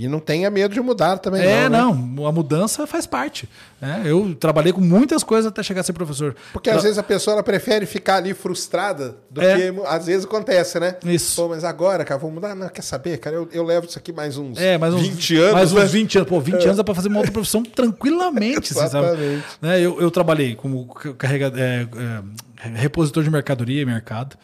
E não tenha medo de mudar também. É, não, né? não, a mudança faz parte. né? Eu trabalhei com muitas coisas até chegar a ser professor. Porque às vezes a pessoa ela prefere ficar ali frustrada do É. que às vezes acontece, né? Isso. Pô, mas agora, cara, vou mudar. Não, quer saber, cara? Eu, eu levo isso aqui mais uns, É, mais uns 20 anos. Mais né? uns 20 anos. Pô, 20 anos dá pra fazer uma outra profissão tranquilamente, você sabe? Exatamente. Né, Eu, eu trabalhei como carrega, é, é, repositor de mercadoria e mercado.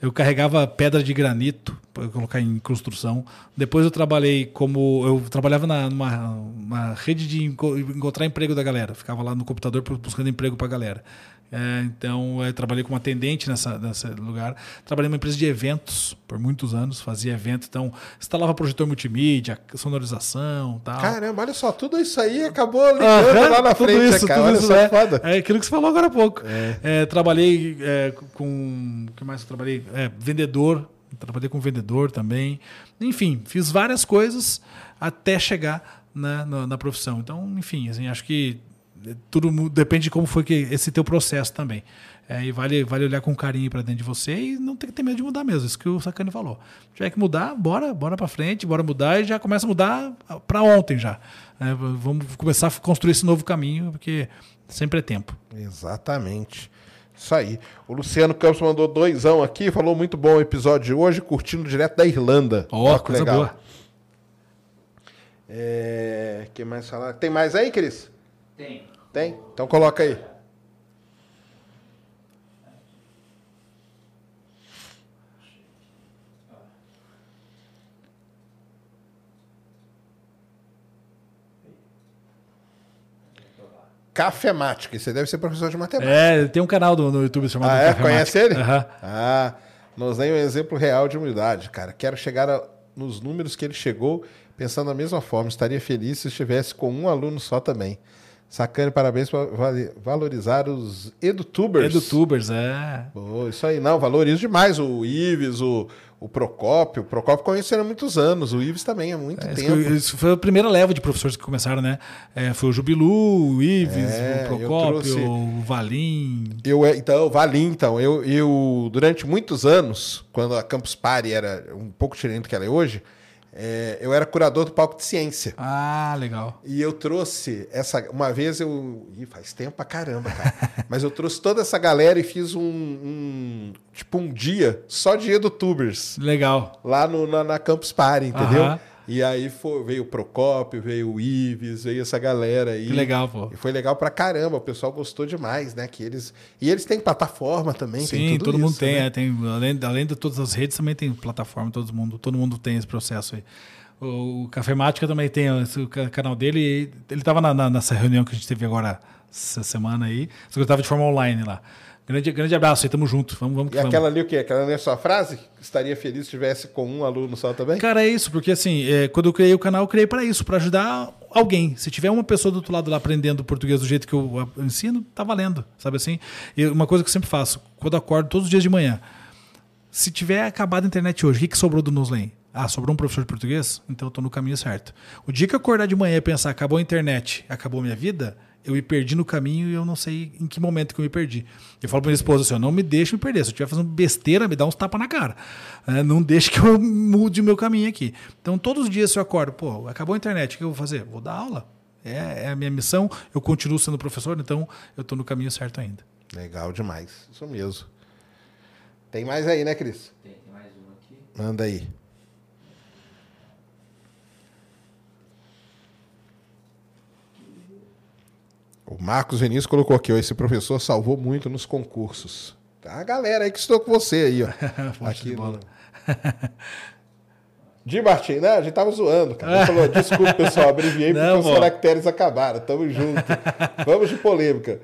Eu carregava pedra de granito para colocar em construção. Depois eu trabalhei como. Eu trabalhava na, numa, numa rede de enco- encontrar emprego da galera. Ficava lá no computador buscando emprego para a galera. É, então eu trabalhei como atendente nessa, nesse lugar. Trabalhei numa empresa de eventos por muitos anos, fazia evento. Então instalava projetor multimídia, sonorização tal. Caramba, olha só, tudo isso aí acabou ligando Aham, lá na tudo frente, né, isso, cara? tudo Olha isso, é, foda. é aquilo que você falou agora há pouco. É, trabalhei é, com. O que mais eu trabalhei? É, vendedor. Trabalhei com vendedor também. Enfim, fiz várias coisas até chegar na, na, na profissão. Então, enfim, assim, acho que tudo depende de como foi que esse teu processo também. É, e vale, vale olhar com carinho para dentro de você e não tem que ter medo de mudar mesmo. Isso que o Sacani falou. Se tiver que mudar, bora, bora para frente, bora mudar e já começa a mudar para ontem já. É, vamos começar a construir esse novo caminho, porque sempre é tempo. Exatamente. Isso aí. O Luciano Campos mandou doisão aqui, falou muito bom o episódio de hoje, curtindo direto da Irlanda. Ó, que coisa boa. É, que mais falar? Tem mais aí, Cris? Tem. Tem? Então coloca aí. Cafemática. Você deve ser professor de matemática. É, tem um canal do- no YouTube chamado Ah, é? Conhece ele? Aham. Ah, nos dei um exemplo real de humildade, cara. Quero chegar a- nos números que ele chegou, Pensando da mesma forma, estaria feliz se estivesse com um aluno só também. Sacane, parabéns vale- valorizar os edutubers. Edutubers, é. Pô, isso aí, não, valorizo demais o Ives, o, o Procópio. O Procópio conheceram há muitos anos, o Ives também há muito É, tempo. isso foi a primeira leva de professores que começaram, né? É, foi o Jubilu, o Ives, É, o Procópio, trouxe- o Valim. Eu, é, então, Valim, então, eu, eu, durante muitos anos, quando a Campus Party era um pouco diferente do que ela é hoje, é, eu era curador do palco de ciência. Ah, legal. E eu trouxe essa. Uma vez eu. Ih, faz tempo pra caramba, cara. *laughs* Mas eu trouxe toda essa galera e fiz um. um- tipo, um dia só de edutubers. Legal. Lá no, na, na Campus Party, entendeu? Aham. E aí foi, veio o Procópio, veio o Ives, veio essa galera aí. Que legal, pô. E foi legal pra caramba, o pessoal gostou demais, né? Que eles... E eles têm plataforma também, tem Sim, todo mundo isso, tem, né? é, tem além, além de todas as redes, também tem plataforma, todo mundo, todo mundo tem esse processo aí. O, o Cafemática também tem o ca- canal dele, ele estava na, na- nessa reunião que a gente teve agora essa semana aí, só que eu estava de forma online lá. Grande, grande abraço aí, tamo junto. Vamos, vamos que E vamos. aquela ali o quê? Aquela ali é a sua frase? Estaria feliz se tivesse com um aluno só também? Cara, é isso, porque assim, é, quando eu criei o canal, eu criei para isso, para ajudar alguém. Se tiver uma pessoa do outro lado lá aprendendo português do jeito que eu ensino, tá valendo, sabe assim? E uma coisa que eu sempre faço, quando acordo todos os dias de manhã, se tiver acabado a internet hoje, o que, que sobrou do Nuslen? Ah, sobrou um professor de português? Então eu tô no caminho certo. O dia que eu acordar de manhã e pensar, acabou a internet, acabou minha vida, eu me perdi no caminho e eu não sei em que momento que eu me perdi. Eu falo pra minha esposa assim, não me deixe me perder. Se eu estiver fazendo besteira, me dá uns tapas na cara. É, não deixe que eu *laughs* mude o meu caminho aqui. Então todos os dias se eu acordo, pô, acabou a internet, o que eu vou fazer? Vou dar aula. É, é a minha missão, eu continuo sendo professor, então eu tô no caminho certo ainda. Legal demais. Isso mesmo. Tem mais aí, né, Cris? Tem, tem mais uma aqui. Manda aí. O Marcos Vinícius colocou aqui, ó, esse professor salvou muito nos concursos. Tá a galera aí que estou com você aí, ó. *laughs* Aqui de bola. no... Di Martim, né? A gente tava zoando, cara. Ele falou, desculpa, pessoal, abreviei porque Não, os pô. caracteres acabaram. Tamo junto. *laughs* Vamos de polêmica.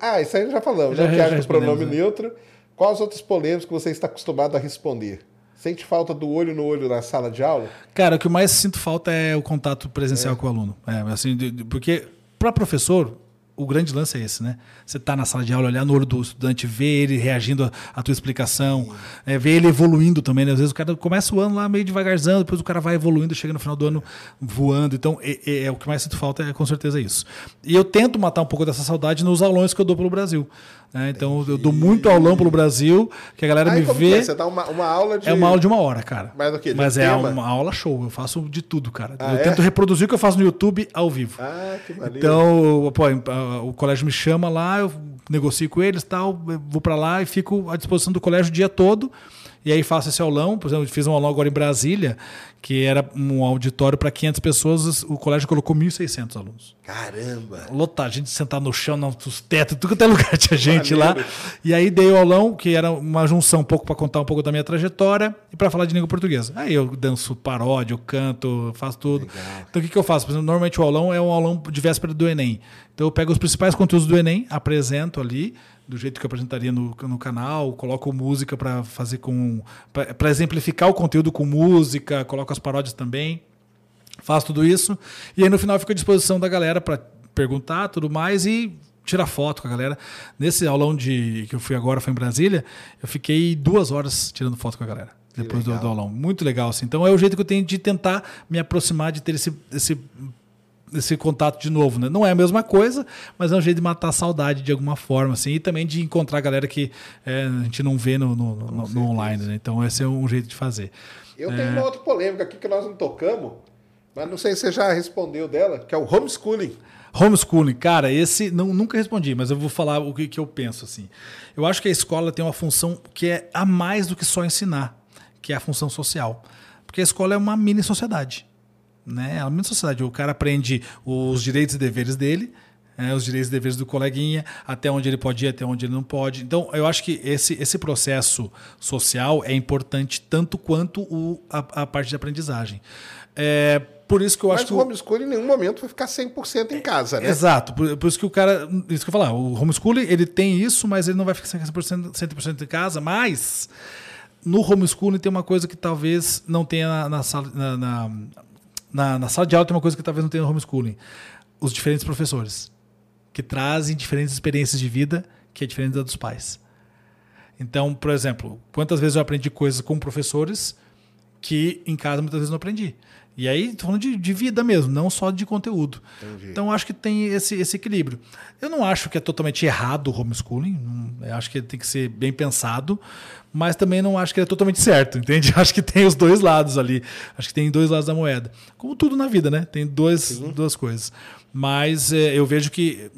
Ah, isso aí já falamos, Já- né? Que acha o pronome né? neutro. Quais outros polêmicos que você está acostumado a responder? Sente falta do olho no olho na sala de aula? Cara, o que eu mais sinto falta é o contato presencial com o aluno. É, assim, porque para professor, o grande lance é esse, né? Você tá na sala de aula, olhar no olho do estudante, ver ele reagindo à- tua explicação, é, ver ele evoluindo também. Né? Às vezes o cara começa o ano lá meio devagarzão, depois o cara vai evoluindo, chega no final do ano voando. Então, é, é- é o que mais sinto falta é com certeza isso. E eu tento matar um pouco dessa saudade nos aulões que eu dou pelo Brasil. Né? Então, eu dou muito aulão pelo Brasil, que a galera Aí me vê. é? Você dá uma, uma aula de. É uma aula de uma hora, cara. Mas o quê? De Mas um é tema? uma aula show. Eu faço de tudo, cara. Ah, eu é? tento reproduzir o que eu faço no YouTube ao vivo. Ah, que maneiro. Então, pô, o colégio me chama lá, eu negocio com eles tal, vou pra lá e fico à disposição do colégio o dia todo. E aí faço esse aulão, por exemplo, fiz um aulão agora em Brasília, que era um auditório para 500 pessoas, o colégio colocou 1.600 alunos. Caramba. Lotado, gente sentada no chão, nos tetos, tudo que é lugar tinha *laughs* gente lá. Maneiro. E aí dei o aulão, que era uma junção um pouco para contar um pouco da minha trajetória e para falar de língua portuguesa. Aí eu danço paródia, eu canto, faço tudo. Então o que, que eu faço? Por exemplo, normalmente o aulão é um aulão de véspera do Enem. Então eu pego os principais conteúdos do Enem, apresento ali, do jeito que eu apresentaria no, no canal, coloco música para fazer com. para exemplificar o conteúdo com música, coloco as paródias também faço tudo isso. E aí no final eu fico à disposição da galera para perguntar tudo mais e tirar foto com a galera. Nesse aulão de que eu fui agora, foi em Brasília, eu fiquei duas horas tirando foto com a galera. Depois do, do aulão. Muito legal, assim. Então é o jeito que eu tenho de tentar me aproximar, de ter esse, esse, esse contato de novo, né? Não é a mesma coisa, mas é um jeito de matar a saudade de alguma forma, assim. E também de encontrar a galera que é, a gente não vê no, no, no- no online, né? Então esse é um jeito de fazer. Eu É. tenho uma outra polêmica aqui que nós não tocamos, mas não sei se você já respondeu dela, que é o homeschooling. Homeschooling, cara, esse não, nunca respondi, mas eu vou falar o que, que eu penso assim. Eu acho que a escola tem uma função que é a mais do que só ensinar, que é a função social. Porque a escola é uma mini sociedade. Né? É uma mini sociedade. O cara aprende os direitos e deveres dele, né? os direitos e deveres do coleguinha, até onde ele pode ir, até onde ele não pode. Então, eu acho que esse, esse processo social é importante tanto quanto o, a, a parte de aprendizagem. É, por isso que eu acho Mas que. o o- homeschooling em nenhum momento vai ficar 100% em casa, né? Exato, por, por isso que o cara. Isso que eu falar, o homeschooling ele tem isso, mas ele não vai ficar 100%, 100 em casa. Mas no homeschooling tem uma coisa que talvez não tenha na. Na, na- na, na sala de aula tem uma coisa que talvez não tenha no homeschooling: os diferentes professores, que trazem diferentes experiências de vida que é diferente da dos pais. Então, por exemplo, quantas vezes eu aprendi coisas com professores que em casa muitas vezes não aprendi. E aí, tô falando de, de vida mesmo, não só de conteúdo. Entendi. Então, acho que tem esse, esse equilíbrio. Eu não acho que é totalmente errado o homeschooling, eu acho que tem que ser bem pensado, mas também não acho que ele é totalmente certo, *laughs* entende? Acho que tem os dois lados ali. Acho que tem dois lados da moeda. Como tudo na vida, né? Tem dois, duas coisas. Mas é, eu vejo que.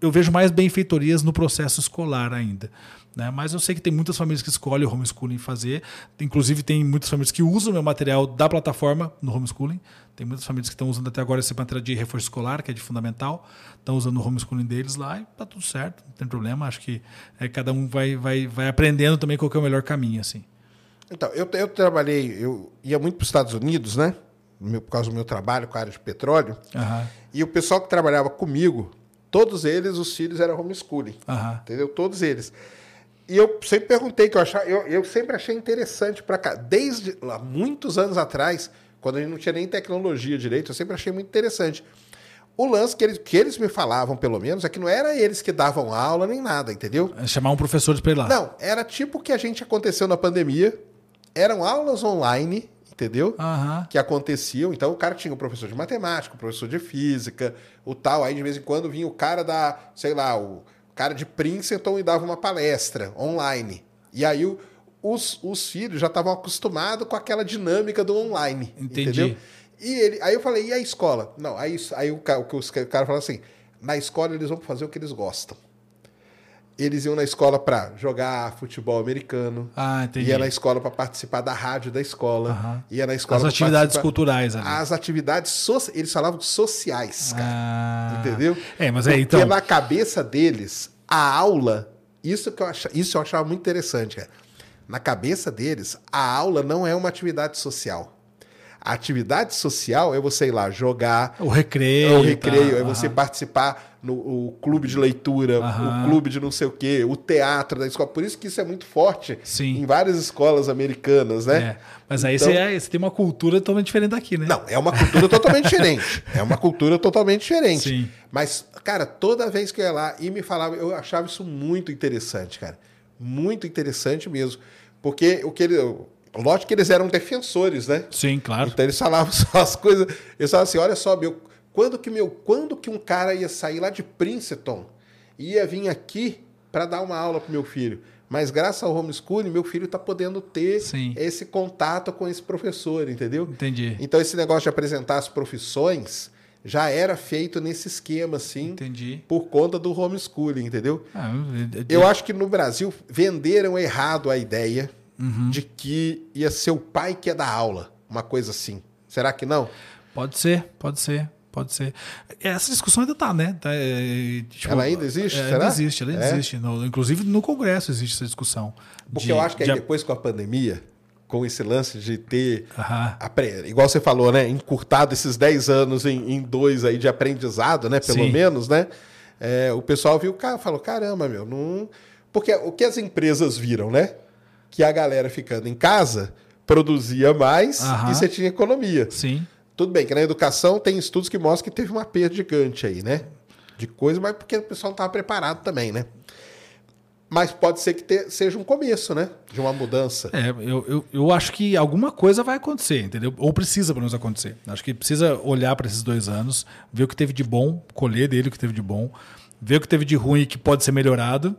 Eu vejo mais benfeitorias no processo escolar ainda. Né? Mas eu sei que tem muitas famílias que escolhem o homeschooling fazer. Inclusive, tem muitas famílias que usam o meu material da plataforma no homeschooling. Tem muitas famílias que estão usando até agora esse material de reforço escolar, que é de fundamental. Estão usando o homeschooling deles lá e tá tudo certo, não tem problema. Acho que é, cada um vai, vai, vai aprendendo também qual é o melhor caminho. assim. Então, eu, eu trabalhei, eu ia muito para os Estados Unidos, né? Meu- por causa do meu trabalho com a área de petróleo. Aham, E o pessoal que trabalhava comigo, todos eles, os filhos eram homeschooling. aham. Entendeu? Todos eles. E eu sempre perguntei, que eu, achava, eu, eu sempre achei interessante para cá. Desde lá, muitos anos atrás, quando a gente não tinha nem tecnologia direito, eu sempre achei muito interessante. O lance que eles, que eles me falavam, pelo menos, é que não era eles que davam aula nem nada, entendeu? É Chamar um professor para ir lá. Não, era tipo o que a gente aconteceu na pandemia. Eram aulas online, entendeu? Aham. Que aconteciam. Então o cara tinha o professor de matemática, o professor de física, o tal. Aí de vez em quando vinha o cara da, sei lá, o cara de Princeton e dava uma palestra online. E aí o- os, os filhos já estavam acostumados com aquela dinâmica do online. Entendi. Entendeu? E ele, aí eu falei, e a escola? Não, aí, aí o, o o cara falou assim: na escola eles vão fazer o que eles gostam. Eles iam na escola para jogar futebol americano. Ah, entendi. Ia na escola para participar da rádio da escola. Aham. Ia na escola As atividades culturais ali. As atividades. Eles falavam sociais, cara. Ah. Entendeu? É, mas é, Porque então. na cabeça deles, a aula, isso que eu achava, isso eu achava muito interessante, cara. Na cabeça deles, a aula não é uma atividade social. A atividade social é você ir lá jogar, O recreio. é o recreio, tá, é você participar no o clube de leitura, Aham. o clube de não sei o quê, o teatro da escola. Por isso que isso é muito forte Sim. em várias escolas americanas, né? É. Mas aí Então- você, é- você tem uma cultura totalmente diferente daqui, né? Não, é uma cultura totalmente diferente. *laughs* É uma cultura totalmente diferente. Sim. Mas, cara, toda vez que eu ia lá e me falava, eu achava isso muito interessante, cara. Muito interessante mesmo. Porque o que ele. Lógico que eles eram defensores, né? Sim, claro. Então eles falavam *laughs* só as coisas. Eles falavam assim: olha só, meu, quando que, meu, quando que um cara ia sair lá de Princeton e ia vir aqui para dar uma aula pro meu filho? Mas graças ao homeschooling, meu filho está podendo ter Sim. esse contato com esse professor, entendeu? Entendi. Então esse negócio de apresentar as profissões já era feito nesse esquema, assim, Entendi. por conta do homeschooling, entendeu? Ah, eu- Eu acho que no Brasil venderam errado a ideia Uhum. de que ia ser o pai que ia dar aula, uma coisa assim. Será que não? Pode ser, pode ser, pode ser. Essa discussão ainda tá, né? Tá, é, tipo, Ela ainda existe, é, será? Ainda existe, ela ainda É? existe. No- inclusive no Congresso existe essa discussão. Porque De- eu acho que aí de- depois com a pandemia, com esse lance de ter, igual você falou, né? Encurtado esses 10 anos em, em dois aí de aprendizado, né? Pelo Sim. menos, né? É, o pessoal viu, cara, falou, caramba, meu, não. Porque o que as empresas viram, né? Que a galera ficando em casa produzia mais e você tinha economia. Sim. Tudo bem que na educação tem estudos que mostram que teve uma perda gigante aí, né? De coisa, mas porque o pessoal não estava preparado também, né? Mas pode ser que te- seja um começo, né? De uma mudança. É, eu, eu, eu acho que alguma coisa vai acontecer, entendeu? Ou precisa pelo menos acontecer. Acho que precisa olhar para esses dois anos, ver o que teve de bom, colher dele o que teve de bom, ver o que teve de ruim e que pode ser melhorado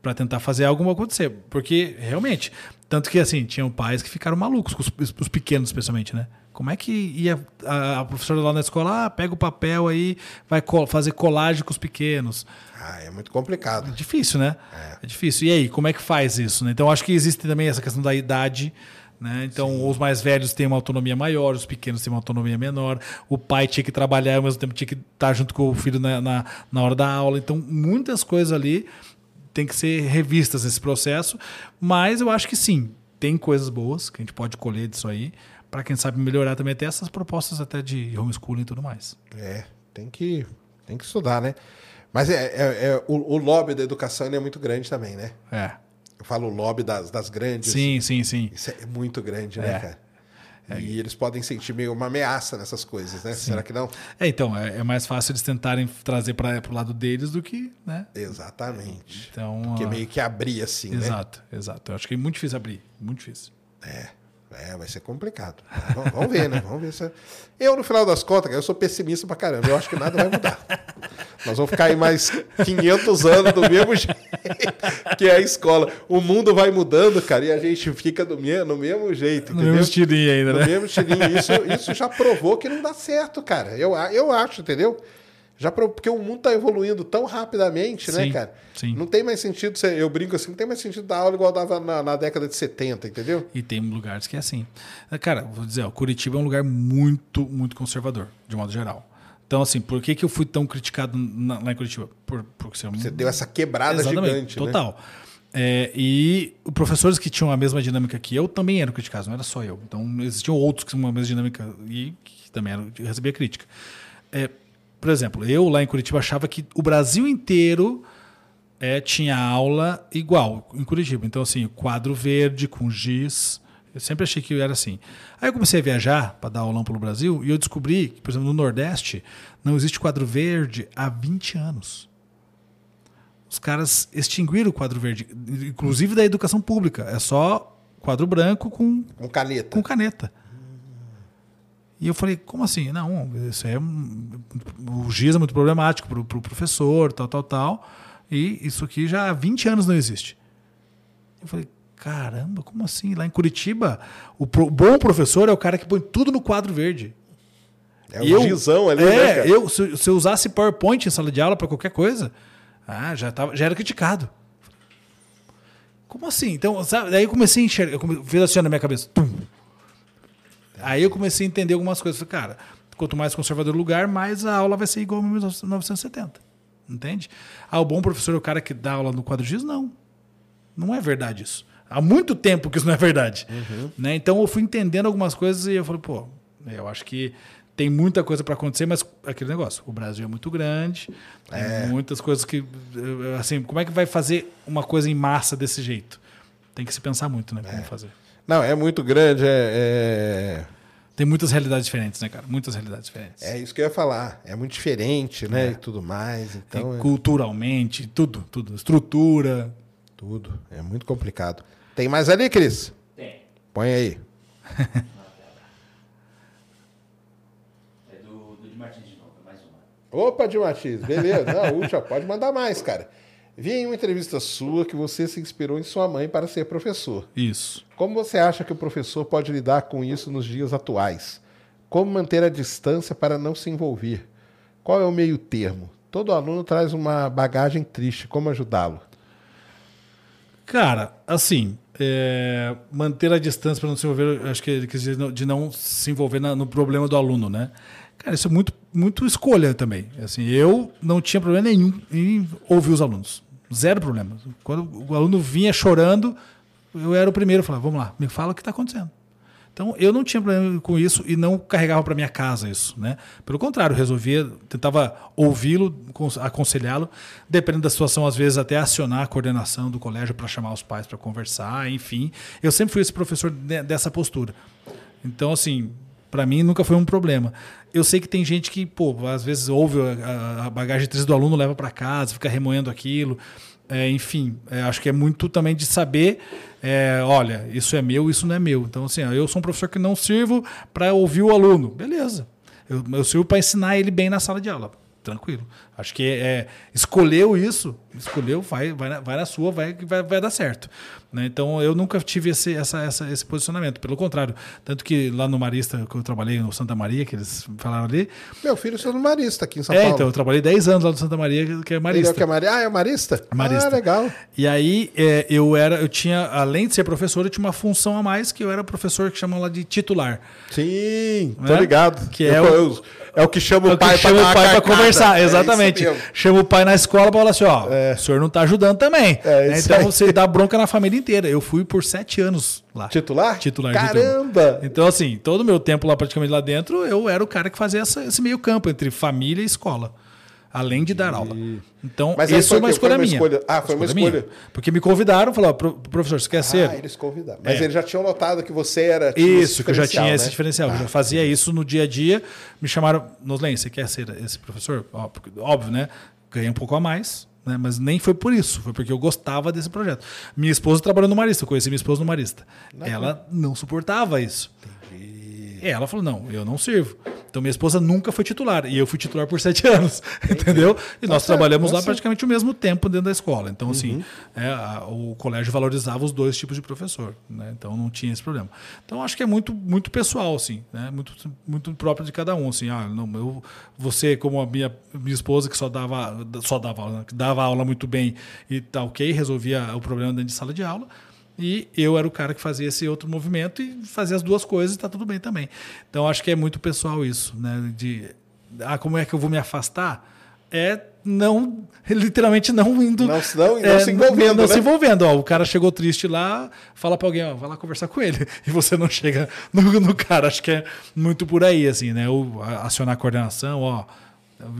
para tentar fazer algo acontecer. Porque, realmente, tanto que assim, tinham pais que ficaram malucos, os, os pequenos especialmente, né? Como é que ia a, a professora lá na escola, ah, pega o papel aí, vai fazer colagem com os pequenos. Ah, é muito complicado. É difícil, né? É. difícil. E aí, como é que faz isso? Né? Então, acho que existe também essa questão da idade. Né? Então, os mais velhos têm uma autonomia maior, os pequenos têm uma autonomia menor. O pai tinha que trabalhar e ao mesmo tempo tinha que estar junto com o filho na, na, na hora da aula. Então, muitas coisas ali têm que ser revistas nesse processo. Mas eu acho que sim, tem coisas boas que a gente pode colher disso aí. Para quem sabe melhorar também até essas propostas até de homeschooling e tudo mais. É, tem que, tem que estudar, né? Mas é, é- é- o, o lobby da educação é muito grande também, né? É. Eu falo o lobby das, das grandes. Sim, sim, sim. Isso é muito grande, né, É. cara? E eles podem sentir meio uma ameaça nessas coisas, né? Será que não? É, então, é, é mais fácil eles tentarem trazer para o lado deles do que, né? Exatamente. Então, Porque ah, meio que abrir assim, né? exato, exato. Eu acho que é muito difícil abrir, muito difícil. É, vai ser complicado. Vamos- ver, né? Vamos ver se. Eu, no final das contas, eu sou pessimista pra caramba. Eu acho que nada vai mudar. Nós vamos ficar aí mais 500 anos do mesmo jeito que é a escola. O mundo vai mudando, cara, e a gente fica do me- no mesmo jeito, No entendeu? mesmo estilinho ainda, No né? mesmo estilinho. Isso, isso já provou que não dá certo, cara. Eu, eu acho, entendeu? Já pro- porque o mundo tá evoluindo tão rapidamente, né, Sim, cara? sim. Não tem mais sentido, eu brinco assim, não tem mais sentido dar aula igual dava na, na década de 70, entendeu? E tem lugares que é assim. Cara, vou dizer, ó, Curitiba é um lugar muito, muito conservador, de modo geral. Então, assim, por que, que eu fui tão criticado na- lá em Curitiba? Por, por ser um- Você deu essa quebrada gigante, né? total. É, e os professores que tinham a mesma dinâmica que eu também eram criticados, não era só eu. Então, existiam outros que tinham uma mesma dinâmica e que também eram, recebia crítica. É, por exemplo, eu lá em Curitiba achava que o Brasil inteiro é, tinha aula igual em Curitiba. Então, assim, quadro verde com giz. Eu sempre achei que era assim. Aí eu comecei a viajar para dar aulão pelo Brasil e eu descobri que, por exemplo, no Nordeste não existe quadro verde há 20 anos. Os caras extinguiram o quadro verde, inclusive da educação pública. É só quadro branco com, Com caneta. com caneta. E eu falei, como assim? Não, isso é um- o giz é muito problemático para o pro professor, tal, tal, tal. E isso aqui já há 20 anos não existe. Eu falei, caramba, como assim? Lá em Curitiba, o pro- bom professor é o cara que põe tudo no quadro verde. É um gizão ali, é, né, cara? eu, se, se eu usasse PowerPoint em sala de aula para qualquer coisa, ah, já, tava, já era criticado. Como assim? Então, sabe, daí eu comecei a enxergar, eu come- fez assim na minha cabeça. tum. Aí eu comecei a entender algumas coisas. Cara, quanto mais conservador o lugar, mais a aula vai ser igual a 1970. Entende? Ah, o bom professor é o cara que dá aula no quadro giz? Não. Não é verdade isso. Há muito tempo que isso não é verdade. Né? Então eu fui entendendo algumas coisas e eu falei, pô, eu acho que tem muita coisa para acontecer, mas aquele negócio, o Brasil é muito grande, tem muitas coisas que, eh, assim, como é que vai fazer uma coisa em massa desse jeito? Tem que se pensar muito, né, como fazer. Não, é muito grande, é, Tem muitas realidades diferentes, né, cara? Muitas realidades diferentes. é, é isso que eu ia falar. É muito diferente, né? E tudo mais. Tem Então, é culturalmente, tudo, tudo, estrutura. tudo. É muito complicado. Tem mais ali, Cris? Tem. Põe aí. *laughs* É do, do de Martins de novo, é mais uma. Opa, de Matiz, beleza. Não, *laughs* última, pode mandar mais, cara. Vi em uma entrevista sua que você se inspirou em sua mãe para ser professor. Isso. Como você acha que o professor pode lidar com isso nos dias atuais? Como manter a distância para não se envolver? Qual é o meio termo? Todo aluno traz uma bagagem triste. Como ajudá-lo? Cara, assim, é, manter a distância para não se envolver, acho que ele quis dizer de não se envolver na- no problema do aluno, né? Cara, isso é muito, muito escolha também. Assim, eu não tinha problema nenhum em ouvir os alunos. Zero problema. Quando o aluno vinha chorando, eu era o primeiro a falar, vamos lá, me fala o que está acontecendo. Então, eu não tinha problema com isso e não carregava para minha casa isso, né? Pelo contrário, resolvia, tentava ouvi-lo, cons- aconselhá-lo, dependendo da situação, às vezes até acionar a coordenação do colégio para chamar os pais para conversar, enfim. Eu sempre fui esse professor de- dessa postura. Então, assim, para mim nunca foi um problema. Eu sei que tem gente que, pô, às vezes ouve a, a bagagem triste do aluno, leva para casa, fica remoendo aquilo. É, enfim, é, acho que é muito também de saber, é, olha, isso é meu, isso não é meu. Então, assim, ó, eu sou um professor que não sirvo para ouvir o aluno. Beleza. Eu, eu sirvo para ensinar ele bem na sala de aula. Tranquilo. Acho que é, escolheu isso, escolheu, vai, vai, na, vai na sua, vai, que vai, vai dar certo. Né? Então eu nunca tive esse, essa, essa, esse posicionamento. Pelo contrário, tanto que lá no Marista, que eu trabalhei no Santa Maria, que eles falaram ali. Meu filho é no Marista aqui em São é, Paulo. então, eu trabalhei 10 anos lá no Santa Maria, que é Ele é Marista. que é Mari... Ah, é Marista? Marista. Ah, legal. E aí é, eu era, eu tinha, além de ser professor, eu tinha uma função a mais, que eu era professor que chamam lá de titular. Sim, tô Né? ligado. Que Eu- é o- eu- é o que chama É o que pai chama dar o uma pai para conversar, É exatamente. mesmo. chama o pai na escola para falar assim, ó, o senhor não tá ajudando também. É Né? então aí. você dá bronca na família inteira. Eu fui por sete anos lá. Titular? Titular de Caramba! Então, assim, todo o meu tempo lá praticamente lá dentro, eu era o cara que fazia essa- esse meio campo entre família e escola. Além de dar aula. Então, Mas isso foi é uma o quê? Foi escolha uma minha. escolha- Ah, foi uma minha. escolha. Porque me convidaram, falaram, "Pro- professor, você quer ser? Ah, eles convidaram. Mas É. eles já tinham notado que você era. Isso, que eu já tinha diferencial, esse né? diferencial. Eu já fazia isso no dia a dia. Me chamaram, Noslen, você quer ser esse professor? Óbvio, né? Ganhei um pouco a mais, né? Mas nem foi por isso, foi porque eu gostava desse projeto. Minha esposa trabalhou no Marista, eu conheci minha esposa no Marista. Ela não suportava isso. É, Ela falou: não, eu não sirvo. Então minha esposa nunca foi titular. E eu fui titular por *laughs* sete anos. Entendeu? E nós certo, trabalhamos tá lá certo. praticamente o mesmo tempo dentro da escola. Então, Uhum. assim, é, a- o colégio valorizava os dois tipos de professor. Né? Então não tinha esse problema. Então acho que é muito, muito pessoal, assim, né? muito, muito próprio de cada um. Assim, ah, não, eu, você, como a minha, minha esposa, que só dava, só dava aula, que dava aula muito bem e tá ok, resolvia o problema dentro de sala de aula. E eu era o cara que fazia esse outro movimento e fazia as duas coisas e tá tudo bem também. Então acho que é muito pessoal isso, né? De ah, como é que eu vou me afastar? É não, *laughs* literalmente não indo. Não- não- não é, se envolvendo, Não, né? se envolvendo. Ó, o cara chegou triste lá, fala pra alguém, ó, vai lá conversar com ele. *laughs* E você não chega no, no cara. Acho que é muito por aí, assim, né? Ou acionar a coordenação, ó.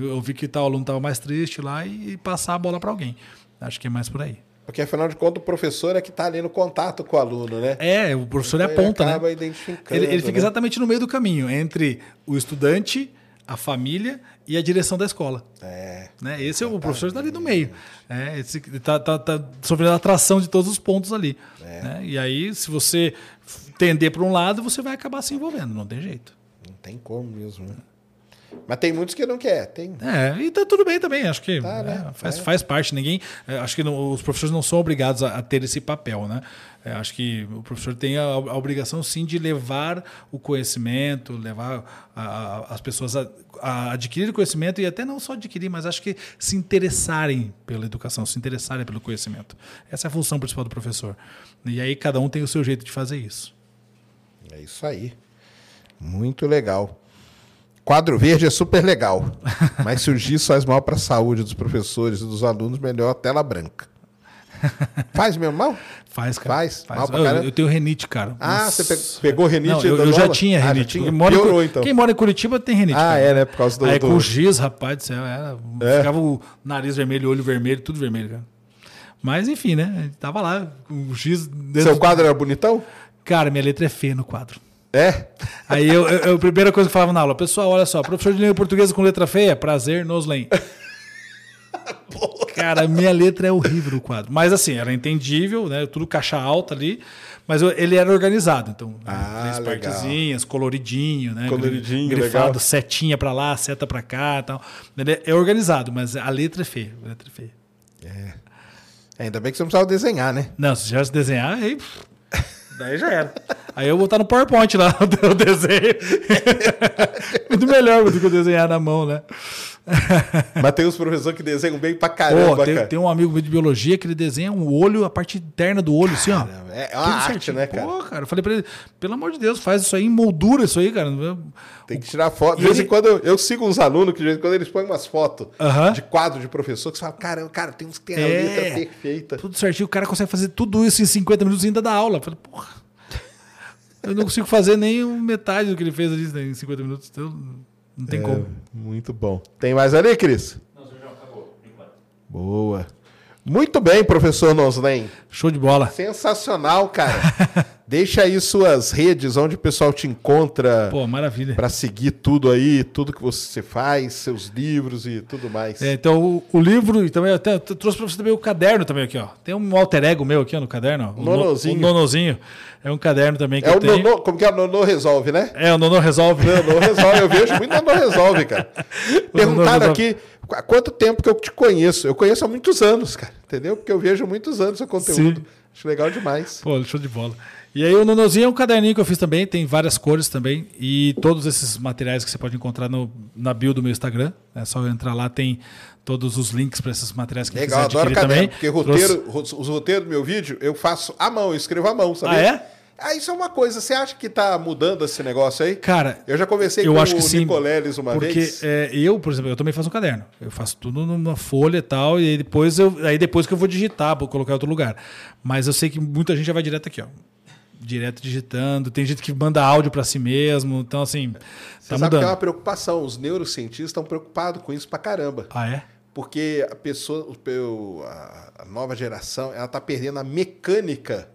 Eu vi, que tal aluno tava mais triste lá e, passar a bola pra alguém. Acho que é mais por aí. Porque afinal de contas, o professor é que está ali no contato com o aluno, né? É, o professor é a Então, ele ponta, né? acaba identificando, Ele, ele fica né? exatamente no meio do caminho, entre o estudante, a família e a direção da escola. É. Né? Esse é o professor está ali no meio. É, esse tá, tá, tá sofrendo a atração de todos os pontos ali. É. né? E aí, se você tender para um lado, você vai acabar se envolvendo, não tem jeito. Não tem como mesmo, né? Mas tem muitos que não quer, tem. É, e tá tudo bem também, acho que Tá, né? é, faz, É. faz parte. Ninguém. é, acho que não- os professores não são obrigados a, a ter esse papel, né? É, acho que o professor tem a, a obrigação sim de levar o conhecimento, levar a- as pessoas a, a adquirir conhecimento e até não só adquirir, mas acho que se interessarem pela educação, se interessarem pelo conhecimento. Essa é a função principal do professor. E aí cada um tem o seu jeito de fazer isso. É isso aí. Muito legal. Quadro verde é super legal, *laughs* mas se o giz faz mal para a saúde dos professores e dos alunos, melhor a tela branca. Faz mesmo mal? Faz, cara. Faz? Mal pra Eu- eu, tenho renite, cara. Ah, Nossa. você pe- pegou renite Não, eu, eu já tinha Ah, já renite. tinha? Quem mora em Piorou, então. Quem mora em Curitiba tem renite. Ah, cara. é, né? Por causa do- Aí do- com giz, rapaz do céu, era, É. ficava o nariz vermelho, olho vermelho, tudo vermelho, cara. Mas enfim, né? Tava lá com o giz. Seu quadro era bonitão? Cara, minha letra é feia no quadro. É? Aí eu, eu- a primeira coisa que eu falava na aula, pessoal, olha só, professor de língua portuguesa com letra feia, prazer, Noslen. *laughs* Cara, minha letra é horrível no quadro. Mas assim, era entendível, né? Tudo caixa alta ali. Mas eu- ele era organizado, então. Ah, três legal. partezinhas, coloridinho, né? Coloridinho, grifado, legal. setinha pra lá, seta pra cá e tal. Ele é- é organizado, mas a letra é feia. A letra é feia. Ainda bem que você não precisava desenhar, né? Não, se já se desenhar, aí. pff, Daí já era. Aí eu vou botar no PowerPoint lá *laughs* o desenho. *laughs* Muito melhor do que eu desenhar na mão, né? *laughs* Mas tem uns professores que desenham bem pra caramba, Pô, tem, cara. tem um amigo meu de biologia que ele desenha um olho, a parte interna do olho, assim, ó. é uma Tudo arte, certinho. né, cara? Pô, cara, eu falei pra ele, pelo amor de Deus, faz isso aí, moldura isso aí, cara. Tem que tirar foto. De vez em ele- quando eu, eu sigo uns alunos que de vez em quando eles põem umas fotos Aham. de quadro de professor que você fala, cara, cara, tem uns que tem a É. letra perfeita. Tudo certinho, o cara consegue fazer tudo isso em 50 minutos e ainda dá aula. Eu falei, porra. Eu não consigo fazer nem metade do que ele fez ali em 50 minutos. Então, não tem como. Muito bom. Tem mais ali, Cris? Não, senhor João, acabou. por enquanto. Boa. Muito bem, professor Noslen. Show de bola. Sensacional, cara. *laughs* Deixa aí suas redes, onde o pessoal te encontra Pô, maravilha. para seguir tudo aí, tudo que você faz, seus livros e tudo mais. É, então, o, o livro, e também eu até trouxe pra você também o caderno também aqui, ó. Tem um alter ego meu aqui ó, no caderno. ó. O no- Nonozinho. O nonozinho. É um caderno também que É eu o tenho. Nonô, como que é? O Nonô Resolve, né? É, o Nono resolve. Nonô Resolve, eu vejo muito Nonô Resolve, cara. *laughs* Perguntaram Nonô aqui, há quanto tempo que eu te conheço? Eu conheço há muitos anos, cara, entendeu? Porque eu vejo há muitos anos seu conteúdo. Sim. Acho legal demais. Pô, show de bola. E aí o Nonozinho é um caderninho que eu fiz também, tem várias cores também. E todos esses materiais que você pode encontrar no, na bio do meu Instagram. É só entrar lá, tem todos os links para esses materiais que Legal, quiser adoro caderno, também. porque Trouxe- roteiro, ro- os roteiros do meu vídeo eu faço à mão, eu escrevo à mão, sabe? Ah, é? Ah, isso é uma coisa. Você acha que tá mudando esse negócio aí? Cara, Eu já conversei eu com acho que o sim. Nicoleles uma porque vez. é, eu, por exemplo, eu também faço um caderno. Eu faço tudo numa folha e tal, e aí depois eu, aí depois que eu vou digitar, vou colocar em outro lugar. Mas eu sei que muita gente já vai direto aqui, ó. direto digitando. Tem gente que manda áudio para si mesmo. Então, assim, Você tá sabe que é uma mudando. preocupação. Os neurocientistas estão preocupados com isso pra caramba. Ah, é? Porque a pessoa, a nova geração, ela tá perdendo a mecânica.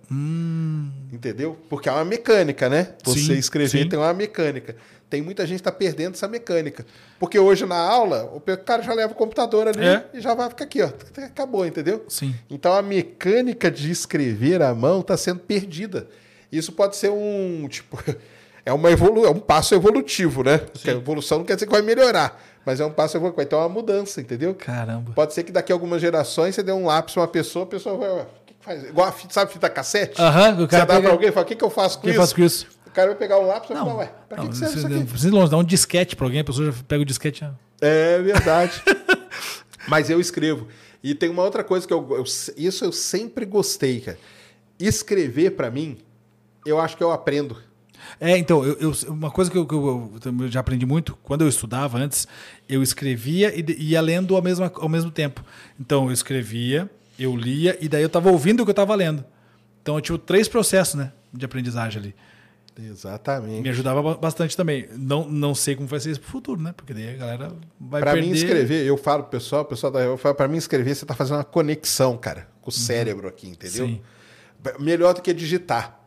Entendeu? Porque é uma mecânica, né? Você Hum. Sim, escrever sim. tem uma mecânica. Tem muita gente que tá perdendo essa mecânica. Porque hoje na aula, o cara já leva o computador ali É. e já vai ficar aqui, ó. Acabou, entendeu? Sim. Então a mecânica de escrever à mão está sendo perdida. Isso pode ser um tipo *laughs* é uma evolu é um passo evolutivo, né? Porque a evolução não quer dizer que vai melhorar, mas é um passo evolutivo. Então é uma mudança, entendeu? Caramba. Pode ser que daqui a algumas gerações você dê um lápis pra uma pessoa, a pessoa vai, "Ué, o que que faz? Igual a fita, sabe fita cassete? Aham, o você cara dá pega- pra alguém e fala, o que, que eu faço com que eu isso? faço com isso? O cara vai pegar um lápis e vai Não, falar, ué, pra que, não, que serve isso você- aqui? precisa longe, dá um disquete pra alguém, a pessoa já pega o disquete. já- É verdade. *laughs* Mas eu escrevo. E tem uma outra coisa que eu, eu- isso eu sempre gostei, cara. Escrever pra mim, eu acho que eu aprendo. É, então, eu, eu- uma coisa que eu, que eu- eu já aprendi muito, quando eu estudava antes, eu escrevia e ia lendo ao mesmo, ao mesmo tempo. Então, eu escrevia, eu lia, e daí eu estava ouvindo o que eu estava lendo. Então, eu tinha três processos né, de aprendizagem ali. Exatamente. Me ajudava ba- bastante também. Não, não sei como vai ser isso pro futuro, né? Porque daí a galera vai Pra perder... mim escrever, eu falo pro pessoal, o pessoal da eu falo, pra mim escrever você tá fazendo uma conexão, cara, com o cérebro aqui, entendeu? Sim. Melhor do que digitar.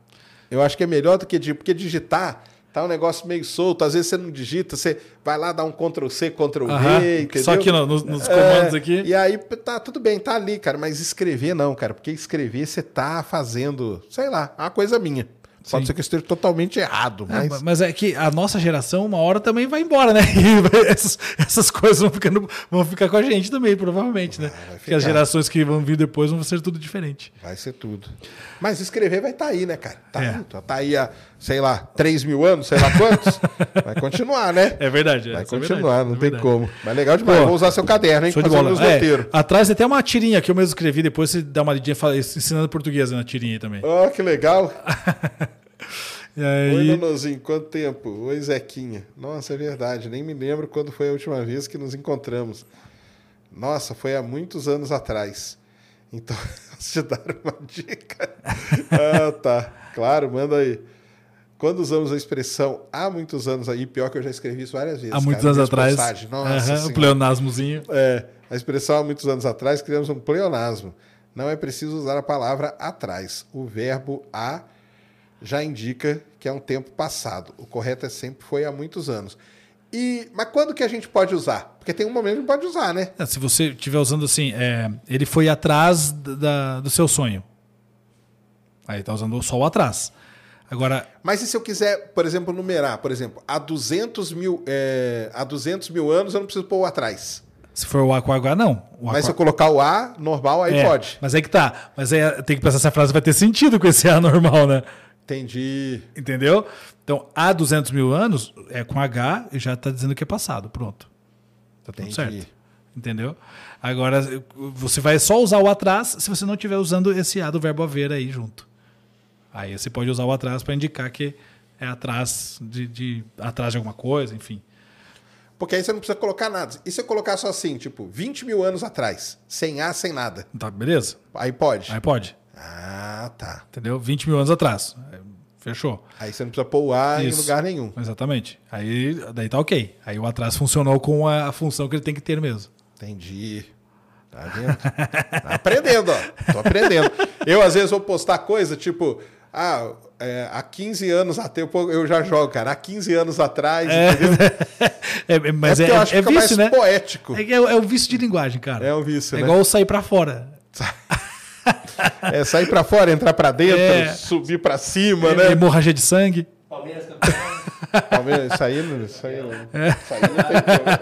Eu acho que é melhor do que digitar, porque digitar tá um negócio meio solto, às vezes você não digita, você vai lá dar um Ctrl C, Ctrl V, entendeu? Só aqui no- nos, nos É, comandos aqui. E aí tá tudo bem, tá ali, cara, mas escrever não, cara, porque escrever você tá fazendo, sei lá, uma coisa minha. Pode Sim. ser que eu esteja totalmente errado, É, mas mas é que a nossa geração, uma hora também vai embora, né? *laughs* E essas, essas coisas vão, ficando, vão ficar com a gente também, provavelmente, né? Porque ficar. as gerações que vão vir depois vão ser tudo diferente. vai ser tudo. Mas escrever vai estar aí, né, cara? Tá É. aí, tá- tá aí há, sei lá, 3 mil anos, sei lá quantos. *laughs* vai continuar, né? É verdade. Vai é continuar, verdade, não é tem como. Mas legal demais. Pô, Vou usar seu caderno, hein? Show de bola. meus É, atrás tem até uma tirinha que eu mesmo escrevi, depois você dá uma lidinha fala- ensinando português na tirinha aí também. Ó, que legal. *laughs* E Oi, aí, Nonozinho, quanto tempo? Oi, Zequinha. Nossa, é verdade. Nem me lembro quando foi a última vez que nos encontramos. Nossa, foi há muitos anos atrás. Então, *laughs* te dar uma dica? ah, tá. Claro, manda aí. Quando usamos a expressão há muitos anos aí, pior que eu já escrevi isso várias vezes. há muitos cara, anos atrás, postagens. Nossa, o Senhora. pleonasmozinho. É, a expressão há muitos anos atrás criamos um pleonasmo. Não é preciso usar a palavra atrás. O verbo a já indica que é um tempo passado. O correto é sempre foi há muitos anos. E, mas quando que a gente pode usar? Porque tem um momento que pode usar, né? É, Se você estiver usando assim, é, ele foi atrás da- do seu sonho. Aí tá usando só o atrás. Agora, Mas e se eu quiser, por exemplo, numerar? Por exemplo, há 200 mil, é, há 200 mil anos eu não preciso pôr o atrás. se for o A com H, não. O Mas se eu colocar o A normal, aí É, pode. Mas aí que tá. Mas aí tem que pensar se a frase vai ter sentido com esse A normal, né? Entendi. Entendeu? Então, há 200 mil anos, é com H e já está dizendo que é passado. Pronto. Tá tudo Entendi. certo. Entendeu? Agora, você vai só usar o atrás se você não estiver usando esse A do verbo haver aí junto. Aí você pode usar o atrás para indicar que é atrás de, de- atrás de alguma coisa, enfim. Porque aí você não precisa colocar nada. E se eu colocar só assim, tipo, 20 mil anos atrás, sem A, sem nada? Tá, beleza? Aí pode. Aí pode. Ah, tá. Entendeu? 20 mil anos atrás. É, Fechou. Aí você não precisa pôr o A em Isso. lugar nenhum. Exatamente. Aí daí tá ok. Aí o atrás funcionou com a função que ele tem que ter mesmo. Entendi. Tá vendo? Tá aprendendo, ó. Tô aprendendo. Eu, às vezes, vou postar coisa tipo. Ah, é, há 15 anos até eu, já jogo, cara. Há 15 anos atrás, entendeu? *laughs* É, é, mas é é, porque eu acho que é fica vício, mais né? poético. É, é, o- é o vício de linguagem, cara. É um vício, É né? igual sair pra fora. É sair pra fora, entrar pra dentro, É. subir pra cima, É, né? Hemorragia de sangue. Palmeiras campeão. *laughs* Talvez isso aí, não- isso aí, não- isso aí não tem como. *laughs*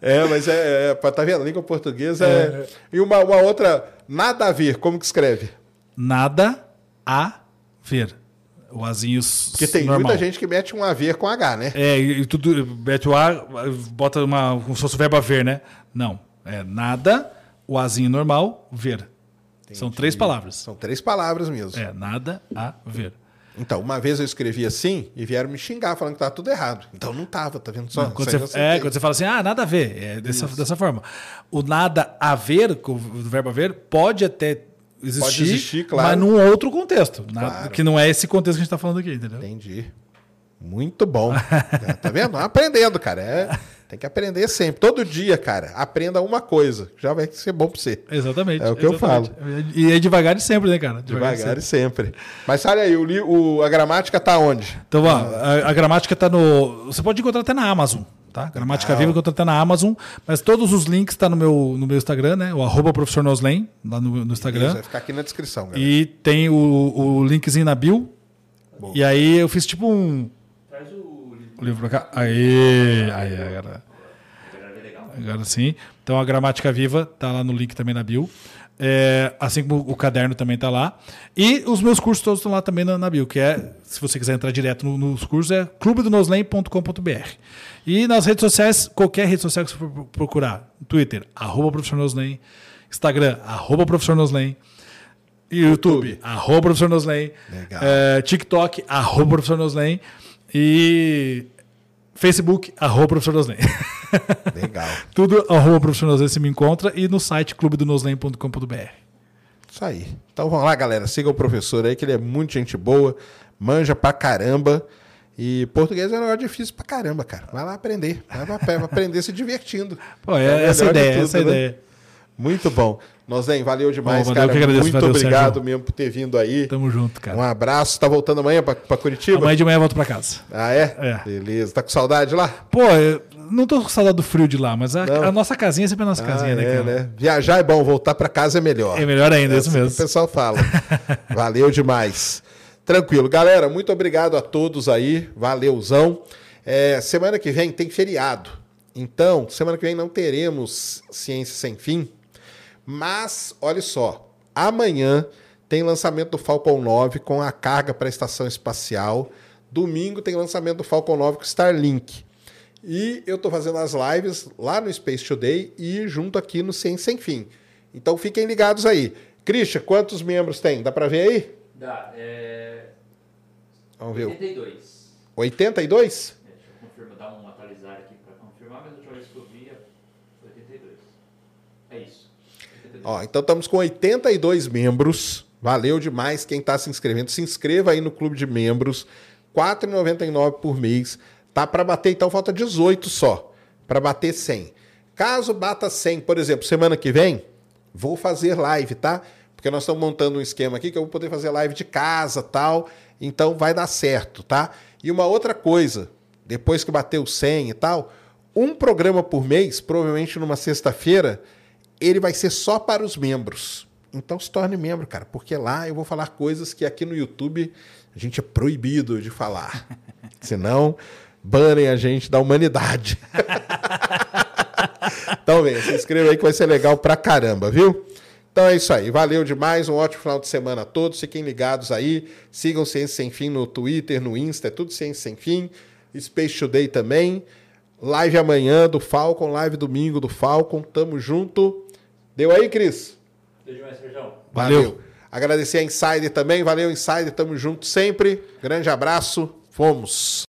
É, mas é, é pra- tá vendo? A língua portuguesa é. E uma, uma outra, nada a ver, como que escreve? Nada a ver. O azinho Porque tem normal. muita gente que mete um a ver com H, né? É, e, tudo. Mete o A, bota uma. Como se fosse o verbo haver, né? Não. É nada, o azinho normal, ver. São três palavras. São três palavras mesmo. É, nada a ver. Então, uma vez eu escrevi assim e vieram me xingar falando que tava tudo errado. Então não tava, tá vendo só? Não, quando, você, é, quando você fala assim, ah, nada a ver, é dessa, dessa forma. O nada a ver, com o verbo haver, pode até existir, Pode existir, claro. mas num outro contexto. na- Claro. Que não é esse contexto que a gente tá falando aqui, entendeu? Entendi. Muito bom. *laughs* Tá vendo? Aprendendo, cara. É, tem que aprender sempre. Todo dia, cara. Aprenda uma coisa. Já vai ser bom pra você. Exatamente. É o que eu exatamente. E é devagar e sempre, né, cara? Devagar e e sempre. Mas olha aí, o, o- a gramática tá onde? Então, ó, a, a gramática tá no. Você pode encontrar até na Amazon, tá? Gramática Legal. Viva encontra até na Amazon, mas todos os links tá no meu, no meu Instagram, né? O arroba professor Noslen, lá no, no Isso, Instagram. vai ficar aqui na descrição, galera. E tem o, o linkzinho na bio. Boa. E aí eu fiz tipo um. Traz o livro. O livro pra cá. Aí, aí, agora. Agora é legal. Agora sim. Então a gramática viva tá lá no link também na bio. É, assim como o caderno também tá lá. E os meus cursos todos estão lá também na, na bio, que é, se você quiser entrar direto no- nos cursos, é clubedonoslen.com.br. E nas redes sociais, qualquer rede social que você for procurar, Twitter, arroba professor Noslen, Instagram, arroba professor Noslen, YouTube, YouTube. arroba professor Noslen, é, TikTok, arroba professor Noslen, e Facebook, arroba professor Noslen. *laughs* Legal. Tudo arroba professor Noslen você me encontra e no site clubedonoslen.com.br. Isso aí. Então vamos lá, galera. Siga o professor aí, que ele é muito gente boa, manja pra caramba. E português é um negócio difícil pra caramba, cara. Vai lá aprender. Vai lá vai aprender se divertindo. Pô, É é essa ideia, tudo, essa né? ideia. Muito bom. Nozen, valeu demais, Bom, valeu, cara. agradeço, muito valeu, obrigado Sérgio. mesmo por ter vindo aí. Tamo junto, Um cara. abraço. Tá voltando amanhã pra, pra Curitiba? Amanhã de manhã eu volto pra casa. Ah, é? É. Beleza. Tá com saudade lá? Pô, eu não tô com saudade do frio de lá, mas a, a nossa casinha é sempre a nossa casinha, Ah, né, é, cara? né? Viajar é bom, voltar pra casa é melhor. É melhor ainda, É isso que mesmo. O pessoal fala. *laughs* Valeu demais. Tranquilo. Galera, muito obrigado a todos aí. Valeuzão. É, semana que vem tem feriado. Então, semana que vem não teremos Ciência Sem Fim. Mas, olha só. Amanhã tem lançamento do Falcon 9 com a carga para a estação espacial. Domingo tem lançamento do Falcon 9 com Starlink. E eu tô fazendo as lives lá no Space Today e junto aqui no Ciência Sem Fim. Então fiquem ligados aí. Christian, quantos membros tem? Dá pra ver aí? Dá, é. Vamos ver. 82. 82? É, deixa eu confirmar, dar um atualizar aqui pra confirmar, mas a última vez que eu vi é 82. É isso. 82. Ó, então estamos com 82 membros. Valeu demais quem está se inscrevendo. Se inscreva aí no clube de membros. R$ 4,99 por mês. Tá para bater, então falta 18 só. Para bater 100. Caso bata 100, por exemplo, semana que vem, vou fazer live, tá? Porque nós estamos montando um esquema aqui que eu vou poder fazer live de casa tal. Então vai dar certo, tá? E uma outra coisa, depois que bater o 100 e tal, um programa por mês, provavelmente numa sexta-feira, ele vai ser só para os membros. Então se torne membro, cara, porque lá eu vou falar coisas que aqui no YouTube a gente é proibido de falar. *laughs* Senão, banem a gente da humanidade. *laughs* então, vem, se inscreva aí que vai ser legal pra caramba, viu? Então é isso aí. Valeu demais. Um ótimo final de semana a todos. Fiquem ligados aí. Sigam Ciência Sem Fim no Twitter, no Insta. É tudo Ciência Sem Fim. Space Today também. Live amanhã do Falcon. Live domingo do Falcon. Tamo junto. Deu aí, Cris? Beijo mais, Sérgio. Valeu. Agradecer a Insider também. Valeu, Insider. Tamo junto sempre. Grande abraço. Fomos.